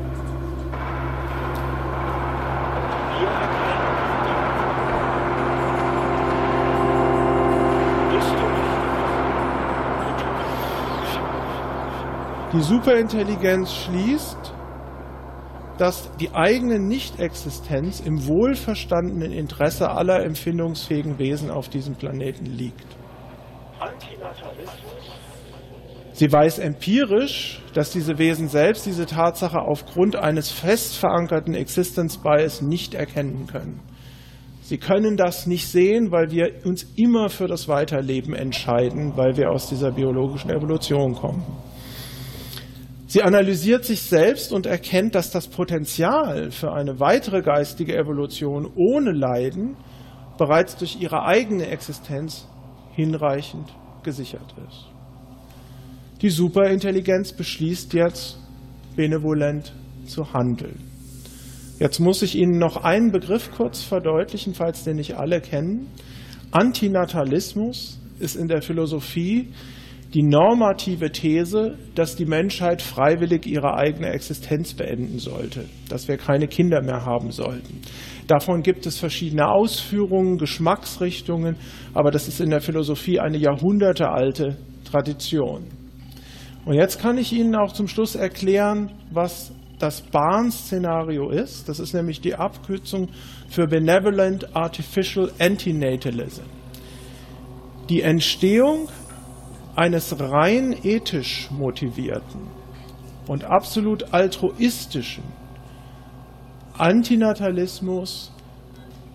Die Superintelligenz schließt, dass die eigene Nichtexistenz im wohlverstandenen Interesse aller empfindungsfähigen Wesen auf diesem Planeten liegt. Sie weiß empirisch, dass diese Wesen selbst diese Tatsache aufgrund eines fest verankerten Existence Bias nicht erkennen können. Sie können das nicht sehen, weil wir uns immer für das Weiterleben entscheiden, weil wir aus dieser biologischen Evolution kommen. Sie analysiert sich selbst und erkennt, dass das Potenzial für eine weitere geistige Evolution ohne Leiden bereits durch ihre eigene Existenz hinreichend gesichert ist. Die Superintelligenz beschließt jetzt, benevolent zu handeln. Jetzt muss ich Ihnen noch einen Begriff kurz verdeutlichen, falls den nicht alle kennen. Antinatalismus ist in der Philosophie die normative These, dass die Menschheit freiwillig ihre eigene Existenz beenden sollte, dass wir keine Kinder mehr haben sollten. Davon gibt es verschiedene Ausführungen, Geschmacksrichtungen, aber das ist in der Philosophie eine jahrhundertealte Tradition. Und jetzt kann ich Ihnen auch zum Schluss erklären, was das Bahn-Szenario ist. Das ist nämlich die Abkürzung für Benevolent Artificial Antinatalism. Die Entstehung eines rein ethisch motivierten und absolut altruistischen Antinatalismus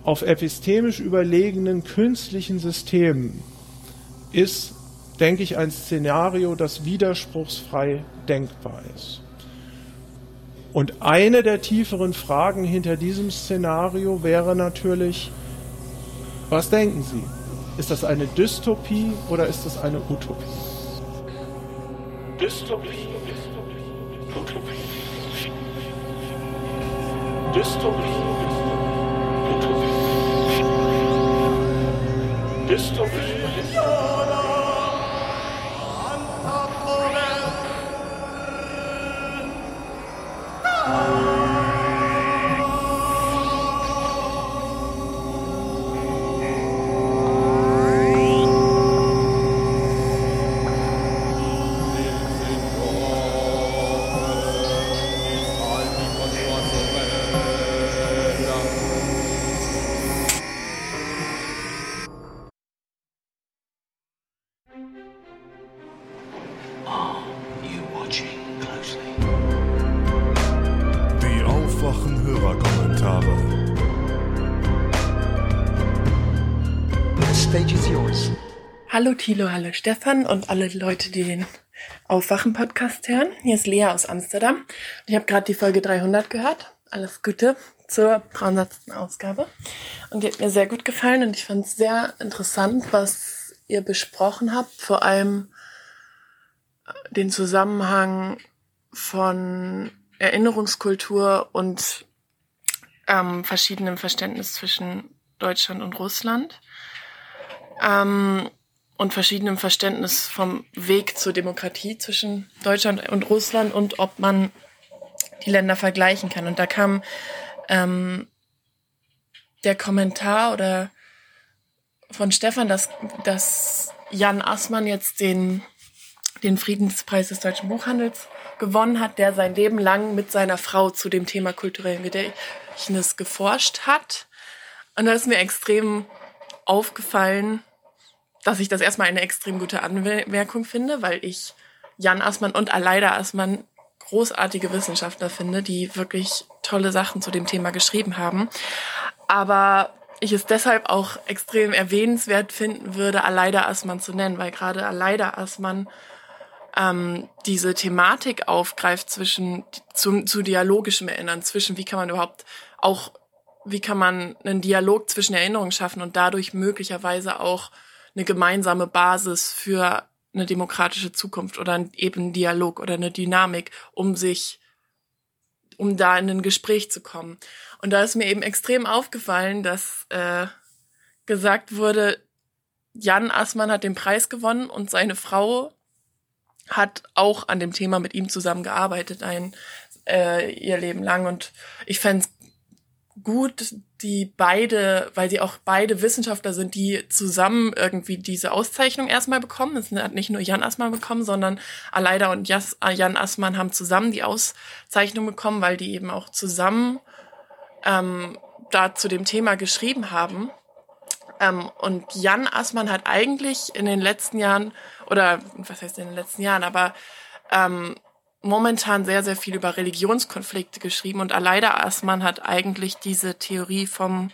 auf epistemisch überlegenen künstlichen Systemen ist denke ich, ein Szenario, das widerspruchsfrei denkbar ist. Und eine der tieferen Fragen hinter diesem Szenario wäre natürlich, was denken Sie? Ist das eine Dystopie oder ist das eine Utopie? Dystopie. Dystopie. Utopie. Dystopie. Thilo, hallo Stefan und alle Leute, die den Aufwachen-Podcast hören. Hier ist Lea aus Amsterdam. Ich habe gerade die Folge 300 gehört. Alles Gute zur 300. Ausgabe. Und die hat mir sehr gut gefallen und ich fand es sehr interessant, was ihr besprochen habt. Vor allem den Zusammenhang von Erinnerungskultur und ähm, verschiedenem Verständnis zwischen Deutschland und Russland ähm, und verschiedenem Verständnis vom Weg zur Demokratie zwischen Deutschland und Russland und ob man die Länder vergleichen kann. Und da kam ähm, der Kommentar oder von Stefan, dass, dass Jan Assmann jetzt den den Friedenspreis des deutschen Buchhandels gewonnen hat, der sein Leben lang mit seiner Frau zu dem Thema kulturellen Gedächtnis geforscht hat. Und da ist mir extrem aufgefallen, dass ich das erstmal eine extrem gute Anmerkung finde, weil ich Jan Assmann und Aleida Assmann großartige Wissenschaftler finde, die wirklich tolle Sachen zu dem Thema geschrieben haben. Aber ich es deshalb auch extrem erwähnenswert finden würde, Aleida Assmann zu nennen, weil gerade Aleida Assmann ähm, diese Thematik aufgreift zwischen zu, zu dialogischem Erinnern, zwischen wie kann man überhaupt auch, wie kann man einen Dialog zwischen Erinnerungen schaffen und dadurch möglicherweise auch eine gemeinsame Basis für eine demokratische Zukunft oder eben einen Dialog oder eine Dynamik, um sich, um da in ein Gespräch zu kommen. Und da ist mir eben extrem aufgefallen, dass äh, gesagt wurde, Jan Assmann hat den Preis gewonnen und seine Frau hat auch an dem Thema mit ihm zusammengearbeitet, ein äh, ihr Leben lang. Und ich fände gut, die beide, weil sie auch beide Wissenschaftler sind, die zusammen irgendwie diese Auszeichnung erstmal bekommen. Es hat nicht nur Jan Assmann bekommen, sondern Aleida und Jan Assmann haben zusammen die Auszeichnung bekommen, weil die eben auch zusammen ähm, da zu dem Thema geschrieben haben. Ähm, und Jan Assmann hat eigentlich in den letzten Jahren, oder was heißt in den letzten Jahren, aber ähm, momentan sehr, sehr viel über Religionskonflikte geschrieben und Aleida Assmann hat eigentlich diese Theorie vom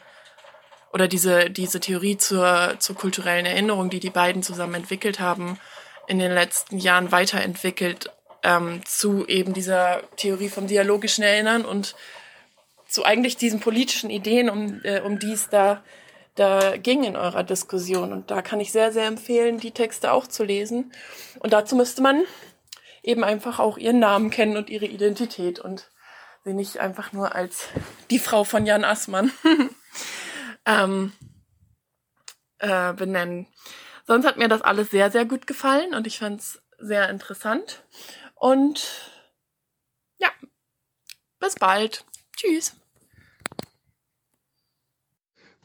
oder diese, diese Theorie zur, zur kulturellen Erinnerung, die die beiden zusammen entwickelt haben, in den letzten Jahren weiterentwickelt ähm, zu eben dieser Theorie vom dialogischen Erinnern und zu eigentlich diesen politischen Ideen, um, äh, um die es da da ging in eurer Diskussion. Und da kann ich sehr, sehr empfehlen, die Texte auch zu lesen. Und dazu müsste man eben einfach auch ihren Namen kennen und ihre Identität und sie nicht einfach nur als die Frau von Jan Assmann ähm, äh, benennen. Sonst hat mir das alles sehr, sehr gut gefallen und ich fand es sehr interessant. Und ja, bis bald. Tschüss.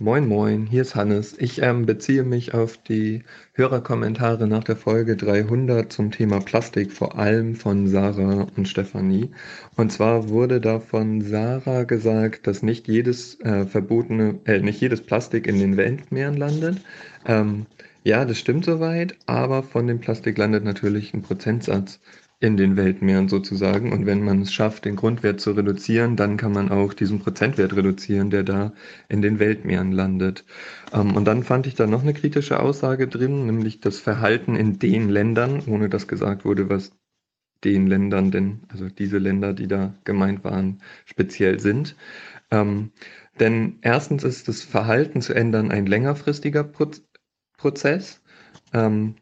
Moin Moin, hier ist Hannes. Ich ähm, beziehe mich auf die Hörerkommentare nach der Folge 300 zum Thema Plastik, vor allem von Sarah und Stefanie. Und zwar wurde da von Sarah gesagt, dass nicht jedes äh, verbotene, äh, nicht jedes Plastik in den Weltmeeren landet. Ähm, ja, das stimmt soweit, aber von dem Plastik landet natürlich ein Prozentsatz in den Weltmeeren sozusagen. Und wenn man es schafft, den Grundwert zu reduzieren, dann kann man auch diesen Prozentwert reduzieren, der da in den Weltmeeren landet. Ähm, und dann fand ich da noch eine kritische Aussage drin, nämlich das Verhalten in den Ländern, ohne dass gesagt wurde, was den Ländern denn, also diese Länder, die da gemeint waren, speziell sind. Ähm, denn erstens ist das Verhalten zu ändern ein längerfristiger Pro Prozess. Ähm,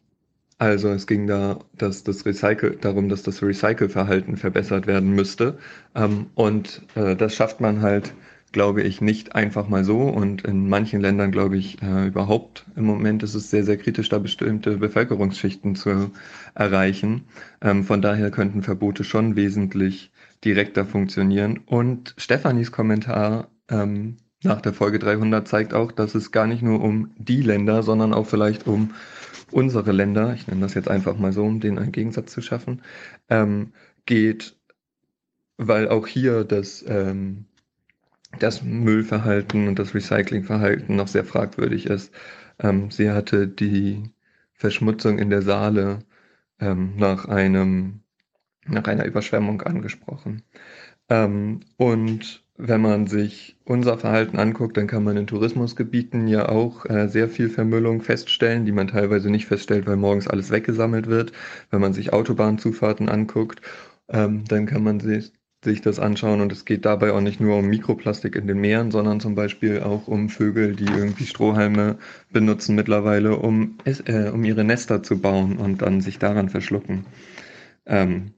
also es ging da dass das Recycle, darum, dass das Recycle-Verhalten verbessert werden müsste. Ähm, und äh, das schafft man halt, glaube ich, nicht einfach mal so. Und in manchen Ländern, glaube ich, äh, überhaupt im Moment ist es sehr, sehr kritisch, da bestimmte Bevölkerungsschichten zu erreichen. Ähm, von daher könnten Verbote schon wesentlich direkter funktionieren. Und Stefanis Kommentar ähm, nach der Folge 300 zeigt auch, dass es gar nicht nur um die Länder, sondern auch vielleicht um unsere Länder, ich nenne das jetzt einfach mal so, um den einen Gegensatz zu schaffen, ähm, geht, weil auch hier das, ähm, das Müllverhalten und das Recyclingverhalten noch sehr fragwürdig ist. Ähm, sie hatte die Verschmutzung in der Saale ähm, nach einem nach einer Überschwemmung angesprochen. Ähm, und wenn man sich unser Verhalten anguckt, dann kann man in Tourismusgebieten ja auch äh, sehr viel Vermüllung feststellen, die man teilweise nicht feststellt, weil morgens alles weggesammelt wird. Wenn man sich Autobahnzufahrten anguckt, ähm, dann kann man sich, sich das anschauen und es geht dabei auch nicht nur um Mikroplastik in den Meeren, sondern zum Beispiel auch um Vögel, die irgendwie Strohhalme benutzen mittlerweile, um, äh, um ihre Nester zu bauen und dann sich daran verschlucken. Ähm,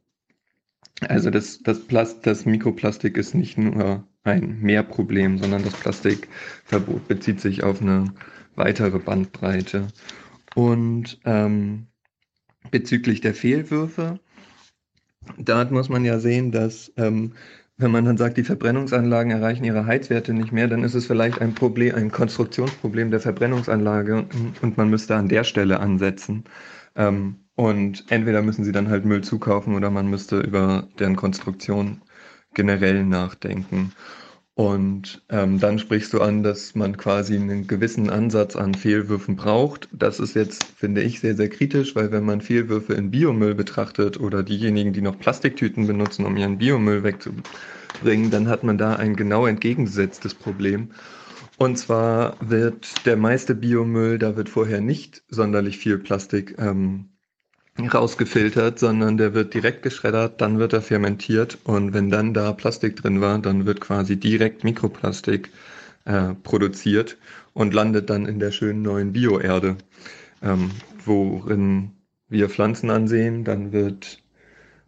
also das, das, Plast, das Mikroplastik ist nicht nur ein Mehrproblem, sondern das Plastikverbot bezieht sich auf eine weitere Bandbreite. Und ähm, bezüglich der Fehlwürfe, da muss man ja sehen, dass ähm, wenn man dann sagt, die Verbrennungsanlagen erreichen ihre Heizwerte nicht mehr, dann ist es vielleicht ein Problem, ein Konstruktionsproblem der Verbrennungsanlage und man müsste an der Stelle ansetzen. Ähm, und entweder müssen sie dann halt Müll zukaufen oder man müsste über deren Konstruktion generell nachdenken. Und ähm, dann sprichst du an, dass man quasi einen gewissen Ansatz an Fehlwürfen braucht. Das ist jetzt, finde ich, sehr, sehr kritisch, weil wenn man Fehlwürfe in Biomüll betrachtet oder diejenigen, die noch Plastiktüten benutzen, um ihren Biomüll wegzubringen, dann hat man da ein genau entgegengesetztes Problem. Und zwar wird der meiste Biomüll, da wird vorher nicht sonderlich viel Plastik ähm, rausgefiltert, sondern der wird direkt geschreddert, dann wird er fermentiert und wenn dann da Plastik drin war, dann wird quasi direkt Mikroplastik äh, produziert und landet dann in der schönen neuen Bioerde, ähm, worin wir Pflanzen ansehen, dann wird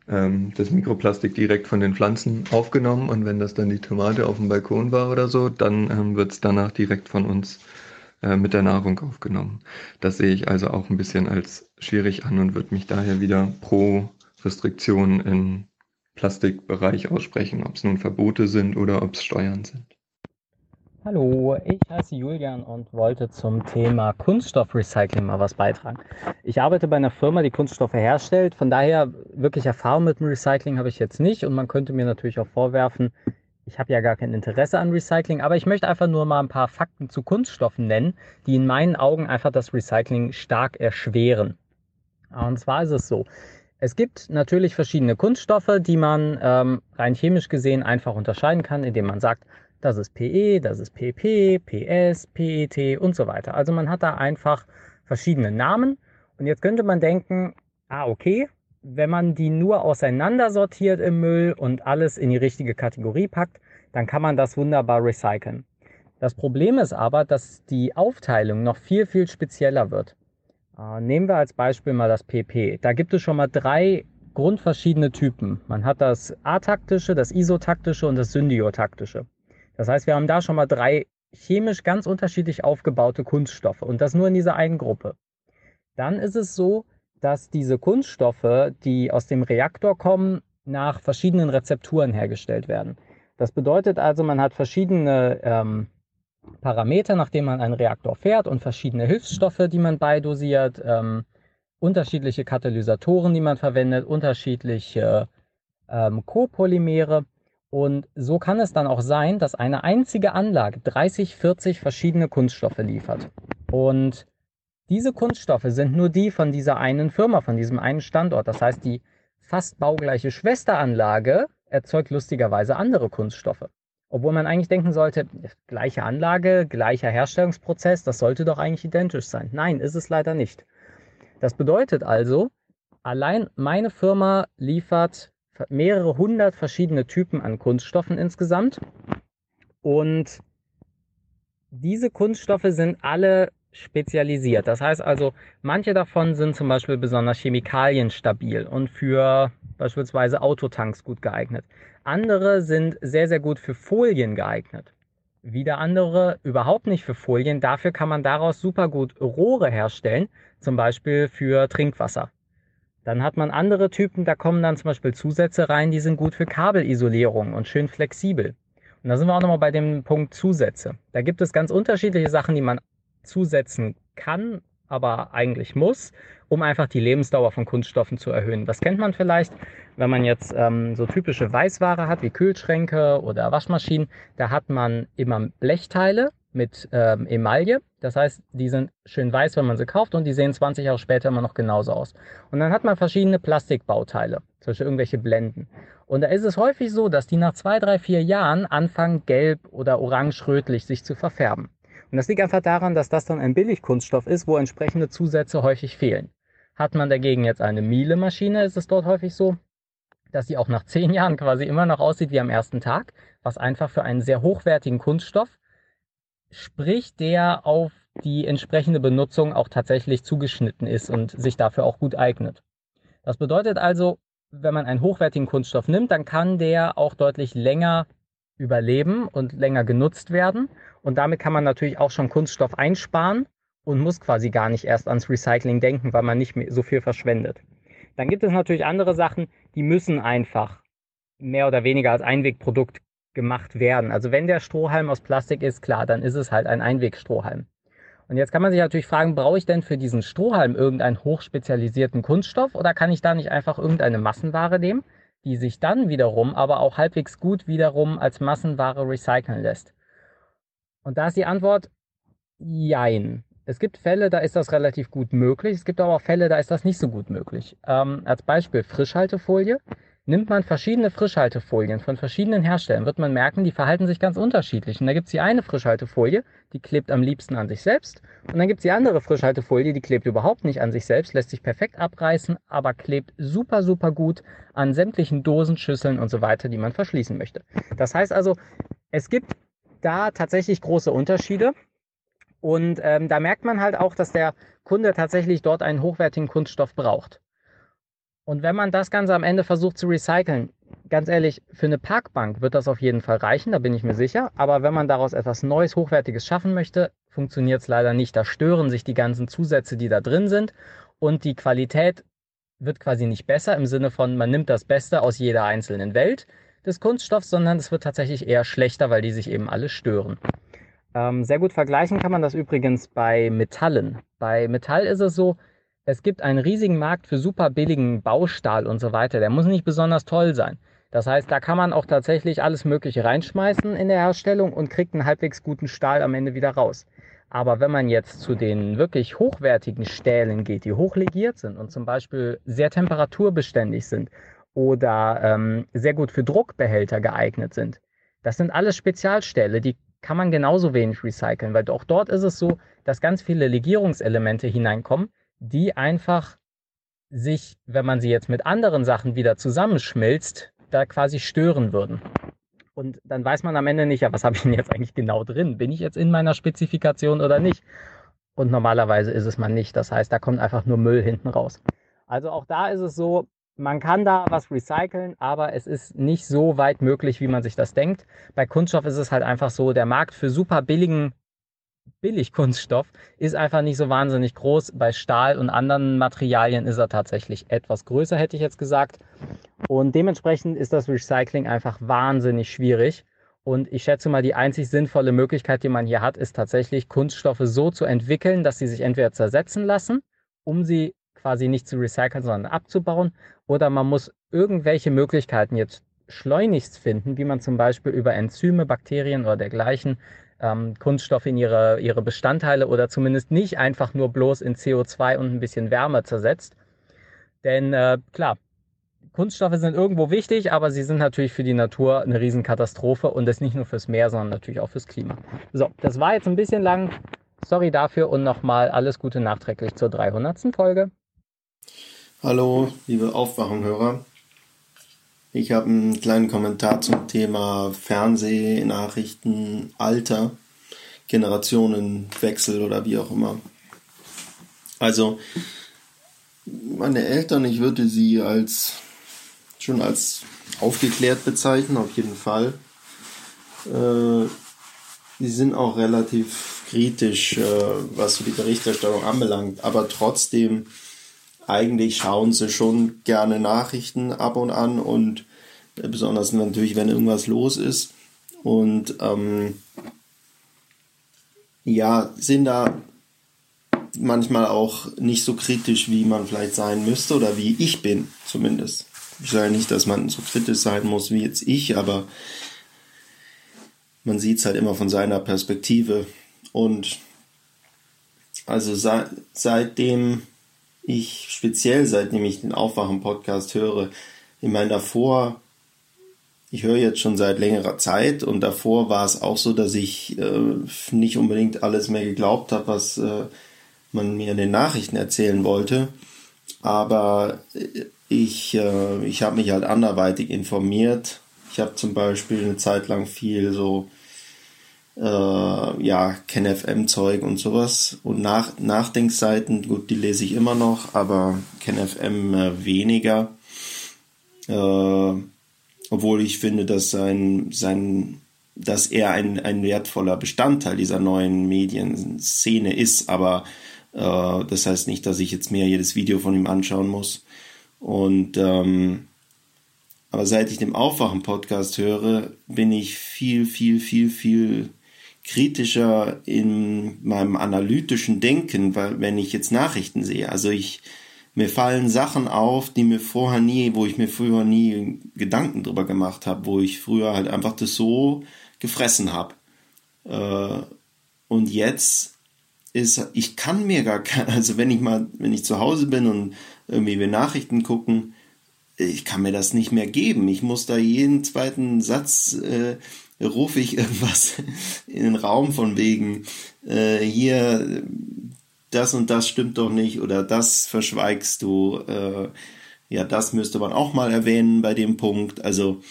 ähm, das Mikroplastik direkt von den Pflanzen aufgenommen und wenn das dann die Tomate auf dem Balkon war oder so, dann ähm, wird es danach direkt von uns äh, mit der Nahrung aufgenommen. Das sehe ich also auch ein bisschen als schwierig an und würde mich daher wieder pro Restriktionen im Plastikbereich aussprechen, ob es nun Verbote sind oder ob es Steuern sind. Hallo, ich heiße Julian und wollte zum Thema Kunststoffrecycling mal was beitragen. Ich arbeite bei einer Firma, die Kunststoffe herstellt. Von daher wirklich Erfahrung mit dem Recycling habe ich jetzt nicht und man könnte mir natürlich auch vorwerfen, ich habe ja gar kein Interesse an Recycling, aber ich möchte einfach nur mal ein paar Fakten zu Kunststoffen nennen, die in meinen Augen einfach das Recycling stark erschweren. Und zwar ist es so, es gibt natürlich verschiedene Kunststoffe, die man ähm, rein chemisch gesehen einfach unterscheiden kann, indem man sagt, das ist PE, das ist PP, PS, PET und so weiter. Also man hat da einfach verschiedene Namen. Und jetzt könnte man denken, ah okay, wenn man die nur auseinandersortiert im Müll und alles in die richtige Kategorie packt, dann kann man das wunderbar recyceln. Das Problem ist aber, dass die Aufteilung noch viel, viel spezieller wird. Äh, nehmen wir als Beispiel mal das PP. Da gibt es schon mal drei grundverschiedene Typen. Man hat das ataktische, das isotaktische und das syndiotaktische. Das heißt, wir haben da schon mal drei chemisch ganz unterschiedlich aufgebaute Kunststoffe und das nur in dieser einen Gruppe. Dann ist es so, dass diese Kunststoffe, die aus dem Reaktor kommen, nach verschiedenen Rezepturen hergestellt werden. Das bedeutet also, man hat verschiedene ähm, Parameter, nach denen man einen Reaktor fährt und verschiedene Hilfsstoffe, die man beidosiert, ähm, unterschiedliche Katalysatoren, die man verwendet, unterschiedliche ähm, Copolymere. Und so kann es dann auch sein, dass eine einzige Anlage 30, 40 verschiedene Kunststoffe liefert. Und diese Kunststoffe sind nur die von dieser einen Firma, von diesem einen Standort. Das heißt, die fast baugleiche Schwesteranlage erzeugt lustigerweise andere Kunststoffe. Obwohl man eigentlich denken sollte, gleiche Anlage, gleicher Herstellungsprozess, das sollte doch eigentlich identisch sein. Nein, ist es leider nicht. Das bedeutet also, allein meine Firma liefert mehrere hundert verschiedene Typen an Kunststoffen insgesamt. Und diese Kunststoffe sind alle spezialisiert. Das heißt also, manche davon sind zum Beispiel besonders chemikalienstabil und für beispielsweise Autotanks gut geeignet. Andere sind sehr, sehr gut für Folien geeignet. Wieder andere überhaupt nicht für Folien. Dafür kann man daraus super gut Rohre herstellen, zum Beispiel für Trinkwasser. Dann hat man andere Typen, da kommen dann zum Beispiel Zusätze rein, die sind gut für Kabelisolierung und schön flexibel. Und da sind wir auch nochmal bei dem Punkt Zusätze. Da gibt es ganz unterschiedliche Sachen, die man zusetzen kann, aber eigentlich muss, um einfach die Lebensdauer von Kunststoffen zu erhöhen. Das kennt man vielleicht, wenn man jetzt ähm, so typische Weißware hat, wie Kühlschränke oder Waschmaschinen. Da hat man immer Blechteile mit ähm, Emaille. Das heißt, die sind schön weiß, wenn man sie kauft und die sehen 20 Jahre später immer noch genauso aus. Und dann hat man verschiedene Plastikbauteile, zum Beispiel irgendwelche Blenden. Und da ist es häufig so, dass die nach zwei, drei, vier Jahren anfangen, gelb oder orange-rötlich sich zu verfärben. Und das liegt einfach daran, dass das dann ein Billigkunststoff ist, wo entsprechende Zusätze häufig fehlen. Hat man dagegen jetzt eine Miele-Maschine, ist es dort häufig so, dass sie auch nach zehn Jahren quasi immer noch aussieht wie am ersten Tag, was einfach für einen sehr hochwertigen Kunststoff spricht, der auf die entsprechende Benutzung auch tatsächlich zugeschnitten ist und sich dafür auch gut eignet. Das bedeutet also, wenn man einen hochwertigen Kunststoff nimmt, dann kann der auch deutlich länger überleben und länger genutzt werden. Und damit kann man natürlich auch schon Kunststoff einsparen und muss quasi gar nicht erst ans Recycling denken, weil man nicht mehr so viel verschwendet. Dann gibt es natürlich andere Sachen, die müssen einfach mehr oder weniger als Einwegprodukt gemacht werden. Also wenn der Strohhalm aus Plastik ist, klar, dann ist es halt ein Einwegstrohhalm. Und jetzt kann man sich natürlich fragen, brauche ich denn für diesen Strohhalm irgendeinen hochspezialisierten Kunststoff oder kann ich da nicht einfach irgendeine Massenware nehmen? Die sich dann wiederum aber auch halbwegs gut wiederum als Massenware recyceln lässt? Und da ist die Antwort Jein. Es gibt Fälle, da ist das relativ gut möglich. Es gibt aber auch Fälle, da ist das nicht so gut möglich. Ähm, als Beispiel Frischhaltefolie. Nimmt man verschiedene Frischhaltefolien von verschiedenen Herstellern, wird man merken, die verhalten sich ganz unterschiedlich. Und da gibt es die eine Frischhaltefolie, die klebt am liebsten an sich selbst. Und dann gibt es die andere Frischhaltefolie, die klebt überhaupt nicht an sich selbst, lässt sich perfekt abreißen, aber klebt super, super gut an sämtlichen Dosen, Schüsseln und so weiter, die man verschließen möchte. Das heißt also, es gibt da tatsächlich große Unterschiede. Und ähm, da merkt man halt auch, dass der Kunde tatsächlich dort einen hochwertigen Kunststoff braucht. Und wenn man das Ganze am Ende versucht zu recyceln, ganz ehrlich, für eine Parkbank wird das auf jeden Fall reichen, da bin ich mir sicher. Aber wenn man daraus etwas Neues, Hochwertiges schaffen möchte, funktioniert es leider nicht. Da stören sich die ganzen Zusätze, die da drin sind. Und die Qualität wird quasi nicht besser im Sinne von, man nimmt das Beste aus jeder einzelnen Welt des Kunststoffs, sondern es wird tatsächlich eher schlechter, weil die sich eben alle stören. Ähm, sehr gut vergleichen kann man das übrigens bei Metallen. Bei Metall ist es so, es gibt einen riesigen Markt für super billigen Baustahl und so weiter. Der muss nicht besonders toll sein. Das heißt, da kann man auch tatsächlich alles Mögliche reinschmeißen in der Herstellung und kriegt einen halbwegs guten Stahl am Ende wieder raus. Aber wenn man jetzt zu den wirklich hochwertigen Stählen geht, die hochlegiert sind und zum Beispiel sehr temperaturbeständig sind oder ähm, sehr gut für Druckbehälter geeignet sind, das sind alles Spezialstähle, die kann man genauso wenig recyceln, weil auch dort ist es so, dass ganz viele Legierungselemente hineinkommen, die einfach sich, wenn man sie jetzt mit anderen Sachen wieder zusammenschmilzt, da quasi stören würden. Und dann weiß man am Ende nicht, ja, was habe ich denn jetzt eigentlich genau drin? Bin ich jetzt in meiner Spezifikation oder nicht? Und normalerweise ist es man nicht. Das heißt, da kommt einfach nur Müll hinten raus. Also auch da ist es so, man kann da was recyceln, aber es ist nicht so weit möglich, wie man sich das denkt. Bei Kunststoff ist es halt einfach so, der Markt für super billigen Billigkunststoff ist einfach nicht so wahnsinnig groß. Bei Stahl und anderen Materialien ist er tatsächlich etwas größer, hätte ich jetzt gesagt. Und dementsprechend ist das Recycling einfach wahnsinnig schwierig. Und ich schätze mal, die einzig sinnvolle Möglichkeit, die man hier hat, ist tatsächlich Kunststoffe so zu entwickeln, dass sie sich entweder zersetzen lassen, um sie quasi nicht zu recyceln, sondern abzubauen. Oder man muss irgendwelche Möglichkeiten jetzt schleunigst finden, wie man zum Beispiel über Enzyme, Bakterien oder dergleichen ähm, Kunststoffe in ihre, ihre Bestandteile oder zumindest nicht einfach nur bloß in CO2 und ein bisschen Wärme zersetzt. Denn äh, klar, Kunststoffe sind irgendwo wichtig, aber sie sind natürlich für die Natur eine Riesenkatastrophe und das nicht nur fürs Meer, sondern natürlich auch fürs Klima. So, das war jetzt ein bisschen lang. Sorry dafür und nochmal alles Gute nachträglich zur 300. Folge. Hallo, liebe Aufwachenhörer. Ich habe einen kleinen Kommentar zum Thema Fernsehnachrichten, Alter, Generationenwechsel oder wie auch immer. Also, meine Eltern, ich würde sie als schon als aufgeklärt bezeichnen, auf jeden Fall. Äh, sind auch relativ kritisch, äh, was so die Berichterstattung anbelangt, aber trotzdem eigentlich schauen sie schon gerne Nachrichten ab und an und äh, besonders natürlich, wenn irgendwas los ist. Und ähm, ja, sind da manchmal auch nicht so kritisch, wie man vielleicht sein müsste oder wie ich bin, zumindest. Ich sage nicht, dass man so kritisch sein muss wie jetzt ich, aber man sieht es halt immer von seiner Perspektive. Und also seit, seitdem ich, speziell seitdem ich den Aufwachen-Podcast höre, ich meine, davor, ich höre jetzt schon seit längerer Zeit und davor war es auch so, dass ich äh, nicht unbedingt alles mehr geglaubt habe, was äh, man mir in den Nachrichten erzählen wollte. Aber äh, ich, äh, ich habe mich halt anderweitig informiert. Ich habe zum Beispiel eine Zeit lang viel so äh, ja, KenFM-Zeug und sowas. Und nach, Nachdenkseiten, gut, die lese ich immer noch, aber KenFM äh, weniger. Äh, obwohl ich finde, dass sein, sein, dass er ein, ein wertvoller Bestandteil dieser neuen Medienszene ist, aber äh, das heißt nicht, dass ich jetzt mehr jedes Video von ihm anschauen muss. Und ähm, aber seit ich den Aufwachen-Podcast höre, bin ich viel, viel, viel, viel kritischer in meinem analytischen Denken, weil wenn ich jetzt Nachrichten sehe, also ich mir fallen Sachen auf, die mir vorher nie, wo ich mir früher nie Gedanken drüber gemacht habe, wo ich früher halt einfach das so gefressen habe. Äh, und jetzt ist, ich kann mir gar kein, also wenn ich mal, wenn ich zu Hause bin und irgendwie wir Nachrichten gucken, ich kann mir das nicht mehr geben. Ich muss da jeden zweiten Satz äh, rufe ich irgendwas in den Raum von wegen, äh, hier, das und das stimmt doch nicht oder das verschweigst du. Äh, ja, das müsste man auch mal erwähnen bei dem Punkt. Also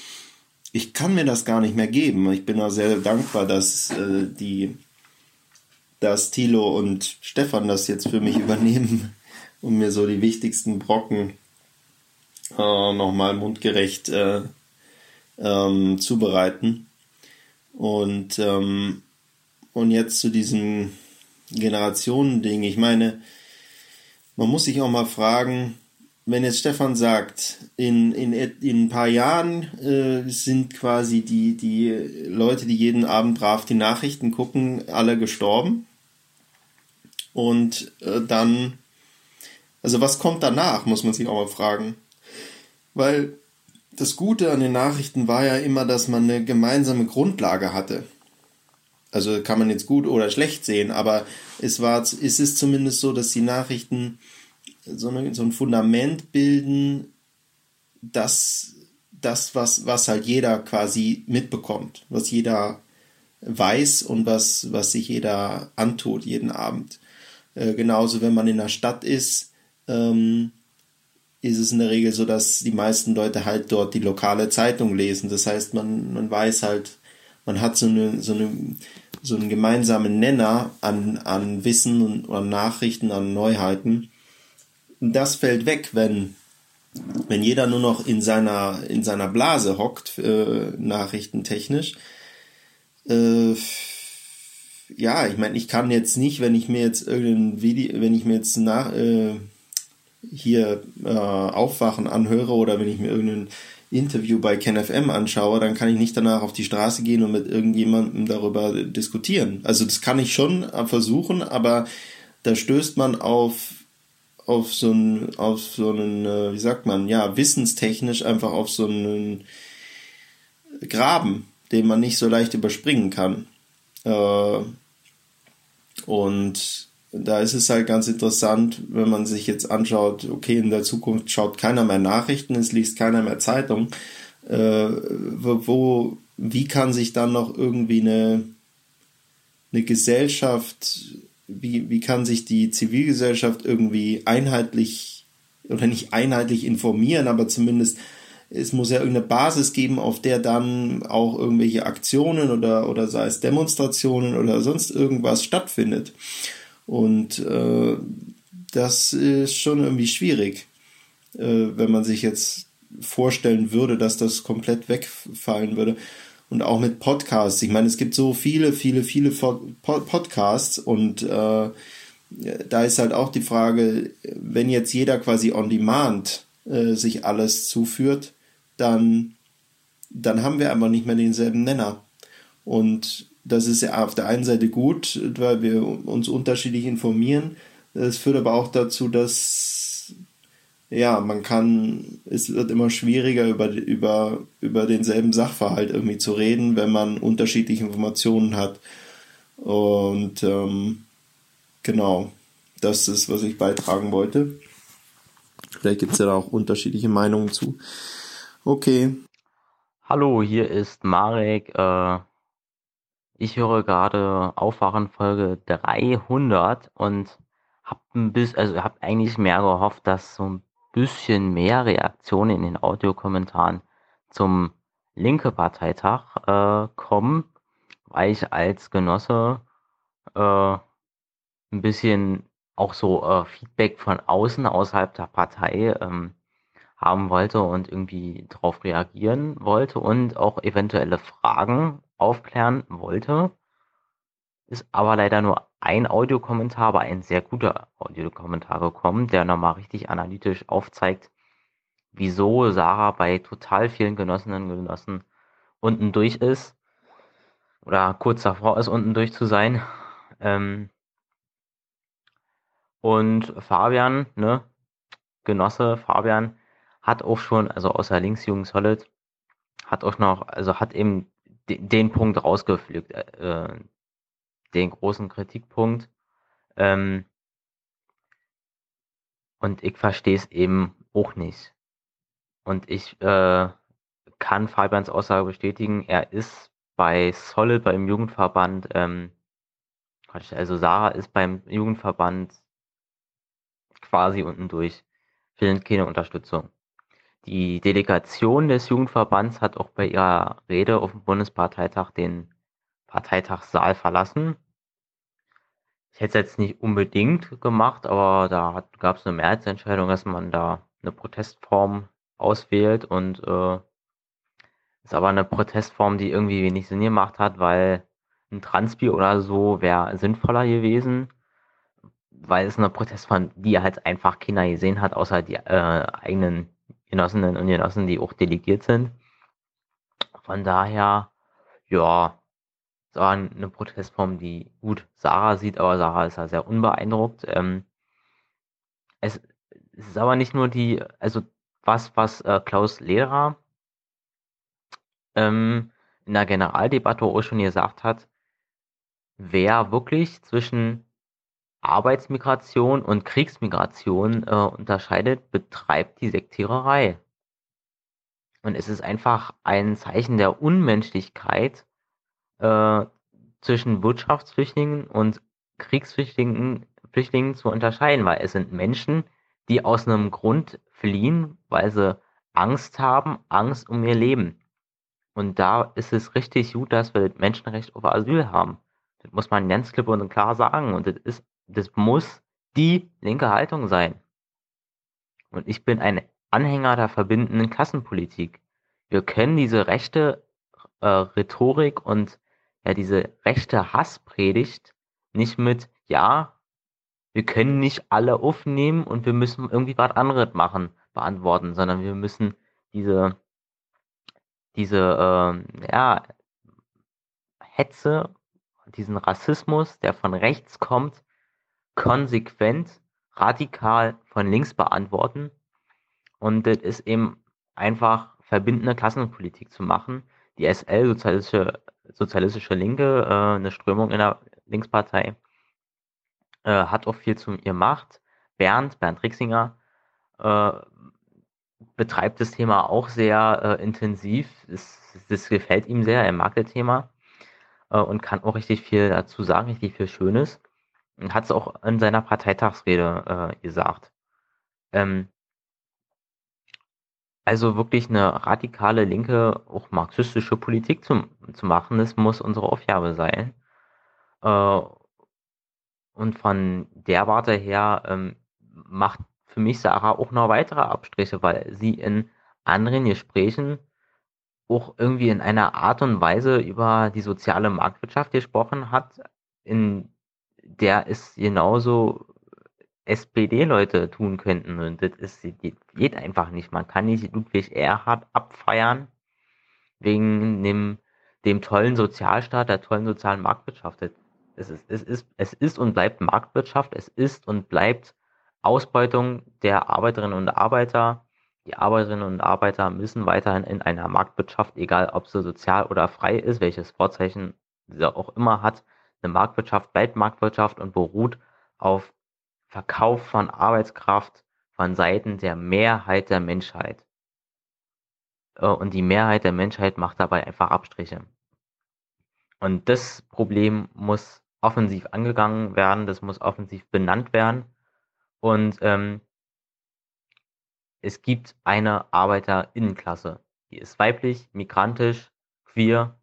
ich kann mir das gar nicht mehr geben. Ich bin auch sehr dankbar, dass äh, die, dass Thilo und Stefan das jetzt für mich übernehmen und mir so die wichtigsten Brocken äh, nochmal mundgerecht äh, ähm, zubereiten. Und, ähm, und jetzt zu diesem Generationending. Ich meine, man muss sich auch mal fragen, wenn jetzt Stefan sagt, in, in, in ein paar Jahren äh, sind quasi die, die Leute, die jeden Abend brav die Nachrichten gucken, alle gestorben. Und äh, dann, also was kommt danach, muss man sich auch mal fragen. Weil das Gute an den Nachrichten war ja immer, dass man eine gemeinsame Grundlage hatte. Also kann man jetzt gut oder schlecht sehen, aber es war, es ist zumindest so, dass die Nachrichten so, eine, so ein Fundament bilden, dass das, was, was halt jeder quasi mitbekommt, was jeder weiß und was, was sich jeder antut jeden Abend. Äh, genauso, wenn man in der Stadt ist, ähm, ist es in der Regel so, dass die meisten Leute halt dort die lokale Zeitung lesen. Das heißt, man, man weiß halt, man hat so, eine, so, eine, so einen gemeinsamen Nenner an, an Wissen und an Nachrichten, an Neuheiten. Und das fällt weg, wenn, wenn jeder nur noch in seiner, in seiner Blase hockt, äh, nachrichtentechnisch. Äh, ja, ich meine, ich kann jetzt nicht, wenn ich mir jetzt irgendein Video, wenn ich mir jetzt nach, äh, hier äh, Aufwachen anhöre oder wenn ich mir irgendein Interview bei KenFM anschaue, dann kann ich nicht danach auf die Straße gehen und mit irgendjemandem darüber diskutieren. Also das kann ich schon versuchen, aber da stößt man auf auf so einen, auf so einen, äh, wie sagt man, ja, wissenstechnisch einfach auf so einen Graben, den man nicht so leicht überspringen kann. Äh, und da ist es halt ganz interessant, wenn man sich jetzt anschaut, okay, in der Zukunft schaut keiner mehr Nachrichten, es liest keiner mehr Zeitung. Äh, wo, wie kann sich dann noch irgendwie eine, eine Gesellschaft, wie, wie kann sich die Zivilgesellschaft irgendwie einheitlich oder nicht einheitlich informieren, aber zumindest es muss ja irgendeine Basis geben, auf der dann auch irgendwelche Aktionen oder, oder sei es Demonstrationen oder sonst irgendwas stattfindet. Und äh, das ist schon irgendwie schwierig, äh, wenn man sich jetzt vorstellen würde, dass das komplett wegfallen würde. Und auch mit Podcasts. Ich meine, es gibt so viele, viele, viele Podcasts und äh, da ist halt auch die Frage, wenn jetzt jeder quasi on demand äh, sich alles zuführt, dann, dann haben wir einfach nicht mehr denselben Nenner. Und das ist ja auf der einen Seite gut, weil wir uns unterschiedlich informieren. Es führt aber auch dazu, dass ja, man kann, es wird immer schwieriger über, über, über denselben Sachverhalt irgendwie zu reden, wenn man unterschiedliche Informationen hat. Und ähm, genau, das ist, was ich beitragen wollte. Vielleicht gibt es ja da auch unterschiedliche Meinungen zu. Okay. Hallo, hier ist Marek. Äh, ich höre gerade Aufwachen Folge 300 und hab ein bisschen, also hab eigentlich mehr gehofft, dass so ein bisschen mehr Reaktionen in den Audiokommentaren zum linke Parteitag äh, kommen, weil ich als Genosse äh, ein bisschen auch so äh, Feedback von außen, außerhalb der Partei ähm, haben wollte und irgendwie darauf reagieren wollte und auch eventuelle Fragen aufklären wollte. Ist aber leider nur ein Audiokommentar, aber ein sehr guter Audiokommentar gekommen, der nochmal richtig analytisch aufzeigt, wieso Sarah bei total vielen Genossinnen und Genossen unten durch ist oder kurz davor ist, unten durch zu sein. Ähm und Fabian, ne, Genosse Fabian, hat auch schon, also außer Linksjugend Solid, hat auch noch, also hat eben den, Punkt rausgepflückt, äh, den großen Kritikpunkt. Ähm, und ich verstehe es eben auch nicht. Und ich äh, kann Fabians Aussage bestätigen, er ist bei Solid, beim Jugendverband, ähm, also Sarah ist beim Jugendverband quasi unten durch, findet keine Unterstützung. Die Delegation des Jugendverbands hat auch bei ihrer Rede auf dem Bundesparteitag den Parteitagssaal verlassen. Ich hätte es jetzt nicht unbedingt gemacht, aber da gab es eine Mehrheitsentscheidung, dass man da eine Protestform auswählt und äh, ist aber eine Protestform, die irgendwie wenig Sinn gemacht hat, weil ein Transbier oder so wäre sinnvoller gewesen, weil es eine Protestform, die halt einfach keiner gesehen hat, außer die äh, eigenen Genossinnen und Genossen, die auch delegiert sind. Von daher, ja, es war eine Protestform, die gut Sarah sieht, aber Sarah ist ja sehr unbeeindruckt. Ähm, es, es, ist aber nicht nur die, also was, was äh, Klaus Lehrer ähm, in der Generaldebatte auch schon gesagt hat, wer wirklich zwischen Arbeitsmigration und Kriegsmigration äh, unterscheidet, betreibt die Sektiererei. Und es ist einfach ein Zeichen der Unmenschlichkeit äh, zwischen Wirtschaftsflüchtlingen und Kriegsflüchtlingen Flüchtlingen zu unterscheiden, weil es sind Menschen, die aus einem Grund fliehen, weil sie Angst haben, Angst um ihr Leben. Und da ist es richtig gut, dass wir Menschenrecht auf Asyl haben. Das muss man ganz klipp und klar sagen. Und das ist das muss die linke Haltung sein. Und ich bin ein Anhänger der verbindenden Klassenpolitik. Wir können diese rechte äh, Rhetorik und ja, diese rechte Hasspredigt nicht mit, ja, wir können nicht alle aufnehmen und wir müssen irgendwie was anderes machen, beantworten, sondern wir müssen diese, diese, äh, ja, Hetze, diesen Rassismus, der von rechts kommt, konsequent, radikal von links beantworten. Und das ist eben einfach verbindende Klassenpolitik zu machen. Die SL, Sozialistische, Sozialistische Linke, äh, eine Strömung in der Linkspartei, äh, hat auch viel zu ihr gemacht. Bernd, Bernd Rixinger, äh, betreibt das Thema auch sehr äh, intensiv. Das, das gefällt ihm sehr, er mag das Thema äh, und kann auch richtig viel dazu sagen, richtig viel Schönes. Hat es auch in seiner Parteitagsrede äh, gesagt. Ähm, also wirklich eine radikale linke, auch marxistische Politik zu, zu machen, das muss unsere Aufgabe sein. Äh, und von der Warte her ähm, macht für mich Sarah auch noch weitere Abstriche, weil sie in anderen Gesprächen auch irgendwie in einer Art und Weise über die soziale Marktwirtschaft gesprochen hat, in der es genauso SPD-Leute tun könnten. Und das ist, geht einfach nicht. Man kann nicht Ludwig Erhard abfeiern wegen dem, dem tollen Sozialstaat, der tollen sozialen Marktwirtschaft. Es ist, es, ist, es ist und bleibt Marktwirtschaft, es ist und bleibt Ausbeutung der Arbeiterinnen und Arbeiter. Die Arbeiterinnen und Arbeiter müssen weiterhin in einer Marktwirtschaft, egal ob sie sozial oder frei ist, welches Vorzeichen sie auch immer hat, eine Marktwirtschaft bleibt Marktwirtschaft und beruht auf Verkauf von Arbeitskraft von Seiten der Mehrheit der Menschheit. Äh, und die Mehrheit der Menschheit macht dabei einfach Abstriche. Und das Problem muss offensiv angegangen werden, das muss offensiv benannt werden. Und ähm, es gibt eine Arbeiterinnenklasse. Die ist weiblich, migrantisch, queer,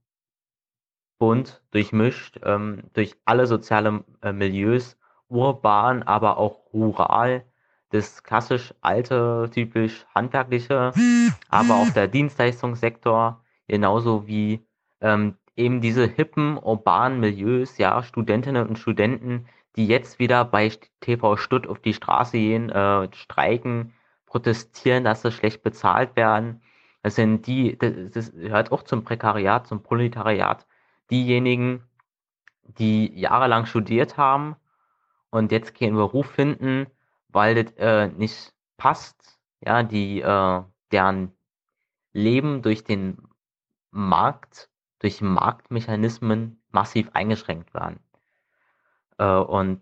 bunt, durchmischt, ähm, durch alle soziale äh, Milieus, urban, aber auch rural. Das klassisch alte, typisch handwerkliche, aber auch der Dienstleistungssektor, genauso wie ähm, eben diese hippen, urbanen Milieus, ja, Studentinnen und Studenten, die jetzt wieder bei TV Stutt auf die Straße gehen, äh, streiken, protestieren, dass sie schlecht bezahlt werden. Das sind die, das, das gehört auch zum Prekariat, zum Proletariat, diejenigen, die jahrelang studiert haben und jetzt keinen Beruf finden, weil das äh, nicht passt, ja, die äh, deren Leben durch den Markt durch Marktmechanismen massiv eingeschränkt werden. Äh, und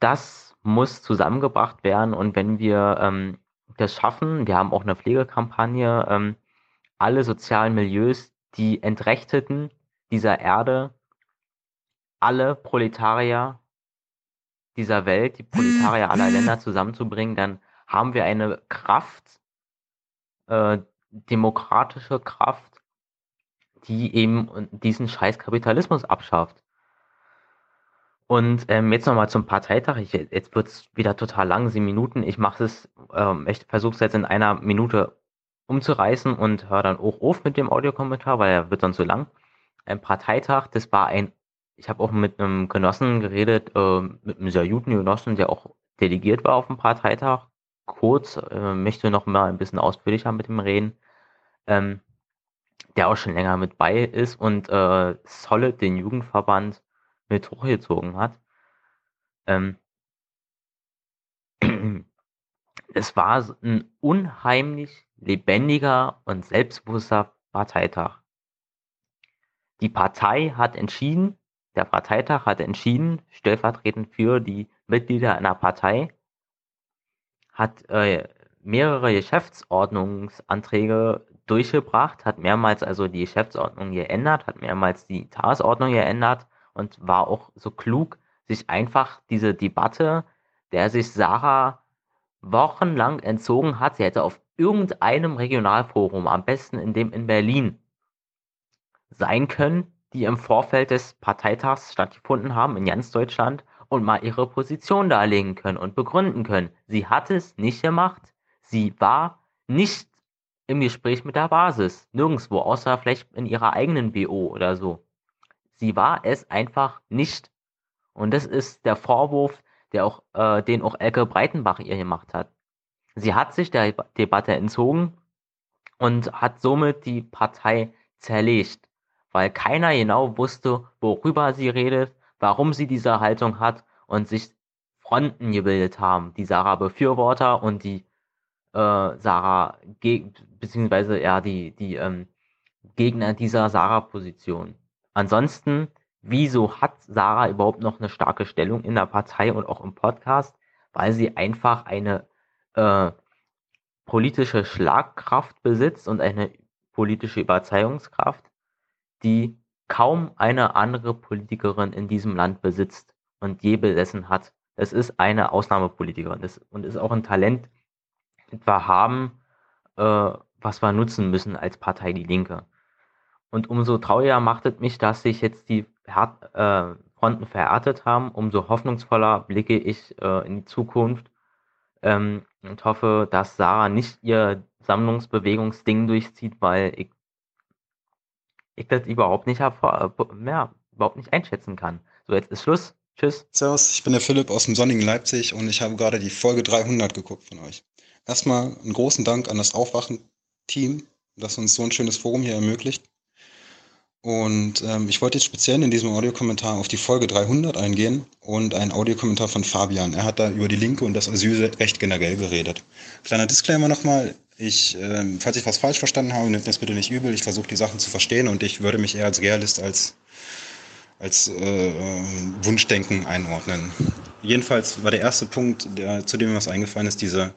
das muss zusammengebracht werden. Und wenn wir ähm, das schaffen, wir haben auch eine Pflegekampagne, ähm, alle sozialen Milieus, die Entrechteten dieser Erde, alle Proletarier dieser Welt, die Proletarier aller Länder zusammenzubringen, dann haben wir eine Kraft, äh, demokratische Kraft, die eben diesen scheiß Kapitalismus abschafft. Und ähm, jetzt nochmal zum Parteitag. Ich, jetzt wird's wieder total lang, sieben Minuten. Ich mache es, ähm, ich versuche es jetzt in einer Minute umzureißen und höre dann auch auf mit dem Audiokommentar, weil er wird dann zu lang. Ein Parteitag, das war ein, ich habe auch mit einem Genossen geredet, äh, mit einem sehr guten Genossen, der auch delegiert war auf dem Parteitag. Kurz, äh, möchte noch mal ein bisschen ausführlicher mit ihm reden. Ähm, der auch schon länger mit bei ist und äh, Solid den Jugendverband mit hochgezogen hat. Ähm, es war ein unheimlich lebendiger und selbstbewusster Parteitag. Die Partei hat entschieden, der Parteitag hat entschieden, stellvertretend für die Mitglieder einer Partei, hat äh, mehrere Geschäftsordnungsanträge durchgebracht, hat mehrmals also die Geschäftsordnung geändert, hat mehrmals die Tagesordnung geändert und war auch so klug, sich einfach diese Debatte, der sich Sarah wochenlang entzogen hat, sie hätte auf irgendeinem Regionalforum, am besten in dem in Berlin, sein können, die im Vorfeld des Parteitags stattgefunden haben in ganz Deutschland und mal ihre Position darlegen können und begründen können. Sie hat es nicht gemacht. Sie war nicht im Gespräch mit der Basis. Nirgendwo, außer vielleicht in ihrer eigenen BO oder so. Sie war es einfach nicht. Und das ist der Vorwurf, der auch, äh, den auch Elke Breitenbach ihr gemacht hat. Sie hat sich der Debatte entzogen und hat somit die Partei zerlegt, weil keiner genau wusste, worüber sie redet, warum sie diese Haltung hat und sich Fronten gebildet haben, die Sarah-Befürworter und die äh, Sarah, beziehungsweise ja die, die ähm, Gegner dieser Sarah-Position. Ansonsten wieso hat Sarah überhaupt noch eine starke Stellung in der Partei und auch im Podcast? Weil sie einfach eine äh, politische Schlagkraft besitzt und eine politische Überzeugungskraft, die kaum eine andere Politikerin in diesem Land besitzt und je besessen hat. Es ist eine Ausnahmepolitikerin das, und ist auch ein Talent, das wir haben, äh, was wir nutzen müssen als Partei Die Linke. Und umso trauriger macht es mich, dass sich jetzt die Her äh, Fronten verhärtet haben, umso hoffnungsvoller blicke ich äh, in die Zukunft ähm, und hoffe, dass Sarah nicht ihr Sammlungsbewegungsding durchzieht, weil ich, ich das überhaupt nicht, hervor, äh, ja, überhaupt nicht einschätzen kann. So, jetzt ist Schluss. Tschüss. Servus, ich bin der Philipp aus dem sonnigen Leipzig und ich habe gerade die Folge 300 geguckt von euch. Erstmal einen großen Dank an das Aufwachen-Team, das uns so ein schönes Forum hier ermöglicht. Und ähm, ich wollte jetzt speziell in diesem Audiokommentar auf die Folge 300 eingehen und einen Audiokommentar von Fabian. Er hat da über die Linke und das Asylrecht generell geredet. Kleiner Disclaimer nochmal. Ich, ähm, falls ich was falsch verstanden habe, nehmt das bitte nicht übel. Ich versuche die Sachen zu verstehen und ich würde mich eher als Realist als, als äh, Wunschdenken einordnen. Jedenfalls war der erste Punkt, der, zu dem mir was eingefallen ist, diese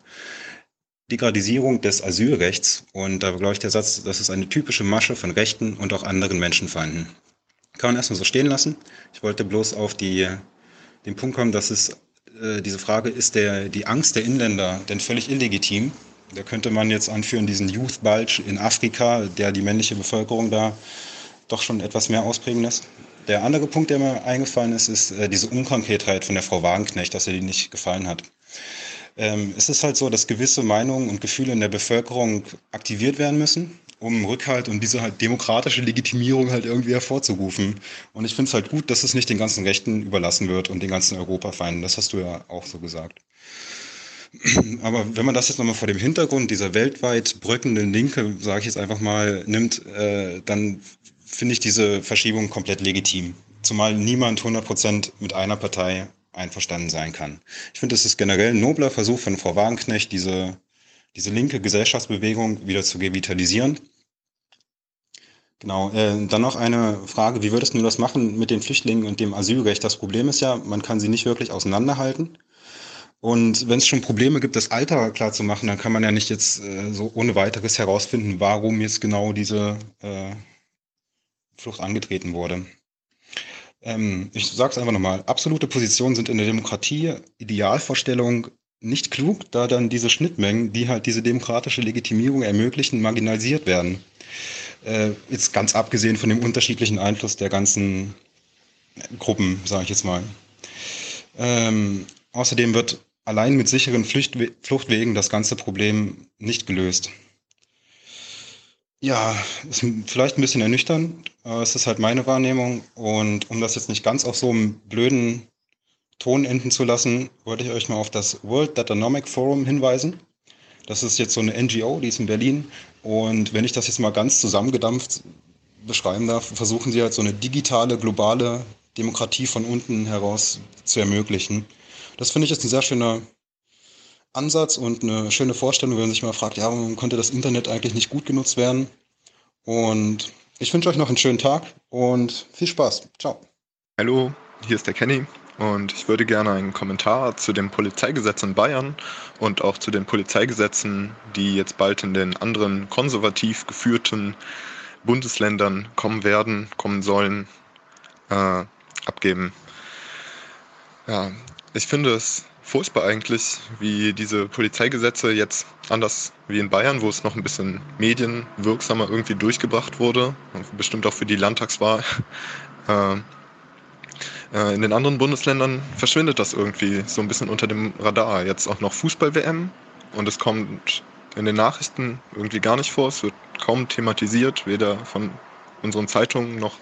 Degradisierung des Asylrechts. Und da glaube ich der Satz, das ist eine typische Masche von Rechten und auch anderen Menschenfeinden. Kann man erstmal so stehen lassen. Ich wollte bloß auf die, den Punkt kommen, dass es äh, diese Frage, ist der, die Angst der Inländer denn völlig illegitim? Da könnte man jetzt anführen, diesen Youth Bulge in Afrika, der die männliche Bevölkerung da doch schon etwas mehr ausprägen lässt. Der andere Punkt, der mir eingefallen ist, ist äh, diese Unkonkretheit von der Frau Wagenknecht, dass ihr die nicht gefallen hat. Ähm, es ist halt so, dass gewisse Meinungen und Gefühle in der Bevölkerung aktiviert werden müssen, um Rückhalt und diese halt demokratische Legitimierung halt irgendwie hervorzurufen. Und ich finde es halt gut, dass es nicht den ganzen Rechten überlassen wird und den ganzen Europafeinden. Das hast du ja auch so gesagt. Aber wenn man das jetzt nochmal vor dem Hintergrund dieser weltweit bröckenden Linke, sage ich jetzt einfach mal, nimmt, äh, dann finde ich diese Verschiebung komplett legitim. Zumal niemand 100% mit einer Partei einverstanden sein kann. Ich finde, es ist generell ein nobler Versuch von Frau Wagenknecht, diese, diese linke Gesellschaftsbewegung wieder zu revitalisieren. Genau, äh, dann noch eine Frage, wie würdest du das machen mit den Flüchtlingen und dem Asylrecht? Das Problem ist ja, man kann sie nicht wirklich auseinanderhalten. Und wenn es schon Probleme gibt, das Alter klar zu machen, dann kann man ja nicht jetzt äh, so ohne weiteres herausfinden, warum jetzt genau diese äh, Flucht angetreten wurde. Ähm, ich sage es einfach nochmal. Absolute Positionen sind in der Demokratie Idealvorstellung nicht klug, da dann diese Schnittmengen, die halt diese demokratische Legitimierung ermöglichen, marginalisiert werden. Äh, jetzt ganz abgesehen von dem unterschiedlichen Einfluss der ganzen Gruppen, sage ich jetzt mal. Ähm, außerdem wird allein mit sicheren Fluchtwe Fluchtwegen das ganze Problem nicht gelöst. Ja, ist vielleicht ein bisschen ernüchternd. Es ist halt meine Wahrnehmung. Und um das jetzt nicht ganz auf so einem blöden Ton enden zu lassen, wollte ich euch mal auf das World Datanomic Forum hinweisen. Das ist jetzt so eine NGO, die ist in Berlin. Und wenn ich das jetzt mal ganz zusammengedampft beschreiben darf, versuchen sie halt so eine digitale, globale Demokratie von unten heraus zu ermöglichen. Das finde ich ist ein sehr schöner Ansatz und eine schöne Vorstellung, wenn man sich mal fragt, ja, warum konnte das Internet eigentlich nicht gut genutzt werden? Und ich wünsche euch noch einen schönen Tag und viel Spaß. Ciao. Hallo, hier ist der Kenny und ich würde gerne einen Kommentar zu dem Polizeigesetz in Bayern und auch zu den Polizeigesetzen, die jetzt bald in den anderen konservativ geführten Bundesländern kommen werden, kommen sollen, äh, abgeben. Ja, ich finde es furchtbar eigentlich, wie diese Polizeigesetze jetzt anders wie in Bayern, wo es noch ein bisschen medienwirksamer irgendwie durchgebracht wurde, bestimmt auch für die Landtagswahl. Äh, äh, in den anderen Bundesländern verschwindet das irgendwie so ein bisschen unter dem Radar. Jetzt auch noch Fußball-WM und es kommt in den Nachrichten irgendwie gar nicht vor. Es wird kaum thematisiert, weder von unseren Zeitungen noch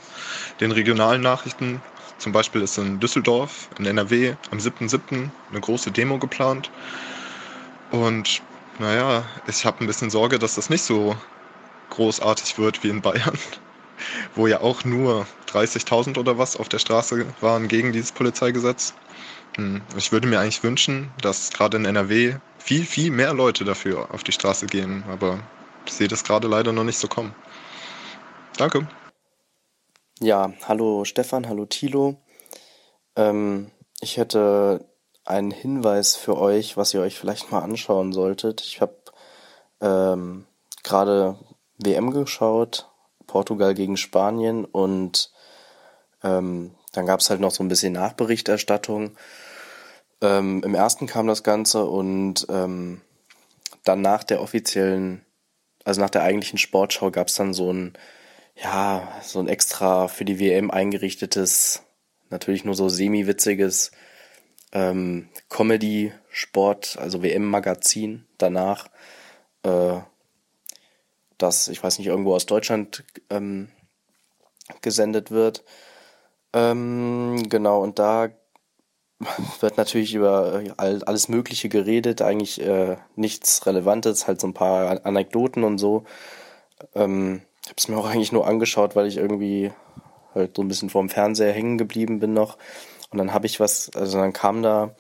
den regionalen Nachrichten. Zum Beispiel ist in Düsseldorf, in NRW, am 7.7. eine große Demo geplant. Und naja, ich habe ein bisschen Sorge, dass das nicht so großartig wird wie in Bayern, wo ja auch nur 30.000 oder was auf der Straße waren gegen dieses Polizeigesetz. Hm, ich würde mir eigentlich wünschen, dass gerade in NRW viel, viel mehr Leute dafür auf die Straße gehen, aber ich sehe das gerade leider noch nicht so kommen. Danke. Ja, hallo Stefan, hallo Thilo. Ähm, ich hätte einen Hinweis für euch, was ihr euch vielleicht mal anschauen solltet. Ich habe ähm, gerade WM geschaut, Portugal gegen Spanien und ähm, dann gab es halt noch so ein bisschen Nachberichterstattung. Ähm, Im ersten kam das Ganze und ähm, dann nach der offiziellen, also nach der eigentlichen Sportschau gab es dann so ein ja, so ein extra für die WM eingerichtetes, natürlich nur so semi-witziges ähm, Comedy-Sport, also WM-Magazin danach, äh, das, ich weiß nicht, irgendwo aus Deutschland ähm, gesendet wird. Ähm, genau, und da wird natürlich über äh, alles Mögliche geredet, eigentlich äh, nichts Relevantes, halt so ein paar Anekdoten und so. Ähm, ich habe es mir auch eigentlich nur angeschaut, weil ich irgendwie halt so ein bisschen vorm Fernseher hängen geblieben bin noch. Und dann habe ich was, also dann kam da,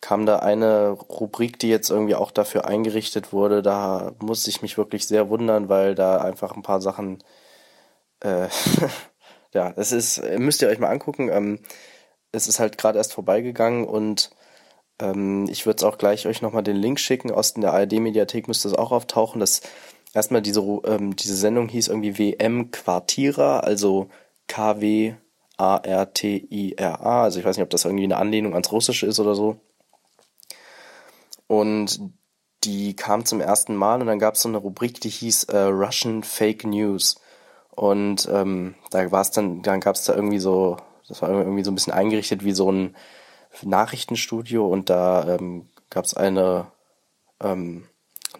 kam da eine Rubrik, die jetzt irgendwie auch dafür eingerichtet wurde. Da musste ich mich wirklich sehr wundern, weil da einfach ein paar Sachen, äh, ja, es ist, müsst ihr euch mal angucken. Ähm, es ist halt gerade erst vorbeigegangen und ähm, ich würde es auch gleich euch nochmal den Link schicken. Aus der ARD-Mediathek müsste es auch auftauchen. Das erstmal diese, ähm, diese Sendung hieß irgendwie WM Quartierer, also K-W-A-R-T-I-R-A. Also ich weiß nicht, ob das irgendwie eine Anlehnung ans Russische ist oder so. Und die kam zum ersten Mal und dann gab es so eine Rubrik, die hieß äh, Russian Fake News. Und ähm, da war es dann, dann gab es da irgendwie so, das war irgendwie so ein bisschen eingerichtet wie so ein Nachrichtenstudio und da ähm, gab es eine ähm,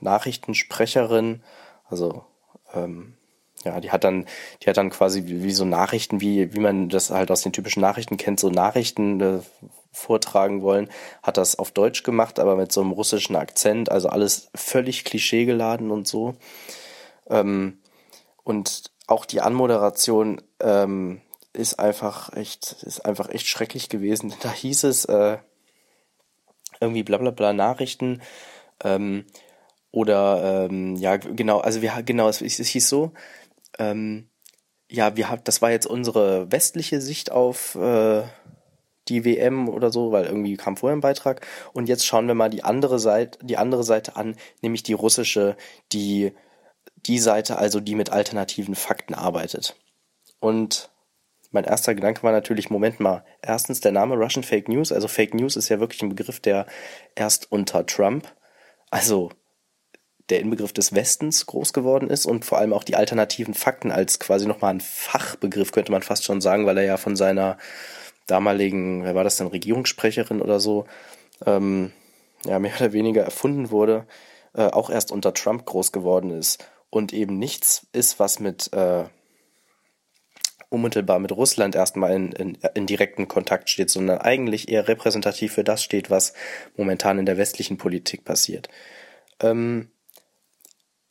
Nachrichtensprecherin, also ähm, ja, die hat dann, die hat dann quasi wie, wie, so Nachrichten, wie, wie man das halt aus den typischen Nachrichten kennt, so Nachrichten äh, vortragen wollen, hat das auf Deutsch gemacht, aber mit so einem russischen Akzent, also alles völlig klischeegeladen und so. Ähm, und auch die Anmoderation ähm, ist einfach echt, ist einfach echt schrecklich gewesen. Da hieß es äh, irgendwie bla bla bla Nachrichten. Ähm, oder ähm, ja, genau, also wir genau, es, es hieß so, ähm, ja, wir haben, das war jetzt unsere westliche Sicht auf äh, die WM oder so, weil irgendwie kam vorher ein Beitrag. Und jetzt schauen wir mal die andere Seite, die andere Seite an, nämlich die russische, die die Seite also, die mit alternativen Fakten arbeitet. Und mein erster Gedanke war natürlich, Moment mal, erstens der Name Russian Fake News, also Fake News ist ja wirklich ein Begriff, der erst unter Trump, also der Inbegriff des Westens groß geworden ist und vor allem auch die alternativen Fakten als quasi nochmal ein Fachbegriff, könnte man fast schon sagen, weil er ja von seiner damaligen, wer war das denn, Regierungssprecherin oder so, ähm, ja, mehr oder weniger erfunden wurde, äh, auch erst unter Trump groß geworden ist und eben nichts ist, was mit äh, unmittelbar mit Russland erstmal in, in, in direkten Kontakt steht, sondern eigentlich eher repräsentativ für das steht, was momentan in der westlichen Politik passiert. Ähm,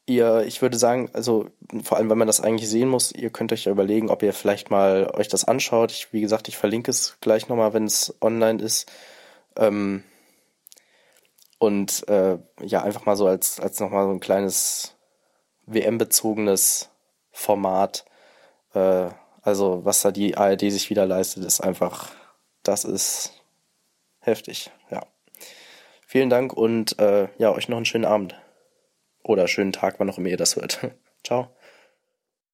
ihr, ich würde sagen, also vor allem, wenn man das eigentlich sehen muss, ihr könnt euch ja überlegen, ob ihr vielleicht mal euch das anschaut. Ich, wie gesagt, ich verlinke es gleich nochmal, wenn es online ist. Ähm, und äh, ja, einfach mal so als, als nochmal so ein kleines WM-bezogenes Format. Äh, also was da die ARD sich wieder leistet, ist einfach, das ist heftig, ja. Vielen Dank und äh, ja, euch noch einen schönen Abend. Oder schönen Tag, wann auch immer ihr das hört. Ciao.